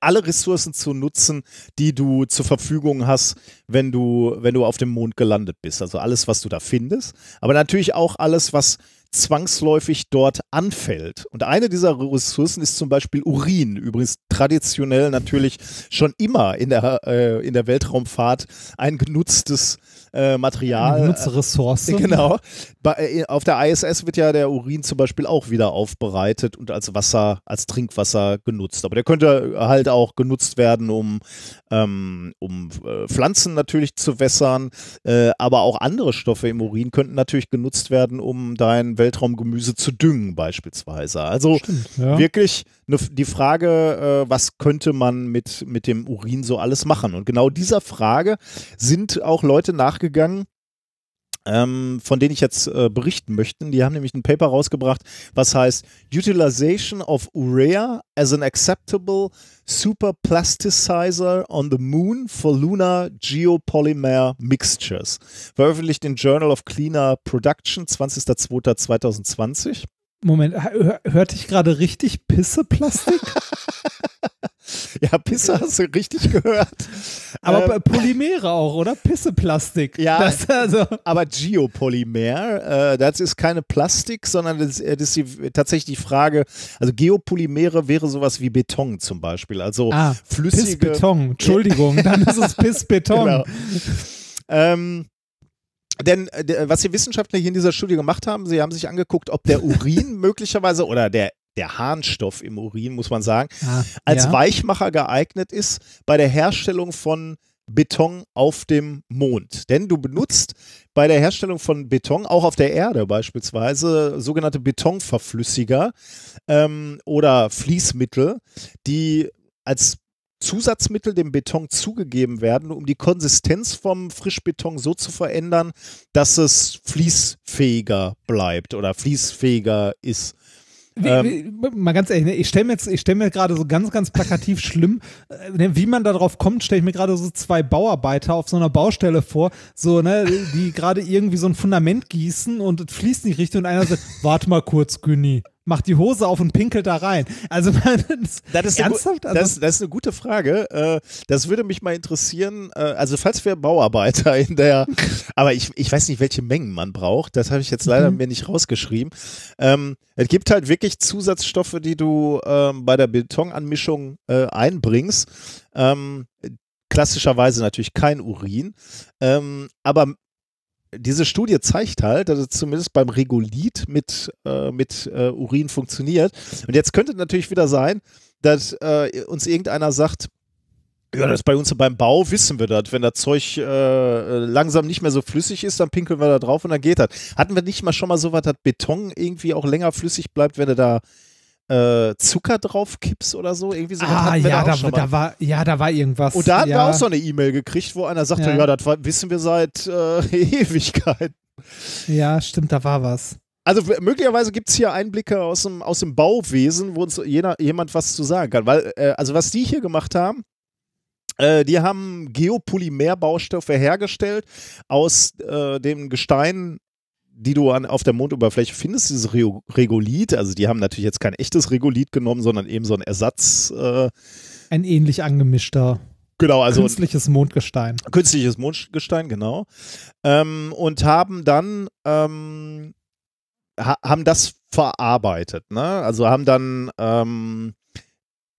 alle Ressourcen zu nutzen, die du zur Verfügung hast, wenn du, wenn du auf dem Mond gelandet bist. Also alles, was du da findest, aber natürlich auch alles, was zwangsläufig dort anfällt. Und eine dieser Ressourcen ist zum Beispiel Urin. Übrigens traditionell natürlich schon immer in der, äh, in der Weltraumfahrt ein genutztes äh, Material. Eine genutzte Ressource. Genau. Bei, äh, auf der ISS wird ja der Urin zum Beispiel auch wieder aufbereitet und als Wasser, als Trinkwasser genutzt. Aber der könnte halt auch genutzt werden, um, ähm, um äh, Pflanzen natürlich zu wässern. Äh, aber auch andere Stoffe im Urin könnten natürlich genutzt werden, um dein Weltraumgemüse zu düngen, beispielsweise. Also Stimmt, ja. wirklich ne, die Frage, äh, was könnte man mit, mit dem Urin so alles machen? Und genau dieser Frage sind auch Leute nachgegangen, ähm, von denen ich jetzt äh, berichten möchte. Die haben nämlich ein Paper rausgebracht, was heißt Utilization of Urea as an acceptable superplasticizer on the moon for lunar geopolymer mixtures. Veröffentlicht in Journal of Cleaner Production 20.02.2020. Moment, hör, hörte ich gerade richtig Pisseplastik? Ja, Pisse hast du richtig gehört. Aber Ähm, Polymere auch, oder? Pisseplastik. Ja. Das, also, Aber Geopolymer, äh, das ist keine Plastik, sondern das, äh, das ist die, tatsächlich die Frage, also Geopolymere wäre sowas wie Beton zum Beispiel, also ah, flüssige. Pissbeton. Entschuldigung, dann ist es Pissbeton. Genau. Ähm, denn äh, was die Wissenschaftler hier in dieser Studie gemacht haben, sie haben sich angeguckt, ob der Urin möglicherweise oder der, der Harnstoff im Urin, muss man sagen, Ah, als ja. Weichmacher geeignet ist bei der Herstellung von Beton auf dem Mond. Denn du benutzt bei der Herstellung von Beton, auch auf der Erde beispielsweise, sogenannte Betonverflüssiger ähm, oder Fließmittel, die als Zusatzmittel dem Beton zugegeben werden, um die Konsistenz vom Frischbeton so zu verändern, dass es fließfähiger bleibt oder fließfähiger ist. Wie, Ähm, wie, mal ganz ehrlich, ne, ich stelle mir, jetzt- ich stell mir gerade so ganz, ganz plakativ schlimm, äh, ne, wie man da drauf kommt, stelle ich mir gerade so zwei Bauarbeiter auf so einer Baustelle vor, so, ne, die gerade irgendwie so ein Fundament gießen und es fließt nicht richtig und einer sagt, warte mal kurz, Günni, macht die Hose auf und pinkelt da rein. Also, das, Das ist, eine, ernsthaft? Also, das, das ist eine gute Frage. Äh, Das würde mich mal interessieren. Äh, Also falls wir Bauarbeiter in der, aber ich, ich weiß nicht, welche Mengen man braucht. Das habe ich jetzt leider Mhm. mir nicht rausgeschrieben. Ähm, Es gibt halt wirklich Zusatzstoffe, die du ähm, bei der Betonanmischung äh, einbringst. Ähm, Klassischerweise natürlich kein Urin. Ähm, Aber diese Studie zeigt halt, dass es zumindest beim Regolith mit, äh, mit äh, Urin funktioniert. Und jetzt könnte natürlich wieder sein, dass äh, uns irgendeiner sagt, ja, das ist bei uns beim Bau, wissen wir das. Wenn das Zeug äh, langsam nicht mehr so flüssig ist, dann pinkeln wir da drauf und dann geht das. Hatten wir nicht mal schon mal so was, dass Beton irgendwie auch länger flüssig bleibt, wenn du da äh, Zucker drauf kippst oder so? Irgendwie so ah, ja, da, da, da war, ja, da war irgendwas. Und da hatten ja. wir auch so eine E-Mail gekriegt, wo einer sagte, Ja. ja, das wissen wir seit äh, Ewigkeit. Ja, stimmt, da war was. Also möglicherweise gibt es hier Einblicke aus dem, aus dem Bauwesen, wo uns jener, jemand was zu sagen kann. Weil, äh, also was die hier gemacht haben, äh, die haben Geopolymerbaustoffe hergestellt aus äh, dem Gestein, die du an, auf der Mondoberfläche findest, dieses Regolith. Also die haben natürlich jetzt kein echtes Regolith genommen, sondern eben so ein Ersatz. Äh, Ein ähnlich angemischter, genau, also künstliches Mondgestein. künstliches Mondgestein, genau. Ähm, und haben dann ähm, ha haben das verarbeitet, ne? Also haben dann ähm, äh,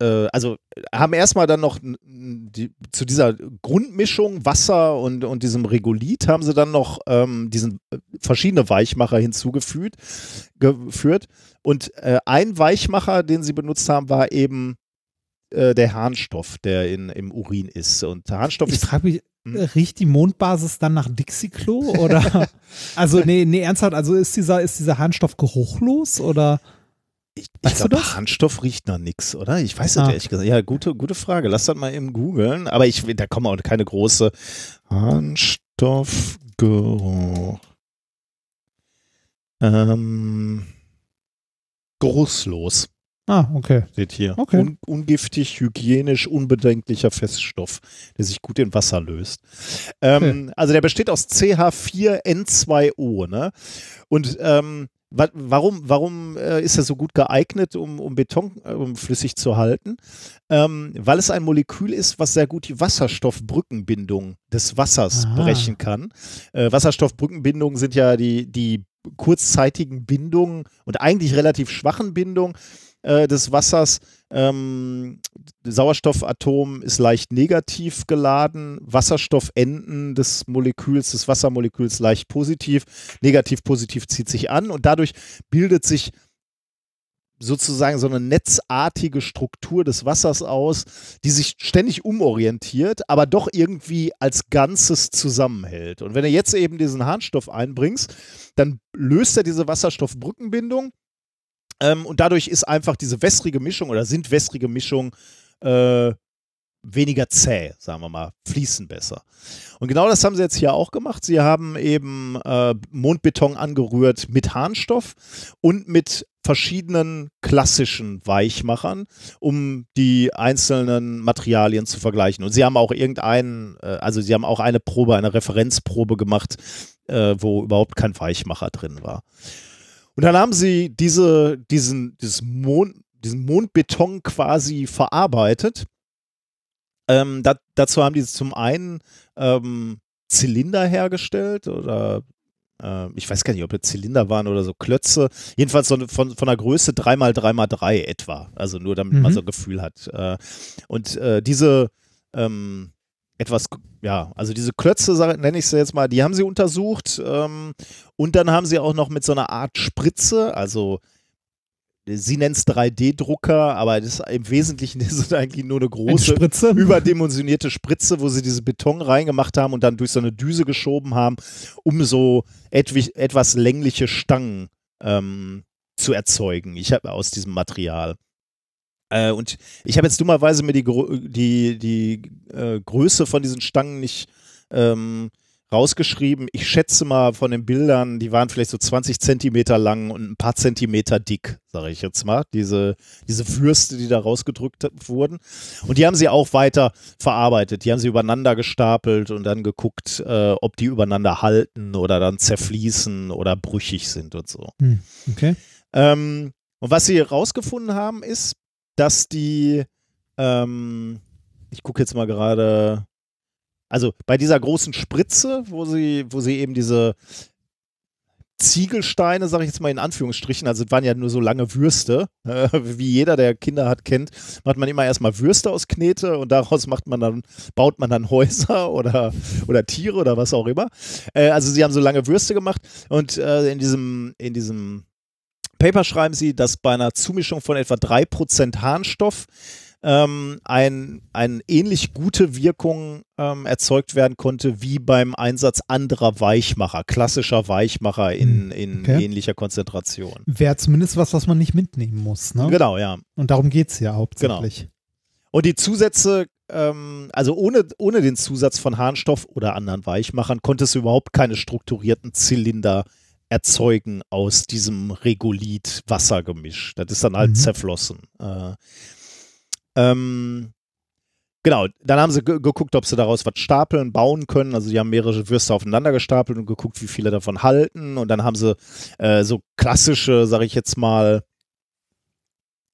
also haben erstmal dann noch die, zu dieser Grundmischung Wasser und, und diesem Regolith haben sie dann noch ähm, diesen äh, verschiedene Weichmacher hinzugefügt geführt und äh, ein Weichmacher, den sie benutzt haben, war eben äh, der Harnstoff, der in, im Urin ist und der Harnstoff Ich ist frage mich, Hm? äh, riecht die Mondbasis dann nach Dixie-Klo? Oder? also, nee, nee, ernsthaft, also ist dieser, ist dieser Harnstoff geruchlos oder? Ich, ich glaube? Harnstoff riecht nach nichts, oder? Ich weiß das Ah. ehrlich gesagt. Ja, gute, gute Frage. Lass das mal eben googeln. Aber ich, da kommen auch keine große Harnstoffgeruch. Ähm, geruchslos. Ah, okay. Steht hier. Okay. Un ungiftig, hygienisch, unbedenklicher Feststoff, der sich gut in Wasser löst. Ähm, Also der besteht aus CH4N2O. Ne? Und ähm, warum, warum äh, ist er so gut geeignet, um, um Beton äh, um flüssig zu halten? Ähm, weil es ein Molekül ist, was sehr gut die Wasserstoffbrückenbindung des Wassers Aha. brechen kann. Äh, Wasserstoffbrückenbindungen sind ja die, die kurzzeitigen Bindungen und eigentlich relativ schwachen Bindungen äh, des Wassers. Ähm, Sauerstoffatom ist leicht negativ geladen, Wasserstoffenden des Moleküls, des Wassermoleküls leicht positiv, negativ-positiv zieht sich an und dadurch bildet sich sozusagen so eine netzartige Struktur des Wassers aus, die sich ständig umorientiert, aber doch irgendwie als Ganzes zusammenhält. Und wenn du jetzt eben diesen Harnstoff einbringst, dann löst er diese Wasserstoffbrückenbindung ähm, und dadurch ist einfach diese wässrige Mischung oder sind wässrige Mischungen äh, weniger zäh, sagen wir mal, fließen besser. Und genau das haben sie jetzt hier auch gemacht. Sie haben eben äh, Mondbeton angerührt mit Harnstoff und mit verschiedenen klassischen Weichmachern, um die einzelnen Materialien zu vergleichen. Und sie haben auch irgendeinen, äh, also sie haben auch eine Probe, eine Referenzprobe gemacht, äh, wo überhaupt kein Weichmacher drin war. Und dann haben sie diese, diesen, dieses Mond, diesen Mondbeton quasi verarbeitet. Ähm, da, dazu haben die zum einen ähm, Zylinder hergestellt oder äh, ich weiß gar nicht, ob das Zylinder waren oder so Klötze. Jedenfalls so von, von der Größe 3x3x3 etwa. Also nur damit Mhm. man so ein Gefühl hat. Äh, und äh, diese ähm, etwas, ja, also diese Klötze, nenne ich sie jetzt mal, die haben sie untersucht. Ähm, und dann haben sie auch noch mit so einer Art Spritze, also sie nennt es 3D-Drucker, aber das ist im Wesentlichen ist es eigentlich nur eine Eine große, Spritze. überdimensionierte Spritze, wo sie diese Beton reingemacht haben und dann durch so eine Düse geschoben haben, um so etwas längliche Stangen ähm, zu erzeugen. Ich habe aus diesem Material. Äh, und ich habe jetzt dummerweise mir die, die, die äh, Größe von diesen Stangen nicht ähm, rausgeschrieben. Ich schätze mal von den Bildern, die waren vielleicht so 20 Zentimeter lang und ein paar Zentimeter dick, sage ich jetzt mal. Diese, diese Würste, die da rausgedrückt wurden. Und die haben sie auch weiter verarbeitet. Die haben sie übereinander gestapelt und dann geguckt, äh, ob die übereinander halten oder dann zerfließen oder brüchig sind und so. Hm, okay. Ähm, und was sie herausgefunden haben, ist, dass die, ähm, ich gucke jetzt mal gerade, also bei dieser großen Spritze, wo sie, wo sie eben diese Ziegelsteine, sage ich jetzt mal in Anführungsstrichen, also waren ja nur so lange Würste, äh, wie jeder, der Kinder hat, kennt, macht man immer erstmal Würste aus Knete und daraus macht man dann, baut man dann Häuser oder, oder Tiere oder was auch immer. Äh, also sie haben so lange Würste gemacht und äh, in diesem, in diesem Paper schreiben sie, dass bei einer Zumischung von etwa 3% Harnstoff ähm, ein, eine ähnlich gute Wirkung ähm, erzeugt werden konnte wie beim Einsatz anderer Weichmacher, klassischer Weichmacher in, in Okay. ähnlicher Konzentration. Wäre zumindest was, was man nicht mitnehmen muss. Ne? Genau, ja. Und darum geht es ja hauptsächlich. Und die Zusätze, ähm, also ohne, ohne den Zusatz von Harnstoff oder anderen Weichmachern, konntest du überhaupt keine strukturierten Zylinder erzeugen aus diesem Regolith-Wassergemisch. Das ist dann halt Mhm. zerflossen. Äh, ähm, genau, dann haben sie ge geguckt, ob sie daraus was stapeln, bauen können. Also die haben mehrere Würste aufeinander gestapelt und geguckt, wie viele davon halten. Und dann haben sie äh, so klassische, sag ich jetzt mal,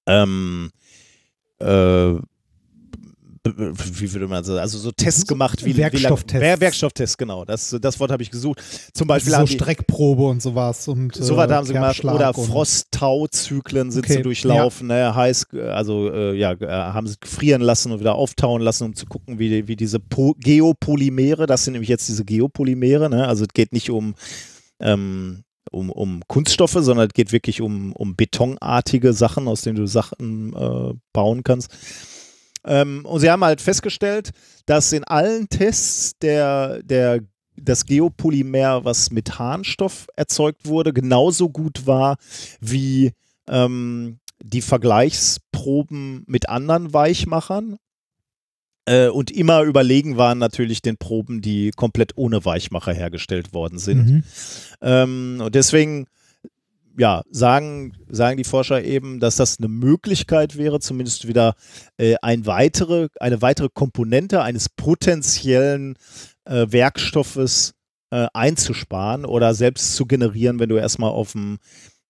ähm, äh, wie würde man sagen, also so Tests gemacht, wie Werkstofftests. Wie lang, Werkstofftests, genau. Das, das Wort habe ich gesucht. Zum Beispiel so haben die, Streckprobe und sowas. Und, so äh, was haben sie gemacht. Oder Frost-Tau-Zyklen sind Okay, sie durchlaufen, ne? heiß, äh, also äh, ja, äh, haben sie frieren lassen und wieder auftauen lassen, um zu gucken, wie, wie diese po Geopolymere, das sind nämlich jetzt diese Geopolymere, ne? also es geht nicht um, ähm, um, um Kunststoffe, sondern es geht wirklich um, um betonartige Sachen, aus denen du Sachen äh, bauen kannst. Ähm, und sie haben halt festgestellt, dass in allen Tests der, der, das Geopolymer, was mit Harnstoff erzeugt wurde, genauso gut war wie ähm, die Vergleichsproben mit anderen Weichmachern. Äh, und immer überlegen waren natürlich den Proben, die komplett ohne Weichmacher hergestellt worden sind. Mhm. Ähm, und deswegen ja, sagen, sagen die Forscher eben, dass das eine Möglichkeit wäre, zumindest wieder äh, ein weitere, eine weitere Komponente eines potenziellen äh, Werkstoffes äh, einzusparen oder selbst zu generieren, wenn du erstmal auf dem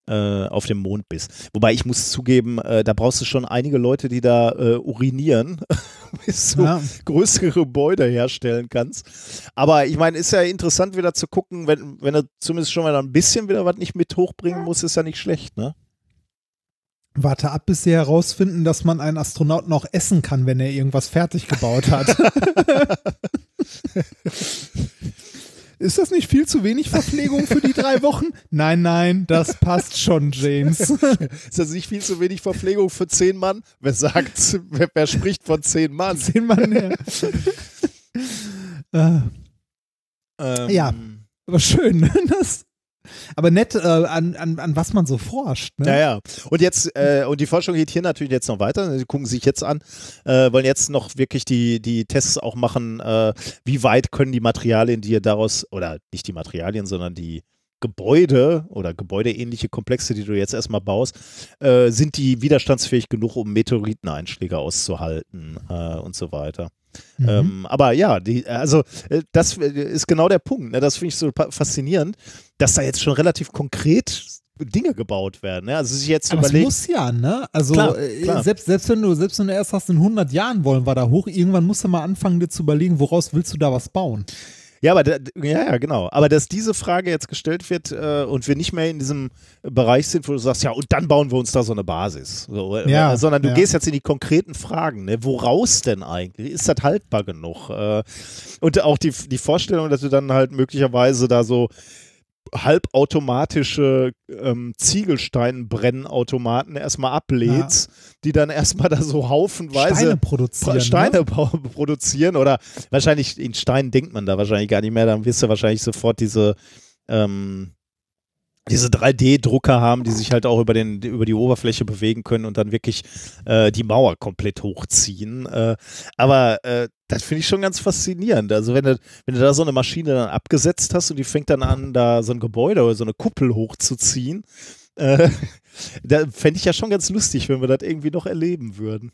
äh, auf dem Mond bist. Wobei ich muss zugeben, äh, da brauchst du schon einige Leute, die da äh, urinieren, bis du ja. größere Gebäude herstellen kannst. Aber ich meine, ist ja interessant wieder zu gucken, wenn, wenn du zumindest schon mal ein bisschen wieder was nicht mit hochbringen musst, ist ja nicht schlecht, ne? Warte ab, bis sie herausfinden, dass man einen Astronauten auch essen kann, wenn er irgendwas fertig gebaut hat. Ist das nicht viel zu wenig Verpflegung für die drei Wochen? Nein, nein, das passt schon, James. Ist das nicht viel zu wenig Verpflegung für zehn Mann? Wer sagt, wer, wer spricht von zehn Mann? Zehn Mann, ja. äh, ähm, ja, aber schön, ne? das aber nett, äh, an, an, an was man so forscht. Ne? Ja, ja. Und jetzt, äh, und die Forschung geht hier natürlich jetzt noch weiter. Sie gucken sich jetzt an, äh, wollen jetzt noch wirklich die, die Tests auch machen, äh, wie weit können die Materialien, die ihr daraus, oder nicht die Materialien, sondern die Gebäude oder gebäudeähnliche Komplexe, die du jetzt erstmal baust, äh, sind die widerstandsfähig genug, um Meteoriteneinschläge auszuhalten äh, und so weiter. Mhm. Ähm, aber ja, die, also äh, das ist genau der Punkt. Ne? Das finde ich so faszinierend, dass da jetzt schon relativ konkret Dinge gebaut werden. Ne? Also sich jetzt aber überlegt. muss ja, ne? Also klar, äh, klar. Selbst, selbst wenn du selbst wenn du erst hast in 100 Jahren wollen wir da hoch, irgendwann musst du mal anfangen dir zu überlegen, woraus willst du da was bauen? Ja, aber da, ja, ja, genau. Aber dass diese Frage jetzt gestellt wird äh, und wir nicht mehr in diesem Bereich sind, wo du sagst, ja, und dann bauen wir uns da so eine Basis. So, äh, ja, sondern du ja. gehst jetzt in die konkreten Fragen. Ne? Woraus denn eigentlich? Ist das haltbar genug? Äh, und auch die, die Vorstellung, dass du dann halt möglicherweise da so halbautomatische ähm, Ziegelsteinbrennautomaten erstmal ablädst, ja. die dann erstmal da so haufenweise Steine produzieren. Steine ne? produzieren oder wahrscheinlich in Steinen denkt man da wahrscheinlich gar nicht mehr, dann wirst du wahrscheinlich sofort diese ähm, diese 3D-Drucker haben, die sich halt auch über, den, über die Oberfläche bewegen können und dann wirklich äh, die Mauer komplett hochziehen. Äh, aber äh, das finde ich schon ganz faszinierend. Also wenn du, wenn du da so eine Maschine dann abgesetzt hast und die fängt dann an, da so ein Gebäude oder so eine Kuppel hochzuziehen, äh, da fände ich ja schon ganz lustig, wenn wir das irgendwie noch erleben würden.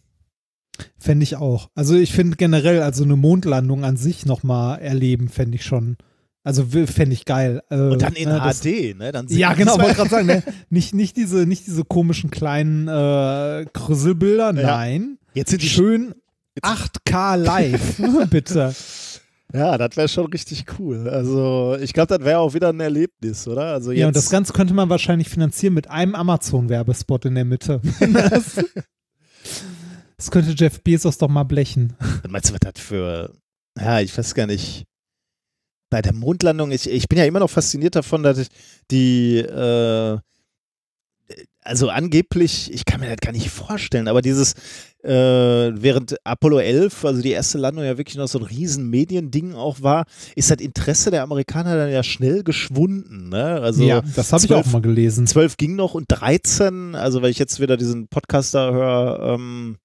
Fände ich auch. Also ich finde generell, also eine Mondlandung an sich nochmal erleben, fände ich schon also fände ich geil. Äh, und dann in ne, HD, ne? Dann ja, genau, wollte gerade sagen, ne? nicht, nicht, diese, nicht diese komischen kleinen äh, Krüsselbilder, nein. Jetzt sind die schön 8K live, bitte. Ja, das wäre schon richtig cool. Also ich glaube, das wäre auch wieder ein Erlebnis, oder? Also jetzt ja, und das Ganze könnte man wahrscheinlich finanzieren mit einem Amazon-Werbespot in der Mitte. das, das könnte Jeff Bezos doch mal blechen. Was meinst du, was das für, ja, ich weiß gar nicht, bei der Mondlandung, ich, ich bin ja immer noch fasziniert davon, dass ich die, äh, also angeblich, ich kann mir das gar nicht vorstellen, aber dieses, äh, während Apollo 11, also die erste Landung ja wirklich noch so ein riesen Mediending auch war, ist das Interesse der Amerikaner dann ja schnell geschwunden. Ne? Also ja, das habe ich auch mal gelesen. 12 ging noch und 13, also weil ich jetzt wieder diesen Podcaster höre, ähm,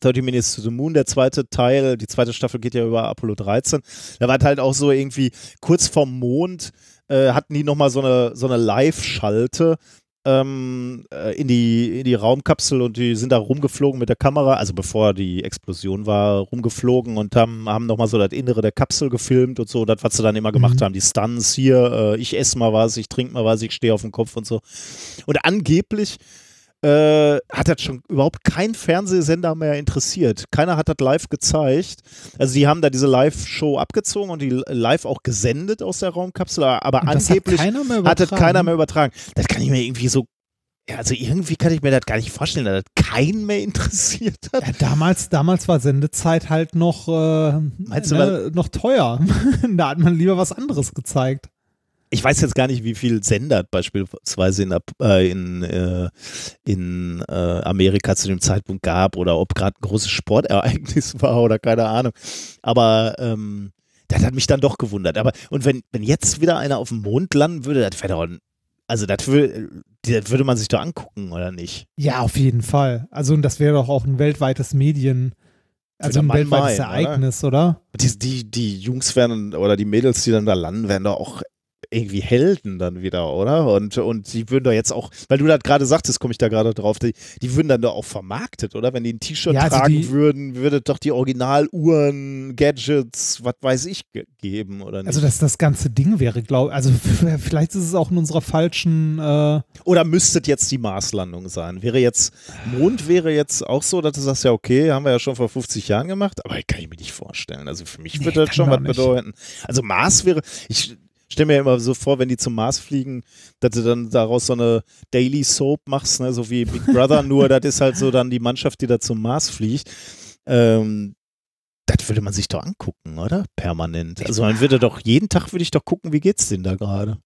30 Minutes to the Moon, der zweite Teil, die zweite Staffel geht ja über Apollo 13. Da war halt auch so irgendwie kurz vorm Mond äh, hatten die nochmal so eine, so eine Live-Schalte ähm, äh, in, die, in die Raumkapsel und die sind da rumgeflogen mit der Kamera, also bevor die Explosion war, rumgeflogen und haben, haben nochmal so das Innere der Kapsel gefilmt und so, das, was sie dann immer gemacht mhm. haben, die Stunts hier, äh, ich esse mal was, ich trinke mal was, ich stehe auf dem Kopf und so. Und angeblich äh, hat das schon überhaupt kein Fernsehsender mehr interessiert. Keiner hat das live gezeigt. Also die haben da diese Live-Show abgezogen und die live auch gesendet aus der Raumkapsel, aber angeblich hat, keiner hat das keiner mehr übertragen. Das kann ich mir irgendwie so ja, also irgendwie kann ich mir das gar nicht vorstellen, dass das keinen mehr interessiert hat. Ja, damals, damals war Sendezeit halt noch, äh, ne, noch teuer. da hat man lieber was anderes gezeigt ich weiß jetzt gar nicht, wie viel Sender beispielsweise in, äh, in, äh, in äh, Amerika zu dem Zeitpunkt gab oder ob gerade ein großes Sportereignis war oder keine Ahnung. Aber ähm, das hat mich dann doch gewundert. Aber und wenn, wenn jetzt wieder einer auf dem Mond landen würde, das wäre doch ein, also das würde, das würde man sich doch angucken, oder nicht? Ja, auf jeden Fall. Also und das wäre doch auch ein weltweites Medien. Also ein weltweites Ereignis, oder? oder? Die, die, die Jungs werden oder die Mädels, die dann da landen, werden doch auch irgendwie Helden dann wieder, oder? Und, und die würden doch jetzt auch, weil du das gerade sagtest, komme ich da gerade drauf, die, die würden dann doch auch vermarktet, oder? Wenn die ein T-Shirt Ja, also tragen die- würden, würde doch die Originaluhren, Gadgets, was weiß ich, ge- geben, oder nicht? Also, dass das ganze Ding wäre, glaube also f- vielleicht ist es auch in unserer falschen, äh, Oder müsste jetzt die Marslandung sein? Wäre jetzt, Mond wäre jetzt auch so, dass du sagst, ja, okay, haben wir ja schon vor 50 Jahren gemacht, aber kann ich mir nicht vorstellen. Also für mich Nee, würde das schon was bedeuten. Also Mars wäre, ich stelle mir immer so vor, wenn die zum Mars fliegen, dass du dann daraus so eine Daily Soap machst, ne, so wie Big Brother, nur das ist halt so dann die Mannschaft, die da zum Mars fliegt. Ähm, das würde man sich doch angucken, oder? Permanent. Also man würde doch, jeden Tag würde ich doch gucken, wie geht's denn da gerade?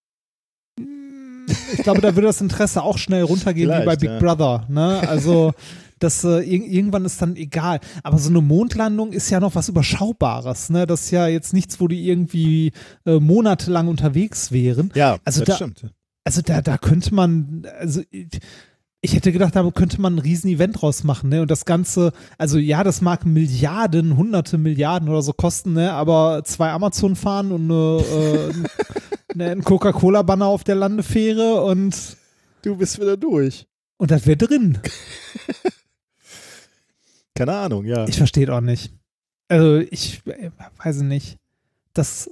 ich glaube, da würde das Interesse auch schnell runtergehen wie bei Vielleicht, Big ja. Brother. Ne? Also, das äh, ir irgendwann ist dann egal. Aber so eine Mondlandung ist ja noch was Überschaubares. Ne? Das ist ja jetzt nichts, wo die irgendwie äh, monatelang unterwegs wären. Ja, Also das da- stimmt. Also da, da könnte man, also ich- hätte gedacht, da könnte man ein Riesen-Event draus machen, ne? Und das Ganze, also ja, das mag Milliarden, hunderte Milliarden oder so kosten, ne? Aber zwei Amazon fahren und eine, äh, ne, ein Coca-Cola-Banner auf der Landefähre und, Du bist wieder durch. und das wäre drin. Keine Ahnung, ja. Ich verstehe auch nicht. Also ich äh, weiß nicht. Das,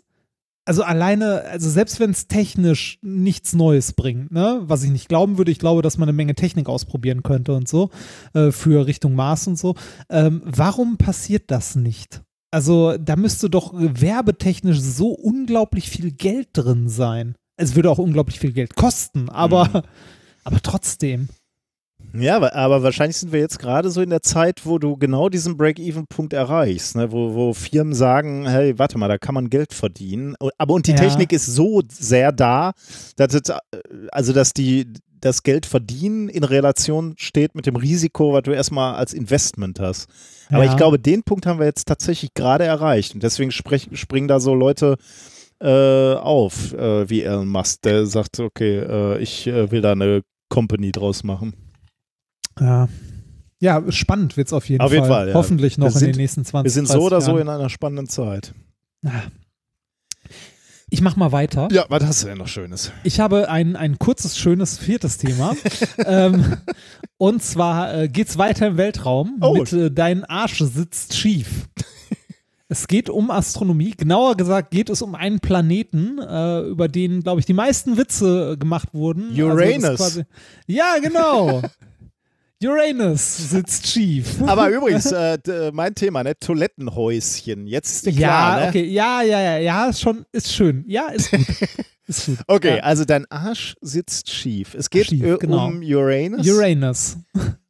also alleine, also selbst wenn es technisch nichts Neues bringt, ne, was ich nicht glauben würde, ich glaube, dass man eine Menge Technik ausprobieren könnte und so, äh, für Richtung Mars und so. Ähm, warum passiert das nicht? Also da müsste doch werbetechnisch so unglaublich viel Geld drin sein. Es würde auch unglaublich viel Geld kosten, aber, Mhm. aber trotzdem. Ja, aber, wahrscheinlich sind wir jetzt gerade so in der Zeit, wo du genau diesen Break-Even-Punkt erreichst, ne? wo, wo Firmen sagen, hey, warte mal, da kann man Geld verdienen. Aber und die Ja. Technik ist so sehr da, dass es, also dass die das Geld verdienen in Relation steht mit dem Risiko, was du erstmal als Investment hast. Aber Ja. ich glaube, den Punkt haben wir jetzt tatsächlich gerade erreicht. Und deswegen sprech, springen da so Leute äh, auf, äh, wie Elon Musk, der sagt, okay, äh, ich äh, will da eine Company draus machen. Ja. Ja, spannend wird es auf jeden Auf Fall. jeden Fall, ja. Hoffentlich noch Wir sind- in den nächsten 20 Wir sind so 30 oder so Jahren. in einer spannenden Zeit. Ich mach mal weiter. Ja, was hast du denn noch Schönes? Ich habe ein, ein kurzes, schönes viertes Thema. ähm, und zwar äh, geht's weiter im Weltraum Oh. mit äh, Dein Arsch sitzt schief. Es geht um Astronomie. Genauer gesagt geht es um einen Planeten, äh, über den, glaube ich, die meisten Witze gemacht wurden. Also Uranus. quasi- ja, genau. Uranus sitzt schief. Aber übrigens, äh, äh, mein Thema, ne? Toilettenhäuschen. Jetzt ist dir klar, ja, ne? okay, ja, ja, ja, ja, ist schon, ist schön. Ja, ist gut. ist gut. Okay, Ja. also dein Arsch sitzt schief. Es geht Schief, äh, genau. um Uranus. Uranus.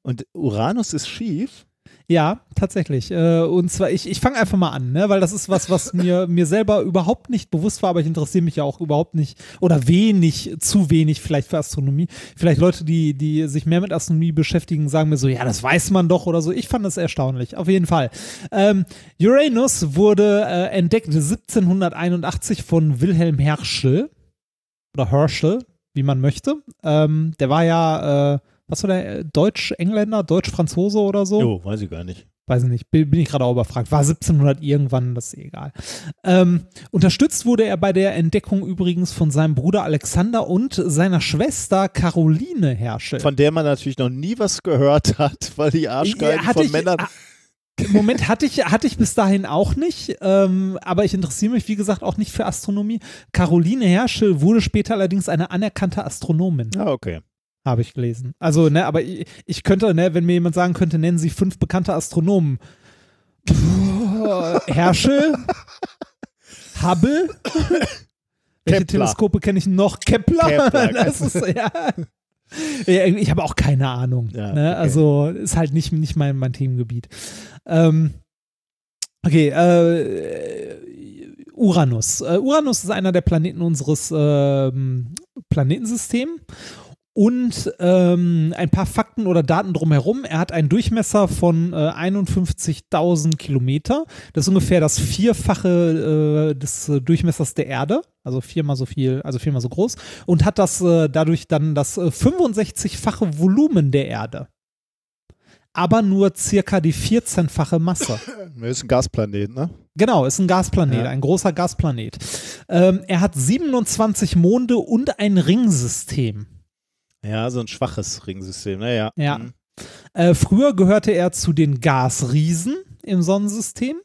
Und Uranus ist schief. Ja, tatsächlich. Äh, Und zwar, ich, ich fange einfach mal an, ne? weil das ist was, was mir, mir selber überhaupt nicht bewusst war, aber ich interessiere mich ja auch überhaupt nicht oder wenig, zu wenig vielleicht für Astronomie. Vielleicht Leute, die, die sich mehr mit Astronomie beschäftigen, sagen mir so, ja, das weiß man doch oder so. Ich fand das erstaunlich, auf jeden Fall. Ähm, Uranus wurde äh, entdeckt 1781 von Wilhelm Herschel oder Herschel, wie man möchte. Ähm, der war ja, äh, was war der, äh, Deutsch-Engländer, Deutsch-Franzose oder so? Jo, weiß ich gar nicht. weiß ich nicht, bin, bin ich gerade auch überfragt, war 1700 irgendwann, das ist egal. Ähm, unterstützt wurde er bei der Entdeckung übrigens von seinem Bruder Alexander und seiner Schwester Caroline Herschel. Von der man natürlich noch nie was gehört hat, weil die Arschgeigen Ja, von ich- Männern. ah, Im Moment hatte ich, hatte ich bis dahin auch nicht, ähm, aber ich interessiere mich, wie gesagt, auch nicht für Astronomie. Caroline Herschel wurde später allerdings eine anerkannte Astronomin, Ah, okay. Habe ich gelesen. Also, ne, aber ich, ich könnte, ne, wenn mir jemand sagen könnte, nennen Sie fünf bekannte Astronomen. Puh, Herschel, Hubble, welche. Teleskope kenne ich noch? Kepler, Kepler. das ist, ja. Ja, ich habe auch keine Ahnung. Ja, ne? okay. Also ist halt nicht, nicht mein, mein Themengebiet. Ähm, okay, äh, Uranus. Äh, Uranus ist einer der Planeten unseres ähm, Planetensystems. Und ähm, ein paar Fakten oder Daten drumherum. Er hat einen Durchmesser von äh, 51.000 Kilometer. Das ist ungefähr das Vierfache äh, des äh, Durchmessers der Erde. Also viermal so viel, also viermal so groß. Und hat das äh, dadurch dann das äh, 65-fache Volumen der Erde. Aber nur circa die 14-fache Masse. Das ist ein Gasplanet, ne? Genau, ist ein Gasplanet, Ja. ein großer Gasplanet. Ähm, er hat 27 Monde und ein Ringsystem. Ja, so ein schwaches Ringsystem. Naja. Ja. Mhm. Äh, früher gehörte er zu den Gasriesen im Sonnensystem.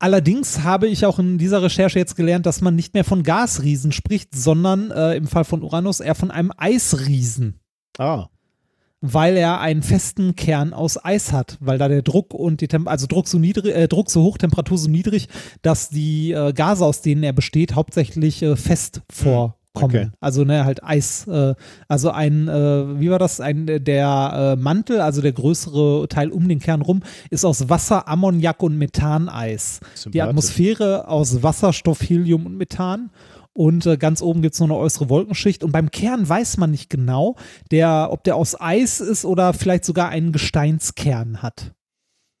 Allerdings habe ich auch in dieser Recherche jetzt gelernt, dass man nicht mehr von Gasriesen spricht, sondern äh, im Fall von Uranus eher von einem Eisriesen, Ah. weil er einen festen Kern aus Eis hat, weil da der Druck und die Tem also Druck so niedrig, äh, Druck so hoch, Temperatur so niedrig, dass die äh, Gase, aus denen er besteht, hauptsächlich äh, fest vorkommen. okay. Also ne, halt Eis, äh, also ein, äh, wie war das, ein der äh, Mantel, also der größere Teil um den Kern rum, ist aus Wasser, Ammoniak und Methaneis. Die. Atmosphäre aus Wasserstoff, Helium und Methan. Und äh, ganz oben gibt es noch eine äußere Wolkenschicht. Und beim Kern weiß man nicht genau, der, ob der aus Eis ist oder vielleicht sogar einen Gesteinskern hat.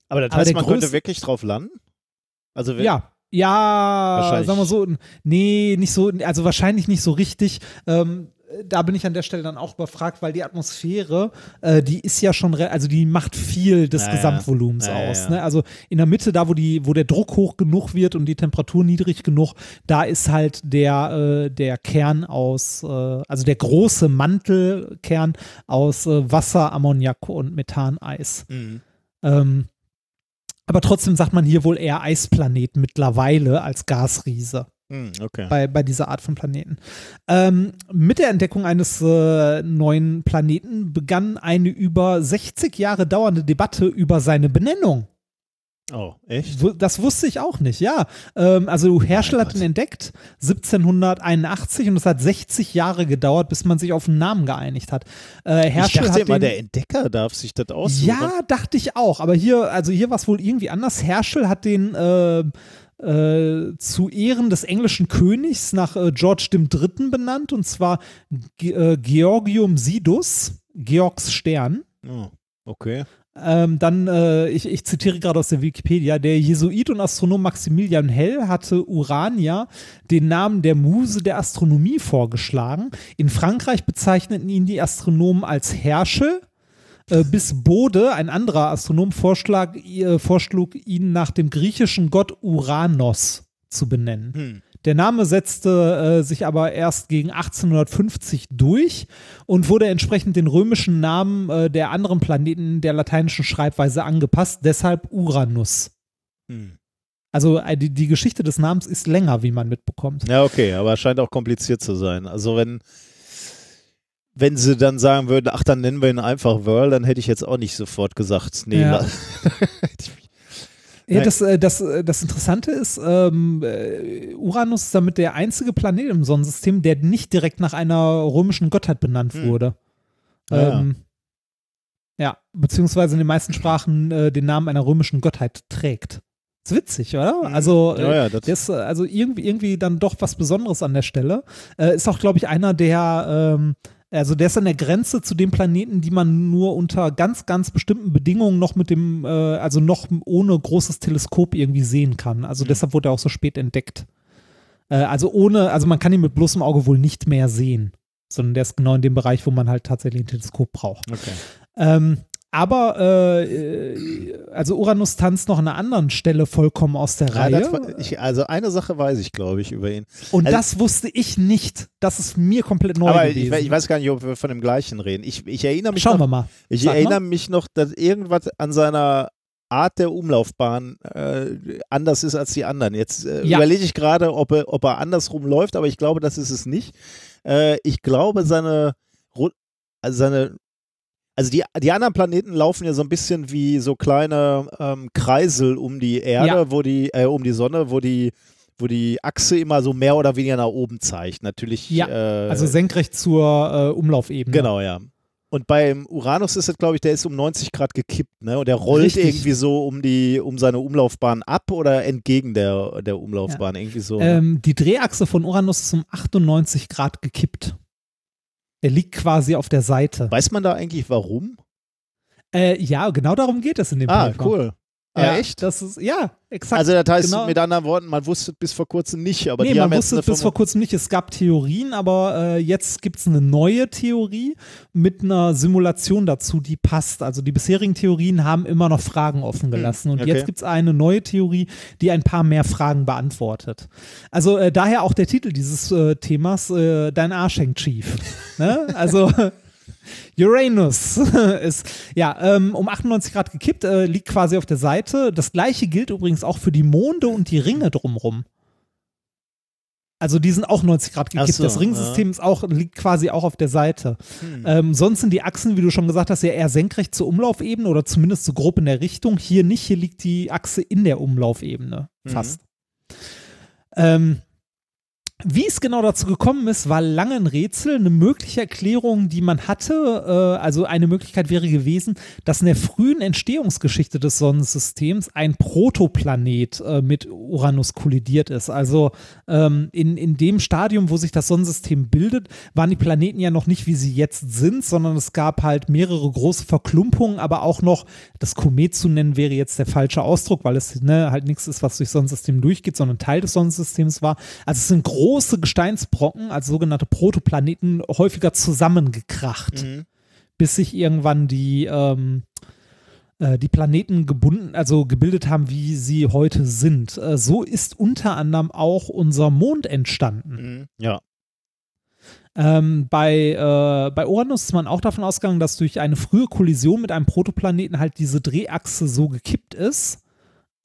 Aber das Aber heißt, der man könnte wirklich drauf landen? Also Ja, ja, sagen wir so, nee, nicht so, also wahrscheinlich nicht so richtig. Ähm, da bin ich an der Stelle dann auch überfragt, weil die Atmosphäre, äh, die ist ja schon, re- also die macht viel des Ja. Gesamtvolumens Ja, ja, aus. ja. Ne? Also in der Mitte, da wo die, wo der Druck hoch genug wird und die Temperatur niedrig genug, da ist halt der, äh, der Kern aus, äh, also der große Mantelkern aus äh, Wasser, Ammoniak und Methaneis. Mhm. Ähm, aber trotzdem sagt man hier wohl eher Eisplanet mittlerweile als Gasriese Mhm, okay. bei, bei dieser Art von Planeten. Ähm, mit der Entdeckung eines äh, neuen Planeten begann eine über 60 Jahre dauernde Debatte über seine Benennung. Oh, echt? Das wusste ich auch nicht, ja. Ähm, also Herschel Mein hat ihn entdeckt 1781 und es hat 60 Jahre gedauert, bis man sich auf einen Namen geeinigt hat. Äh, Ich Herschel dachte hat immer, der Entdecker darf sich das aussuchen. ja, dachte ich auch. Aber hier, also hier war es wohl irgendwie anders. Herschel hat den äh, äh, zu Ehren des englischen Königs nach äh, George III. benannt und zwar Ge äh, Georgium Sidus, Georgs Stern. Oh, okay. Ähm, dann, äh, ich, ich zitiere gerade aus der Wikipedia, der Jesuit und Astronom Maximilian Hell hatte Urania den Namen der Muse der Astronomie vorgeschlagen. In Frankreich bezeichneten ihn die Astronomen als Herschel, äh, bis Bode, ein anderer Astronom, vorschlag, äh, vorschlug, ihn nach dem griechischen Gott Uranos zu benennen. Hm. Der Name setzte äh, sich aber erst gegen 1850 durch und wurde entsprechend den römischen Namen äh, der anderen Planeten der lateinischen Schreibweise angepasst, deshalb Uranus. Hm. Also äh, die, die Geschichte des Namens ist länger, wie man mitbekommt. Ja, okay, aber scheint auch kompliziert zu sein. Also wenn, wenn sie dann sagen würden, ach, dann nennen wir ihn einfach Whirl, dann hätte ich jetzt auch nicht sofort gesagt, nee, Ja. Hätte ich mich- Ja, das, äh, das, äh, das Interessante ist, ähm, äh, Uranus ist damit der einzige Planet im Sonnensystem, der nicht direkt nach einer römischen Gottheit benannt Hm. wurde. Ja. Ähm, ja, beziehungsweise in den meisten Sprachen äh, den Namen einer römischen Gottheit trägt. Ist witzig, oder? Mhm. Also, ja, äh, ja, das, der ist also irgendwie, irgendwie dann doch was Besonderes an der Stelle. Äh, ist auch, glaube ich, einer der, ähm, also der ist an der Grenze zu den Planeten, die man nur unter ganz, ganz bestimmten Bedingungen noch mit dem, äh, also noch ohne großes Teleskop irgendwie sehen kann. Also Mhm. deshalb wurde er auch so spät entdeckt. Äh, also ohne, also man kann ihn mit bloßem Auge wohl nicht mehr sehen, sondern der ist genau in dem Bereich, wo man halt tatsächlich ein Teleskop braucht. okay. Ähm, aber äh, äh, also Uranus tanzt noch an einer anderen Stelle vollkommen aus der Ja, Reihe. das war, ich, also eine Sache weiß ich, glaube ich, über ihn. Und Also- das wusste ich nicht. Das ist mir komplett neu Aber ich, gewesen. we- ich weiß gar nicht, ob wir von dem gleichen reden. Ich, ich erinnere mich Schauen noch, wir mal. Ich Sag mal. erinnere mich noch, dass irgendwas an seiner Art der Umlaufbahn äh, anders ist als die anderen. Jetzt äh, Ja. überlege ich gerade, ob er, ob er andersrum läuft, aber ich glaube, das ist es nicht. Äh, ich glaube, seine, also seine, also die, die anderen Planeten laufen ja so ein bisschen wie so kleine ähm, Kreisel um die Erde, Ja. wo die, äh, um die Sonne, wo die wo die Achse immer so mehr oder weniger nach oben zeigt. Natürlich. Ja, äh, Also senkrecht zur äh, Umlaufebene. Genau, ja. Und beim Uranus ist es, glaube ich, der ist um 90 Grad gekippt, ne? Und der rollt Richtig. irgendwie so um die, um seine Umlaufbahn ab oder entgegen der, der Umlaufbahn, irgendwie so. ne? Ähm, die Drehachse von Uranus ist um 98 Grad gekippt. Er liegt quasi auf der Seite. Weiß man da eigentlich warum? Äh, ja, genau darum geht es in dem Ah, Paper. cool. Ah, ja, echt? Das ist, ja, exakt. Also das heißt genau. mit anderen Worten, man wusste bis vor kurzem nicht, aber nee, man wusste bis vor kurzem nicht. Es gab Theorien, aber äh, jetzt gibt es eine neue Theorie mit einer Simulation dazu, die passt. Also die bisherigen Theorien haben immer noch Fragen offen gelassen. Und Hm, okay. jetzt gibt es eine neue Theorie, die ein paar mehr Fragen beantwortet. Also äh, daher auch der Titel dieses äh, Themas, äh, Dein Arsch hängt schief. ne? Also Uranus ist ja ähm, um 98 Grad gekippt, äh, liegt quasi auf der Seite. Das gleiche gilt übrigens auch für die Monde und die Ringe drumrum. Also die sind auch 90 Grad gekippt. So, das Ringsystem ist auch, liegt quasi auch auf der Seite. Ähm, sonst sind die Achsen, wie du schon gesagt hast, ja eher senkrecht zur Umlaufebene oder zumindest so grob in der Richtung. Hier nicht, hier liegt die Achse in der Umlaufebene fast. Ähm, wie es genau dazu gekommen ist, war lange ein Rätsel. Eine mögliche Erklärung, die man hatte, äh, also eine Möglichkeit wäre gewesen, dass in der frühen Entstehungsgeschichte des Sonnensystems ein Protoplanet äh, mit Uranus kollidiert ist. Also ähm, in, in dem Stadium, wo sich das Sonnensystem bildet, waren die Planeten ja noch nicht, wie sie jetzt sind, sondern es gab halt mehrere große Verklumpungen, aber auch noch, das Komet zu nennen, wäre jetzt der falsche Ausdruck, weil es ne, halt nichts ist, was durchs Sonnensystem durchgeht, sondern Teil des Sonnensystems war. Also es sind große Gesteinsbrocken, also sogenannte Protoplaneten, häufiger zusammengekracht, bis sich irgendwann die, ähm, äh, die Planeten gebunden, also gebildet haben, wie sie heute sind. Äh, so ist unter anderem auch unser Mond entstanden. Mhm. Ja. Ähm, bei, äh, bei Uranus ist man auch davon ausgegangen, dass durch eine frühe Kollision mit einem Protoplaneten halt diese Drehachse so gekippt ist.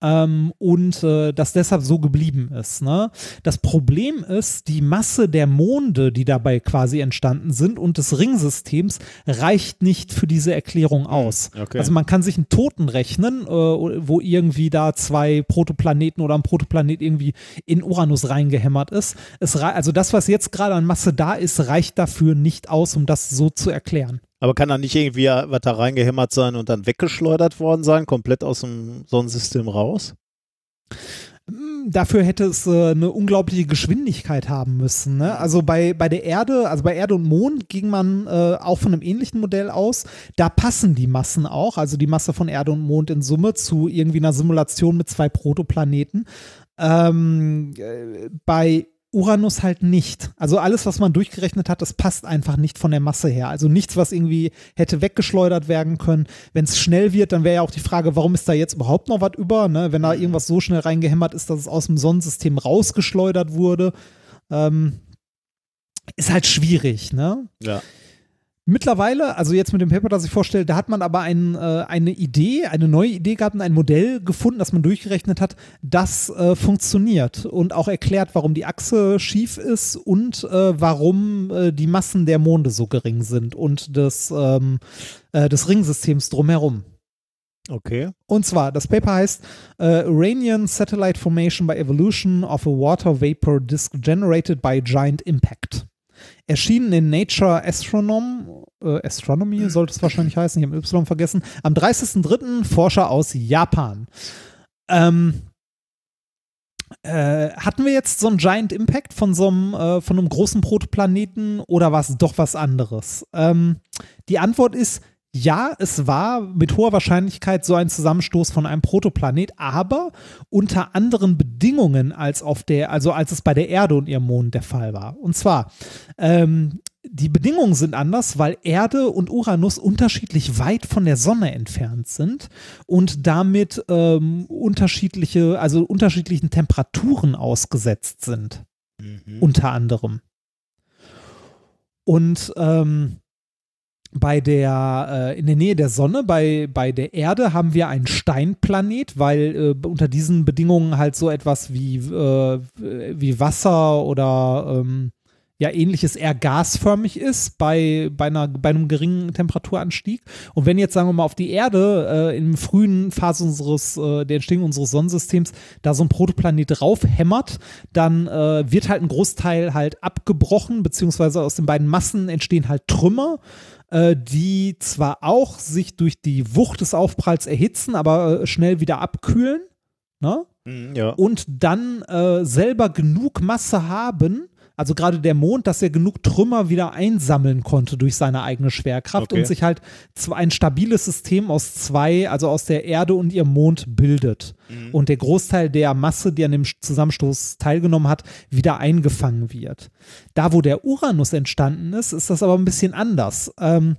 Ähm, und äh, das deshalb so geblieben ist. Ne? Das Problem ist, die Masse der Monde, die dabei quasi entstanden sind und des Ringsystems reicht nicht für diese Erklärung aus. okay. Also man kann sich einen Toten rechnen, äh, wo irgendwie da zwei Protoplaneten oder ein Protoplanet irgendwie in Uranus reingehämmert ist. Es also das, was jetzt gerade an Masse da ist, reicht dafür nicht aus, um das so zu erklären. Aber kann da nicht irgendwie was da reingehämmert sein und dann weggeschleudert worden sein, komplett aus dem Sonnensystem raus? Hm, Dafür hätte es äh, eine unglaubliche Geschwindigkeit haben müssen. Ne? Also bei, bei der Erde, also bei Erde und Mond ging man äh, auch von einem ähnlichen Modell aus. Da passen die Massen auch, also die Masse von Erde und Mond in Summe zu irgendwie einer Simulation mit zwei Protoplaneten. Ähm, äh, bei Uranus halt nicht. Also alles, was man durchgerechnet hat, das passt einfach nicht von der Masse her. Also nichts, was irgendwie hätte weggeschleudert werden können. Wenn es schnell wird, dann wäre ja auch die Frage, warum ist da jetzt überhaupt noch was über? Ne? Wenn da irgendwas so schnell reingehämmert ist, dass es aus dem Sonnensystem rausgeschleudert wurde. Ähm, ist halt schwierig, ne? Ja. Mittlerweile, also jetzt mit dem Paper, das ich vorstelle, da hat man aber ein, äh, eine Idee, eine neue Idee gehabt und ein Modell gefunden, das man durchgerechnet hat, das äh, funktioniert und auch erklärt, warum die Achse schief ist und äh, warum äh, die Massen der Monde so gering sind und des, ähm, äh, des Ringsystems drumherum. Okay. Und zwar, das Paper heißt äh, Uranian Satellite Formation by Evolution of a Water Vapor Disk Generated by Giant Impact. Erschienen in Nature Astronom, äh, Astronomy sollte es wahrscheinlich heißen, ich habe Y vergessen, am 30.03. Forscher aus Japan. Ähm, äh, hatten wir jetzt so einen Giant Impact von so einem, äh, von einem großen Protoplaneten oder war es doch was anderes? Ähm, die Antwort ist, ja, es war mit hoher Wahrscheinlichkeit so ein Zusammenstoß von einem Protoplanet, aber unter anderen Bedingungen als auf der, also als es bei der Erde und ihrem Mond der Fall war. Und zwar, ähm, die Bedingungen sind anders, weil Erde und Uranus unterschiedlich weit von der Sonne entfernt sind und damit ähm, unterschiedliche, also unterschiedlichen Temperaturen ausgesetzt sind unter anderem. Und ähm, bei der, äh, in der Nähe der Sonne, bei, bei der Erde, haben wir einen Steinplanet, weil äh, unter diesen Bedingungen halt so etwas wie, äh, wie Wasser oder ähm, ja ähnliches eher gasförmig ist bei, bei, einer, bei einem geringen Temperaturanstieg. Und wenn jetzt, sagen wir mal, auf die Erde äh, in frühen Phase unseres, äh, der Entstehung unseres Sonnensystems da so ein Protoplanet drauf hämmert, dann äh, wird halt ein Großteil halt abgebrochen, beziehungsweise aus den beiden Massen entstehen halt Trümmer äh, die zwar auch sich durch die Wucht des Aufpralls erhitzen, aber äh, schnell wieder abkühlen. Ne? Mhm, Ja. und dann äh, selber genug Masse haben, Also gerade der Mond, dass er genug Trümmer wieder einsammeln konnte durch seine eigene Schwerkraft Okay. und sich halt ein stabiles System aus zwei, also aus der Erde und ihrem Mond bildet. Und der Großteil der Masse, die an dem Zusammenstoß teilgenommen hat, wieder eingefangen wird. Da, wo der Uranus entstanden ist, ist das aber ein bisschen anders. Ähm,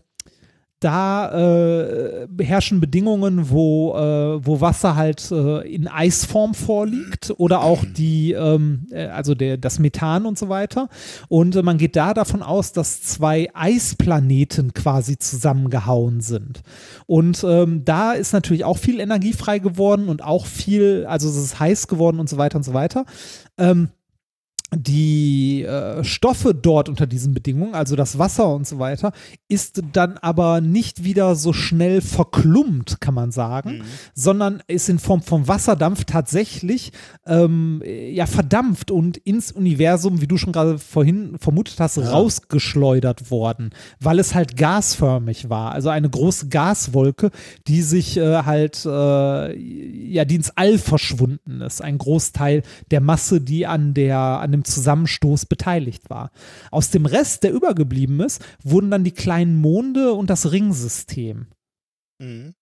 da äh, herrschen Bedingungen, wo, äh, wo Wasser halt äh, in Eisform vorliegt oder auch die, ähm, äh, also der, das Methan und so weiter. Und äh, man geht da davon aus, dass zwei Eisplaneten quasi zusammengehauen sind. Und ähm, da ist natürlich auch viel Energie frei geworden und auch viel, also es ist heiß geworden und so weiter und so weiter. Ähm, die äh, Stoffe dort unter diesen Bedingungen, also das Wasser und so weiter, ist dann aber nicht wieder so schnell verklumpt, kann man sagen, sondern ist in Form von Wasserdampf tatsächlich ähm, ja verdampft und ins Universum, wie du schon gerade vorhin vermutet hast, rausgeschleudert worden, weil es halt gasförmig war, also eine große Gaswolke, die sich äh, halt äh, ja, die ins All verschwunden ist, ein Großteil der Masse, die an der an dem Zusammenstoß beteiligt war. Aus dem Rest, der übergeblieben ist, wurden dann die kleinen Monde und das Ringsystem. Mhm.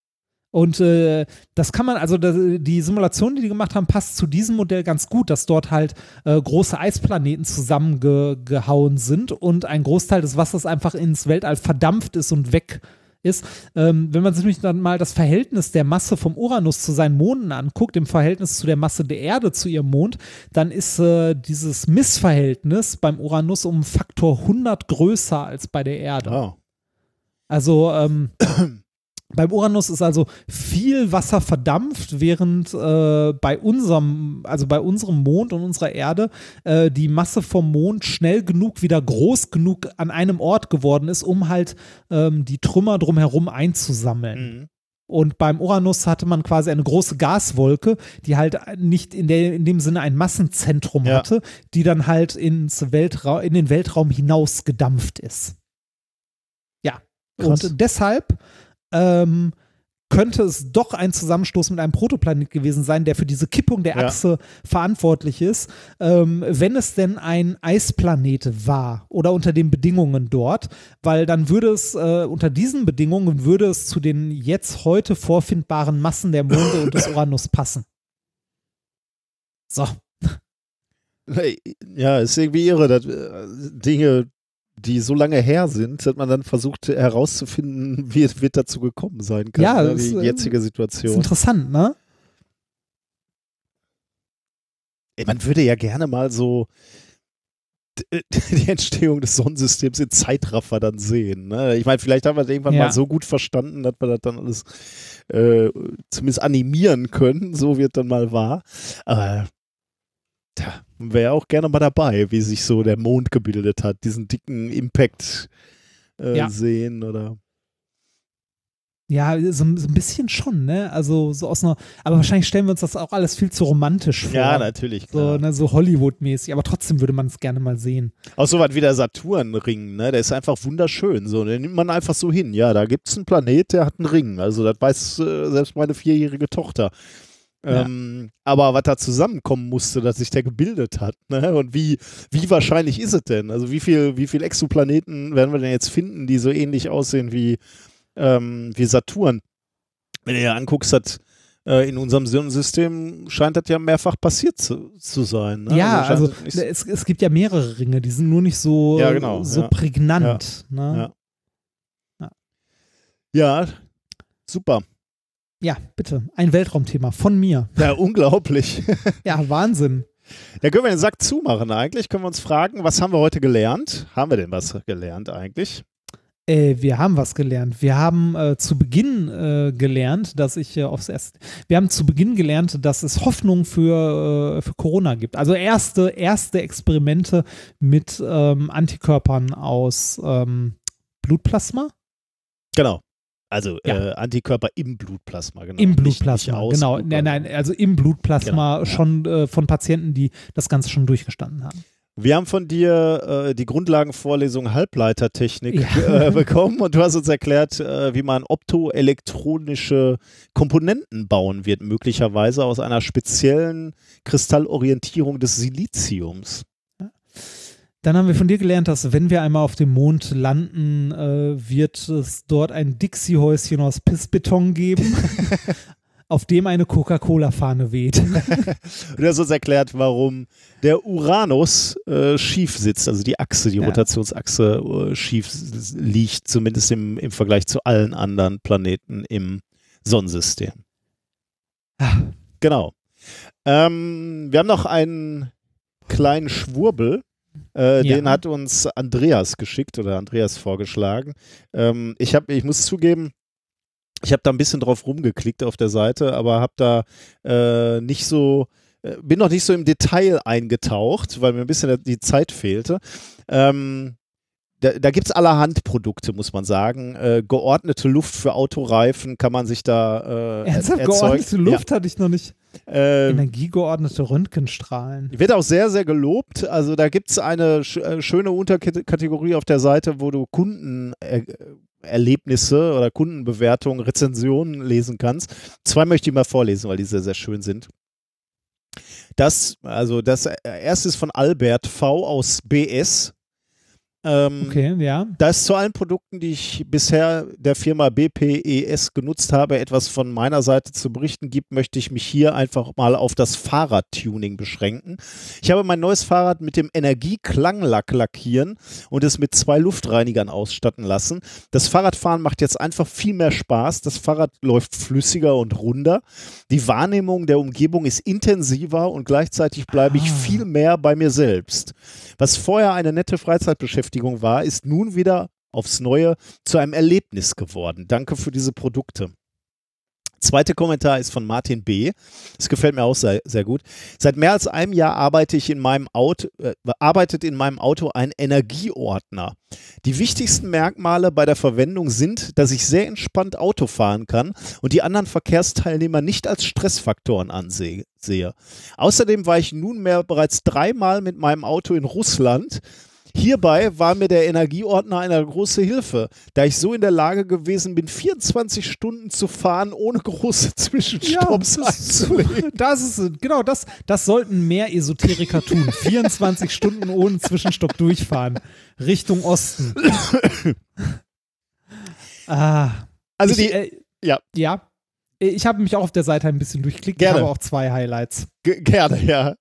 Und äh, das kann man, also die Simulation, die die gemacht haben, passt zu diesem Modell ganz gut, dass dort halt äh, große Eisplaneten zusammengehauen sind und ein Großteil des Wassers einfach ins Weltall verdampft ist und weg ist. Ähm, wenn man sich nämlich dann mal das Verhältnis der Masse vom Uranus zu seinen Monden anguckt, im Verhältnis zu der Masse der Erde zu ihrem Mond, dann ist äh, dieses Missverhältnis beim Uranus um Faktor 100 größer als bei der Erde. Ah. Also ähm, beim Uranus ist also viel Wasser verdampft, während äh, bei unserem, also bei unserem Mond und unserer Erde äh, die Masse vom Mond schnell genug wieder groß genug an einem Ort geworden ist, um halt ähm, die Trümmer drumherum einzusammeln. Mhm. Und beim Uranus hatte man quasi eine große Gaswolke, die halt nicht in, der, in dem Sinne ein Massenzentrum Ja. hatte, die dann halt ins Weltra in den Weltraum hinaus gedampft ist. Ja. Krass. Und deshalb ähm, könnte es doch ein Zusammenstoß mit einem Protoplanet gewesen sein, der für diese Kippung der Ja. Achse verantwortlich ist, ähm, wenn es denn ein Eisplanet war oder unter den Bedingungen dort, weil dann würde es äh, unter diesen Bedingungen würde es zu den jetzt heute vorfindbaren Massen der Monde und des Uranus passen. So, Ja, ist irgendwie irre, dass äh, Dinge, die so lange her sind, dass man dann versucht herauszufinden, wie es wird dazu gekommen sein kann. Ja, ne, die äh, jetzige ist Situation. interessant, ne? Man würde ja gerne mal so d- die Entstehung des Sonnensystems in Zeitraffer dann sehen. Ne? Ich meine, vielleicht haben wir das irgendwann Ja. mal so gut verstanden, dass wir das dann alles äh, zumindest animieren können, so wird dann mal wahr. Aber da wäre auch gerne mal dabei, wie sich so der Mond gebildet hat, diesen dicken Impact äh, Ja. sehen oder. Ja, so, so ein bisschen schon, ne? Also so aus einer, aber wahrscheinlich stellen wir uns das auch alles viel zu romantisch vor. Ja, natürlich. So, Klar. ne, so Hollywood-mäßig, aber trotzdem würde man es gerne mal sehen. Auch so was wie der Saturnring, ne? Der ist einfach wunderschön. So, den nimmt man einfach so hin. Ja, da gibt es einen Planet, der hat einen Ring. Also, das weiß äh, selbst meine vierjährige Tochter. Ja. Ähm, aber was da zusammenkommen musste, dass sich der gebildet hat, ne? Und wie, wie wahrscheinlich ist es denn? Also, wie viel, wie viel Exoplaneten werden wir denn jetzt finden, die so ähnlich aussehen wie, ähm, wie Saturn? Wenn du dir anguckst, hat äh, in unserem Sonnensystem scheint das ja mehrfach passiert zu, zu sein. Ne? ja, also nicht- es, es gibt ja mehrere Ringe, die sind nur nicht so, Ja, genau, so ja. prägnant. Ne? Ja. Ja. Ja, super. Ja, bitte, ein Weltraumthema von mir. Ja, unglaublich. Ja, Wahnsinn. Da können wir den Sack zumachen eigentlich. Können wir uns fragen, was haben wir heute gelernt? Haben wir denn was gelernt eigentlich? Äh, wir haben was gelernt. Wir haben äh, zu Beginn äh, gelernt, dass ich äh, aufs erste, wir haben zu Beginn gelernt, dass es Hoffnung für, äh, für Corona gibt. Also erste, erste Experimente mit ähm, Antikörpern aus ähm, Blutplasma. Genau. Also Ja. äh, Antikörper im Blutplasma, genau. Im Nicht- Blutplasma, nicht aus genau. Blut- Nein, nein, also im Blutplasma Genau, schon äh, von Patienten, die das Ganze schon durchgestanden haben. Wir haben von dir äh, die Grundlagenvorlesung Halbleitertechnik Ja. äh, bekommen und du hast uns erklärt, äh, wie man optoelektronische Komponenten bauen wird, möglicherweise aus einer speziellen Kristallorientierung des Siliziums. Dann haben wir von dir gelernt, dass wenn wir einmal auf dem Mond landen, äh, wird es dort ein Dixie-Häuschen aus Pissbeton geben, auf dem eine Coca-Cola-Fahne weht. Und er hat uns erklärt, warum der Uranus äh, schief sitzt, also die Achse, die Ja. Rotationsachse äh, schief liegt, zumindest im, im Vergleich zu allen anderen Planeten im Sonnensystem. Ah. Genau. Ähm, wir haben noch einen kleinen Schwurbel. Äh, Ja. Den hat uns Andreas geschickt oder Andreas vorgeschlagen. Ähm, ich, hab, ich muss zugeben, ich habe da ein bisschen drauf rumgeklickt auf der Seite, aber habe da äh, nicht so, äh, bin noch nicht so im Detail eingetaucht, weil mir ein bisschen die Zeit fehlte. Ähm, da, da gibt es allerhand Produkte, muss man sagen. Äh, geordnete Luft für Autoreifen kann man sich da äh, Ernsthaft erzeugen. geordnete Luft hatte ich noch nicht. Ähm, Energiegeordnete Röntgenstrahlen. wird auch sehr, sehr gelobt. Also da gibt es eine sch äh, schöne Unterkategorie auf der Seite, wo du Kundenerlebnisse oder Kundenbewertungen, Rezensionen lesen kannst. Zwei möchte ich mal vorlesen, weil die sehr, sehr schön sind. Das, also das erste ist von Albert V aus BS. Ähm, Okay, ja. da es zu allen Produkten, die ich bisher der Firma BPES genutzt habe, etwas von meiner Seite zu berichten gibt, möchte ich mich hier einfach mal auf das Fahrradtuning beschränken. Ich habe mein neues Fahrrad mit dem Energieklanglack lackieren und es mit zwei Luftreinigern ausstatten lassen. Das Fahrradfahren macht jetzt einfach viel mehr Spaß. Das Fahrrad läuft flüssiger und runder. Die Wahrnehmung der Umgebung ist intensiver und gleichzeitig bleibe ich Ah. viel mehr bei mir selbst. Was vorher eine nette Freizeitbeschäftigung war, ist nun wieder aufs Neue zu einem Erlebnis geworden. Danke für diese Produkte. Zweiter Kommentar ist von Martin B. Das gefällt mir auch sehr, sehr gut. Seit mehr als einem Jahr arbeite ich in meinem Auto, äh, arbeitet in meinem Auto ein Energieordner. Die wichtigsten Merkmale bei der Verwendung sind, dass ich sehr entspannt Auto fahren kann und die anderen Verkehrsteilnehmer nicht als Stressfaktoren ansehe. sehe. Außerdem war ich nunmehr bereits dreimal mit meinem Auto in Russland. Hierbei war mir der Energieordner eine große Hilfe, da ich so in der Lage gewesen bin, 24 Stunden zu fahren, ohne große Zwischenstopps das, einzulegen. das ist genau das. Das sollten mehr Esoteriker tun. 24 Stunden ohne Zwischenstopp durchfahren Richtung Osten. ah, Also ich, die, äh, ja. ja. Ich habe mich auch auf der Seite ein bisschen durchklickt. Gerne. Ich habe auch zwei Highlights. G gerne, ja.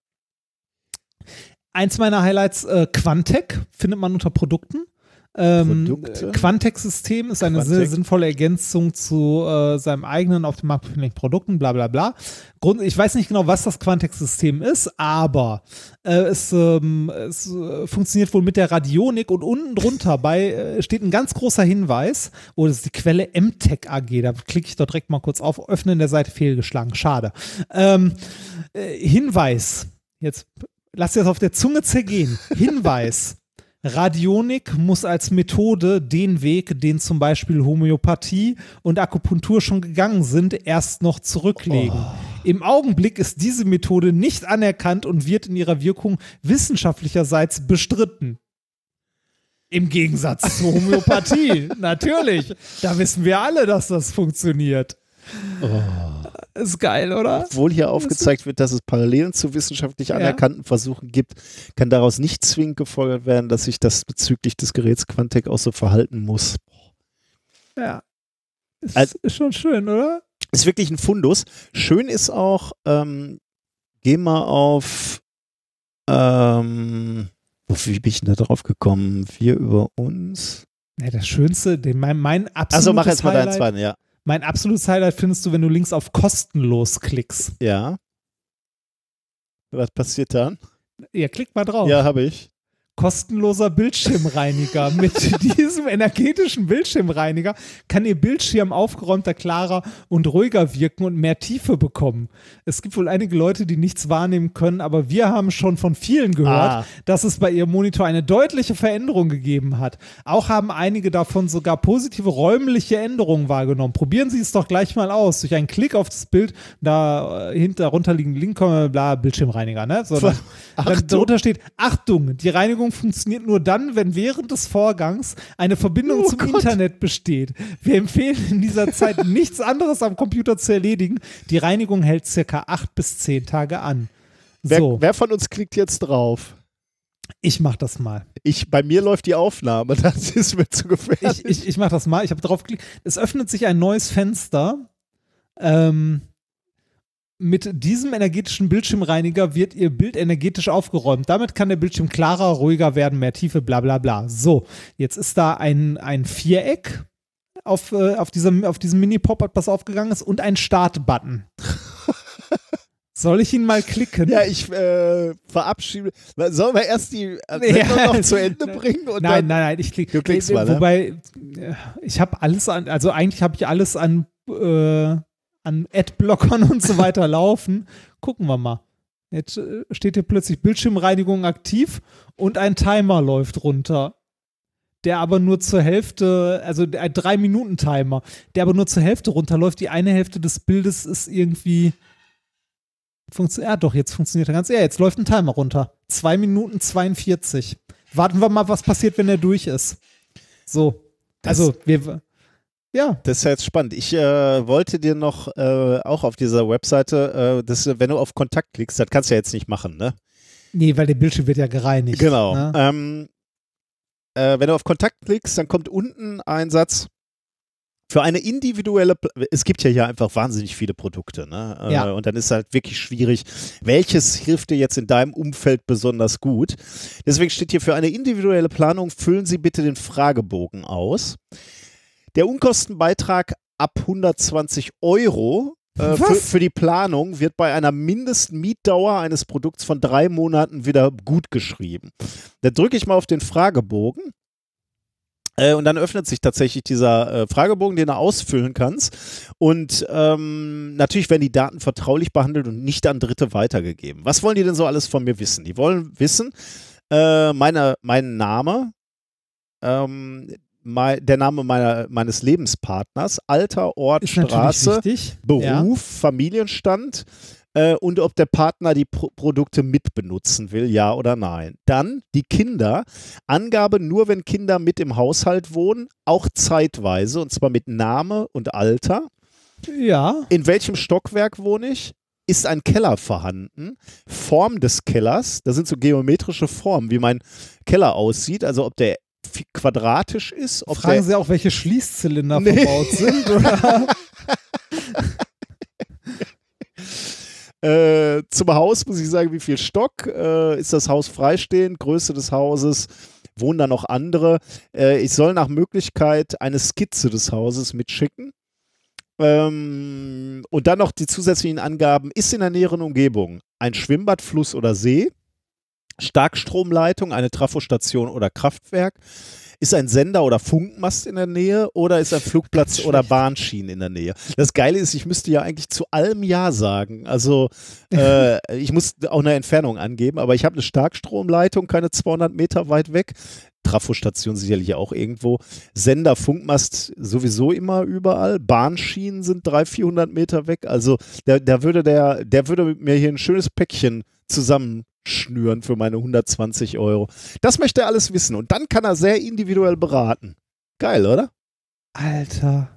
Eins meiner Highlights, äh, Quantec, findet man unter Produkten. Ähm, äh, Quantec-System ist eine Quantec. sehr sinnvolle Ergänzung zu äh, seinem eigenen auf dem Markt befindlichen Produkten, bla bla bla. Grund, ich weiß nicht genau, was das Quantec-System ist, aber äh, es, ähm, es äh, funktioniert wohl mit der Radionik und unten drunter bei äh, steht ein ganz großer Hinweis, oh, das ist die Quelle MTech AG, da klicke ich dort direkt mal kurz auf, öffnen der Seite fehlgeschlagen, schade. Ähm, äh, Hinweis, jetzt lass dir das auf der Zunge zergehen. Hinweis. Radionik muss als Methode den Weg, den zum Beispiel Homöopathie und Akupunktur schon gegangen sind, erst noch zurücklegen. Im Augenblick ist diese Methode nicht anerkannt und wird in ihrer Wirkung wissenschaftlicherseits bestritten. Im Gegensatz zur Homöopathie, natürlich. Da wissen wir alle, dass das funktioniert. Ist geil, oder? Obwohl hier aufgezeigt wird, dass es Parallelen zu wissenschaftlich anerkannten Versuchen gibt, kann daraus nicht zwingend gefolgert werden, dass sich das bezüglich des Geräts Quantec auch so verhalten muss. Ja. Ist, Also- ist schon schön, oder? Ist wirklich ein Fundus. Schön ist auch, ähm, geh mal auf, ähm, wie bin ich denn da drauf gekommen? Wir über uns. Ja, das Schönste, den, mein, mein absolutes Also mach jetzt mal deinen zweiten, ja. Mein absolutes Highlight findest du, wenn du links auf kostenlos klickst. Ja. Was passiert dann? Ja, klick mal drauf. Ja, habe ich. Kostenloser Bildschirmreiniger. Mit diesem energetischen Bildschirmreiniger kann Ihr Bildschirm aufgeräumter, klarer und ruhiger wirken und mehr Tiefe bekommen. Es gibt wohl einige Leute, die nichts wahrnehmen können, aber wir haben schon von vielen gehört, Ah. dass es bei Ihrem Monitor eine deutliche Veränderung gegeben hat. Auch haben einige davon sogar positive räumliche Änderungen wahrgenommen. Probieren Sie es doch gleich mal aus. Durch einen Klick auf das Bild, da äh, hinter darunter liegen Link, äh, bla, Bildschirmreiniger, ne? So, dann, dann darunter steht, Achtung, die Reinigung funktioniert nur dann, wenn während des Vorgangs eine Verbindung Oh zum Gott. Internet besteht. Wir empfehlen in dieser Zeit nichts anderes am Computer zu erledigen. Die Reinigung hält circa acht bis zehn Tage an. Wer, So. wer von uns klickt jetzt drauf? Ich mach das mal. Ich, bei mir läuft die Aufnahme, das ist mir zu gefährlich. Ich, ich, ich mach das mal. Ich habe drauf geklickt. Es öffnet sich ein neues Fenster. Ähm, mit diesem energetischen Bildschirmreiniger wird Ihr Bild energetisch aufgeräumt. Damit kann der Bildschirm klarer, ruhiger werden, mehr Tiefe, bla bla bla. So, jetzt ist da ein, ein Viereck auf, äh, auf, diesem, auf diesem Mini-Pop-Up, was aufgegangen ist, und ein Start-Button. Soll ich ihn mal klicken? Ja, ich äh, verabschiede. Sollen wir erst die Sendung Ja. noch zu Ende bringen? Nein, nein, nein, ich klicke. Du klickst mal, ne? Wobei, äh, ich habe alles an, also eigentlich habe ich alles an, äh, an Adblockern und so weiter laufen. Gucken wir mal. Jetzt äh, steht hier plötzlich Bildschirmreinigung aktiv und ein Timer läuft runter. Der aber nur zur Hälfte, also ein 3-Minuten-Timer, der aber nur zur Hälfte runterläuft. Die eine Hälfte des Bildes ist irgendwie. Funktioniert, ja, doch, jetzt funktioniert er ganz. Ja, jetzt läuft ein Timer runter. 2 Minuten 42. Warten wir mal, was passiert, wenn er durch ist. So. Das- also, wir. Ja, Das ist ja jetzt spannend. Ich äh, wollte dir noch äh, auch auf dieser Webseite, äh, das, wenn du auf Kontakt klickst, das kannst du ja jetzt nicht machen, ne? nee, weil der Bildschirm wird ja gereinigt. Genau. Ne? Ähm, äh, wenn du auf Kontakt klickst, dann kommt unten ein Satz. Für eine individuelle, Pl- es gibt ja hier einfach wahnsinnig viele Produkte, ne? Äh, Ja. Und dann ist halt wirklich schwierig, welches hilft dir jetzt in deinem Umfeld besonders gut. Deswegen steht hier für eine individuelle Planung, füllen Sie bitte den Fragebogen aus. Der Unkostenbeitrag ab 120 Euro äh, für, für die Planung wird bei einer Mindestmietdauer eines Produkts von drei Monaten wieder gut geschrieben. Da drücke ich mal auf den Fragebogen. Äh, und dann öffnet sich tatsächlich dieser äh, Fragebogen, den du ausfüllen kannst. Und ähm, natürlich werden die Daten vertraulich behandelt und nicht an Dritte weitergegeben. Was wollen die denn so alles von mir wissen? Die wollen wissen, äh, meine, mein Name, ähm, mei- der Name meiner, meines Lebenspartners, Alter, Ort, Ist Straße. Beruf, Ja. Familienstand äh, und ob der Partner die Pro Produkte mitbenutzen will, ja oder nein. Dann die Kinder. Angabe nur, wenn Kinder mit im Haushalt wohnen, auch zeitweise und zwar mit Name und Alter. Ja. In welchem Stockwerk wohne ich? Ist ein Keller vorhanden? Form des Kellers, da sind so geometrische Formen, wie mein Keller aussieht, also ob der quadratisch ist, ob Fragen Sie auch, welche Schließzylinder Nee. verbaut sind? Oder? Äh, zum Haus muss ich sagen, wie viel Stock? Äh, ist das Haus freistehend? Größe des Hauses? Wohnen da noch andere? Äh, ich soll nach Möglichkeit eine Skizze des Hauses mitschicken. Ähm, und dann noch die zusätzlichen Angaben. Ist in der näheren Umgebung ein Schwimmbad, Fluss oder See? Starkstromleitung, eine Trafostation oder Kraftwerk? Ist ein Sender oder Funkmast in der Nähe oder ist ein Flugplatz oder. Bahnschienen in der Nähe? Das Geile ist, ich müsste ja eigentlich zu allem Ja sagen. Also äh, ich muss auch eine Entfernung angeben, aber ich habe eine Starkstromleitung, keine 200 Meter weit weg. Trafostation sicherlich auch irgendwo. Sender, Funkmast sowieso immer überall. Bahnschienen sind 300, 400 Meter weg. Also da, da würde der, der würde mir hier ein schönes Päckchen zusammenschnüren für meine 120 Euro. Das möchte er alles wissen und dann kann er sehr individuell beraten. Geil, oder? Alter.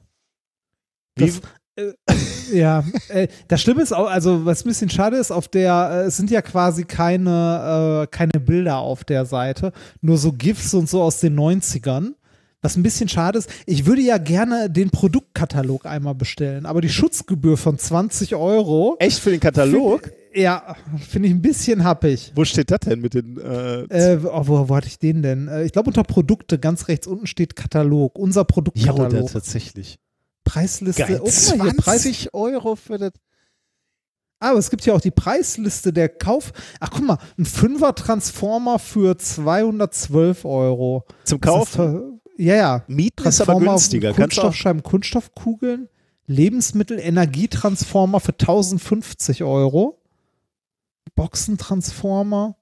Wie, Das, äh, ja, äh, das Schlimme ist auch, also was ein bisschen schade ist, auf der, äh, es sind ja quasi keine, äh, keine Bilder auf der Seite, nur so GIFs und so aus den 90ern. Was ein bisschen schade ist, ich würde ja gerne den Produktkatalog einmal bestellen, aber die Schutzgebühr von 20 Euro, echt für den Katalog? Ja, finde ich ein bisschen happig. Wo steht das denn mit den äh, Äh, oh, wo, wo hatte ich den denn? Äh, ich glaube, unter Produkte ganz rechts unten steht Katalog. Unser Ja, Produktkatalog. oder tatsächlich. Preisliste. Geil. Oh, guck mal hier, Preis, 20 Euro für das. Ah, aber es gibt ja auch die Preisliste der Kauf. Ach, guck mal, ein Fünfer-Transformer für 212 Euro. Zum ver- Ja, ja. Mieten ist aber Transformer, günstiger. Kannst du auch, Kunststoffscheiben, Kunststoffkugeln, Lebensmittel, Energietransformer für 1050 Euro. Boxentransformer.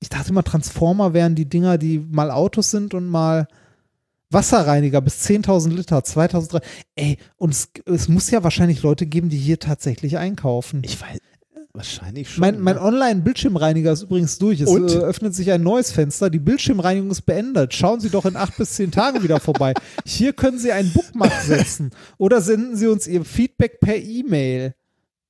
Ich dachte immer, Transformer wären die Dinger, die mal Autos sind und mal Wasserreiniger bis 10.000 Liter, 2.000. Ey, und es, es muss ja wahrscheinlich Leute geben, die hier tatsächlich einkaufen. ich weiß, wahrscheinlich schon. Mein, mein ne? Online-Bildschirmreiniger ist übrigens durch. Es Und? äh, öffnet sich ein neues Fenster. Die Bildschirmreinigung ist beendet. Schauen Sie doch in acht bis zehn Tagen wieder vorbei. Hier können Sie einen Bookmark setzen oder senden Sie uns Ihr Feedback per E-Mail.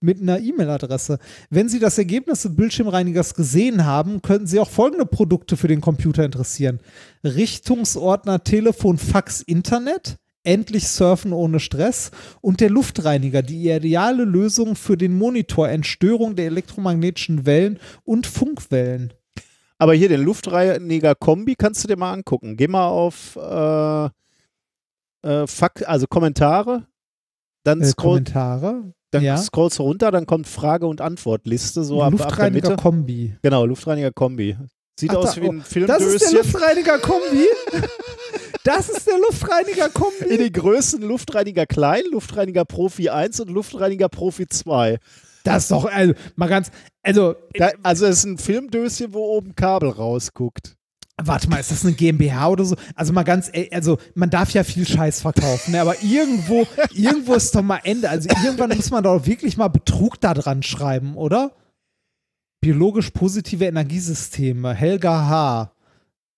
Mit einer E-Mail-Adresse. Wenn Sie das Ergebnis des Bildschirmreinigers gesehen haben, könnten Sie auch folgende Produkte für den Computer interessieren. Richtungsordner, Telefon, Fax, Internet, endlich surfen ohne Stress und der Luftreiniger, die ideale Lösung für den Monitor, Entstörung der elektromagnetischen Wellen und Funkwellen. Aber hier den Luftreiniger Kombi kannst du dir mal angucken. Geh mal auf äh, äh, Fak also Kommentare, dann Äh, Kommentare. Dann ja. scrollst du runter, dann kommt Frage- und Antwortliste, so ab, ab der Luftreiniger Mitte. Kombi. Genau, Luftreiniger Kombi. Sieht Ach, aus da- wie ein Das ist Filmdöschen. der Luftreiniger Kombi. Das ist der Luftreiniger In den Größen Luftreiniger Klein, Luftreiniger Profi 1 und Luftreiniger Profi 2. Das ist doch, also, mal ganz, also, Da, also es ist ein Filmdöschen, wo oben Kabel rausguckt. Warte mal, ist das eine GmbH oder so? Also mal ganz, ey, also man darf ja viel Scheiß verkaufen, ne? aber irgendwo, irgendwo ist doch mal Ende. Also irgendwann muss man doch wirklich mal Betrug da dran schreiben, oder? Biologisch positive Energiesysteme, Helga H.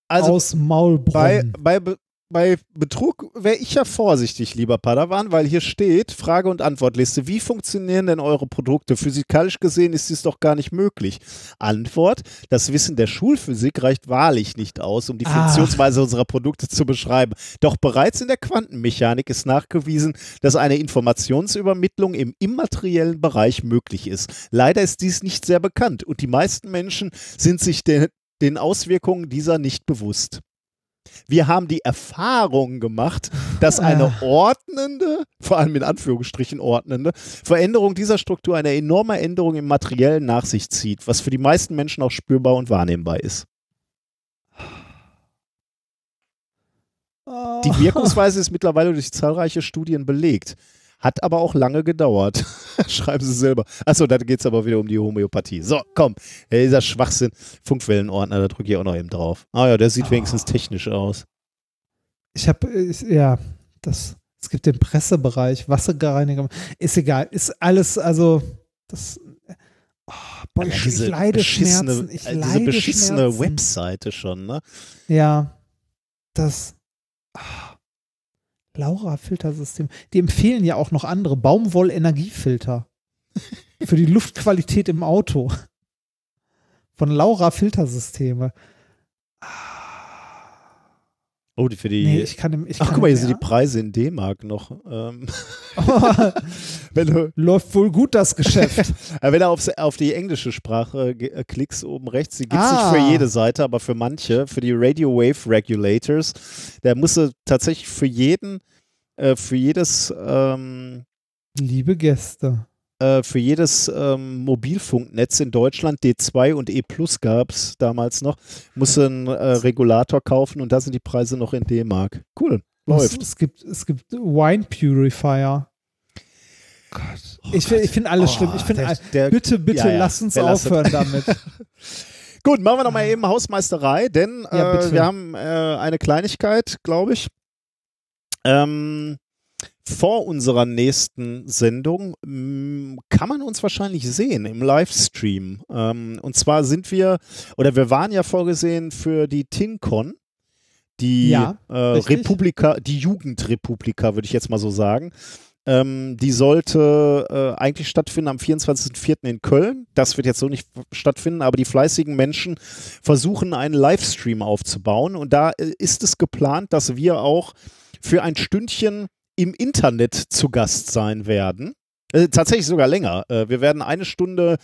Also aus Maulbronn. bei, bei, Be- bei Betrug wäre ich ja vorsichtig, lieber Padawan, weil hier steht Frage- und Antwortliste. Wie funktionieren denn eure Produkte? Physikalisch gesehen ist dies doch gar nicht möglich. Antwort: Das Wissen der Schulphysik reicht wahrlich nicht aus, um die Ah. Funktionsweise unserer Produkte zu beschreiben. Doch bereits in der Quantenmechanik ist nachgewiesen, dass eine Informationsübermittlung im immateriellen Bereich möglich ist. Leider ist dies nicht sehr bekannt und die meisten Menschen sind sich den, den Auswirkungen dieser nicht bewusst. Wir haben die Erfahrung gemacht, dass eine ordnende, vor allem in Anführungsstrichen ordnende, Veränderung dieser Struktur eine enorme Änderung im Materiellen nach sich zieht, was für die meisten Menschen auch spürbar und wahrnehmbar ist. Ah. Die Wirkungsweise ist mittlerweile durch zahlreiche Studien belegt. Hat aber auch lange gedauert. Schreiben Sie selber. Achso, da geht es aber wieder um die Homöopathie. So, komm. Äh, Dieser Schwachsinn. Funkwellenordner, da drücke ich auch noch eben drauf. Ah ja, der sieht Ah. wenigstens technisch aus. Ich habe, ja, das, es gibt den Pressebereich, Wasserreiniger, ist egal, ist alles, also, das, oh, boah, ich, ich leide Schmerzen, ich äh, leide diese beschissene Schmerzen. Webseite schon, ne? Ja, das, ah, Laura Filtersystem, die empfehlen ja auch noch andere, Baumwoll-Energiefilter. Für die Luftqualität im Auto. Von Laura Filtersysteme. Oh, die für die. Nee, ich kann, ich Ach, kann guck mal, hier sind die Preise in D-Mark noch. Ähm, du, Läuft wohl gut das Geschäft. wenn du aufs, auf die englische Sprache äh, klickst, oben rechts, die gibt es Ah. nicht für jede Seite, aber für manche, für die Radio Wave Regulators, da musst du tatsächlich für jeden, äh, für jedes, ähm, Liebe Gäste. Äh, für jedes ähm, Mobilfunknetz in Deutschland, D2 und E Plus gab es damals noch, musst du einen äh, Regulator kaufen und da sind die Preise noch in D-Mark. Cool, läuft. es gibt, es gibt Wine Purifier. Gott. ich fi- ich finde alles Oh, schlimm. Ich finde, der- all- der- bitte, bitte, ja, ja, lass uns aufhören damit. Gut, machen wir noch mal eben Hausmeisterei, denn Ja, äh, wir haben äh, eine Kleinigkeit, glaube ich. Ähm, vor unserer nächsten Sendung mh, kann man uns wahrscheinlich sehen im Livestream. Ähm, und zwar sind wir, oder wir waren ja vorgesehen für die TinCon, die Ja, äh. Republika, die Jugendrepublika, würde ich jetzt mal so sagen. Ähm, die sollte äh, eigentlich stattfinden am 24.04. in Köln. Das wird jetzt so nicht stattfinden, aber die fleißigen Menschen versuchen, einen Livestream aufzubauen. Und da äh, ist es geplant, dass wir auch für ein Stündchen im Internet zu Gast sein werden. Äh, tatsächlich sogar länger. Äh, wir werden eine Stunde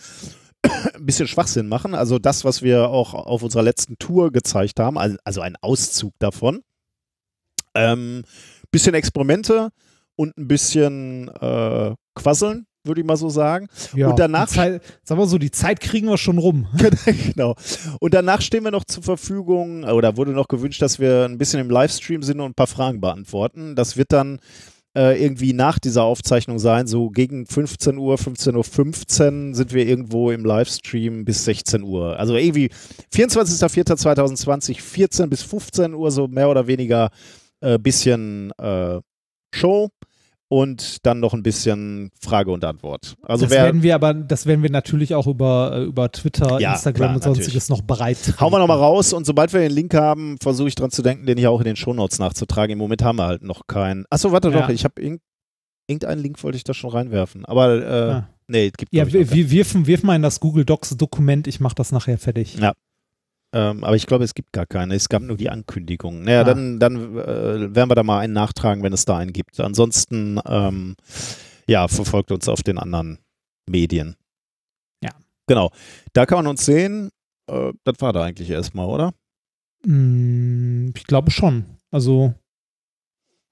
ein bisschen Schwachsinn machen. Also das, was wir auch auf unserer letzten Tour gezeigt haben. Also, ein Auszug davon. Ähm, bisschen Experimente und ein bisschen äh, Quasseln, würde ich mal so sagen. Ja, Und danach- Zeit, sag mal so, die Zeit kriegen wir schon rum. genau. Und danach stehen wir noch zur Verfügung, oder wurde noch gewünscht, dass wir ein bisschen im Livestream sind und ein paar Fragen beantworten. Das wird dann äh, irgendwie nach dieser Aufzeichnung sein, so gegen 15 Uhr, 15.15 Uhr 15 sind wir irgendwo im Livestream bis 16 Uhr. Also irgendwie 24.04.2020, 14 bis 15 Uhr, so mehr oder weniger äh, bisschen äh, Show und dann noch ein bisschen Frage und Antwort. Also das wer werden wir aber, das werden wir natürlich auch über, äh, über Twitter, Ja, Instagram klar, und sonstiges noch bereit. Hauen wir nochmal raus und sobald wir den Link haben, versuche ich dran zu denken, den hier auch in den Shownotes nachzutragen. Im Moment haben wir halt noch keinen. Achso, warte Ja. doch, ich habe irgend, irgendeinen Link wollte ich da schon reinwerfen. Aber äh, Ah. Nee, gibt Ja, wir, wir wirf, wirf mal in das Google Docs Dokument, ich mache das nachher fertig. Ja. Ähm, aber ich glaube, es gibt gar keine. Es gab nur die Ankündigung. Naja, Ah. dann, dann äh, werden wir da mal einen nachtragen, wenn es da einen gibt. Ansonsten, ähm, ja, verfolgt uns auf den anderen Medien. Ja. Genau. Da kann man uns sehen. Äh, das war da eigentlich erstmal, oder? Mm, Ich glaube schon. Also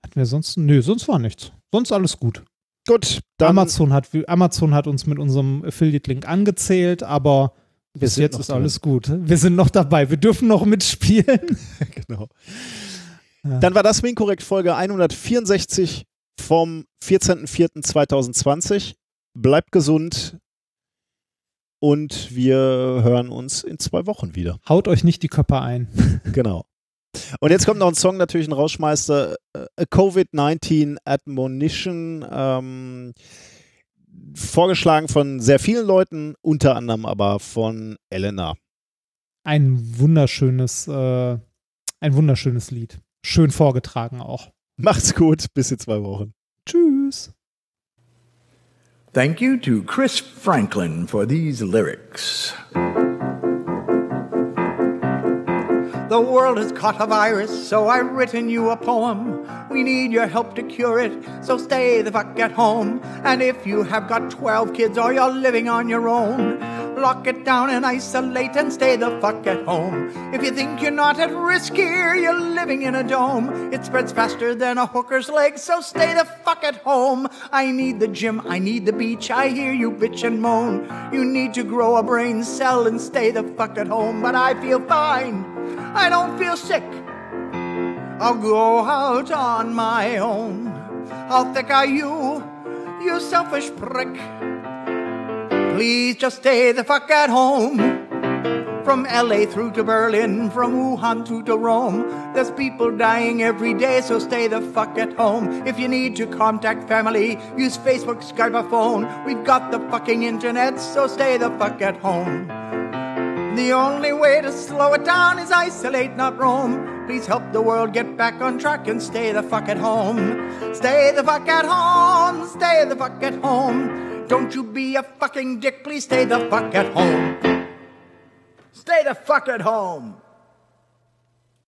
hatten wir sonst. Nö, sonst war nichts. Sonst alles gut. Gut, Amazon hat, Amazon hat uns mit unserem Affiliate-Link angezählt, aber bis jetzt ist drin. alles gut. Wir sind noch dabei. Wir dürfen noch mitspielen. genau. Ja. Dann war das Winkorrekt Folge 164 vom 14.04.2020. Bleibt gesund und wir hören uns in zwei Wochen wieder. Haut euch nicht die Köpfe ein. Genau. Und jetzt kommt noch ein Song, natürlich ein Rausschmeißer, äh, A Covid-19 Admonition, ähm, vorgeschlagen von sehr vielen Leuten, unter anderem aber von Elena. Ein wunderschönes, äh, ein wunderschönes Lied. Schön vorgetragen auch. Macht's gut, bis in zwei Wochen. Tschüss. Thank you to Chris Franklin for these lyrics. The world has caught a virus, so I've written you a poem. We need your help to cure it, so stay the fuck at home. And if you have got 12 kids or you're living on your own, lock it down and isolate and stay the fuck at home. If you think you're not at risk here, you're living in a dome. It spreads faster than a hooker's leg, so stay the fuck at home. I need the gym, I need the beach, I hear you bitch and moan. You need to grow a brain cell and stay the fuck at home, but I feel fine. I don't feel sick. I'll go out on my own. How thick are you, you selfish prick? Please just stay the fuck at home. From LA through to Berlin, from Wuhan through to Rome. There's people dying every day, so stay the fuck at home. If you need to contact family, use Facebook, Skype, or phone. We've got the fucking internet, so stay the fuck at home. The only way to slow it down is isolate, not roam. Please help the world get back on track and stay the fuck at home. Stay the fuck at home. Stay the fuck at home. Don't you be a fucking dick. Please stay the fuck at home. Stay the fuck at home.